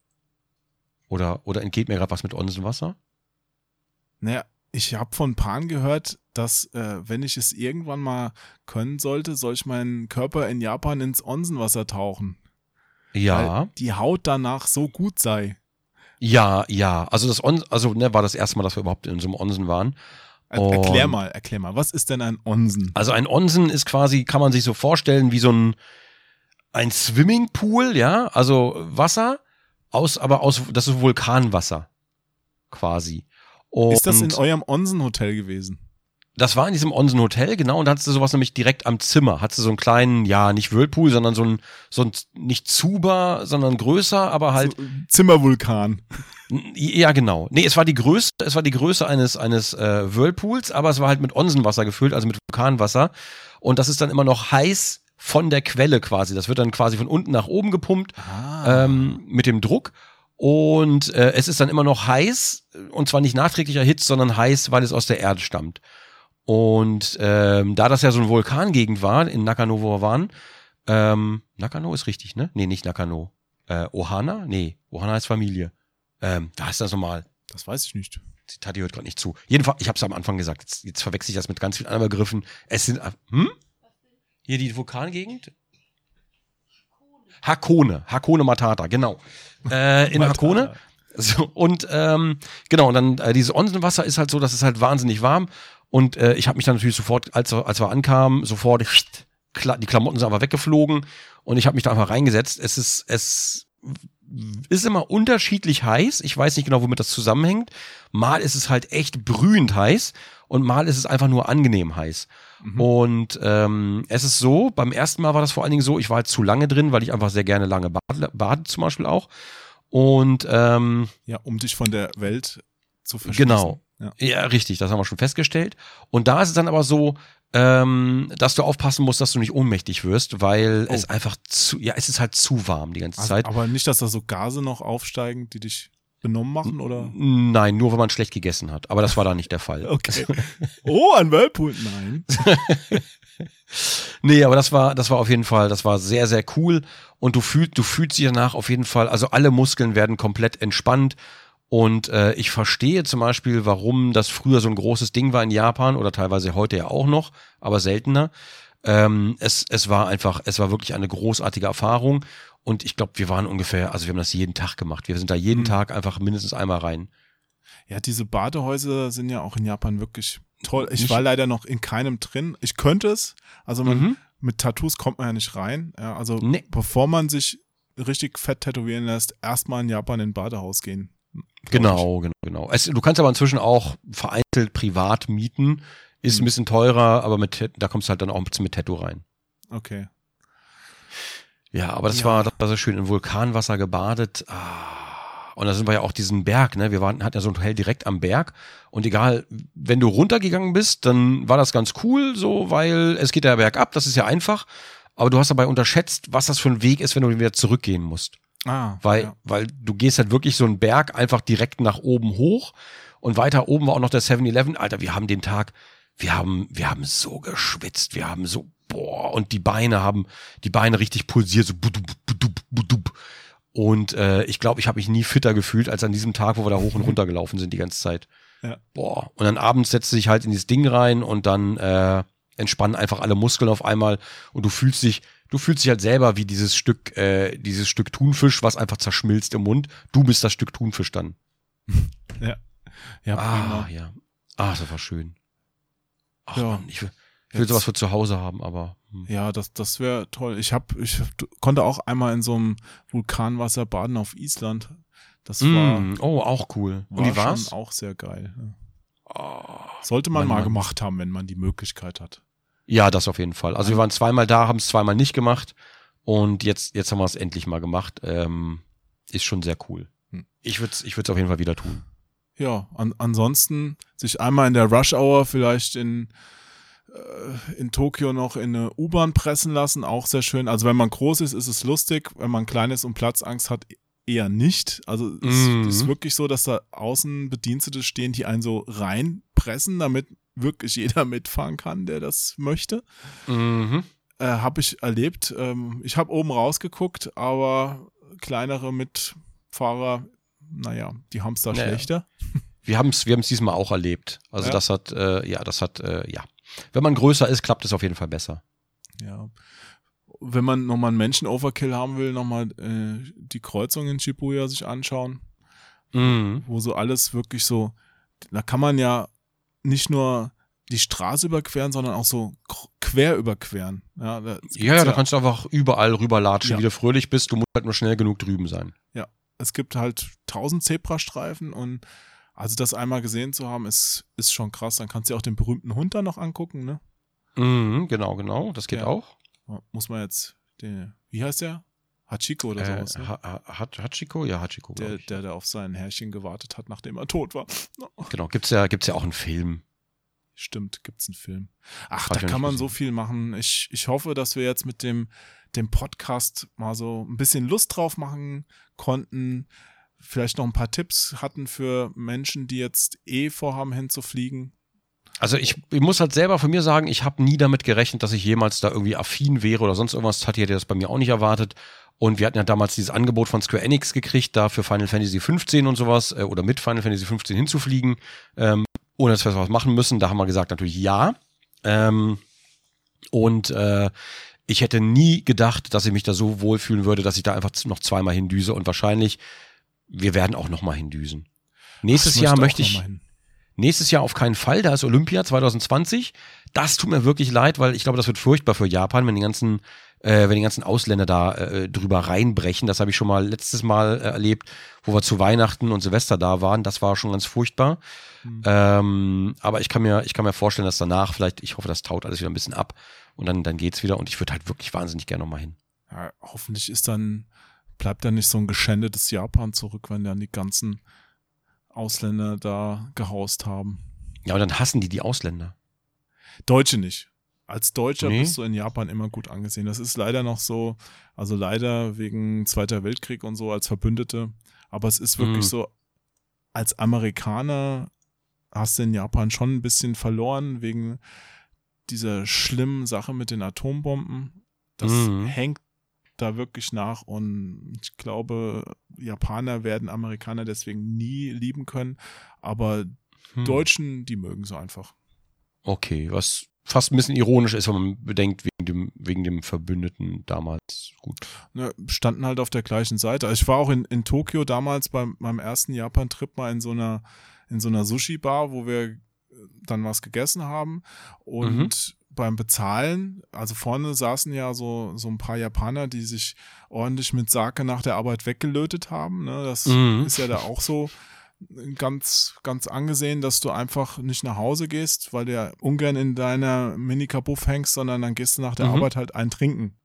S2: Oder, oder entgeht mir gerade was mit Onsenwasser?
S1: Naja, ich habe von Pan gehört, dass äh, wenn ich es irgendwann mal können sollte, soll ich meinen Körper in Japan ins Onsenwasser tauchen.
S2: Ja.
S1: Weil die Haut danach so gut sei.
S2: Ja, ja. Also das On also ne, war das erste Mal, dass wir überhaupt in so einem Onsen waren. Und-
S1: erklär mal, erklär mal, was ist denn ein Onsen?
S2: Also ein Onsen ist quasi, kann man sich so vorstellen, wie so ein, ein Swimmingpool, ja, also Wasser, aus, aber aus, das ist Vulkanwasser. Quasi. Und
S1: ist das in eurem Onsen-Hotel gewesen?
S2: Das war in diesem Onsen Hotel, genau, und da hattest du sowas nämlich direkt am Zimmer. Hattest du so einen kleinen, ja, nicht Whirlpool, sondern so ein, so ein, nicht Zuber, sondern größer, aber halt,
S1: so, Zimmervulkan.
S2: ja, genau. Nee, es war die Größe, es war die Größe eines, eines äh, Whirlpools, aber es war halt mit Onsenwasser gefüllt, also mit Vulkanwasser. Und das ist dann immer noch heiß von der Quelle quasi. Das wird dann quasi von unten nach oben gepumpt
S1: Ah.
S2: ähm, mit dem Druck. Und äh, es ist dann immer noch heiß, und zwar nicht nachträglich erhitzt, sondern heiß, weil es aus der Erde stammt. Und ähm, da das ja so eine Vulkangegend war, in Nakano, wo wir waren, ähm, Nakano ist richtig, ne? Nee, nicht Nakano. Äh, Ohana? Nee, Ohana ist Familie. Ähm, da ist das nochmal.
S1: das weiß ich nicht.
S2: Die Tati hört gerade nicht zu. Jedenfalls, ich habe es am Anfang gesagt, jetzt, jetzt verwechsel ich das mit ganz vielen anderen Begriffen. Es sind, hm? Hier die Vulkangegend? Hakone, Hakone Matata, genau. *laughs* Äh, in
S1: Matata.
S2: Hakone. So, und ähm, genau, und dann äh, dieses Onsenwasser ist halt so, dass es halt wahnsinnig warm. Und äh, ich habe mich dann natürlich sofort, als, als wir ankamen, sofort, *laughs* die Klamotten sind aber weggeflogen und ich habe mich da einfach reingesetzt. Es ist, es ist immer unterschiedlich heiß. Ich weiß nicht genau, womit das zusammenhängt. Mal ist es halt echt brühend heiß und mal ist es einfach nur angenehm heiß.
S1: Mhm.
S2: Und ähm, es ist so, beim ersten Mal war das vor allen Dingen so, ich war halt zu lange drin, weil ich einfach sehr gerne lange bade, bade zum Beispiel auch. Und ähm,
S1: Ja, um dich von der Welt zu verschließen.
S2: Genau.
S1: Ja.
S2: ja, richtig, das haben wir schon festgestellt. Und da ist es dann aber so, ähm, dass du aufpassen musst, dass du nicht ohnmächtig wirst, weil
S1: Oh.
S2: es einfach zu, ja, es ist halt zu warm die ganze
S1: Also,
S2: Zeit.
S1: aber nicht, dass da so Gase noch aufsteigen, die dich benommen machen, oder?
S2: Nein, nur wenn man schlecht gegessen hat. Aber das war da nicht der Fall. *laughs*
S1: Okay. Oh, ein Whirlpool? Nein. *laughs*
S2: Nee, aber das war, das war auf jeden Fall, das war sehr, sehr cool. Und du fühlst, du fühlst dich danach auf jeden Fall, also alle Muskeln werden komplett entspannt. Und äh, ich verstehe zum Beispiel, warum das früher so ein großes Ding war in Japan oder teilweise heute ja auch noch, aber seltener. Ähm, es, es war einfach, es war wirklich eine großartige Erfahrung. Und ich glaube, wir waren ungefähr, also wir haben das jeden Tag gemacht. Wir sind da jeden
S1: Mhm.
S2: Tag einfach mindestens einmal rein.
S1: Ja, diese Badehäuser sind ja auch in Japan wirklich toll. Ich
S2: Nicht-
S1: war leider noch in keinem drin. Ich könnte es. Also man,
S2: Mhm.
S1: mit Tattoos kommt man ja nicht rein. Ja, also
S2: Nee.
S1: bevor man sich richtig fett tätowieren lässt, erstmal in Japan in ein Badehaus gehen.
S2: Genau, genau, genau. Es, du kannst aber inzwischen auch vereinzelt privat mieten. Ist ein
S1: Mhm.
S2: bisschen teurer, aber mit, da kommst du halt dann auch mit Tattoo rein.
S1: Okay.
S2: Ja, aber das
S1: Ja.
S2: war, das war so schön in Vulkanwasser gebadet. Ah. Und da sind wir ja auch diesen Berg, ne? Wir waren, hatten ja so ein Hotel direkt am Berg. Und egal, wenn du runtergegangen bist, dann war das ganz cool, so, weil es geht ja bergab, das ist ja einfach. Aber du hast dabei unterschätzt, was das für ein Weg ist, wenn du wieder zurückgehen musst.
S1: Ah,
S2: Weil,
S1: ja.
S2: weil du gehst halt wirklich so einen Berg einfach direkt nach oben hoch und weiter oben war auch noch der 7-Eleven. Alter, wir haben den Tag, wir haben, wir haben so geschwitzt, wir haben so, boah, und die Beine haben, die Beine richtig pulsiert, so budup, budup, budup. Und äh, ich glaube, ich habe mich nie fitter gefühlt als an diesem Tag, wo wir da hoch und *laughs* runter gelaufen sind die ganze Zeit.
S1: Ja.
S2: Boah. Und dann abends setzt du dich halt in dieses Ding rein und dann äh, entspannen einfach alle Muskeln auf einmal und du fühlst dich, du fühlst dich halt selber wie dieses Stück, äh, dieses Stück Thunfisch, was einfach zerschmilzt im Mund. Du bist das Stück Thunfisch dann. *laughs*
S1: Ja,
S2: Ah,
S1: prima.
S2: ja. Ah, das war schön. Ach
S1: Ja.
S2: Mann, ich will, Ich will sowas für zu Hause haben, aber. Hm.
S1: Ja, das, das wäre toll. Ich hab, ich konnte auch einmal in so einem Vulkanwasser baden auf Island. Das war,
S2: Mm, oh, auch cool.
S1: war
S2: Und wie war's?
S1: auch sehr geil. ja.
S2: Oh.
S1: Sollte man
S2: Mann,
S1: mal
S2: Mann.
S1: gemacht haben, wenn man die Möglichkeit hat.
S2: Ja, das auf jeden Fall. Also wir waren zweimal da, haben es zweimal nicht gemacht und jetzt, jetzt haben wir es endlich mal gemacht. Ähm, ist schon sehr cool.
S1: Hm.
S2: Ich würde es ich würd's auf jeden Fall wieder tun.
S1: Ja, an, ansonsten sich einmal in der Rush Hour vielleicht in, äh, in Tokio noch in eine U-Bahn pressen lassen, auch sehr schön. Also wenn man groß ist, ist es lustig. Wenn man klein ist und Platzangst hat, eher nicht. Also es
S2: Mhm.
S1: ist wirklich so, dass da außen Bedienstete stehen, die einen so reinpressen, damit wirklich jeder *laughs* mitfahren kann, der das möchte.
S2: Mhm.
S1: Äh, habe ich erlebt. Ähm, ich habe oben rausgeguckt, aber kleinere Mitfahrer, naja, die haben es da
S2: Naja.
S1: schlechter.
S2: Wir haben es wir haben's diesmal auch erlebt. Also
S1: Ja.
S2: das hat, äh, ja, das hat, äh, ja. Wenn man größer ist, klappt es auf jeden Fall besser.
S1: Ja. Wenn man nochmal einen Menschen-Overkill haben will, nochmal äh, die Kreuzung in Shibuya sich anschauen,
S2: Mhm.
S1: wo so alles wirklich so, da kann man ja nicht nur die Straße überqueren, sondern auch so quer überqueren. Ja, da,
S2: Ja, ja, da kannst du einfach überall rüberlatschen,
S1: Ja.
S2: wie du fröhlich bist. Du musst halt nur schnell genug drüben sein.
S1: es gibt halt tausend Zebrastreifen und also das einmal gesehen zu haben, ist, ist schon krass. Dann kannst du dir auch den berühmten Hund da noch angucken, ne?
S2: Mhm, genau, genau. Das geht
S1: Ja.
S2: auch.
S1: Muss man jetzt, den, wie heißt der? Hachiko oder
S2: Äh,
S1: sowas. Ne?
S2: Ha- Ha- Hachiko? Ja, Hachiko.
S1: Der, der, der auf sein Herrchen gewartet hat, nachdem er tot war. *laughs*
S2: Genau, gibt's ja, gibt's ja auch einen Film.
S1: Stimmt, gibt's einen Film. Ach,
S2: Hab
S1: da kann man so viel machen. Ich, ich hoffe, dass wir jetzt mit dem, dem Podcast mal so ein bisschen Lust drauf machen konnten. Vielleicht noch ein paar Tipps hatten für Menschen, die jetzt eh vorhaben, hinzufliegen.
S2: Also ich, ich muss halt selber von mir sagen, ich habe nie damit gerechnet, dass ich jemals da irgendwie affin wäre oder sonst irgendwas. Tati hätte das bei mir auch nicht erwartet. Und wir hatten ja damals dieses Angebot von Square Enix gekriegt, da für Final Fantasy 15 und sowas äh, oder mit Final Fantasy 15 hinzufliegen, ähm, ohne dass wir was machen müssen. Da haben wir gesagt natürlich ja. Ähm, und äh, ich hätte nie gedacht, dass ich mich da so wohlfühlen würde, dass ich da einfach noch zweimal hindüse und wahrscheinlich, wir werden auch noch mal hindüsen. Nächstes
S1: Ach,
S2: Jahr möchte ich. Nächstes Jahr auf keinen Fall, da ist Olympia 2020. Das tut mir wirklich leid, weil ich glaube, das wird furchtbar für Japan, wenn die ganzen, äh, wenn die ganzen Ausländer da äh, drüber reinbrechen. Das habe ich schon mal letztes Mal äh, erlebt, wo wir zu Weihnachten und Silvester da waren. Das war schon ganz furchtbar.
S1: Hm.
S2: Ähm, aber ich kann mir, ich kann mir vorstellen, dass danach vielleicht, ich hoffe, das taut alles wieder ein bisschen ab und dann, dann geht's wieder und ich würde halt wirklich wahnsinnig gerne nochmal hin.
S1: Ja, hoffentlich ist dann, bleibt dann nicht so ein geschändetes Japan zurück, wenn dann die ganzen Ausländer da gehaust haben.
S2: Ja, und dann hassen die die Ausländer.
S1: Deutsche nicht. Als Deutscher
S2: Nee.
S1: bist du in Japan immer gut angesehen. Das ist leider noch so, also leider wegen Zweiter Weltkrieg und so als Verbündete. Aber es ist wirklich
S2: Mhm.
S1: so, als Amerikaner hast du in Japan schon ein bisschen verloren wegen dieser schlimmen Sache mit den Atombomben. Das
S2: Mhm.
S1: hängt da wirklich nach und ich glaube, Japaner werden Amerikaner deswegen nie lieben können, aber
S2: Hm.
S1: Deutschen, die mögen so einfach.
S2: Okay, was fast ein bisschen ironisch ist, wenn man bedenkt, wegen dem, wegen dem Verbündeten damals. Gut.
S1: ne, standen halt auf der gleichen Seite. Also ich war auch in, in Tokio damals beim meinem ersten Japan-Trip mal in so einer in so einer Sushi-Bar, wo wir äh, dann was gegessen haben und beim Bezahlen, also vorne saßen ja so, so ein paar Japaner, die sich ordentlich mit Sake nach der Arbeit weggelötet haben. Ne? Das
S2: Mhm.
S1: ist ja da auch so ganz, ganz angesehen, dass du einfach nicht nach Hause gehst, weil du ja ungern in deiner Mini-Kabuff hängst, sondern dann gehst du nach der
S2: Mhm.
S1: Arbeit halt ein trinken.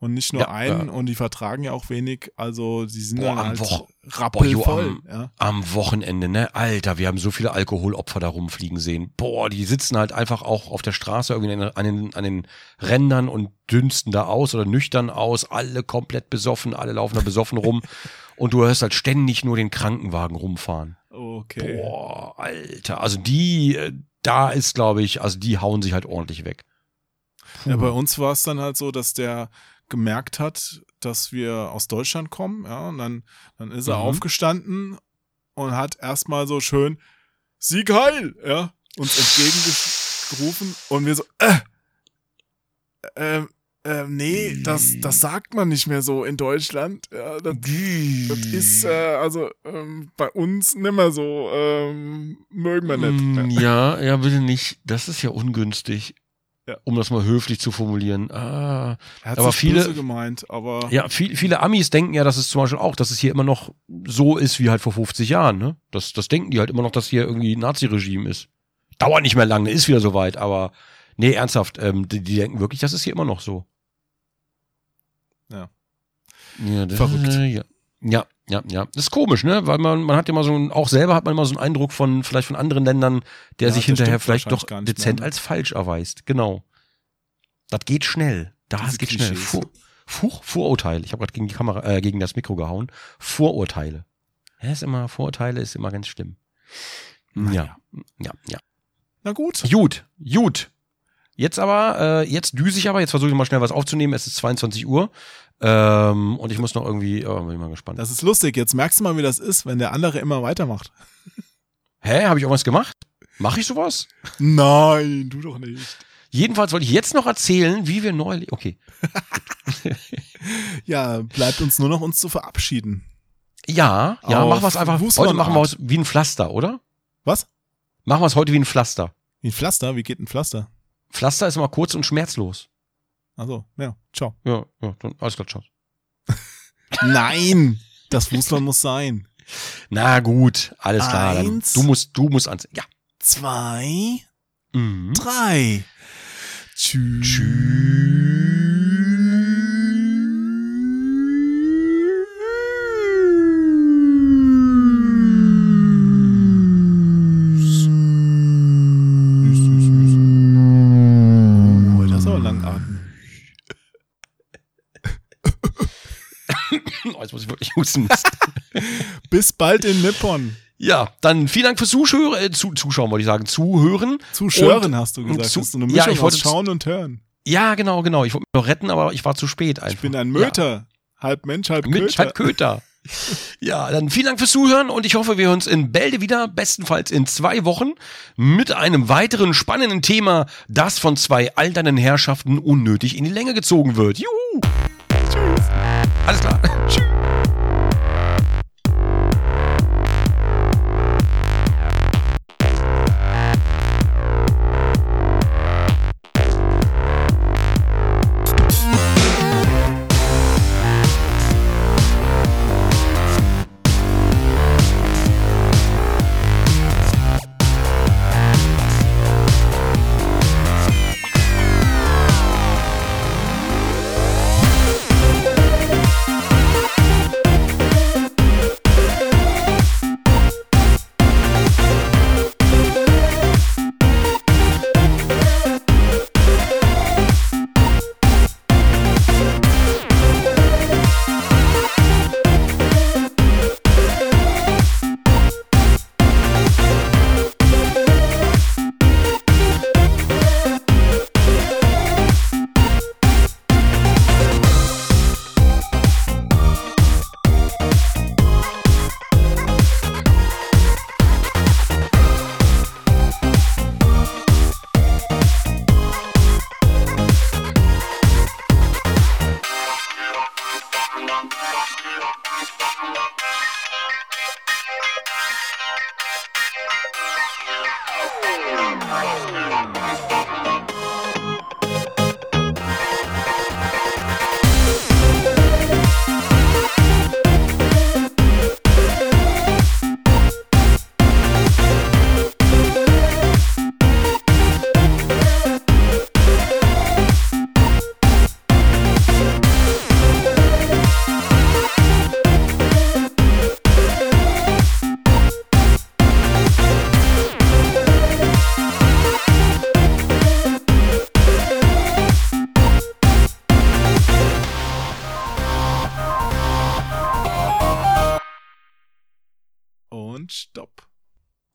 S1: Und nicht nur
S2: Ja,
S1: einen,
S2: ja.
S1: und die vertragen ja auch wenig, also die sind
S2: Boah,
S1: dann
S2: am
S1: halt
S2: Woche-
S1: rappelvoll.
S2: am-
S1: ja.
S2: Am Wochenende, ne? Alter, wir haben so viele Alkoholopfer da rumfliegen sehen. Boah, die sitzen halt einfach auch auf der Straße irgendwie an den, an den Rändern und dünsten da aus oder nüchtern aus. Alle komplett besoffen, alle laufen da besoffen rum. *laughs* Und du hörst halt ständig nur den Krankenwagen rumfahren.
S1: Okay.
S2: Boah, Alter. Also die, äh, da ist, glaube ich, also die hauen sich halt ordentlich weg.
S1: Ja, bei uns war es dann halt so, dass der gemerkt hat, dass wir aus Deutschland kommen, ja, und dann, dann ist er
S2: Mhm.
S1: aufgestanden und hat erstmal so schön Sieg heil, ja, uns entgegengerufen und wir so, äh, äh, äh, nee, das, das sagt man nicht mehr so in Deutschland, ja, das, das ist, äh, also, ähm, bei uns nimmer so, ähm, mögen wir nicht.
S2: Mm, Ja, ja, bitte nicht. Das ist ja ungünstig.
S1: Ja.
S2: Um das mal höflich zu formulieren. Ah,
S1: Er hat
S2: Aber
S1: sich
S2: viele-
S1: gemeint, aber
S2: ja, viel, viele Amis denken ja, dass es zum Beispiel auch, dass es hier immer noch so ist wie halt vor 50 Jahren. Ne? Das, das denken die halt immer noch, dass hier irgendwie Nazi-Regime ist. Dauert nicht mehr lange, ist wieder soweit, aber nee, ernsthaft, ähm, die, die denken wirklich, das ist hier immer noch so.
S1: Ja.
S2: ja das,
S1: Verrückt.
S2: Ja. ja, ja, ja. Das ist komisch, ne? Weil man, man hat ja mal so ein, auch selber hat man immer so einen Eindruck von, vielleicht von anderen Ländern, der
S1: Ja,
S2: sich
S1: das
S2: hinterher vielleicht doch
S1: nicht mehr,
S2: dezent
S1: ne?
S2: als falsch erweist. Genau. Das geht schnell. Das
S1: Diese
S2: geht schnell. Vor, Vor, Vorurteile. Ich habe gerade gegen die Kamera, äh, gegen das Mikro gehauen. Vorurteile. Ja, ist immer, Vorurteile ist immer ganz schlimm. Ja, ja, ja.
S1: na gut.
S2: Gut, gut. Jetzt aber, äh, jetzt düse ich aber, jetzt versuche ich mal schnell was aufzunehmen. Es ist 22 Uhr. Ähm, und ich muss noch irgendwie, oh, bin ich mal gespannt.
S1: Das ist lustig. Jetzt merkst du mal, wie das ist, wenn der andere immer weitermacht.
S2: Hä, habe ich irgendwas gemacht? Mache ich sowas?
S1: Nein, du doch nicht.
S2: Jedenfalls wollte ich jetzt noch erzählen, wie wir neulich. Okay. *laughs*
S1: Ja, bleibt uns nur noch uns zu verabschieden.
S2: Ja, ja,
S1: Auf
S2: machen wir es einfach. Heute machen wir es wie ein Pflaster, oder?
S1: Was?
S2: Machen wir es heute wie ein Pflaster.
S1: Wie ein Pflaster? Wie geht ein Pflaster?
S2: Pflaster ist immer kurz und schmerzlos.
S1: Also, ja, ciao.
S2: Ja, ja, dann alles klar, ciao. *laughs*
S1: Nein, das Fußball muss sein.
S2: Na gut, alles klar. Dann,
S1: Eins.
S2: du musst, du musst ans. Ja.
S1: Zwei,
S2: Mhm.
S1: drei. Tschüss. Oh,
S2: jetzt muss ich wirklich husten.
S1: Bis bald in Nippon.
S2: ja, dann vielen Dank fürs Zuschauer, äh, zu, Zuschauen wollte ich sagen, Zuhören.
S1: Zuschören
S2: Und-
S1: hast du gesagt.
S2: zu-
S1: das ist so eine
S2: ja,
S1: Mischung
S2: ich wollte
S1: Schauen und Hören.
S2: Ja, genau, genau. Ich wollte mich noch retten, aber ich war zu spät einfach.
S1: Ich bin ein Möter. Halb Mensch, halb
S2: Ja, Mensch,
S1: Köter.
S2: halt Köter. Ja, dann vielen Dank fürs Zuhören und ich hoffe, wir hören uns in Bälde wieder, bestenfalls in zwei Wochen, mit einem weiteren spannenden Thema, das von zwei alternden Herrschaften unnötig in die Länge gezogen wird. Juhu! Tschüss! Alles klar. Tschüss!